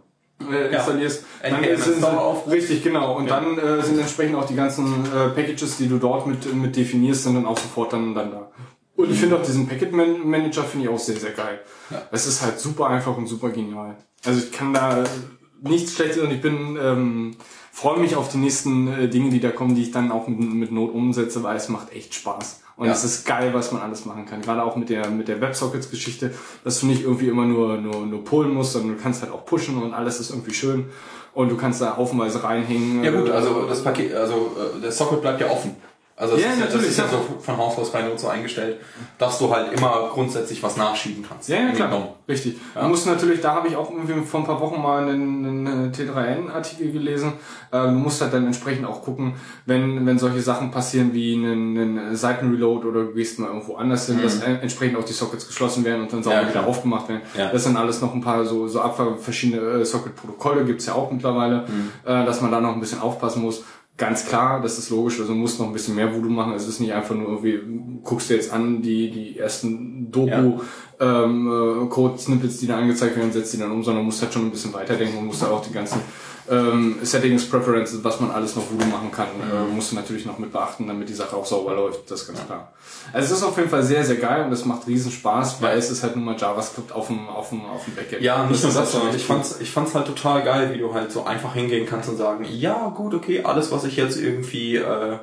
äh, Ja. installierst, dann NPM sind Installer auf- richtig genau und Ja. dann äh, sind entsprechend auch die ganzen äh, Packages, die du dort mit mit definierst, sind dann auch sofort dann dann da. Und ich finde auch diesen Packet Man- Manager finde ich auch sehr sehr geil. Ja. Es ist halt super einfach und super genial. Also ich kann da nichts Schlechtes und ich bin ähm, freue mich auf die nächsten äh, Dinge, die da kommen, die ich dann auch mit, mit Node umsetze, weil es macht echt Spaß. Und Ja. es ist geil, was man alles machen kann. Gerade auch mit der, mit der WebSockets-Geschichte, dass du nicht irgendwie immer nur, nur, nur pullen musst, sondern du kannst halt auch pushen und alles ist irgendwie schön. Und du kannst da haufenweise reinhängen. Ja gut, Äh, also das Paket, also äh, der Socket bleibt ja offen. Also das Ja, ist ja, das natürlich, ist ja so von Haus aus bei Node so eingestellt, dass du halt immer grundsätzlich was nachschieben kannst. Ja, ja, klar. GNOME. Richtig. Ja. Du musst natürlich, da habe ich auch irgendwie vor ein paar Wochen mal einen, einen T3N-Artikel gelesen. Äh, Du musst halt dann entsprechend auch gucken, wenn, wenn solche Sachen passieren wie einen, einen Seitenreload oder du gehst mal irgendwo anders hin, dass en- entsprechend auch die Sockets geschlossen werden und dann sauber Mhm. Ja, wieder aufgemacht werden. Ja. Das sind alles noch ein paar so, so Abfall, verschiedene äh, Socket-Protokolle gibt's ja auch mittlerweile, Mhm. äh, dass man da noch ein bisschen aufpassen muss. Ganz klar, das ist logisch, also du musst noch ein bisschen mehr Voodoo machen. Es ist nicht einfach nur irgendwie, guckst dir jetzt an, die, die ersten Doku, ähm, äh, Code-Snippets, die da angezeigt werden, setzt die dann um, sondern musst halt schon ein bisschen weiterdenken und musst da auch die ganzen ähm, Settings, Preferences, was man alles noch Voodoo machen kann, äh, musst du natürlich noch mit beachten, damit die Sache auch sauber läuft, das ist ganz klar. Also es ist auf jeden Fall sehr, sehr geil und es macht riesen Spaß, weil es ist halt nun mal JavaScript auf dem, auf dem, auf dem Backend. Ja, nicht nur ist das, sondern ich fand's, ich fand's halt total geil, wie du halt so einfach hingehen kannst und sagen, ja, gut, okay, alles, was ich jetzt irgendwie äh,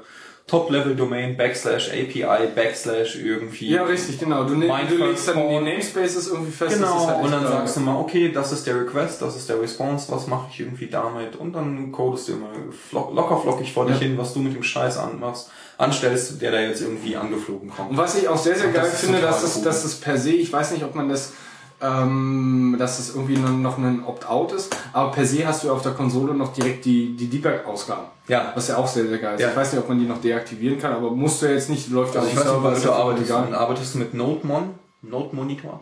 Top-Level-Domain, Backslash API, Backslash irgendwie. Ja, richtig, genau. Du, ne, du legst dann die Namespaces irgendwie fest. Genau, halt und dann geil. sagst du mal, okay, das ist der Request, das ist der Response, was mache ich irgendwie damit? Und dann codest du immer flock, locker flockig vor dich Ja. hin, was du mit dem Scheiß anmachst, anstellst, der da jetzt irgendwie angeflogen kommt. Und was ich auch sehr, sehr Und geil das finde, dass das, dass das per se, ich weiß nicht, ob man das, ähm, dass das irgendwie noch, ein Opt-out ist, aber per se hast du auf der Konsole noch direkt die, die Debug-Ausgaben. Ja. Was ja auch sehr, sehr geil ist. Ja. Ich weiß nicht, ob man die noch deaktivieren kann, aber musst du ja jetzt nicht, läuft Also ich auf weiß dem nicht, Server, ist du arbeitest. egal. Arbeitest du mit NodeMon? Node Monitor?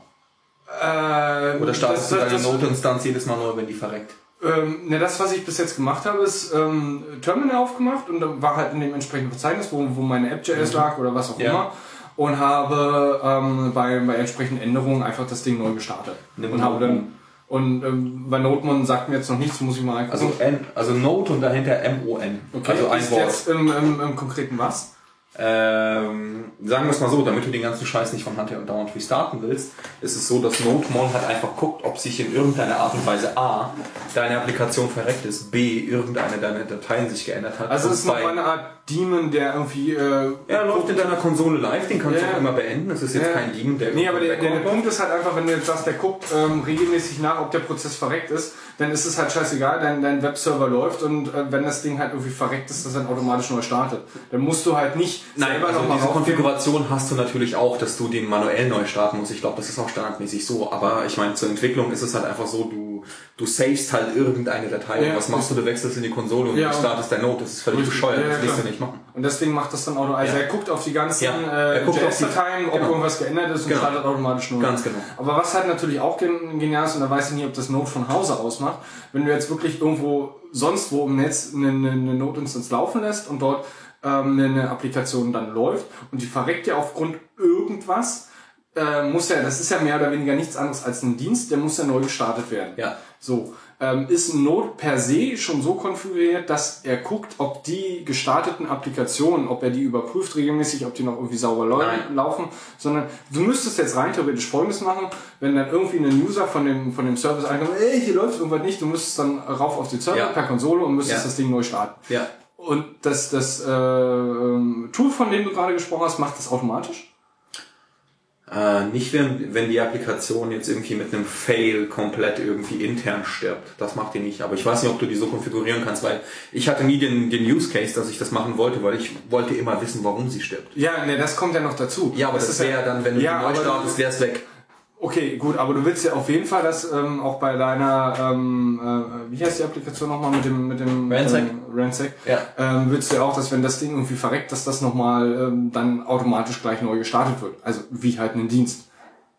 Äh, Oder startest du das- deine das- Node-Instanz jedes Mal neu, wenn die verreckt? Ähm, ne, das, was ich bis jetzt gemacht habe, ist ähm, Terminal aufgemacht und dann war halt in dem entsprechenden Verzeichnis, wo, wo meine App.js lag oder was auch Mhm. Ja. immer. Und habe ähm, bei, bei entsprechenden Änderungen einfach das Ding neu gestartet. Nimm und habe dann und ähm, bei Notmon sagt mir jetzt noch nichts, muss ich mal Also, N, also Node und dahinter M-O-N. okay, Also ein ist Wort. jetzt im, im, im konkreten was? Ähm, sagen wir es mal so, damit du den ganzen Scheiß nicht von Hand her und dauernd restarten willst, ist es so, dass NodeMon halt einfach guckt, ob sich in irgendeiner Art und Weise A, deine Applikation verreckt ist, B, irgendeine deiner Dateien sich geändert hat. Also es ist noch eine Art Demon, der irgendwie äh, Ja, läuft in deiner Konsole live, den kannst Ja. du auch immer beenden. Das ist jetzt Ja. kein Demon, der Nee, aber der, der, der. Punkt ist halt einfach, wenn du jetzt sagst, der guckt ähm, regelmäßig nach, ob der Prozess verreckt ist, dann ist es halt scheißegal, dein, dein Webserver läuft und äh, wenn das Ding halt irgendwie verreckt ist, dass er dann automatisch neu startet. Dann musst du halt nicht Nein, selber also noch mal diese. Konfiguration hast du natürlich auch, dass du den manuell neu starten musst. Ich glaube, das ist auch standardmäßig so. Aber ich meine, zur Entwicklung ist es halt einfach so, du, du savest halt irgendeine Datei. Ja. und was machst du? Du wechselst in die Konsole und Ja, du startest dein Node. Das ist völlig bescheuert. Ja, das willst du klar. Nicht machen. Und deswegen macht das dann auto. Also Ja. er guckt auf die ganzen Ja, äh, guckt auf die- JS-Dateien, ob genau. irgendwas geändert ist und Genau. startet automatisch neu. Ganz genau. Aber was halt natürlich auch gen- genial ist, und da weiß ich nicht, ob das Node von Hause aus macht, wenn du jetzt wirklich irgendwo sonst wo im Netz eine, eine, eine Node-Instance laufen lässt und dort ähm, eine Applikation dann läuft und die verreckt ja aufgrund irgendwas, äh, muss ja, das ist ja mehr oder weniger nichts anderes als ein Dienst, der muss ja neu gestartet werden. Ja. So, ähm, ist ein Node per se schon so konfiguriert, dass er guckt, ob die gestarteten Applikationen, ob er die überprüft regelmäßig, ob die noch irgendwie sauber laufen, sondern du müsstest jetzt rein theoretisch folgendes machen, wenn dann irgendwie ein User von dem, von dem Service einkommt, ey, hier läuft irgendwas nicht, du müsstest dann rauf auf die Server Ja. per Konsole und müsstest Ja. das Ding neu starten. Ja. Und das, das äh, ähm, Tool, von dem du gerade gesprochen hast, macht das automatisch? Äh, nicht, wenn, wenn die Applikation jetzt irgendwie mit einem Fail komplett irgendwie intern stirbt. Das macht die nicht. Aber ich weiß nicht, ob du die so konfigurieren kannst, weil ich hatte nie den, den Use Case, dass ich das machen wollte, weil ich wollte immer wissen, warum sie stirbt. Ja, ne, das kommt ja noch dazu. Ja, aber das, ist wäre dann, wenn du ja, die neu startest, wäre es weg. Okay, gut, aber du willst ja auf jeden Fall, dass ähm, auch bei deiner, ähm, äh, wie heißt die Applikation nochmal mit dem, mit dem Ransack. Ähm, Ransack. Ja. Ähm, willst du ja auch, dass wenn das Ding irgendwie verreckt, dass das nochmal ähm, dann automatisch gleich neu gestartet wird. Also wie halt ein Dienst.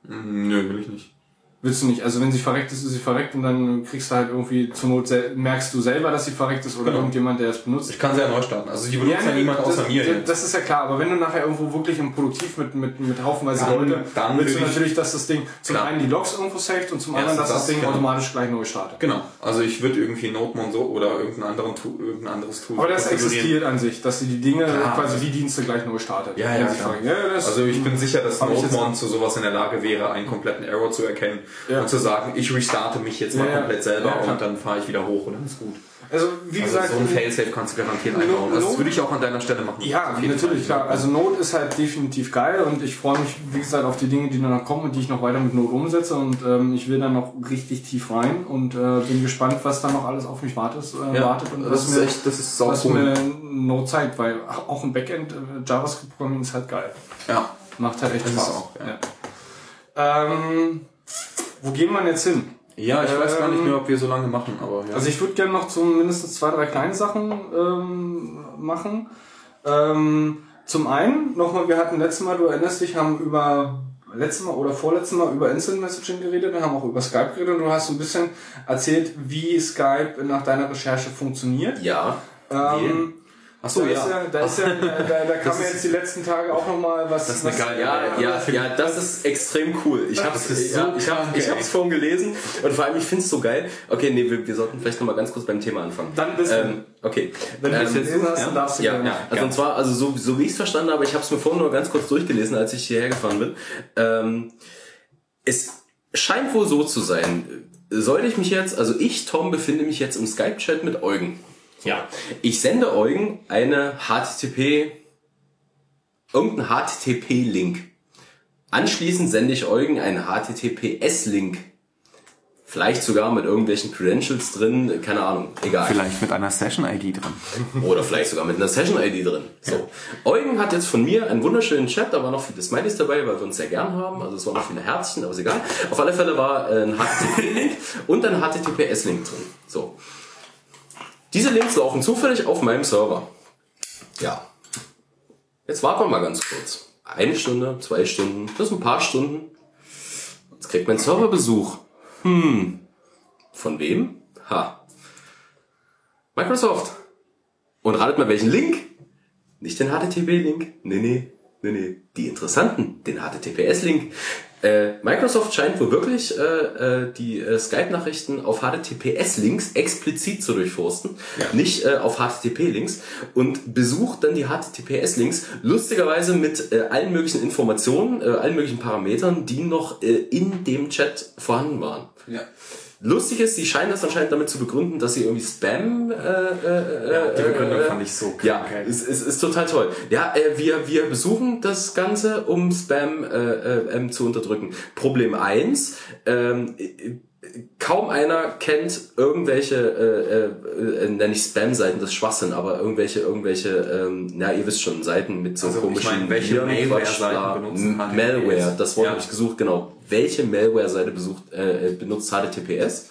Nö, will ich nicht. Willst du nicht. Also wenn sie verreckt ist, ist sie verreckt und dann kriegst du halt irgendwie zur Not merkst du selber, dass sie verreckt ist oder Genau. irgendjemand, der es benutzt. Ich kann sie ja neu starten. Also die benutzt ja, nee, niemand außer das, mir das, jetzt. das ist ja klar, aber wenn du nachher irgendwo wirklich im Produktiv mit, mit, mit haufenweise Dann- Leute, dann willst du natürlich, dass das Ding zum Klar. einen die Logs irgendwo saved und zum anderen, dass das, das, Ding genau. automatisch gleich neu startet. Genau. Also ich würde irgendwie Notmon so oder irgendein, anderen irgendein anderes Tool Aber das existiert an sich, dass sie die Dinge, Klar. quasi die Dienste gleich neu startet. Ja, ja, ja Also ich bin sicher, dass noch- zu sowas in der Lage wäre, einen kompletten Error zu erkennen Ja. und zu sagen, ich restarte mich jetzt mal Ja, komplett selber und dann fahre ich wieder hoch und dann ist gut. also wie Also gesagt, so ein Failsafe kannst du garantiert einbauen. Also no- das würde ich auch an deiner Stelle machen. Ja, natürlich, Fall. klar. Also Node ist halt definitiv geil und ich freue mich, wie gesagt, auf die Dinge, die dann noch kommen und die ich noch weiter mit Node umsetze und ähm, ich will dann noch richtig tief rein und äh, bin gespannt, was dann noch alles auf mich wartet, äh, Ja, wartet und das was ist mir, echt- das ist sau was cool. mir Node zeigt, weil auch im Backend äh, JavaScript Programming ist halt geil. Ja. Macht halt echt Das Spaß. auch, ja. Ja. Ähm, wo gehen wir jetzt hin? Ja, ich weiß gar nicht Ähm, mehr, ob wir so lange machen, aber ja. Also ich würde gerne noch zum mindestens zwei, drei kleine Sachen ähm, machen. Ähm, zum einen, nochmal, wir hatten letztes Mal, du erinnerst dich, haben über letztes Mal oder vorletztes Mal über Instant Messaging geredet, wir haben auch über Skype geredet und du hast so ein bisschen erzählt, wie Skype nach deiner Recherche funktioniert. Ja. Ähm, Ach so, da ja. Ist ja, da, ist ja, da, da kam ja jetzt die letzten Tage auch nochmal was. Das ist eine was, geile- Ja, ja, ja, das ist extrem cool. Ich hab's, ist so ja, ich hab, ich hab's vorhin gelesen und vor allem ich find's so geil. Okay, nee, wir, wir sollten vielleicht noch mal ganz kurz beim Thema anfangen. Dann bist du. ähm, okay. Wenn du ähm, es jetzt gelesen hast, dann darfst du ja, gerne. ja, also und zwar, also so, so wie ich es verstanden habe, ich habe es mir vorhin nur ganz kurz durchgelesen, als ich hierher gefahren bin. Ähm, es scheint wohl so zu sein. Sollte ich mich jetzt, also ich, Tom, befinde mich jetzt im Skype-Chat mit Eugen. Ja. Ich sende Eugen eine HTTP, irgendeinen HTTP-Link. Anschließend sende ich Eugen einen HTTPS-Link. Vielleicht sogar mit irgendwelchen Credentials drin, keine Ahnung, egal. Vielleicht mit einer Session-ID drin. Oder vielleicht sogar mit einer Session-ID drin. So. Eugen hat jetzt von mir einen wunderschönen Chat, da waren noch viele Smileys dabei, weil wir uns sehr gern haben. Also es waren noch viele Herzchen, aber ist egal. Auf alle Fälle war ein HTTP-Link und ein HTTPS-Link drin. So. Diese Links laufen zufällig auf meinem Server. Ja. Jetzt warten wir mal ganz kurz. Eine Stunde, zwei Stunden, das sind ein paar Stunden. Jetzt kriegt mein Server Besuch. Hm. Von wem? Ha. Microsoft. Und ratet mal welchen Link? Nicht den HTTP-Link. Nee, nee, nee, nee. Die interessanten, den HTTPS-Link. Äh, Microsoft scheint wohl wirklich äh, äh, die äh, Skype-Nachrichten auf HTTPS-Links explizit zu durchforsten, nicht äh, auf HTTP-Links und besucht dann die HTTPS-Links lustigerweise mit äh, allen möglichen Informationen, äh, allen möglichen Parametern, die noch äh, in dem Chat vorhanden waren. Ja. Lustig ist, sie scheinen das anscheinend damit zu begründen, dass sie irgendwie Spam. Äh, äh, Ja, die äh, Begründung äh, fand ich so krank, Ja, ey. es ist, ist total toll. Ja, äh, wir, wir besuchen das Ganze, um Spam äh, äh, zu unterdrücken. Problem eins: ähm, äh, Kaum einer kennt irgendwelche, äh, äh, äh, nenne ich Spam-Seiten, das ist Schwachsinn, aber irgendwelche, irgendwelche, ähm, na, ihr wisst schon, Seiten mit so Also, ich komischen welche Viren, Malware-Seiten? Malware, das Wort Ja. habe ich gesucht, genau. Welche Malware-Seite besucht, äh, benutzt HTTPS?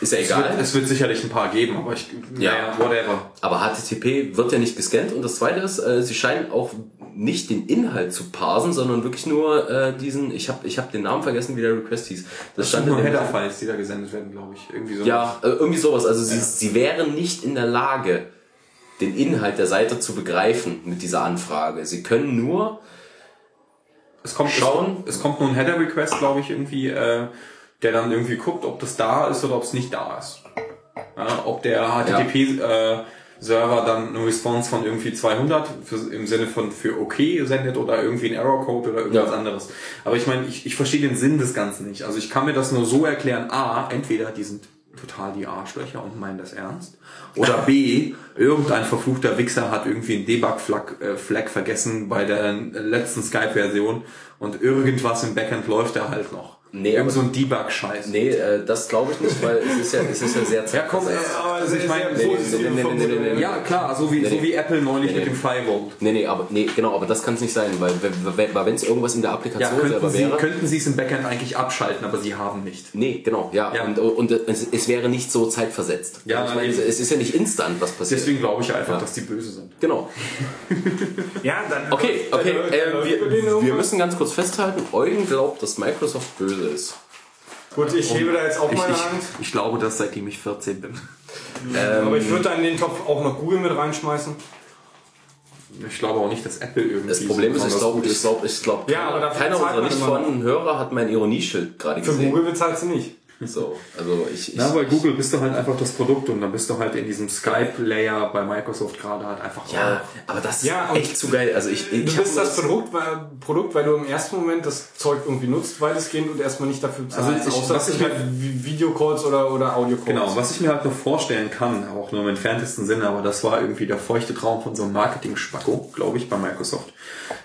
Ist ja Es egal. wird, es wird sicherlich ein paar geben, aber ich, Ja. naja, whatever. Aber HTTP wird ja nicht gescannt und das zweite ist, äh, sie scheinen auch nicht den Inhalt zu parsen, sondern wirklich nur äh, diesen, ich habe ich hab den Namen vergessen, wie der Request hieß. Das, Das stand sind nur Header-Files, die da gesendet werden, glaube ich. Irgendwie so. Ja, äh, irgendwie sowas. Also sie, sie wären nicht in der Lage, den Inhalt der Seite zu begreifen mit dieser Anfrage. Sie können nur Es kommt, Schauen. Es, es kommt nur ein Header-Request, glaube ich, irgendwie, äh, der dann irgendwie guckt, ob das da ist oder ob es nicht da ist. Ja, ob der HTTP-Server dann eine Response von irgendwie 200 für, im Sinne von für okay sendet oder irgendwie ein Error-Code oder irgendwas Ja. anderes. Aber ich meine, ich, ich verstehe den Sinn des Ganzen nicht. Also ich kann mir das nur so erklären, A, entweder die sind total die Arschlöcher und meinen das ernst. Oder B, irgendein verfluchter Wichser hat irgendwie einen Debug-Flag äh, Flag vergessen bei der letzten Skype-Version und irgendwas im Backend läuft da halt noch. Nee, Irgend so ein Debug-Scheiß. Nee, äh, das glaube ich nicht, weil es ist ja, es ist ja sehr Ja, komm, äh, also ich meine, nee, nee, nee, ja klar, so wie, Nee, so wie Apple neulich Nee, mit dem Firewall. Nee, nee, aber nee, genau, aber das kann es nicht sein, weil wenn es irgendwas in der Ja, Applikation könnten selber Sie, wäre. könnten Sie es im Backend eigentlich abschalten, aber Sie haben nicht. Nee, genau, ja. Ja. Und, und es, es wäre nicht so zeitversetzt. Ja, ich meine, es ist ja nicht instant, was passiert. Deswegen glaube ich einfach, Ja. dass die böse sind. Genau. Ja, dann. Okay, okay. dann- dann Äh, wir, wir müssen ganz kurz festhalten, Eugen glaubt, dass Microsoft böse ist. Gut, ich hebe da jetzt auch Ich, meine ich, Hand. ich glaube das, seitdem ich 14 bin. Aber ich würde da in den Topf auch noch Google mit reinschmeißen. Ich glaube auch nicht, dass Apple irgendwie. Das Problem ist, ich glaube, gut ich glaube, ich glaube, Ja, keiner unserer nicht vorhandenen Hörer hat mein Ironieschild gerade Für gesehen. Google bezahlt sie nicht. So, also ich, ich Na, bei Google bist du halt einfach das Produkt und dann bist du halt in diesem Skype-Layer bei Microsoft gerade halt einfach ja, auch. aber das ist Ja, echt zu geil. Also ich, ich Du bist das Produkt, weil, Produkt, weil du im ersten Moment das Zeug irgendwie nutzt, weitestgehend und erstmal nicht dafür zahlst, ich- außer was ich mit Vi- Videocalls oder, oder Audiocalls. Genau, was ich mir halt noch vorstellen kann, auch nur im entferntesten Sinne, aber das war irgendwie der feuchte Traum von so einem Marketing-Spacko, glaube ich, bei Microsoft,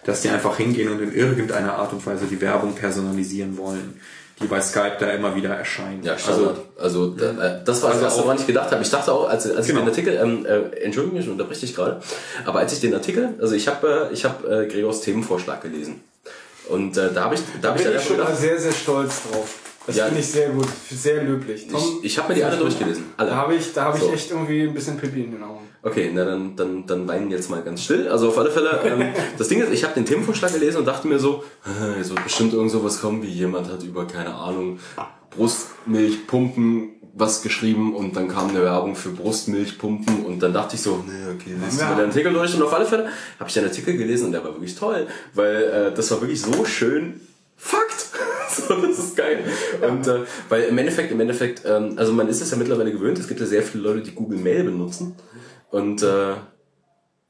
dass die einfach hingehen und in irgendeiner Art und Weise die Werbung personalisieren wollen, die bei Skype da immer wieder erscheint. Ja, Standard. Also, da, äh, das war das Also Erste, auch- woran ich gedacht habe. Ich dachte auch, als, als Genau. ich den Artikel, ähm, äh, entschuldige mich, unterbreche dich gerade, aber als ich den Artikel, also ich habe äh, ich hab, äh, Gregors Themenvorschlag gelesen. Und äh, da habe ich, da Da hab ich bin dann ich einfach schon mal gedacht, sehr, sehr stolz drauf. Das Ja. finde ich sehr gut, sehr löblich. Tom, ich, ich habe mir die alle durchgelesen. Alle. da habe ich, da habe ich So. echt irgendwie ein bisschen Pipi in den Augen. Okay, na dann, dann, dann weinen jetzt mal ganz still. Also auf alle Fälle, ähm, das Ding ist, ich habe den Themenvorschlag gelesen und dachte mir so, äh, es wird bestimmt irgend sowas kommen, wie jemand hat über, keine Ahnung, Brustmilchpumpen was geschrieben und dann kam eine Werbung für Brustmilchpumpen und dann dachte ich so, nee, okay, liest du Ja. mal den Artikel durch und auf alle Fälle habe ich den Artikel gelesen und der war wirklich toll, weil äh, das war wirklich so schön Fakt. so, das ist geil. Und äh, weil im Endeffekt, im Endeffekt, ähm, also man ist es ja mittlerweile gewöhnt, es gibt ja sehr viele Leute, die Google Mail benutzen. Und äh,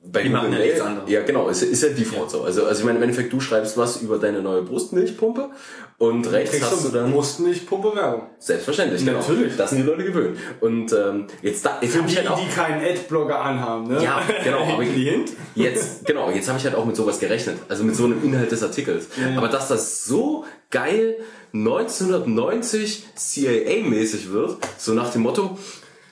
bei Die machen ja nichts anderes. Ja, genau, ist, ist ja Default so. Also, also ich meine, im Endeffekt, du schreibst was über deine neue Brustmilchpumpe und rechts Kriegst hast du dann. Brustmilchpumpe Werbung. Selbstverständlich, genau. Natürlich. Das sind die Leute gewöhnt. Und ähm, jetzt, da, jetzt Für die, ich halt auch. die keinen Adblocker anhaben, ne? Ja, genau. Aber jetzt, genau, jetzt habe ich halt auch mit sowas gerechnet. Also mit so einem Inhalt des Artikels. Aber dass das so geil 1990 CIA-mäßig wird, so nach dem Motto,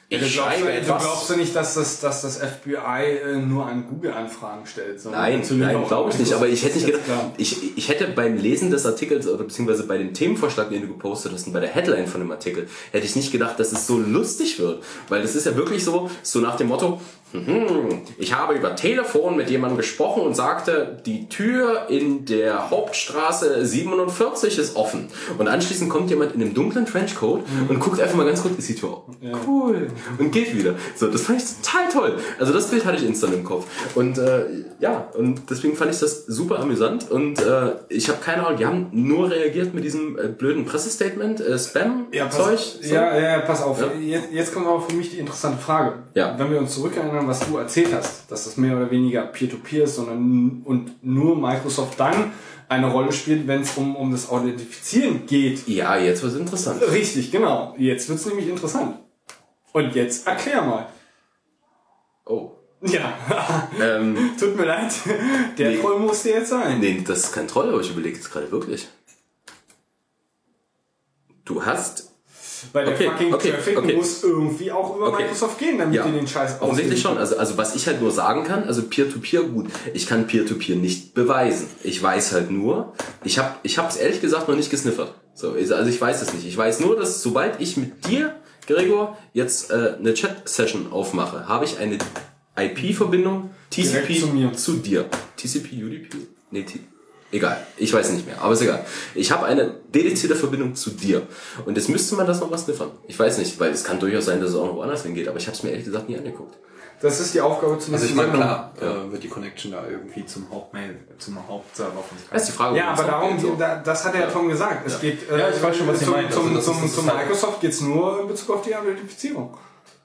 ich Du glaubst, schreibe du etwas. glaubst du nicht, dass das, dass das FBI äh, nur an Google-Anfragen stellt? sondern Nein, nein, glaube ich nicht. Aber ich hätte nicht gedacht, ich, ich hätte beim Lesen des Artikels oder beziehungsweise bei dem Themenvorschlag, den du gepostet hast und bei der Headline von dem Artikel, hätte ich nicht gedacht, dass es so lustig wird. Weil das ist ja wirklich so, so nach dem Motto, ich habe über Telefon mit jemandem gesprochen und sagte, die Tür in der Hauptstraße 47 ist offen. Und anschließend kommt jemand in einem dunklen Trenchcoat und guckt einfach mal ganz kurz, ist die Tür offen? Cool. Und geht wieder. So, das fand ich total toll. Also das Bild hatte ich instant im Kopf. Und äh, ja, und deswegen fand ich das super amüsant. Und äh, ich habe keine Ahnung, die haben nur reagiert mit diesem äh, blöden Pressestatement, äh, Ja, Spam-Zeug. pass, ja, ja, ja, pass auf. Ja. Jetzt, jetzt kommt aber für mich die interessante Frage. Ja. Wenn wir uns zurückerinnern, was du erzählt hast, dass das mehr oder weniger Peer-to-Peer ist, sondern und nur Microsoft dann eine Rolle spielt, wenn es um, um das Authentifizieren geht. Ja, jetzt wird's interessant. Richtig, genau. Jetzt wird's nämlich interessant. Und jetzt erklär mal. Oh. Ja, Ähm, tut mir leid. Der Nee. Troll musste jetzt sein. nee, das ist kein Troll, aber ich überlege jetzt gerade wirklich. Du hast Weil der Okay, fucking okay, Traffic okay. muss irgendwie auch über. Microsoft gehen, damit Ja, die den Scheiß offensichtlich schon. Also, also was ich halt nur sagen kann, also Peer-to-Peer, gut, ich kann Peer-to-Peer nicht beweisen. Ich weiß halt nur, ich habe ich es ehrlich gesagt noch nicht gesniffert. So, also ich weiß es nicht. Ich weiß nur, dass sobald ich mit dir, Gregor, jetzt äh, eine Chat-Session aufmache, habe ich eine IP-Verbindung TCP zu zu dir. TCP, UDP? Nee, T Egal, ich weiß nicht mehr, aber ist egal. Ich habe eine dedizierte Verbindung zu dir. Und jetzt müsste man das noch mal sniffern. Ich weiß nicht, weil es kann durchaus sein, dass es auch noch woanders hingeht, aber ich habe es mir ehrlich gesagt nie angeguckt. Das ist die Aufgabe zu Also ich meine, klar, äh, wird die Connection da irgendwie zum Hauptmail, zum Hauptserver von. Das ist die Frage. Ja, aber auch darum, so. da, das hat ja, Tom gesagt. Es geht, äh, Ja, ich weiß schon, was Sie zum, meinen. Zum, Also das zum, ist- das zum halt- Microsoft geht's nur in Bezug auf die Authentifizierung.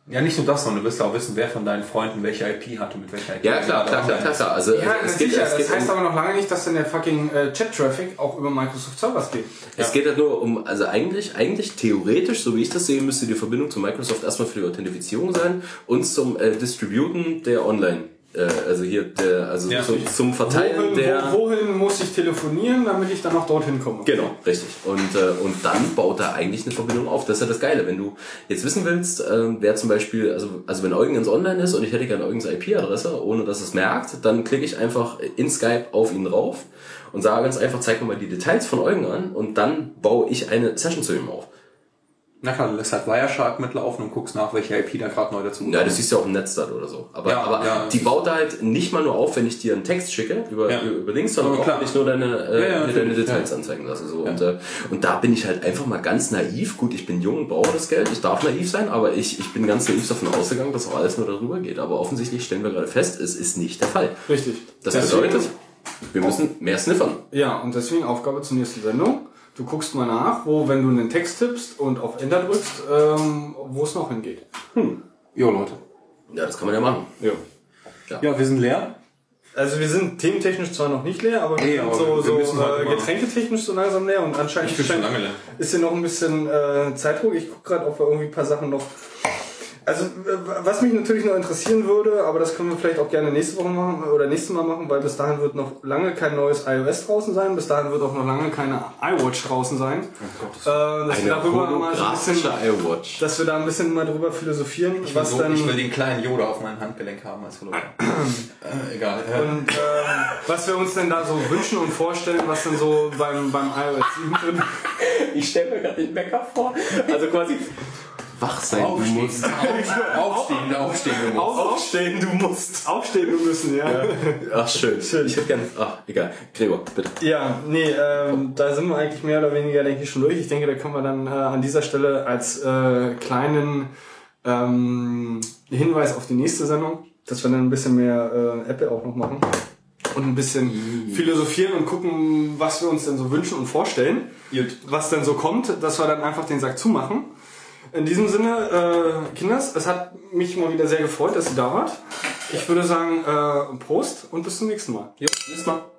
Ja, nicht nur das, sondern du wirst auch wissen, wer von deinen Freunden welche IP hat und mit welcher IP. Ja, klar, klar, klar, klar, klar. Also, Ja, es geht, sicher. es Das geht heißt um, aber noch lange nicht, dass dann der fucking äh, Chat-Traffic auch über Microsoft Servers geht. Es geht halt nur um, also eigentlich, eigentlich theoretisch, so wie ich das sehe, müsste die Verbindung zu Microsoft erstmal für die Authentifizierung sein und zum äh, Distributen der Online. Äh, also hier der, also Ja. zum, zum Verteilen Wohin, der. wo, wohin muss ich telefonieren, damit ich dann auch dorthin komme? Genau, richtig. Und, äh, und dann baut er eigentlich eine Verbindung auf. Das ist ja das Geile. Wenn du jetzt wissen willst, äh, wer zum Beispiel, also, also wenn Eugen ins Online ist und ich hätte gerne Eugens IP-Adresse, ohne dass es merkt, dann klicke ich einfach in Skype auf ihn drauf und sage ganz einfach, zeig mir mal die Details von Eugen an und dann baue ich eine Session zu ihm auf. Na klar, du lässt halt Wireshark mitlaufen und guckst nach, welche IP da gerade neu dazu Ja, das siehst du auch im Netz dann oder so. Aber, Ja, aber ja, die baut er halt nicht mal nur auf, wenn ich dir einen Text schicke über, Ja. über Links, sondern auch, ich nur deine, äh, Ja, ja, deine Details anzeigen lasse. So. Und, äh, und da bin ich halt einfach mal ganz naiv. Gut, ich bin jung und brauche das Geld. Ich darf naiv sein, aber ich, ich bin ganz naiv davon ausgegangen, dass auch alles nur darüber geht. Aber offensichtlich stellen wir gerade fest, es ist nicht der Fall. Richtig. Das Deswegen- bedeutet, wir müssen mehr sniffern. Ja, und deswegen Aufgabe zur nächsten Sendung. Du guckst mal nach, wo, wenn du einen Text tippst und auf Enter drückst, ähm, wo es noch hingeht. Jo, Leute. Ja, das kann man ja machen. Ja. Ja, wir sind leer. Also wir sind thementechnisch zwar noch nicht leer, aber wir Nee, sind aber so, wir so halt äh, getränketechnisch so langsam leer und anscheinend Ich bin schon scheint- lange leer. ist hier noch ein bisschen äh, Zeitdruck. Ich gucke gerade, ob wir irgendwie ein paar Sachen noch. Also, was mich natürlich noch interessieren würde, aber das können wir vielleicht auch gerne nächste Woche machen oder nächstes Mal machen, weil bis dahin wird noch lange kein neues iOS draußen sein, bis dahin wird auch noch lange keine iWatch draußen sein. äh, dass wir darüber mal so ein bisschen, iWatch. dass wir da ein bisschen mal drüber philosophieren, Ich will, was so, dann ich will den kleinen Yoda auf meinem Handgelenk haben als Hologramm. äh, egal. Und äh, was wir uns denn da so wünschen und vorstellen, was dann so beim, beim iOS 7 drin Ich stelle mir gerade den Bäcker vor. Also quasi wach sein. Du musst aufstehen, aufstehen, du musst. aufstehen, du musst. aufstehen müssen, ja. Ach schön. Ich hätte gern. Ach, egal. Gregor, bitte. Ja, nee, ähm, da sind wir eigentlich mehr oder weniger, denke ich, schon durch. Ich denke, da können wir dann äh, an dieser Stelle als äh, kleinen ähm, Hinweis auf die nächste Sendung, dass wir dann ein bisschen mehr äh, Apple auch noch machen und ein bisschen philosophieren und gucken, was wir uns denn so wünschen und vorstellen, Gut. was denn so kommt, dass wir dann einfach den Sack zumachen. In diesem Sinne, äh, Kinders, es hat mich mal wieder sehr gefreut, dass ihr da wart. Ich würde sagen, äh, Prost und bis zum nächsten Mal. Jo, nächstes Mal.